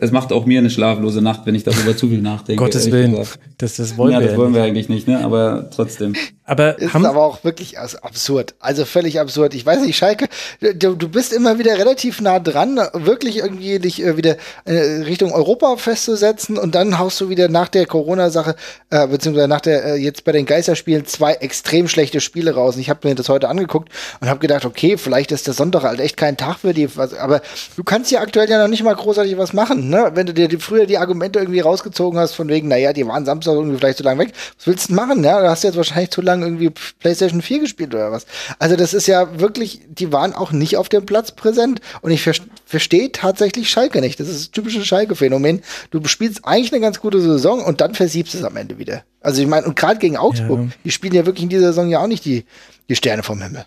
es macht auch mir eine schlaflose Nacht, wenn ich darüber zu viel nachdenke. Gottes Willen, das, das wollen ja, wir. Das wollen wir eigentlich nicht, ne? Aber trotzdem. Aber ist aber auch wirklich absurd. Also völlig absurd. Ich weiß nicht, Schalke, du, du bist immer wieder relativ nah dran, wirklich irgendwie dich äh, wieder äh, Richtung Europa festzusetzen und dann haust du wieder nach der Corona-Sache, äh, beziehungsweise nach der, äh, jetzt bei den Geisterspielen zwei extrem schlechte Spiele raus. Und ich habe mir das heute angeguckt und habe gedacht, okay, vielleicht ist der Sonntag halt echt kein Tag für die, was, aber du kannst ja aktuell ja noch nicht mal großartig was machen, ne? Wenn du dir die, früher die Argumente irgendwie rausgezogen hast, von wegen, naja, die waren Samstag irgendwie vielleicht zu lange weg, was willst du machen, ja? Da hast du jetzt wahrscheinlich zu lange lang irgendwie PlayStation 4 gespielt oder was. Also das ist ja wirklich, die waren auch nicht auf dem Platz präsent. Und ich ver verstehe tatsächlich Schalke nicht. Das ist das typische Schalke-Phänomen. Du spielst eigentlich eine ganz gute Saison und dann versiebst es am Ende wieder. Also ich meine, und gerade gegen Augsburg, ja. die spielen ja wirklich in dieser Saison ja auch nicht die, die Sterne vom Himmel.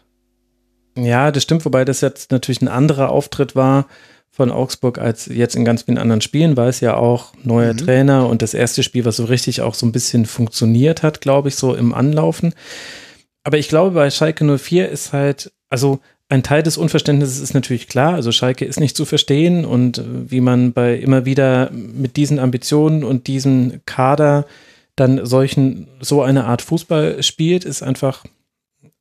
Ja, das stimmt, wobei das jetzt natürlich ein anderer Auftritt war von Augsburg als jetzt in ganz vielen anderen Spielen, weil es ja auch neuer mhm. Trainer und das erste Spiel, was so richtig auch so ein bisschen funktioniert hat, glaube ich, so im Anlaufen. Aber ich glaube, bei Schalke 04 ist halt, also ein Teil des Unverständnisses ist natürlich klar. Also Schalke ist nicht zu verstehen und äh, wie man bei immer wieder mit diesen Ambitionen und diesem Kader dann solchen, so eine Art Fußball spielt, ist einfach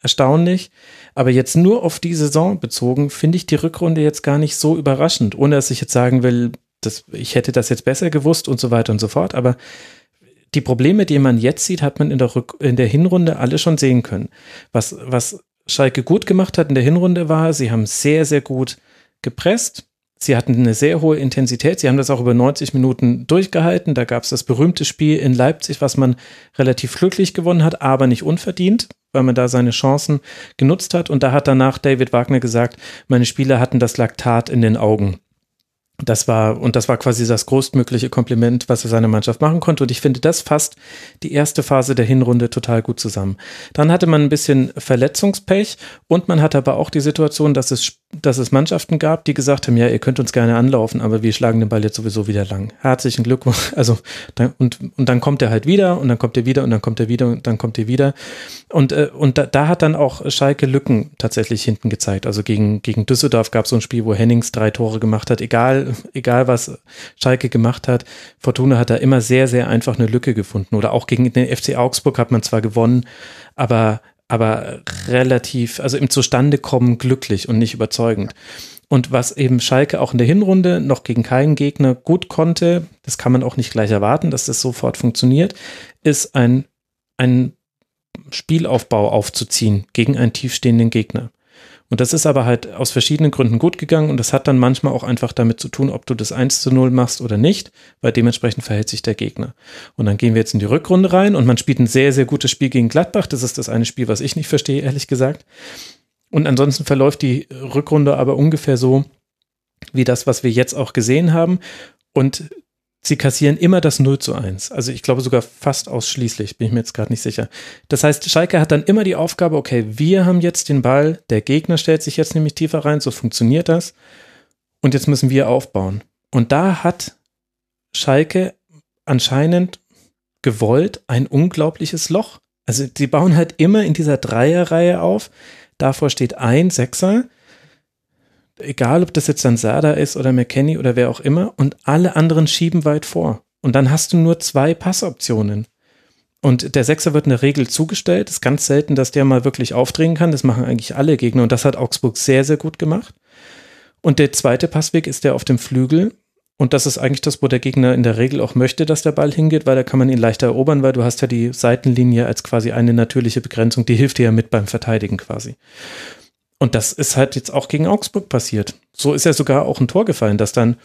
erstaunlich. Aber jetzt nur auf die Saison bezogen, finde ich die Rückrunde jetzt gar nicht so überraschend, ohne dass ich jetzt sagen will, dass ich hätte das jetzt besser gewusst und so weiter und so fort. Aber die Probleme, die man jetzt sieht, hat man in der, Rück in der Hinrunde alle schon sehen können. Was, was Schalke gut gemacht hat in der Hinrunde war, sie haben sehr, sehr gut gepresst. Sie hatten eine sehr hohe Intensität. Sie haben das auch über 90 Minuten durchgehalten. Da gab es das berühmte Spiel in Leipzig, was man relativ glücklich gewonnen hat, aber nicht unverdient weil man da seine Chancen genutzt hat. Und da hat danach David Wagner gesagt, meine Spieler hatten das Laktat in den Augen. Das war, und das war quasi das größtmögliche Kompliment, was er seiner Mannschaft machen konnte. Und ich finde, das fasst die erste Phase der Hinrunde total gut zusammen. Dann hatte man ein bisschen Verletzungspech und man hatte aber auch die Situation, dass es, dass es Mannschaften gab, die gesagt haben, ja, ihr könnt uns gerne anlaufen, aber wir schlagen den Ball jetzt sowieso wieder lang. Herzlichen Glückwunsch. Also, und, und dann kommt er halt wieder und dann kommt er wieder und dann kommt er wieder und dann kommt er wieder. Und, äh, und da, da hat dann auch Schalke Lücken tatsächlich hinten gezeigt. Also gegen, gegen Düsseldorf gab es so ein Spiel, wo Hennings drei Tore gemacht hat, egal egal was Schalke gemacht hat, Fortuna hat da immer sehr, sehr einfach eine Lücke gefunden. Oder auch gegen den FC Augsburg hat man zwar gewonnen, aber, aber relativ, also im Zustandekommen glücklich und nicht überzeugend. Und was eben Schalke auch in der Hinrunde noch gegen keinen Gegner gut konnte, das kann man auch nicht gleich erwarten, dass das sofort funktioniert, ist ein, ein Spielaufbau aufzuziehen gegen einen tiefstehenden Gegner. Und das ist aber halt aus verschiedenen Gründen gut gegangen und das hat dann manchmal auch einfach damit zu tun, ob du das 1 zu 0 machst oder nicht, weil dementsprechend verhält sich der Gegner. Und dann gehen wir jetzt in die Rückrunde rein und man spielt ein sehr, sehr gutes Spiel gegen Gladbach. Das ist das eine Spiel, was ich nicht verstehe, ehrlich gesagt. Und ansonsten verläuft die Rückrunde aber ungefähr so wie das, was wir jetzt auch gesehen haben. Und sie kassieren immer das 0 zu 1. Also ich glaube sogar fast ausschließlich, bin ich mir jetzt gerade nicht sicher. Das heißt, Schalke hat dann immer die Aufgabe, okay, wir haben jetzt den Ball, der Gegner stellt sich jetzt nämlich tiefer rein, so funktioniert das. Und jetzt müssen wir aufbauen. Und da hat Schalke anscheinend gewollt ein unglaubliches Loch. Also sie bauen halt immer in dieser Dreierreihe auf. Davor steht ein Sechser egal ob das jetzt dann Sada ist oder McKenny oder wer auch immer, und alle anderen schieben weit vor. Und dann hast du nur zwei Passoptionen. Und der Sechser wird in der Regel zugestellt. Es ist ganz selten, dass der mal wirklich aufdrehen kann. Das machen eigentlich alle Gegner. Und das hat Augsburg sehr, sehr gut gemacht. Und der zweite Passweg ist der auf dem Flügel. Und das ist eigentlich das, wo der Gegner in der Regel auch möchte, dass der Ball hingeht, weil da kann man ihn leichter erobern, weil du hast ja die Seitenlinie als quasi eine natürliche Begrenzung. Die hilft dir ja mit beim Verteidigen quasi. Und das ist halt jetzt auch gegen Augsburg passiert. So ist ja sogar auch ein Tor gefallen, dass dann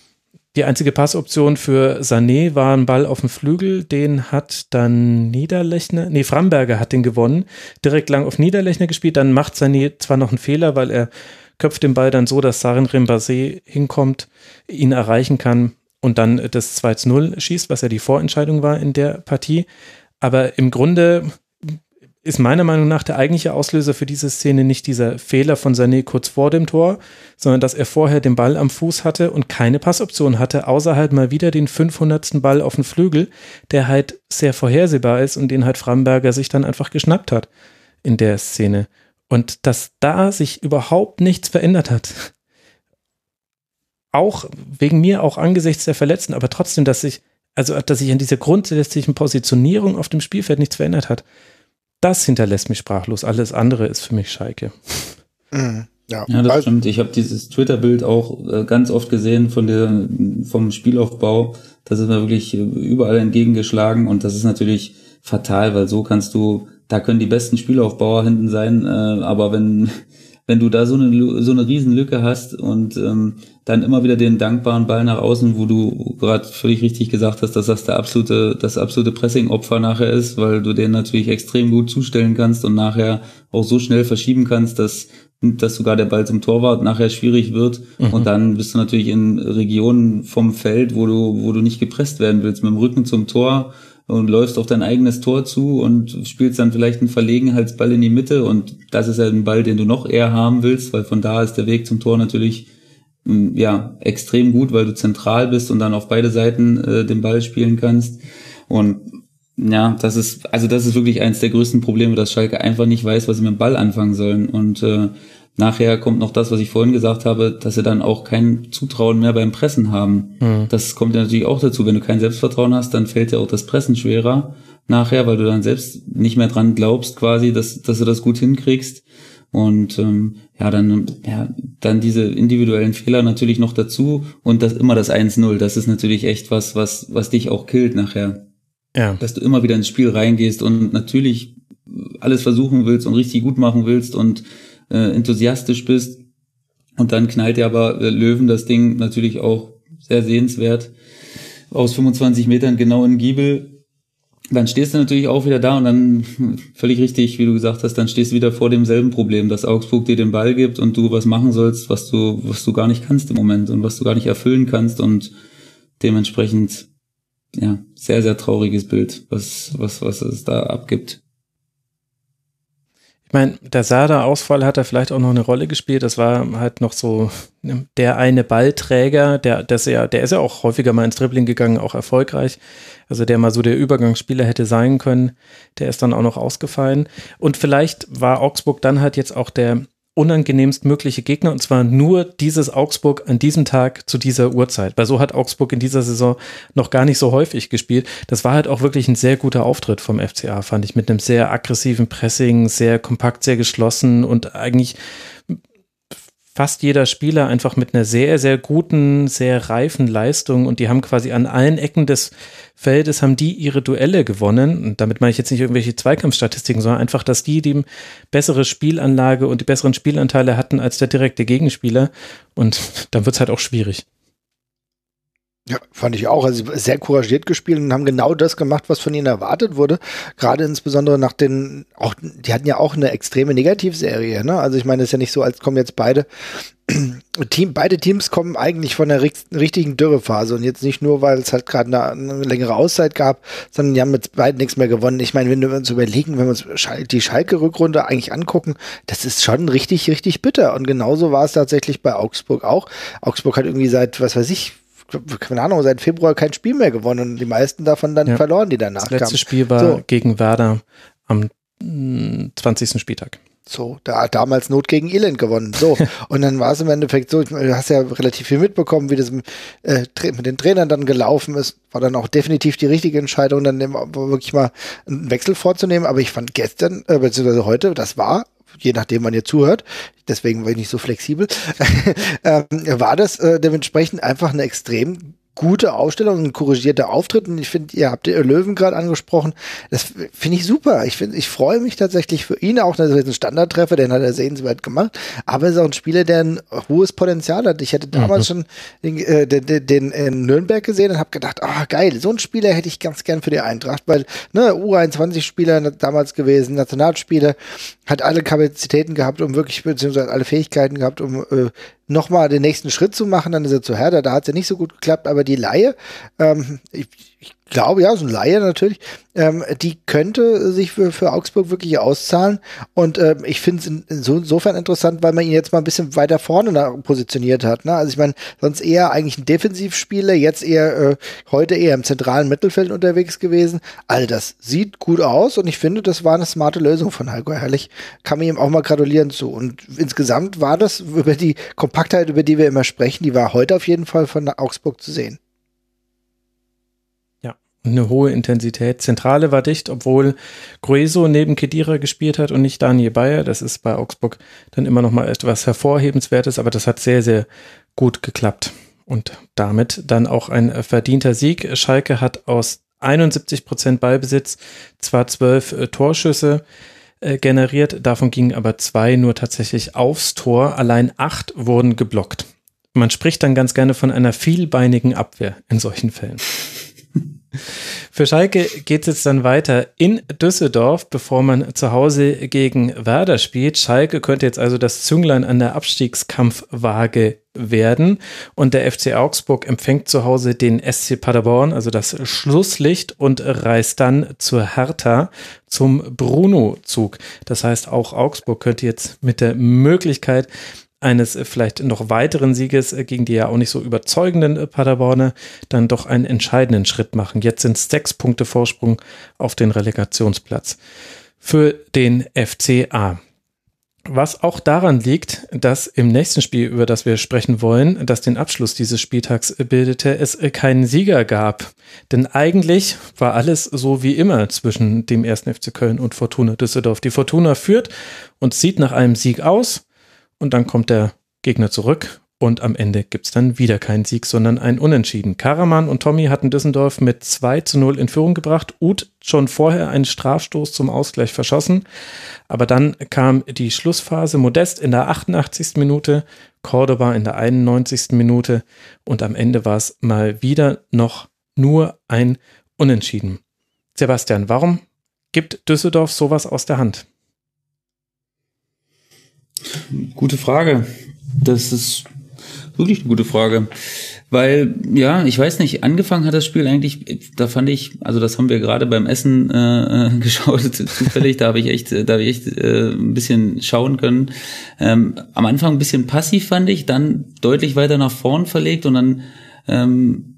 die einzige Passoption für Sané war ein Ball auf dem Flügel, den hat dann Niederlechner, nee, Framberger hat den gewonnen, direkt lang auf Niederlechner gespielt, dann macht Sané zwar noch einen Fehler, weil er köpft den Ball dann so, dass Sarin Rimbase hinkommt, ihn erreichen kann und dann das 2-0 schießt, was ja die Vorentscheidung war in der Partie. Aber im Grunde ist meiner Meinung nach der eigentliche Auslöser für diese Szene nicht dieser Fehler von Sané kurz vor dem Tor, sondern dass er vorher den Ball am Fuß hatte und keine Passoption hatte, außer halt mal wieder den 500. Ball auf den Flügel, der halt sehr vorhersehbar ist und den halt Framberger sich dann einfach geschnappt hat in der Szene. Und dass da sich überhaupt nichts verändert hat. Auch wegen mir, auch angesichts der Verletzten, aber trotzdem, dass sich, also dass sich an dieser grundsätzlichen Positionierung auf dem Spielfeld nichts verändert hat das hinterlässt mich sprachlos. Alles andere ist für mich Schalke. Mhm. Ja, ja, das also, stimmt. Ich habe dieses Twitter-Bild auch äh, ganz oft gesehen von der, vom Spielaufbau. Das ist mir wirklich äh, überall entgegengeschlagen und das ist natürlich fatal, weil so kannst du, da können die besten Spielaufbauer hinten sein, äh, aber wenn wenn du da so eine so eine Riesenlücke hast und ähm, dann immer wieder den dankbaren Ball nach außen, wo du gerade völlig richtig gesagt hast, dass das der absolute das absolute Pressing-Opfer nachher ist, weil du den natürlich extrem gut zustellen kannst und nachher auch so schnell verschieben kannst, dass dass sogar der Ball zum Torwart nachher schwierig wird mhm. und dann bist du natürlich in Regionen vom Feld, wo du wo du nicht gepresst werden willst, mit dem Rücken zum Tor und läufst auf dein eigenes Tor zu und spielst dann vielleicht einen Verlegenheitsball in die Mitte und das ist ja ein Ball, den du noch eher haben willst, weil von da ist der Weg zum Tor natürlich mm, ja extrem gut, weil du zentral bist und dann auf beide Seiten äh, den Ball spielen kannst. Und ja, das ist also das ist wirklich eins der größten Probleme, dass Schalke einfach nicht weiß, was sie mit dem Ball anfangen sollen. Und äh, Nachher kommt noch das, was ich vorhin gesagt habe, dass sie dann auch kein Zutrauen mehr beim Pressen haben. Mhm. Das kommt ja natürlich auch dazu. Wenn du kein Selbstvertrauen hast, dann fällt ja auch das Pressen schwerer nachher, weil du dann selbst nicht mehr dran glaubst, quasi, dass, dass du das gut hinkriegst. Und ähm, ja, dann, ja, dann diese individuellen Fehler natürlich noch dazu und das immer das 1-0. Das ist natürlich echt was, was, was dich auch killt nachher. Ja. Dass du immer wieder ins Spiel reingehst und natürlich alles versuchen willst und richtig gut machen willst und äh, enthusiastisch bist. Und dann knallt ja aber äh, Löwen das Ding natürlich auch sehr sehenswert aus 25 Metern genau in Giebel. Dann stehst du natürlich auch wieder da und dann völlig richtig, wie du gesagt hast, dann stehst du wieder vor demselben Problem, dass Augsburg dir den Ball gibt und du was machen sollst, was du, was du gar nicht kannst im Moment und was du gar nicht erfüllen kannst und dementsprechend, ja, sehr, sehr trauriges Bild, was, was, was es da abgibt. Ich meine, der Sada-Ausfall hat da vielleicht auch noch eine Rolle gespielt. Das war halt noch so der eine Ballträger, der, der, ja, der ist ja auch häufiger mal ins Dribbling gegangen, auch erfolgreich. Also der mal so der Übergangsspieler hätte sein können. Der ist dann auch noch ausgefallen. Und vielleicht war Augsburg dann halt jetzt auch der unangenehmst mögliche Gegner und zwar nur dieses Augsburg an diesem Tag zu dieser Uhrzeit. Weil so hat Augsburg in dieser Saison noch gar nicht so häufig gespielt. Das war halt auch wirklich ein sehr guter Auftritt vom FCA, fand ich, mit einem sehr aggressiven Pressing, sehr kompakt, sehr geschlossen und eigentlich fast jeder Spieler einfach mit einer sehr, sehr guten, sehr reifen Leistung und die haben quasi an allen Ecken des Feldes haben die ihre Duelle gewonnen. Und damit meine ich jetzt nicht irgendwelche Zweikampfstatistiken, sondern einfach, dass die die bessere Spielanlage und die besseren Spielanteile hatten als der direkte Gegenspieler. Und dann wird es halt auch schwierig. Ja, fand ich auch. Also sehr couragiert gespielt und haben genau das gemacht, was von ihnen erwartet wurde. Gerade insbesondere nach den, auch, die hatten ja auch eine extreme Negativserie, ne? Also ich meine, es ist ja nicht so, als kommen jetzt beide Team, beide Teams kommen eigentlich von der richtigen Dürrephase und jetzt nicht nur, weil es halt gerade eine, eine, längere Auszeit gab, sondern die haben mit beiden nichts mehr gewonnen. Ich meine, wenn wir uns überlegen, wenn wir uns die Schalke-Rückrunde eigentlich angucken, das ist schon richtig, richtig bitter. Und genauso war es tatsächlich bei Augsburg auch. Augsburg hat irgendwie seit, was weiß ich, keine Ahnung, seit Februar kein Spiel mehr gewonnen und die meisten davon dann ja. verloren, die danach kamen. Das letzte kamen. Spiel war so. gegen Werder am 20. Spieltag. So, da hat damals Not gegen Elend gewonnen. So, und dann war es im Endeffekt so, du hast ja relativ viel mitbekommen, wie das äh, mit den Trainern dann gelaufen ist. War dann auch definitiv die richtige Entscheidung, dann wirklich mal einen Wechsel vorzunehmen. Aber ich fand gestern, äh, beziehungsweise heute, das war je nachdem man ihr zuhört, deswegen war ich nicht so flexibel, äh, war das äh, dementsprechend einfach eine extrem gute Ausstellung, ein korrigierter Auftritt. Und ich finde, ihr habt den Löwen gerade angesprochen. Das finde ich super. Ich finde, ich freue mich tatsächlich für ihn auch. Das ist ein Standardtreffer, den hat er sehenswert gemacht. Aber er ist auch ein Spieler, der ein hohes Potenzial hat. Ich hätte damals mhm. schon den, äh, den, den, in Nürnberg gesehen und habe gedacht, ah oh, geil, so ein Spieler hätte ich ganz gern für die Eintracht, weil ne, U21-Spieler damals gewesen, Nationalspieler, hat alle Kapazitäten gehabt, um wirklich, beziehungsweise alle Fähigkeiten gehabt, um äh, nochmal den nächsten Schritt zu machen. Dann ist er zu Hertha, da hat es ja nicht so gut geklappt, aber die Laie, ähm, ich, ich glaube, ja, so ein Laie natürlich, ähm, die könnte sich für, für Augsburg wirklich auszahlen. Und ähm, ich finde es in, so, insofern interessant, weil man ihn jetzt mal ein bisschen weiter vorne positioniert hat. Ne? Also ich meine, sonst eher eigentlich ein Defensivspieler, jetzt eher äh, heute eher im zentralen Mittelfeld unterwegs gewesen. All das sieht gut aus und ich finde, das war eine smarte Lösung von Heiko Herrlich. Kann man ihm auch mal gratulieren zu. Und insgesamt war das über die Kompaktheit, über die wir immer sprechen, die war heute auf jeden Fall von Augsburg zu sehen. Eine hohe Intensität. Zentrale war dicht, obwohl Grueso neben Kedira gespielt hat und nicht Daniel Bayer. Das ist bei Augsburg dann immer noch mal etwas hervorhebenswertes, aber das hat sehr, sehr gut geklappt. Und damit dann auch ein verdienter Sieg. Schalke hat aus 71 Prozent Ballbesitz zwar zwölf äh, Torschüsse äh, generiert, davon gingen aber zwei nur tatsächlich aufs Tor. Allein acht wurden geblockt. Man spricht dann ganz gerne von einer vielbeinigen Abwehr in solchen Fällen. Für Schalke geht es jetzt dann weiter in Düsseldorf, bevor man zu Hause gegen Werder spielt. Schalke könnte jetzt also das Zünglein an der Abstiegskampfwaage werden. Und der FC Augsburg empfängt zu Hause den SC Paderborn, also das Schlusslicht, und reist dann zur Hertha zum Bruno-Zug. Das heißt, auch Augsburg könnte jetzt mit der Möglichkeit, eines äh, vielleicht noch weiteren Sieges äh, gegen die ja auch nicht so überzeugenden äh, Paderborner dann doch einen entscheidenden Schritt machen. Jetzt sind es sechs Punkte Vorsprung auf den Relegationsplatz für den FCA. Was auch daran liegt, dass im nächsten Spiel, über das wir sprechen wollen, das den Abschluss dieses Spieltags bildete, es keinen Sieger gab. Denn eigentlich war alles so wie immer zwischen dem ersten FC Köln und Fortuna Düsseldorf. Die Fortuna führt und sieht nach einem Sieg aus und dann kommt der Gegner zurück und am Ende gibt es dann wieder keinen Sieg, sondern ein Unentschieden. Karaman und Tommy hatten Düsseldorf mit 2 zu 0 in Führung gebracht. Uth schon vorher einen Strafstoß zum Ausgleich verschossen. Aber dann kam die Schlussphase. Modest in der 88. Minute, Cordoba in der 91. Minute und am Ende war es mal wieder noch nur ein Unentschieden. Sebastian, warum gibt Düsseldorf sowas aus der Hand? Gute Frage. Das ist wirklich eine gute Frage. Weil, ja, ich weiß nicht, angefangen hat das Spiel eigentlich, da fand ich, also das haben wir gerade beim Essen äh, geschaut, zufällig, da habe ich echt, da habe ich echt äh, ein bisschen schauen können. Ähm, am Anfang ein bisschen passiv fand ich, dann deutlich weiter nach vorn verlegt und dann ähm,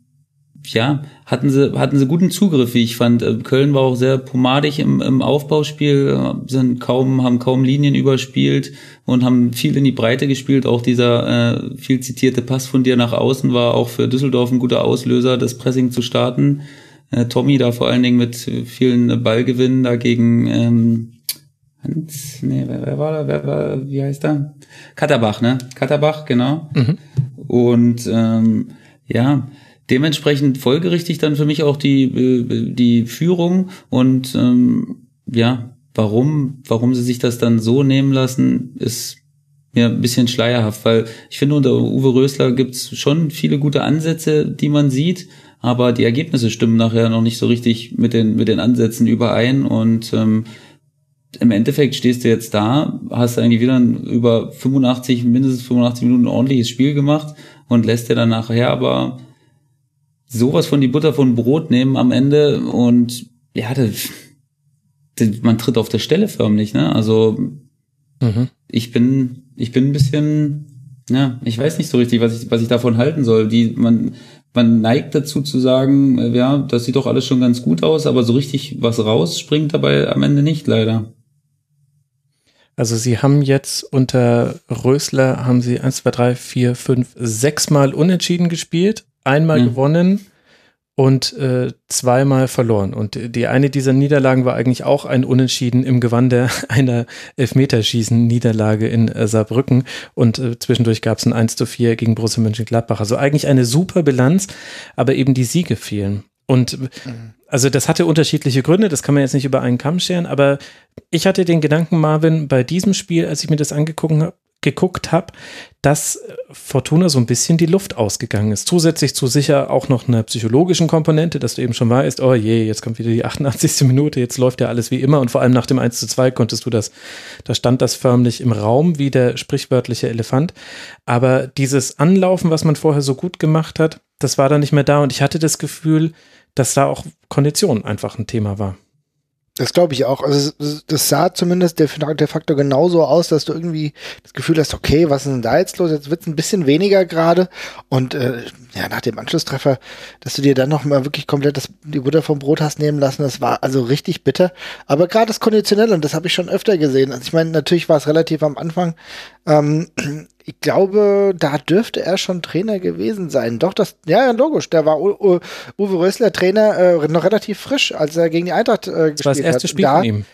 ja, hatten sie, hatten sie guten Zugriff, wie ich fand. Äh, Köln war auch sehr pomadig im, im Aufbauspiel, sind kaum, haben kaum Linien überspielt und haben viel in die Breite gespielt. Auch dieser äh, viel zitierte Pass von dir nach außen war auch für Düsseldorf ein guter Auslöser, das Pressing zu starten. Äh, Tommy da vor allen Dingen mit vielen Ballgewinnen dagegen ähm, Hans, nee, wer, wer war da, wer war, wie heißt er? Katterbach, ne? Katterbach, genau. Mhm. Und ähm, ja, dementsprechend folgerichtig dann für mich auch die, äh, die Führung und ähm, ja, warum, warum sie sich das dann so nehmen lassen, ist mir ein bisschen schleierhaft, weil ich finde, unter Uwe Rösler gibt's schon viele gute Ansätze, die man sieht, aber die Ergebnisse stimmen nachher noch nicht so richtig mit den, mit den Ansätzen überein und ähm, im Endeffekt stehst du jetzt da, hast eigentlich wieder über 85, mindestens 85 Minuten ordentliches Spiel gemacht und lässt dir dann nachher aber sowas von die Butter von Brot nehmen am Ende und ja, das, das, man tritt auf der Stelle förmlich, ne? Also mhm. ich bin, ich bin ein bisschen, ja, ich weiß nicht so richtig, was ich, was ich davon halten soll. Die, man, man neigt dazu zu sagen, ja, das sieht doch alles schon ganz gut aus, aber so richtig was raus springt dabei am Ende nicht, leider. Also sie haben jetzt unter Rösler haben sie eins, zwei, drei, vier, fünf, sechs Mal unentschieden gespielt einmal mhm. gewonnen und äh, zweimal verloren. Und die eine dieser Niederlagen war eigentlich auch ein Unentschieden im Gewande einer Elfmeterschießen-Niederlage in äh, Saarbrücken. Und äh, zwischendurch gab es ein 1 zu 4 gegen Borussia Mönchengladbach. Also eigentlich eine super Bilanz, aber eben die Siege fehlen. Und mhm. also das hatte unterschiedliche Gründe, das kann man jetzt nicht über einen Kamm scheren, aber ich hatte den Gedanken, Marvin, bei diesem Spiel, als ich mir das angeguckt habe, geguckt habe, dass Fortuna so ein bisschen die Luft ausgegangen ist. Zusätzlich zu sicher auch noch einer psychologischen Komponente, dass du eben schon weißt, oh je, jetzt kommt wieder die 88. Minute, jetzt läuft ja alles wie immer und vor allem nach dem 1 zu 2 konntest du das, da stand das förmlich im Raum wie der sprichwörtliche Elefant. Aber dieses Anlaufen, was man vorher so gut gemacht hat, das war dann nicht mehr da und ich hatte das Gefühl, dass da auch Kondition einfach ein Thema war. Das glaube ich auch. Also das sah zumindest der, Faktor genauso aus, dass du irgendwie das Gefühl hast, okay, was ist denn da jetzt los? Jetzt wird es ein bisschen weniger gerade. Und äh, ja, nach dem Anschlusstreffer, dass du dir dann noch mal wirklich komplett das, die Butter vom Brot hast nehmen lassen, das war also richtig bitter. Aber gerade das Konditionelle, und das habe ich schon öfter gesehen. Also ich meine, natürlich war es relativ am Anfang ähm, ich glaube, da dürfte er schon Trainer gewesen sein. Doch, das, ja, logisch, da war U Uwe Rösler Trainer äh, noch relativ frisch, als er gegen die Eintracht äh, gespielt hat. Das war das erste Spiel da, von ihm.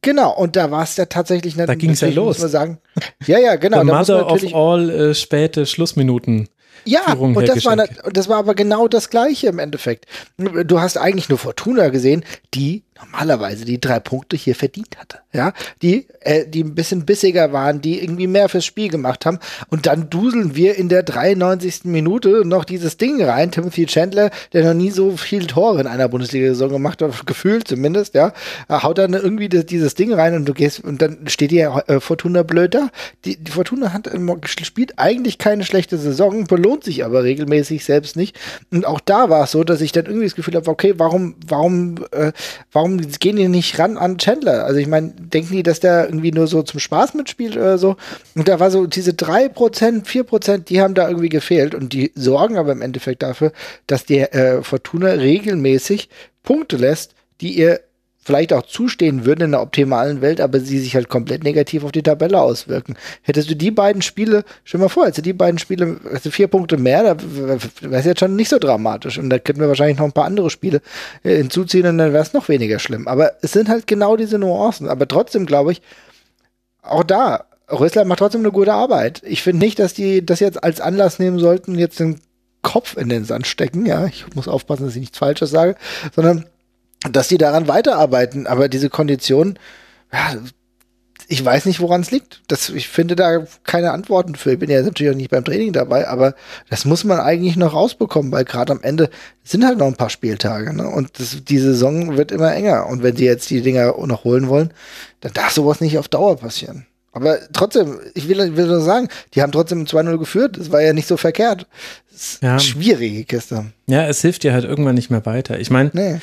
Genau, und da war es ja tatsächlich Da ging es ja los. Muss man sagen. Ja, ja, genau. The mother of all äh, späte Schlussminuten. Ja, und das, war, und das war aber genau das Gleiche im Endeffekt. Du hast eigentlich nur Fortuna gesehen, die normalerweise die drei Punkte hier verdient hatte. Ja, die, äh, die ein bisschen bissiger waren, die irgendwie mehr fürs Spiel gemacht haben. Und dann duseln wir in der 93. Minute noch dieses Ding rein. Timothy Chandler, der noch nie so viel Tore in einer Bundesliga-Saison gemacht hat, gefühlt zumindest, ja, haut dann irgendwie das, dieses Ding rein und du gehst, und dann steht hier äh, Fortuna blöd da. Die, die Fortuna hat spielt eigentlich keine schlechte Saison, belohnt sich aber regelmäßig selbst nicht. Und auch da war es so, dass ich dann irgendwie das Gefühl habe, okay, warum, warum, äh, warum warum gehen die nicht ran an Chandler? Also ich meine, denken die, dass der irgendwie nur so zum Spaß mitspielt oder so? Und da war so diese 3%, 4%, die haben da irgendwie gefehlt und die sorgen aber im Endeffekt dafür, dass die äh, Fortuna regelmäßig Punkte lässt, die ihr vielleicht auch zustehen würden in der optimalen Welt, aber sie sich halt komplett negativ auf die Tabelle auswirken. Hättest du die beiden Spiele, stell mal vor, hättest du die beiden Spiele, also vier Punkte mehr, da wäre es jetzt schon nicht so dramatisch. Und da könnten wir wahrscheinlich noch ein paar andere Spiele äh, hinzuziehen und dann wäre es noch weniger schlimm. Aber es sind halt genau diese Nuancen. Aber trotzdem glaube ich, auch da, Rösler macht trotzdem eine gute Arbeit. Ich finde nicht, dass die das jetzt als Anlass nehmen sollten, jetzt den Kopf in den Sand stecken. Ja, ich muss aufpassen, dass ich nichts Falsches sage, sondern dass die daran weiterarbeiten. Aber diese Kondition, ja, ich weiß nicht, woran es liegt. Das, ich finde da keine Antworten für. Ich bin ja natürlich auch nicht beim Training dabei, aber das muss man eigentlich noch rausbekommen, weil gerade am Ende sind halt noch ein paar Spieltage. Ne? Und das, die Saison wird immer enger. Und wenn die jetzt die Dinger noch holen wollen, dann darf sowas nicht auf Dauer passieren. Aber trotzdem, ich will, will nur sagen, die haben trotzdem 2-0 geführt. Das war ja nicht so verkehrt. Ja. Schwierige Kiste. Ja, es hilft dir halt irgendwann nicht mehr weiter. Ich meine, nee.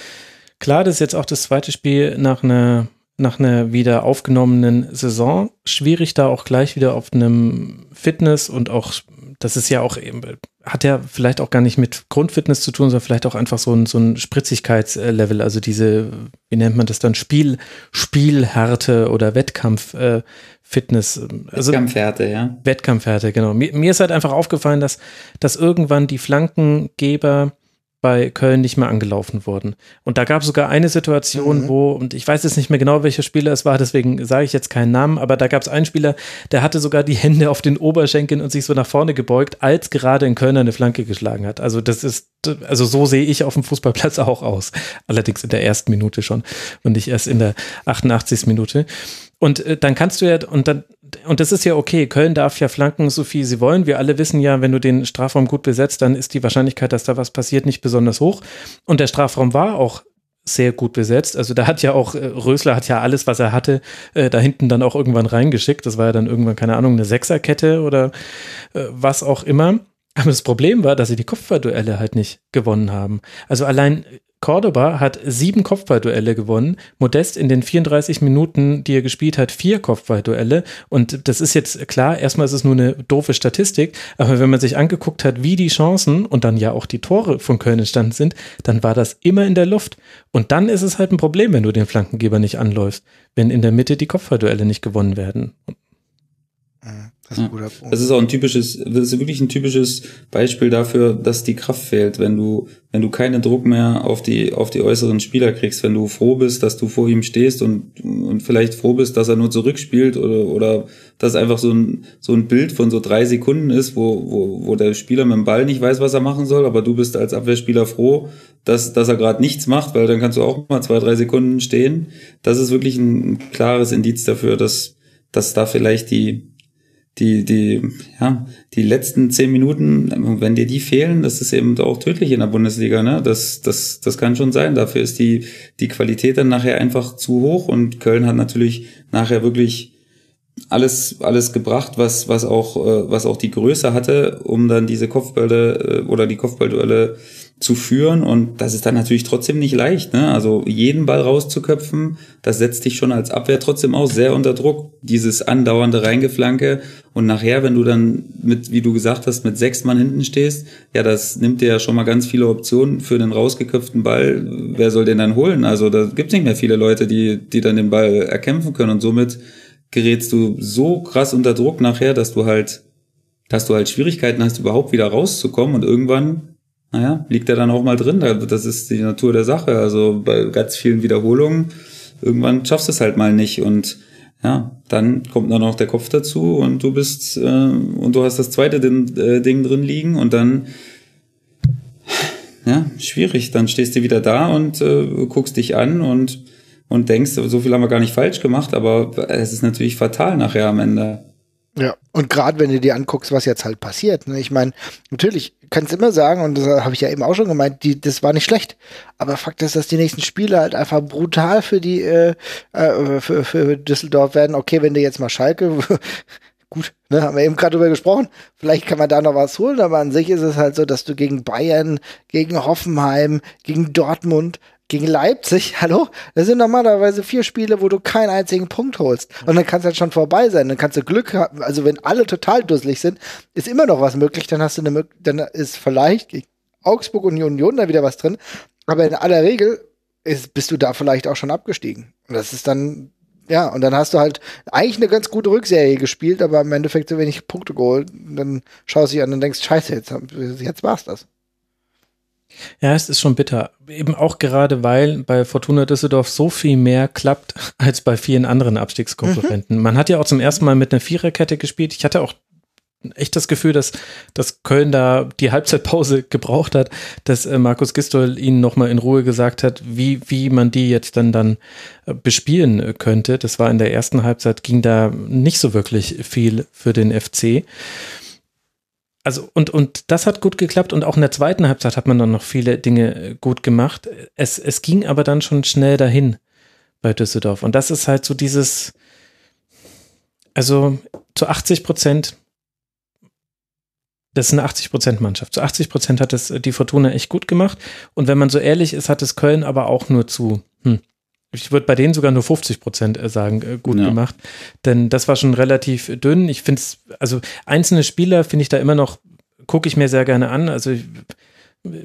Klar, das ist jetzt auch das zweite Spiel nach einer nach einer wieder aufgenommenen Saison. Schwierig da auch gleich wieder auf einem Fitness und auch, das ist ja auch eben, hat ja vielleicht auch gar nicht mit Grundfitness zu tun, sondern vielleicht auch einfach so ein, so ein Spritzigkeitslevel, also diese, wie nennt man das dann, Spiel, Spielhärte oder Wettkampffitness. Äh, also Wettkampfhärte, ja. Wettkampfhärte, genau. Mir, mir ist halt einfach aufgefallen, dass, dass irgendwann die Flankengeber bei Köln nicht mehr angelaufen wurden. Und da gab es sogar eine Situation, mhm. wo, und ich weiß jetzt nicht mehr genau, welcher Spieler es war, deswegen sage ich jetzt keinen Namen, aber da gab es einen Spieler, der hatte sogar die Hände auf den Oberschenkeln und sich so nach vorne gebeugt, als gerade in Köln eine Flanke geschlagen hat. Also das ist, also so sehe ich auf dem Fußballplatz auch aus. Allerdings in der ersten Minute schon und nicht erst in der 88. Minute. Und äh, dann kannst du ja, und dann, und das ist ja okay, Köln darf ja flanken, so viel sie wollen. Wir alle wissen ja, wenn du den Strafraum gut besetzt, dann ist die Wahrscheinlichkeit, dass da was passiert, nicht besonders hoch. Und der Strafraum war auch sehr gut besetzt. Also da hat ja auch, äh, Rösler hat ja alles, was er hatte, äh, da hinten dann auch irgendwann reingeschickt. Das war ja dann irgendwann, keine Ahnung, eine Sechserkette oder äh, was auch immer. Aber das Problem war, dass sie die Kopfballduelle halt nicht gewonnen haben. Also allein Cordoba hat sieben Kopfballduelle gewonnen. Modest in den 34 Minuten, die er gespielt hat, vier Kopfballduelle. Und das ist jetzt klar, erstmal ist es nur eine doofe Statistik, aber wenn man sich angeguckt hat, wie die Chancen und dann ja auch die Tore von Köln entstanden sind, dann war das immer in der Luft. Und dann ist es halt ein Problem, wenn du den Flankengeber nicht anläufst, wenn in der Mitte die Kopfballduelle nicht gewonnen werden. Das ist, Punkt. das ist auch ein typisches, das ist wirklich ein typisches Beispiel dafür, dass die Kraft fehlt, wenn du, wenn du keinen Druck mehr auf die, auf die äußeren Spieler kriegst, wenn du froh bist, dass du vor ihm stehst und, und vielleicht froh bist, dass er nur zurückspielt oder, oder dass einfach so ein, so ein Bild von so drei Sekunden ist, wo, wo, wo der Spieler mit dem Ball nicht weiß, was er machen soll, aber du bist als Abwehrspieler froh, dass, dass er gerade nichts macht, weil dann kannst du auch mal zwei, drei Sekunden stehen. Das ist wirklich ein klares Indiz dafür, dass, dass da vielleicht die, die, die, ja, die letzten zehn Minuten, wenn dir die fehlen, das ist eben auch tödlich in der Bundesliga, ne? Das, das, das kann schon sein. Dafür ist die, die Qualität dann nachher einfach zu hoch und Köln hat natürlich nachher wirklich alles, alles gebracht, was, was auch, äh, was auch die Größe hatte, um dann diese Kopfbälle äh, oder die Kopfballduelle zu führen und das ist dann natürlich trotzdem nicht leicht. Ne? Also jeden Ball rauszuköpfen, das setzt dich schon als Abwehr trotzdem auch sehr unter Druck. Dieses andauernde Reingeflanke und nachher, wenn du dann mit, wie du gesagt hast, mit sechs Mann hinten stehst, ja, das nimmt dir ja schon mal ganz viele Optionen für den rausgeköpften Ball. Wer soll den dann holen? Also da gibt's nicht mehr viele Leute, die, die dann den Ball erkämpfen können und somit gerätst du so krass unter Druck nachher, dass du halt dass du halt Schwierigkeiten hast, überhaupt wieder rauszukommen und irgendwann, naja, liegt er dann auch mal drin. Das ist die Natur der Sache. Also bei ganz vielen Wiederholungen, irgendwann schaffst du es halt mal nicht und ja, dann kommt dann noch der Kopf dazu und du bist äh, und du hast das zweite Ding, äh, Ding drin liegen und dann ja, schwierig. Dann stehst du wieder da und äh, guckst dich an und, und denkst, so viel haben wir gar nicht falsch gemacht, aber es ist natürlich fatal nachher am Ende. Ja, und gerade wenn du dir anguckst, was jetzt halt passiert. Ne? Ich meine, natürlich kannst du immer sagen, und das habe ich ja eben auch schon gemeint, die, das war nicht schlecht. Aber Fakt ist, dass die nächsten Spiele halt einfach brutal für die äh, äh, für, für Düsseldorf werden. Okay, wenn du jetzt mal Schalke gut, ne, haben wir eben gerade drüber gesprochen. Vielleicht kann man da noch was holen, aber an sich ist es halt so, dass du gegen Bayern, gegen Hoffenheim, gegen Dortmund, gegen Leipzig, hallo, das sind normalerweise vier Spiele, wo du keinen einzigen Punkt holst. Und dann kann es halt schon vorbei sein. Dann kannst du Glück haben. Also wenn alle total dusselig sind, ist immer noch was möglich. Dann hast du eine dann ist vielleicht gegen Augsburg und Union da wieder was drin. Aber in aller Regel ist, bist du da vielleicht auch schon abgestiegen. Und das ist dann, ja, und dann hast du halt eigentlich eine ganz gute Rückserie gespielt, aber im Endeffekt so wenig Punkte geholt. Und dann schaust du dich an und denkst, scheiße, jetzt, jetzt war's das. Ja, es ist schon bitter. Eben auch gerade, weil bei Fortuna Düsseldorf so viel mehr klappt als bei vielen anderen Abstiegskonkurrenten. Mhm. Man hat ja auch zum ersten Mal mit einer Viererkette gespielt. Ich hatte auch echt das Gefühl, dass, dass Köln da die Halbzeitpause gebraucht hat, dass äh, Markus Gistol ihnen nochmal in Ruhe gesagt hat, wie, wie man die jetzt dann dann äh, bespielen äh, könnte. Das war in der ersten Halbzeit, ging da nicht so wirklich viel für den FC also und, und das hat gut geklappt und auch in der zweiten Halbzeit hat man dann noch viele Dinge äh, gut gemacht. Es, es ging aber dann schon schnell dahin bei Düsseldorf. Und das ist halt so dieses, also zu 80 Prozent, das ist eine 80 Prozent Mannschaft. Zu 80 Prozent hat es die Fortuna echt gut gemacht. Und wenn man so ehrlich ist, hat es Köln aber auch nur zu, hm, ich würde bei denen sogar nur 50 Prozent äh, sagen, äh, gut ja. gemacht. Denn das war schon relativ dünn. Ich finde es, also einzelne Spieler finde ich da immer noch, gucke ich mir sehr gerne an. Also ich,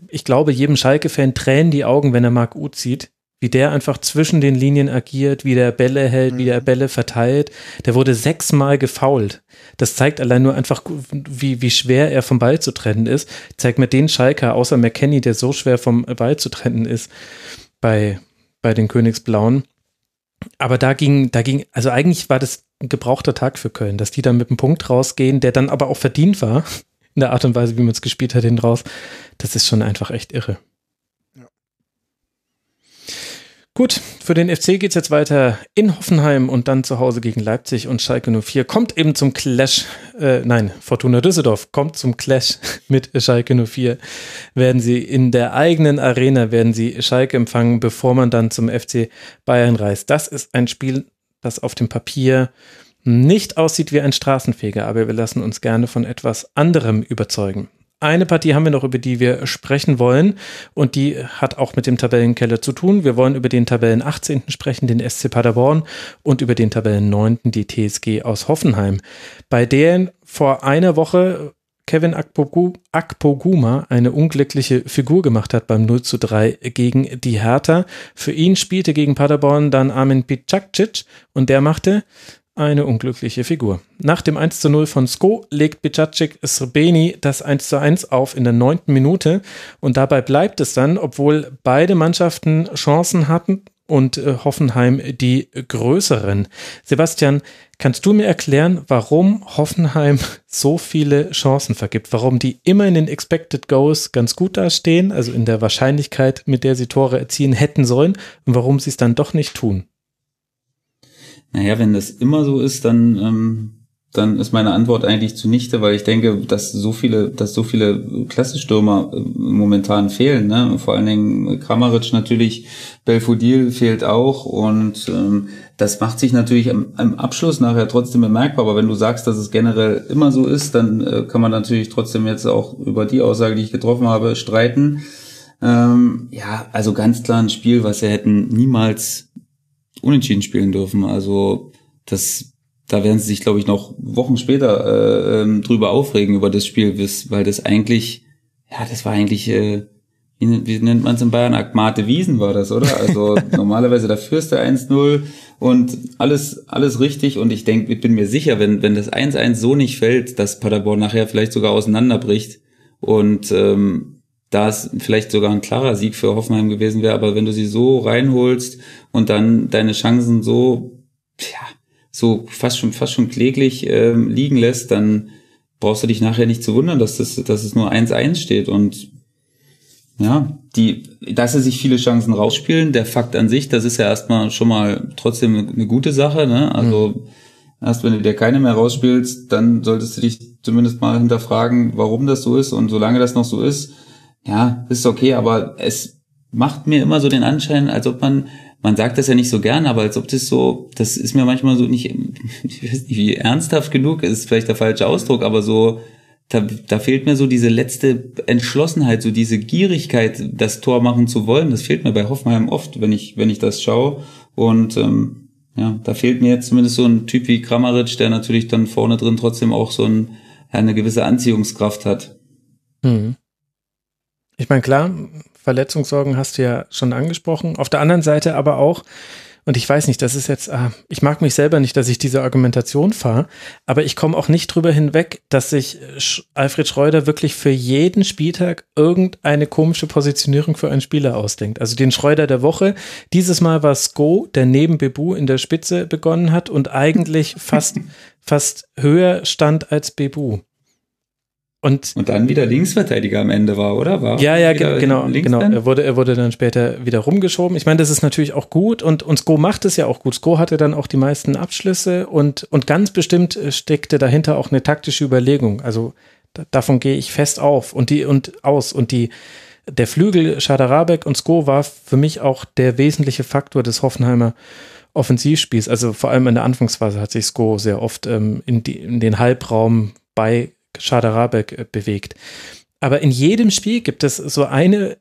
ich glaube, jedem Schalke-Fan tränen die Augen, wenn er Marc Uth sieht. Wie der einfach zwischen den Linien agiert, wie der Bälle hält, mhm. wie der mhm. Bälle verteilt. Der wurde sechsmal gefault. Das zeigt allein nur einfach, wie, wie schwer er vom Ball zu trennen ist. Zeigt mir den Schalker, außer McKenny, der so schwer vom Ball zu trennen ist, bei, bei den Königsblauen. Aber da ging, da ging, also eigentlich war das ein gebrauchter Tag für Köln, dass die dann mit einem Punkt rausgehen, der dann aber auch verdient war, in der Art und Weise, wie man es gespielt hat, hin raus. Das ist schon einfach echt irre. Gut, für den FC geht es jetzt weiter in Hoffenheim und dann zu Hause gegen Leipzig und Schalke 04 kommt eben zum Clash, äh, nein, Fortuna Düsseldorf kommt zum Clash mit Schalke 04. Werden sie in der eigenen Arena, werden sie Schalke empfangen, bevor man dann zum FC Bayern reist. Das ist ein Spiel, das auf dem Papier nicht aussieht wie ein Straßenfeger, aber wir lassen uns gerne von etwas anderem überzeugen. Eine Partie haben wir noch, über die wir sprechen wollen und die hat auch mit dem Tabellenkeller zu tun. Wir wollen über den Tabellen 18. sprechen, den SC Paderborn und über den Tabellen 9. die TSG aus Hoffenheim, bei denen vor einer Woche Kevin Akpoguma eine unglückliche Figur gemacht hat beim 0 zu 3 gegen die Hertha. Für ihn spielte gegen Paderborn dann Armin Picakcic und der machte eine unglückliche Figur. Nach dem 1 zu 0 von Sko legt Bicacic Srbeni das 1 zu 1 auf in der neunten Minute und dabei bleibt es dann, obwohl beide Mannschaften Chancen hatten und äh, Hoffenheim die größeren. Sebastian, kannst du mir erklären, warum Hoffenheim so viele Chancen vergibt? Warum die immer in den Expected Goals ganz gut dastehen, also in der Wahrscheinlichkeit, mit der sie Tore erzielen hätten sollen und warum sie es dann doch nicht tun? Naja, wenn das immer so ist, dann, ähm, dann ist meine Antwort eigentlich zunichte, weil ich denke, dass so viele, dass so viele Klassestürmer äh, momentan fehlen. Ne? Vor allen Dingen Kramaric natürlich, Belfodil fehlt auch und ähm, das macht sich natürlich am, am Abschluss nachher trotzdem bemerkbar. Aber wenn du sagst, dass es generell immer so ist, dann äh, kann man natürlich trotzdem jetzt auch über die Aussage, die ich getroffen habe, streiten. Ähm, ja, also ganz klar ein Spiel, was wir hätten niemals unentschieden spielen dürfen. Also das, da werden sie sich, glaube ich, noch Wochen später äh, ähm, drüber aufregen über das Spiel, weil das eigentlich, ja, das war eigentlich äh, wie, wie nennt man es in Bayern? Agmate Wiesen war das, oder? Also normalerweise da führst du 1-0 und alles, alles richtig. Und ich denke, ich bin mir sicher, wenn, wenn das 1-1 so nicht fällt, dass Paderborn nachher vielleicht sogar auseinanderbricht und ähm, da es vielleicht sogar ein klarer Sieg für Hoffenheim gewesen wäre, aber wenn du sie so reinholst und dann deine Chancen so, ja, so fast schon, fast schon kläglich ähm, liegen lässt, dann brauchst du dich nachher nicht zu wundern, dass, das, dass es nur 1-1 steht. Und ja, die, dass sie sich viele Chancen rausspielen, der Fakt an sich, das ist ja erstmal schon mal trotzdem eine gute Sache. Ne? Also mhm. erst wenn du dir keine mehr rausspielst, dann solltest du dich zumindest mal hinterfragen, warum das so ist. Und solange das noch so ist, ja, ist okay, aber es macht mir immer so den Anschein, als ob man, man sagt das ja nicht so gern, aber als ob das so, das ist mir manchmal so nicht, ich weiß nicht, wie ernsthaft genug ist vielleicht der falsche Ausdruck, aber so, da, da fehlt mir so diese letzte Entschlossenheit, so diese Gierigkeit, das Tor machen zu wollen. Das fehlt mir bei Hoffenheim oft, wenn ich, wenn ich das schaue. Und ähm, ja, da fehlt mir jetzt zumindest so ein Typ wie Kramaric, der natürlich dann vorne drin trotzdem auch so ein, eine gewisse Anziehungskraft hat. Hm. Ich meine, klar, Verletzungssorgen hast du ja schon angesprochen. Auf der anderen Seite aber auch, und ich weiß nicht, das ist jetzt, ah, ich mag mich selber nicht, dass ich diese Argumentation fahre, aber ich komme auch nicht drüber hinweg, dass sich Alfred Schreuder wirklich für jeden Spieltag irgendeine komische Positionierung für einen Spieler ausdenkt. Also den Schreuder der Woche. Dieses Mal war Sko, der neben Bebu in der Spitze begonnen hat und eigentlich fast, fast höher stand als Bebu. Und, und dann wieder Linksverteidiger am Ende war, oder? War ja, ja, genau, genau. Er wurde, er wurde dann später wieder rumgeschoben. Ich meine, das ist natürlich auch gut und, und Sko macht es ja auch gut. Sko hatte dann auch die meisten Abschlüsse und, und ganz bestimmt steckte dahinter auch eine taktische Überlegung. Also da, davon gehe ich fest auf und die und aus. Und die, der Flügel Schadarabek und Sko war für mich auch der wesentliche Faktor des Hoffenheimer Offensivspiels. Also vor allem in der Anfangsphase hat sich Sko sehr oft ähm, in, die, in den Halbraum bei Schaderabek äh, bewegt. Aber in jedem Spiel gibt es so eine,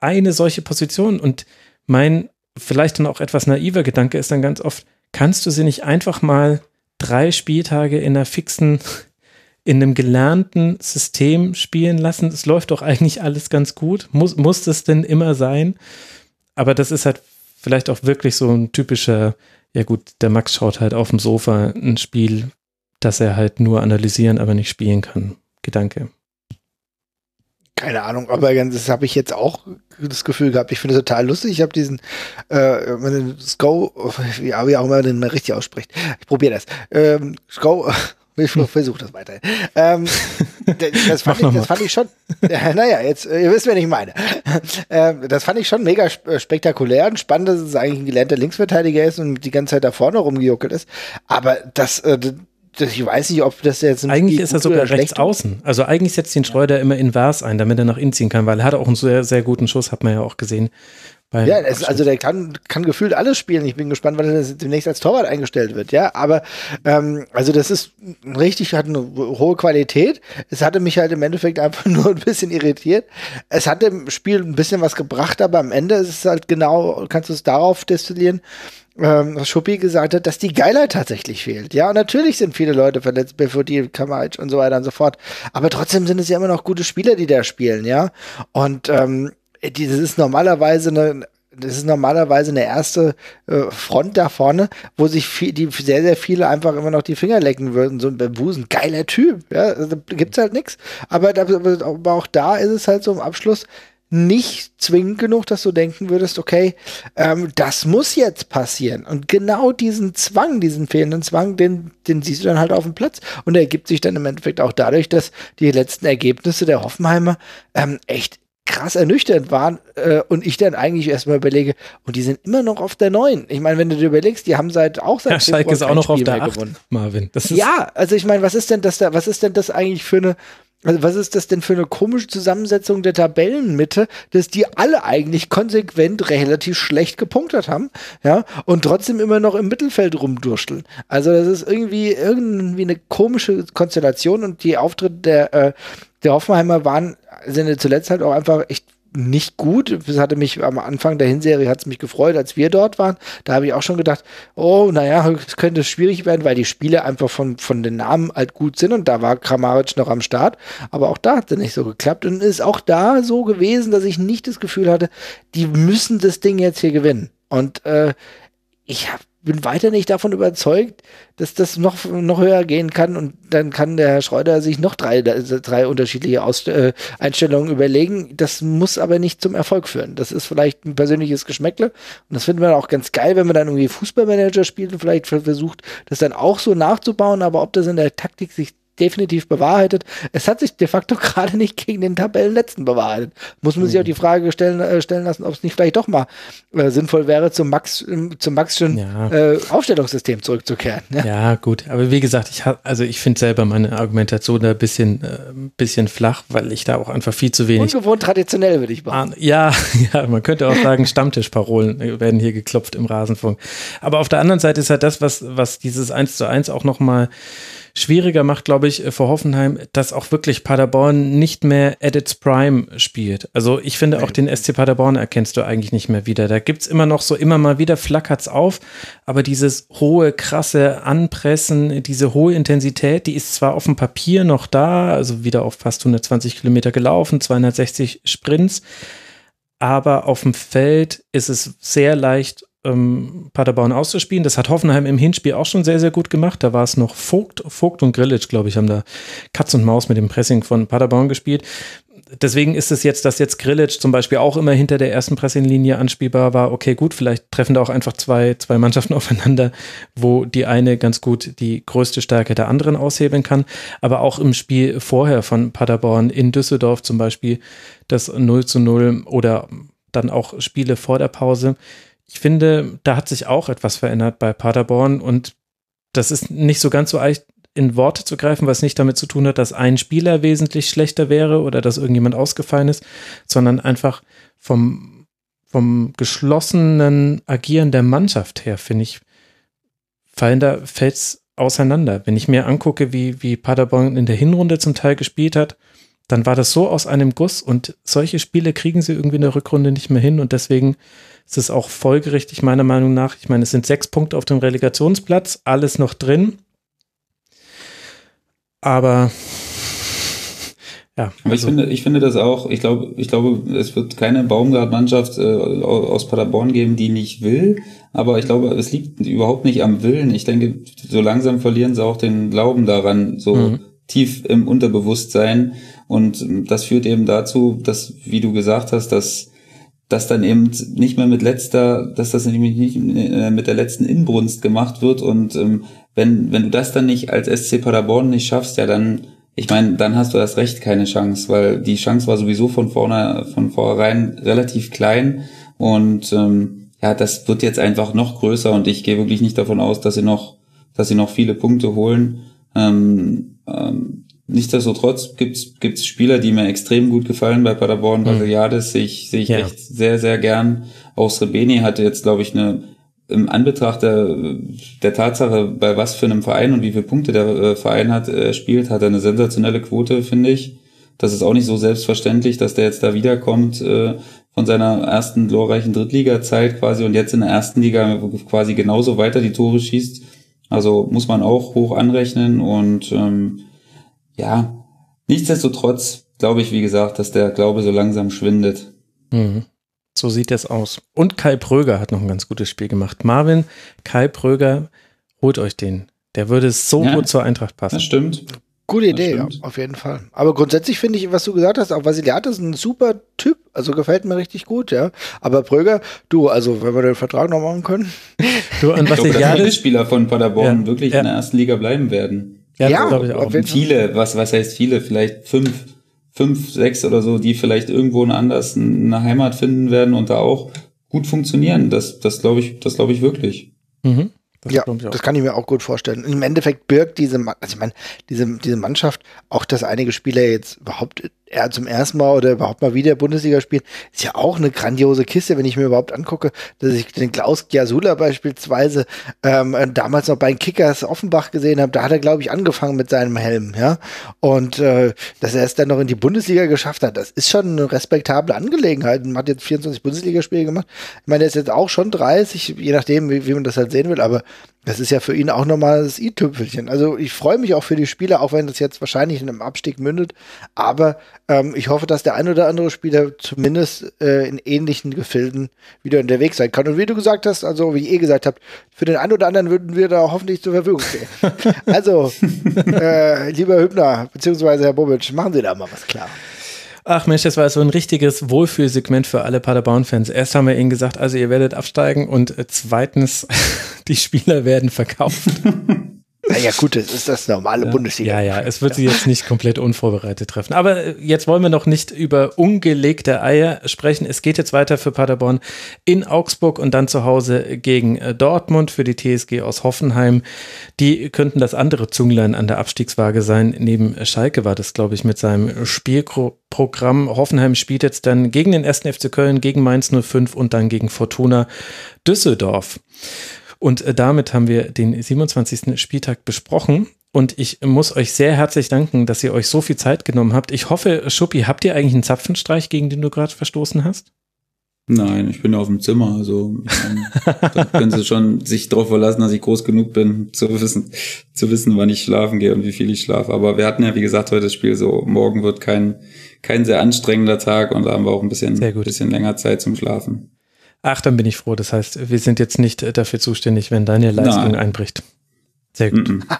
eine solche Position und mein vielleicht dann auch etwas naiver Gedanke ist dann ganz oft, kannst du sie nicht einfach mal drei Spieltage in einer fixen, in einem gelernten System spielen lassen? Es läuft doch eigentlich alles ganz gut. Muss, muss das denn immer sein? Aber das ist halt vielleicht auch wirklich so ein typischer, ja gut, der Max schaut halt auf dem Sofa ein Spiel, dass er halt nur analysieren, aber nicht spielen kann. Gedanke. Keine Ahnung, aber das habe ich jetzt auch das Gefühl gehabt. Ich finde es total lustig. Ich habe diesen äh, Sko, ja, wie auch immer man den mal richtig ausspricht. Ich probiere das. Ähm, Sko, ich versuche das weiter. Ähm, das, fand ich, das fand ich schon, äh, naja, jetzt, ihr wisst, wen ich meine. Ähm, das fand ich schon mega spektakulär und spannend, dass es eigentlich ein gelernter Linksverteidiger ist und die ganze Zeit da vorne rumgejuckelt ist. Aber das, äh, ich weiß nicht, ob das jetzt Eigentlich ist er sogar rechts außen. Also eigentlich setzt den Schreuder ja. immer invers ein, damit er nach innen ziehen kann, weil er hat auch einen sehr, sehr guten Schuss, hat man ja auch gesehen. Ja, es, also der kann, kann gefühlt alles spielen. Ich bin gespannt, wann er demnächst als Torwart eingestellt wird, ja. Aber ähm, also das ist richtig, hat eine hohe Qualität. Es hatte mich halt im Endeffekt einfach nur ein bisschen irritiert. Es hat dem Spiel ein bisschen was gebracht, aber am Ende ist es halt genau, kannst du es darauf destillieren, ähm, was Schuppi gesagt hat, dass die Geilheit tatsächlich fehlt. Ja, natürlich sind viele Leute verletzt, Belfodil, Kamaic und so weiter und so fort. Aber trotzdem sind es ja immer noch gute Spieler, die da spielen, ja. Und ähm, das ist normalerweise eine das ist normalerweise eine erste äh, Front da vorne, wo sich viel, die sehr, sehr viele einfach immer noch die Finger lecken würden. So ein Busen, geiler Typ, ja, also, da gibt's halt nichts. Aber, aber auch da ist es halt so im Abschluss, nicht zwingend genug, dass du denken würdest, okay, ähm, das muss jetzt passieren. Und genau diesen Zwang, diesen fehlenden Zwang, den, den siehst du dann halt auf dem Platz. Und er ergibt sich dann im Endeffekt auch dadurch, dass die letzten Ergebnisse der Hoffenheimer ähm, echt krass ernüchternd waren äh, und ich dann eigentlich erstmal überlege, und die sind immer noch auf der neuen. Ich meine, wenn du dir überlegst, die haben seit auch seit ja, Schalke ist auch noch Spiel auf der 8, gewonnen. Marvin. ja, also ich meine, was ist denn das da, was ist denn das eigentlich für eine also was ist das denn für eine komische Zusammensetzung der Tabellenmitte, dass die alle eigentlich konsequent relativ schlecht gepunktet haben, ja, und trotzdem immer noch im Mittelfeld rumdurschteln. Also das ist irgendwie irgendwie eine komische Konstellation und die Auftritte der, äh, der Hoffenheimer waren, sind zuletzt halt auch einfach echt nicht gut. Es hatte mich am Anfang der Hinserie hat es mich gefreut, als wir dort waren. Da habe ich auch schon gedacht, oh, naja, es könnte schwierig werden, weil die Spiele einfach von, von den Namen halt gut sind und da war Kramaric noch am Start. Aber auch da hat es nicht so geklappt und ist auch da so gewesen, dass ich nicht das Gefühl hatte, die müssen das Ding jetzt hier gewinnen. Und äh, ich habe bin weiter nicht davon überzeugt, dass das noch, noch höher gehen kann und dann kann der Herr Schreuder sich noch drei, drei unterschiedliche Aus, äh, Einstellungen überlegen. Das muss aber nicht zum Erfolg führen. Das ist vielleicht ein persönliches Geschmäckle und das findet man auch ganz geil, wenn man dann irgendwie Fußballmanager spielt und vielleicht versucht, das dann auch so nachzubauen, aber ob das in der Taktik sich definitiv bewahrheitet. Es hat sich de facto gerade nicht gegen den Tabellenletzten bewahrheitet. Muss man sich auch die Frage stellen, äh, stellen lassen, ob es nicht vielleicht doch mal äh, sinnvoll wäre, zum Max, äh, zum Maxschen ja. äh, Aufstellungssystem zurückzukehren. Ja. ja. gut. Aber wie gesagt, ich habe, also ich finde selber meine Argumentation da ein bisschen, äh, bisschen flach, weil ich da auch einfach viel zu wenig. Ungewohnt traditionell, würde ich behaupten. Ja, ja, man könnte auch sagen, Stammtischparolen werden hier geklopft im Rasenfunk. Aber auf der anderen Seite ist halt das, was, was dieses 1 zu 1 auch nochmal schwieriger macht, glaube ich, für Hoffenheim, dass auch wirklich Paderborn nicht mehr at its prime spielt. Also ich finde auch den SC Paderborn erkennst du eigentlich nicht mehr wieder. Da gibt es immer noch so, immer mal wieder flackert's auf, aber dieses hohe, krasse Anpressen, diese hohe Intensität, die ist zwar auf dem Papier noch da, also wieder auf fast 120 Kilometer gelaufen, 260 Sprints, aber auf dem Feld ist es sehr leicht ähm, Paderborn auszuspielen. Das hat Hoffenheim im Hinspiel auch schon sehr, sehr gut gemacht. Da war es noch Vogt, Vogt und Grillitsch, glaube ich, haben da Katz und Maus mit dem Pressing von Paderborn gespielt. Deswegen ist es jetzt, dass jetzt Grillitsch zum Beispiel auch immer hinter der ersten Pressinglinie anspielbar war. Okay, gut, vielleicht treffen da auch einfach zwei, zwei Mannschaften aufeinander, wo die eine ganz gut die größte Stärke der anderen aushebeln kann. Aber auch im Spiel vorher von Paderborn in Düsseldorf zum Beispiel das 0 zu 0 oder dann auch Spiele vor der Pause ich finde, da hat sich auch etwas verändert bei Paderborn und das ist nicht so ganz so leicht in Worte zu greifen, was nicht damit zu tun hat, dass ein Spieler wesentlich schlechter wäre oder dass irgendjemand ausgefallen ist, sondern einfach vom, vom geschlossenen Agieren der Mannschaft her, finde ich, fallen da Fels auseinander. Wenn ich mir angucke, wie, wie Paderborn in der Hinrunde zum Teil gespielt hat, dann war das so aus einem Guss und solche Spiele kriegen sie irgendwie in der Rückrunde nicht mehr hin und deswegen ist es auch folgerichtig meiner Meinung nach. Ich meine, es sind sechs Punkte auf dem Relegationsplatz, alles noch drin. Aber ja. Aber also. ich finde, ich finde das auch, ich glaube, ich glaube, es wird keine Baumgart-Mannschaft äh, aus Paderborn geben, die nicht will. Aber ich glaube, es liegt überhaupt nicht am Willen. Ich denke, so langsam verlieren sie auch den Glauben daran, so mhm. tief im Unterbewusstsein. Und das führt eben dazu, dass, wie du gesagt hast, dass dass dann eben nicht mehr mit letzter, dass das nämlich nicht äh, mit der letzten Inbrunst gemacht wird und ähm, wenn wenn du das dann nicht als SC Paderborn nicht schaffst, ja dann ich meine, dann hast du das Recht keine Chance, weil die Chance war sowieso von vorne von vornherein relativ klein und ähm, ja, das wird jetzt einfach noch größer und ich gehe wirklich nicht davon aus, dass sie noch dass sie noch viele Punkte holen. Ähm, ähm, Nichtsdestotrotz gibt's gibt's Spieler, die mir extrem gut gefallen bei Paderborn. Basiliades mhm. sehe ich, sehe ich ja. echt sehr, sehr gern. Auch Srebeni hatte jetzt, glaube ich, eine im Anbetracht der, der Tatsache, bei was für einem Verein und wie viele Punkte der äh, Verein hat, äh, spielt, hat er eine sensationelle Quote, finde ich. Das ist auch nicht so selbstverständlich, dass der jetzt da wiederkommt äh, von seiner ersten glorreichen Drittliga-Zeit quasi und jetzt in der ersten Liga quasi genauso weiter die Tore schießt. Also muss man auch hoch anrechnen und ähm, ja, nichtsdestotrotz glaube ich, wie gesagt, dass der Glaube so langsam schwindet. Mhm. So sieht es aus. Und Kai Pröger hat noch ein ganz gutes Spiel gemacht. Marvin, Kai Pröger, holt euch den. Der würde so ja, gut zur Eintracht passen. Das stimmt. Gute Idee, ja, auf jeden Fall. Aber grundsätzlich finde ich, was du gesagt hast, auch Vasiliat ist ein super Typ. Also gefällt mir richtig gut, ja. Aber Pröger, du, also wenn wir den Vertrag noch machen können. Du, und was ich glaube, dass Spieler von Paderborn ja, wirklich ja. in der ersten Liga bleiben werden. Ja, ja glaube ich auch. Viele, was, was heißt viele? Vielleicht fünf, fünf, sechs oder so, die vielleicht irgendwo anders eine Heimat finden werden und da auch gut funktionieren. Das, das glaube ich, das glaube ich wirklich. Mhm. Das ja, das kann ich mir auch gut vorstellen. Im Endeffekt birgt diese, also ich meine, diese, diese Mannschaft auch, dass einige Spieler jetzt überhaupt er zum ersten Mal oder überhaupt mal wieder Bundesliga spielen, ist ja auch eine grandiose Kiste, wenn ich mir überhaupt angucke, dass ich den Klaus Giasula beispielsweise ähm, damals noch bei den Kickers Offenbach gesehen habe, da hat er, glaube ich, angefangen mit seinem Helm, ja. Und äh, dass er es dann noch in die Bundesliga geschafft hat, das ist schon eine respektable Angelegenheit. Man hat jetzt 24 Bundesligaspiele gemacht. Ich meine, er ist jetzt auch schon 30, je nachdem, wie, wie man das halt sehen will, aber das ist ja für ihn auch nochmal das i-Tüpfelchen. Also ich freue mich auch für die Spieler, auch wenn das jetzt wahrscheinlich in einem Abstieg mündet. Aber ähm, ich hoffe, dass der ein oder andere Spieler zumindest äh, in ähnlichen Gefilden wieder unterwegs sein kann. Und wie du gesagt hast, also wie ihr gesagt habt, für den einen oder anderen würden wir da hoffentlich zur Verfügung stehen. also, äh, lieber Hübner, beziehungsweise Herr Bobic, machen Sie da mal was klar. Ach Mensch, das war so ein richtiges Wohlfühlsegment für alle Paderborn-Fans. Erst haben wir ihnen gesagt, also ihr werdet absteigen und äh, zweitens, die Spieler werden verkauft. Naja, gut, das ist das normale ja, Bundesliga. Ja, ja, es wird sie jetzt nicht komplett unvorbereitet treffen. Aber äh, jetzt wollen wir noch nicht über ungelegte Eier sprechen. Es geht jetzt weiter für Paderborn in Augsburg und dann zu Hause gegen äh, Dortmund für die TSG aus Hoffenheim. Die könnten das andere Zunglein an der Abstiegswaage sein. Neben Schalke war das, glaube ich, mit seinem Spielprogramm. Hoffenheim spielt jetzt dann gegen den 1. FC Köln, gegen Mainz 05 und dann gegen Fortuna Düsseldorf. Und äh, damit haben wir den 27. Spieltag besprochen. Und ich muss euch sehr herzlich danken, dass ihr euch so viel Zeit genommen habt. Ich hoffe, Schuppi, habt ihr eigentlich einen Zapfenstreich, gegen den du gerade verstoßen hast? Nein, ich bin auf dem Zimmer. Also ähm, da können Sie schon sich darauf verlassen, dass ich groß genug bin, zu wissen, zu wissen, wann ich schlafen gehe und wie viel ich schlafe. Aber wir hatten ja, wie gesagt, heute das Spiel so, morgen wird kein, kein sehr anstrengender Tag und da haben wir auch ein bisschen, bisschen länger Zeit zum Schlafen. Ach, dann bin ich froh. Das heißt, wir sind jetzt nicht äh, dafür zuständig, wenn deine Leistung Nein. einbricht. Sehr gut. Mm -mm.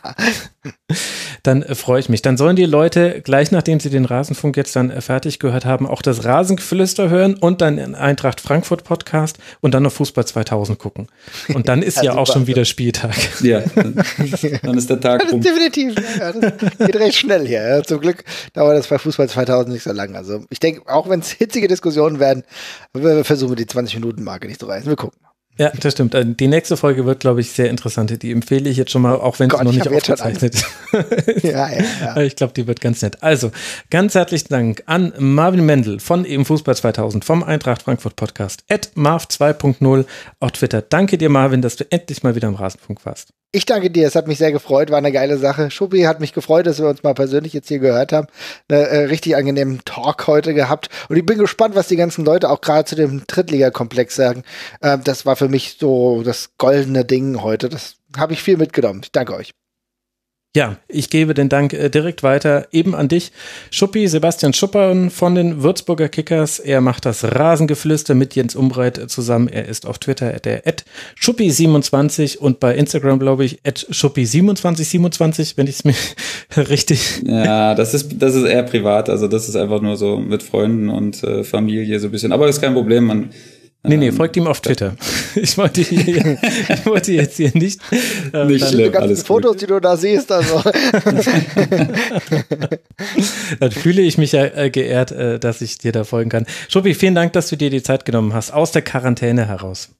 Dann äh, freue ich mich. Dann sollen die Leute gleich nachdem sie den Rasenfunk jetzt dann äh, fertig gehört haben, auch das Rasengeflüster hören und dann den Eintracht Frankfurt Podcast und dann noch Fußball 2000 gucken. Und dann ist ja, ja auch schon wieder Spieltag. Ja, dann, ist der Tag rum. definitiv. Ja, geht recht schnell hier. Ja. Zum Glück dauert das bei Fußball 2000 nicht so lange. Also ich denke, auch wenn es hitzige Diskussionen werden, wir versuchen die 20 Minuten Marke nicht zu reißen. Wir gucken. Ja, das stimmt. Äh, die nächste Folge wird, glaube ich, sehr interessant. Die empfehle ich jetzt schon mal, auch wenn sie noch nicht aufgezeichnet ist. ja, ja, ja. Ich glaube, die wird ganz nett. Also, ganz herzlichen Dank an Marvin Mendel von eben Fußball 2000 vom Eintracht Frankfurt Podcast at marv 2.0 auf Twitter. Danke dir, Marvin, dass du endlich mal wieder im Rasenfunk warst. Ich danke dir, es hat mich sehr gefreut, war eine geile Sache. Schuppi hat mich gefreut, dass wir uns mal persönlich jetzt hier gehört haben. Eine äh, richtig angenehmen Talk heute gehabt. Und ich bin gespannt, was die ganzen Leute auch gerade zu dem Drittligakomplex sagen. Ähm, das war für mich so das goldene Ding heute. Das habe ich viel mitgenommen. Ich danke euch. Ja, ich gebe den Dank äh, direkt weiter eben an dich. Schuppi, Sebastian Schuppern von den Würzburger Kickers. Er macht das Rasengeflüster mit Jens Umbreit zusammen. Er ist auf Twitter der Schuppi27 und bei Instagram, glaube ich, Schuppi2727, wenn ich es mir richtig. Ja, das ist, das ist eher privat. Also das ist einfach nur so mit Freunden und äh, Familie so ein bisschen. Aber ist kein Problem. Man, Nee, nee, ähm, folgt ihm auf Twitter. Ich wollte, hier, ich wollte jetzt hier nicht. Ähm, nicht schlimm, die ganzen Fotos, gut. die du da siehst, also. dann fühle ich mich ja äh, geehrt, äh, dass ich dir da folgen kann. Schuppi, vielen Dank, dass du dir die Zeit genommen hast, aus der Quarantäne heraus.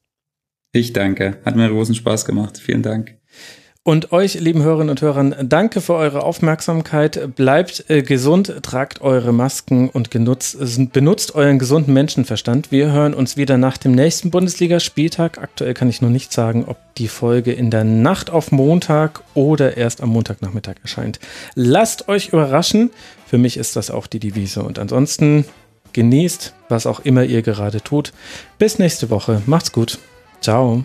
Ich danke. Hat mir großen Spaß gemacht. Vielen Dank. Und euch, lieben Hörerinnen und Hörern, danke für eure Aufmerksamkeit. Bleibt äh, gesund, tragt eure Masken und genutzt, benutzt euren gesunden Menschenverstand. Wir hören uns wieder nach dem nächsten Bundesligaspieltag. Aktuell kann ich noch nicht sagen, ob die Folge in der Nacht auf Montag oder erst am Montagnachmittag erscheint. Lasst euch überraschen. Für mich ist das auch die Devise. Und ansonsten genießt, was auch immer ihr gerade tut. Bis nächste Woche. Macht's gut. Ciao.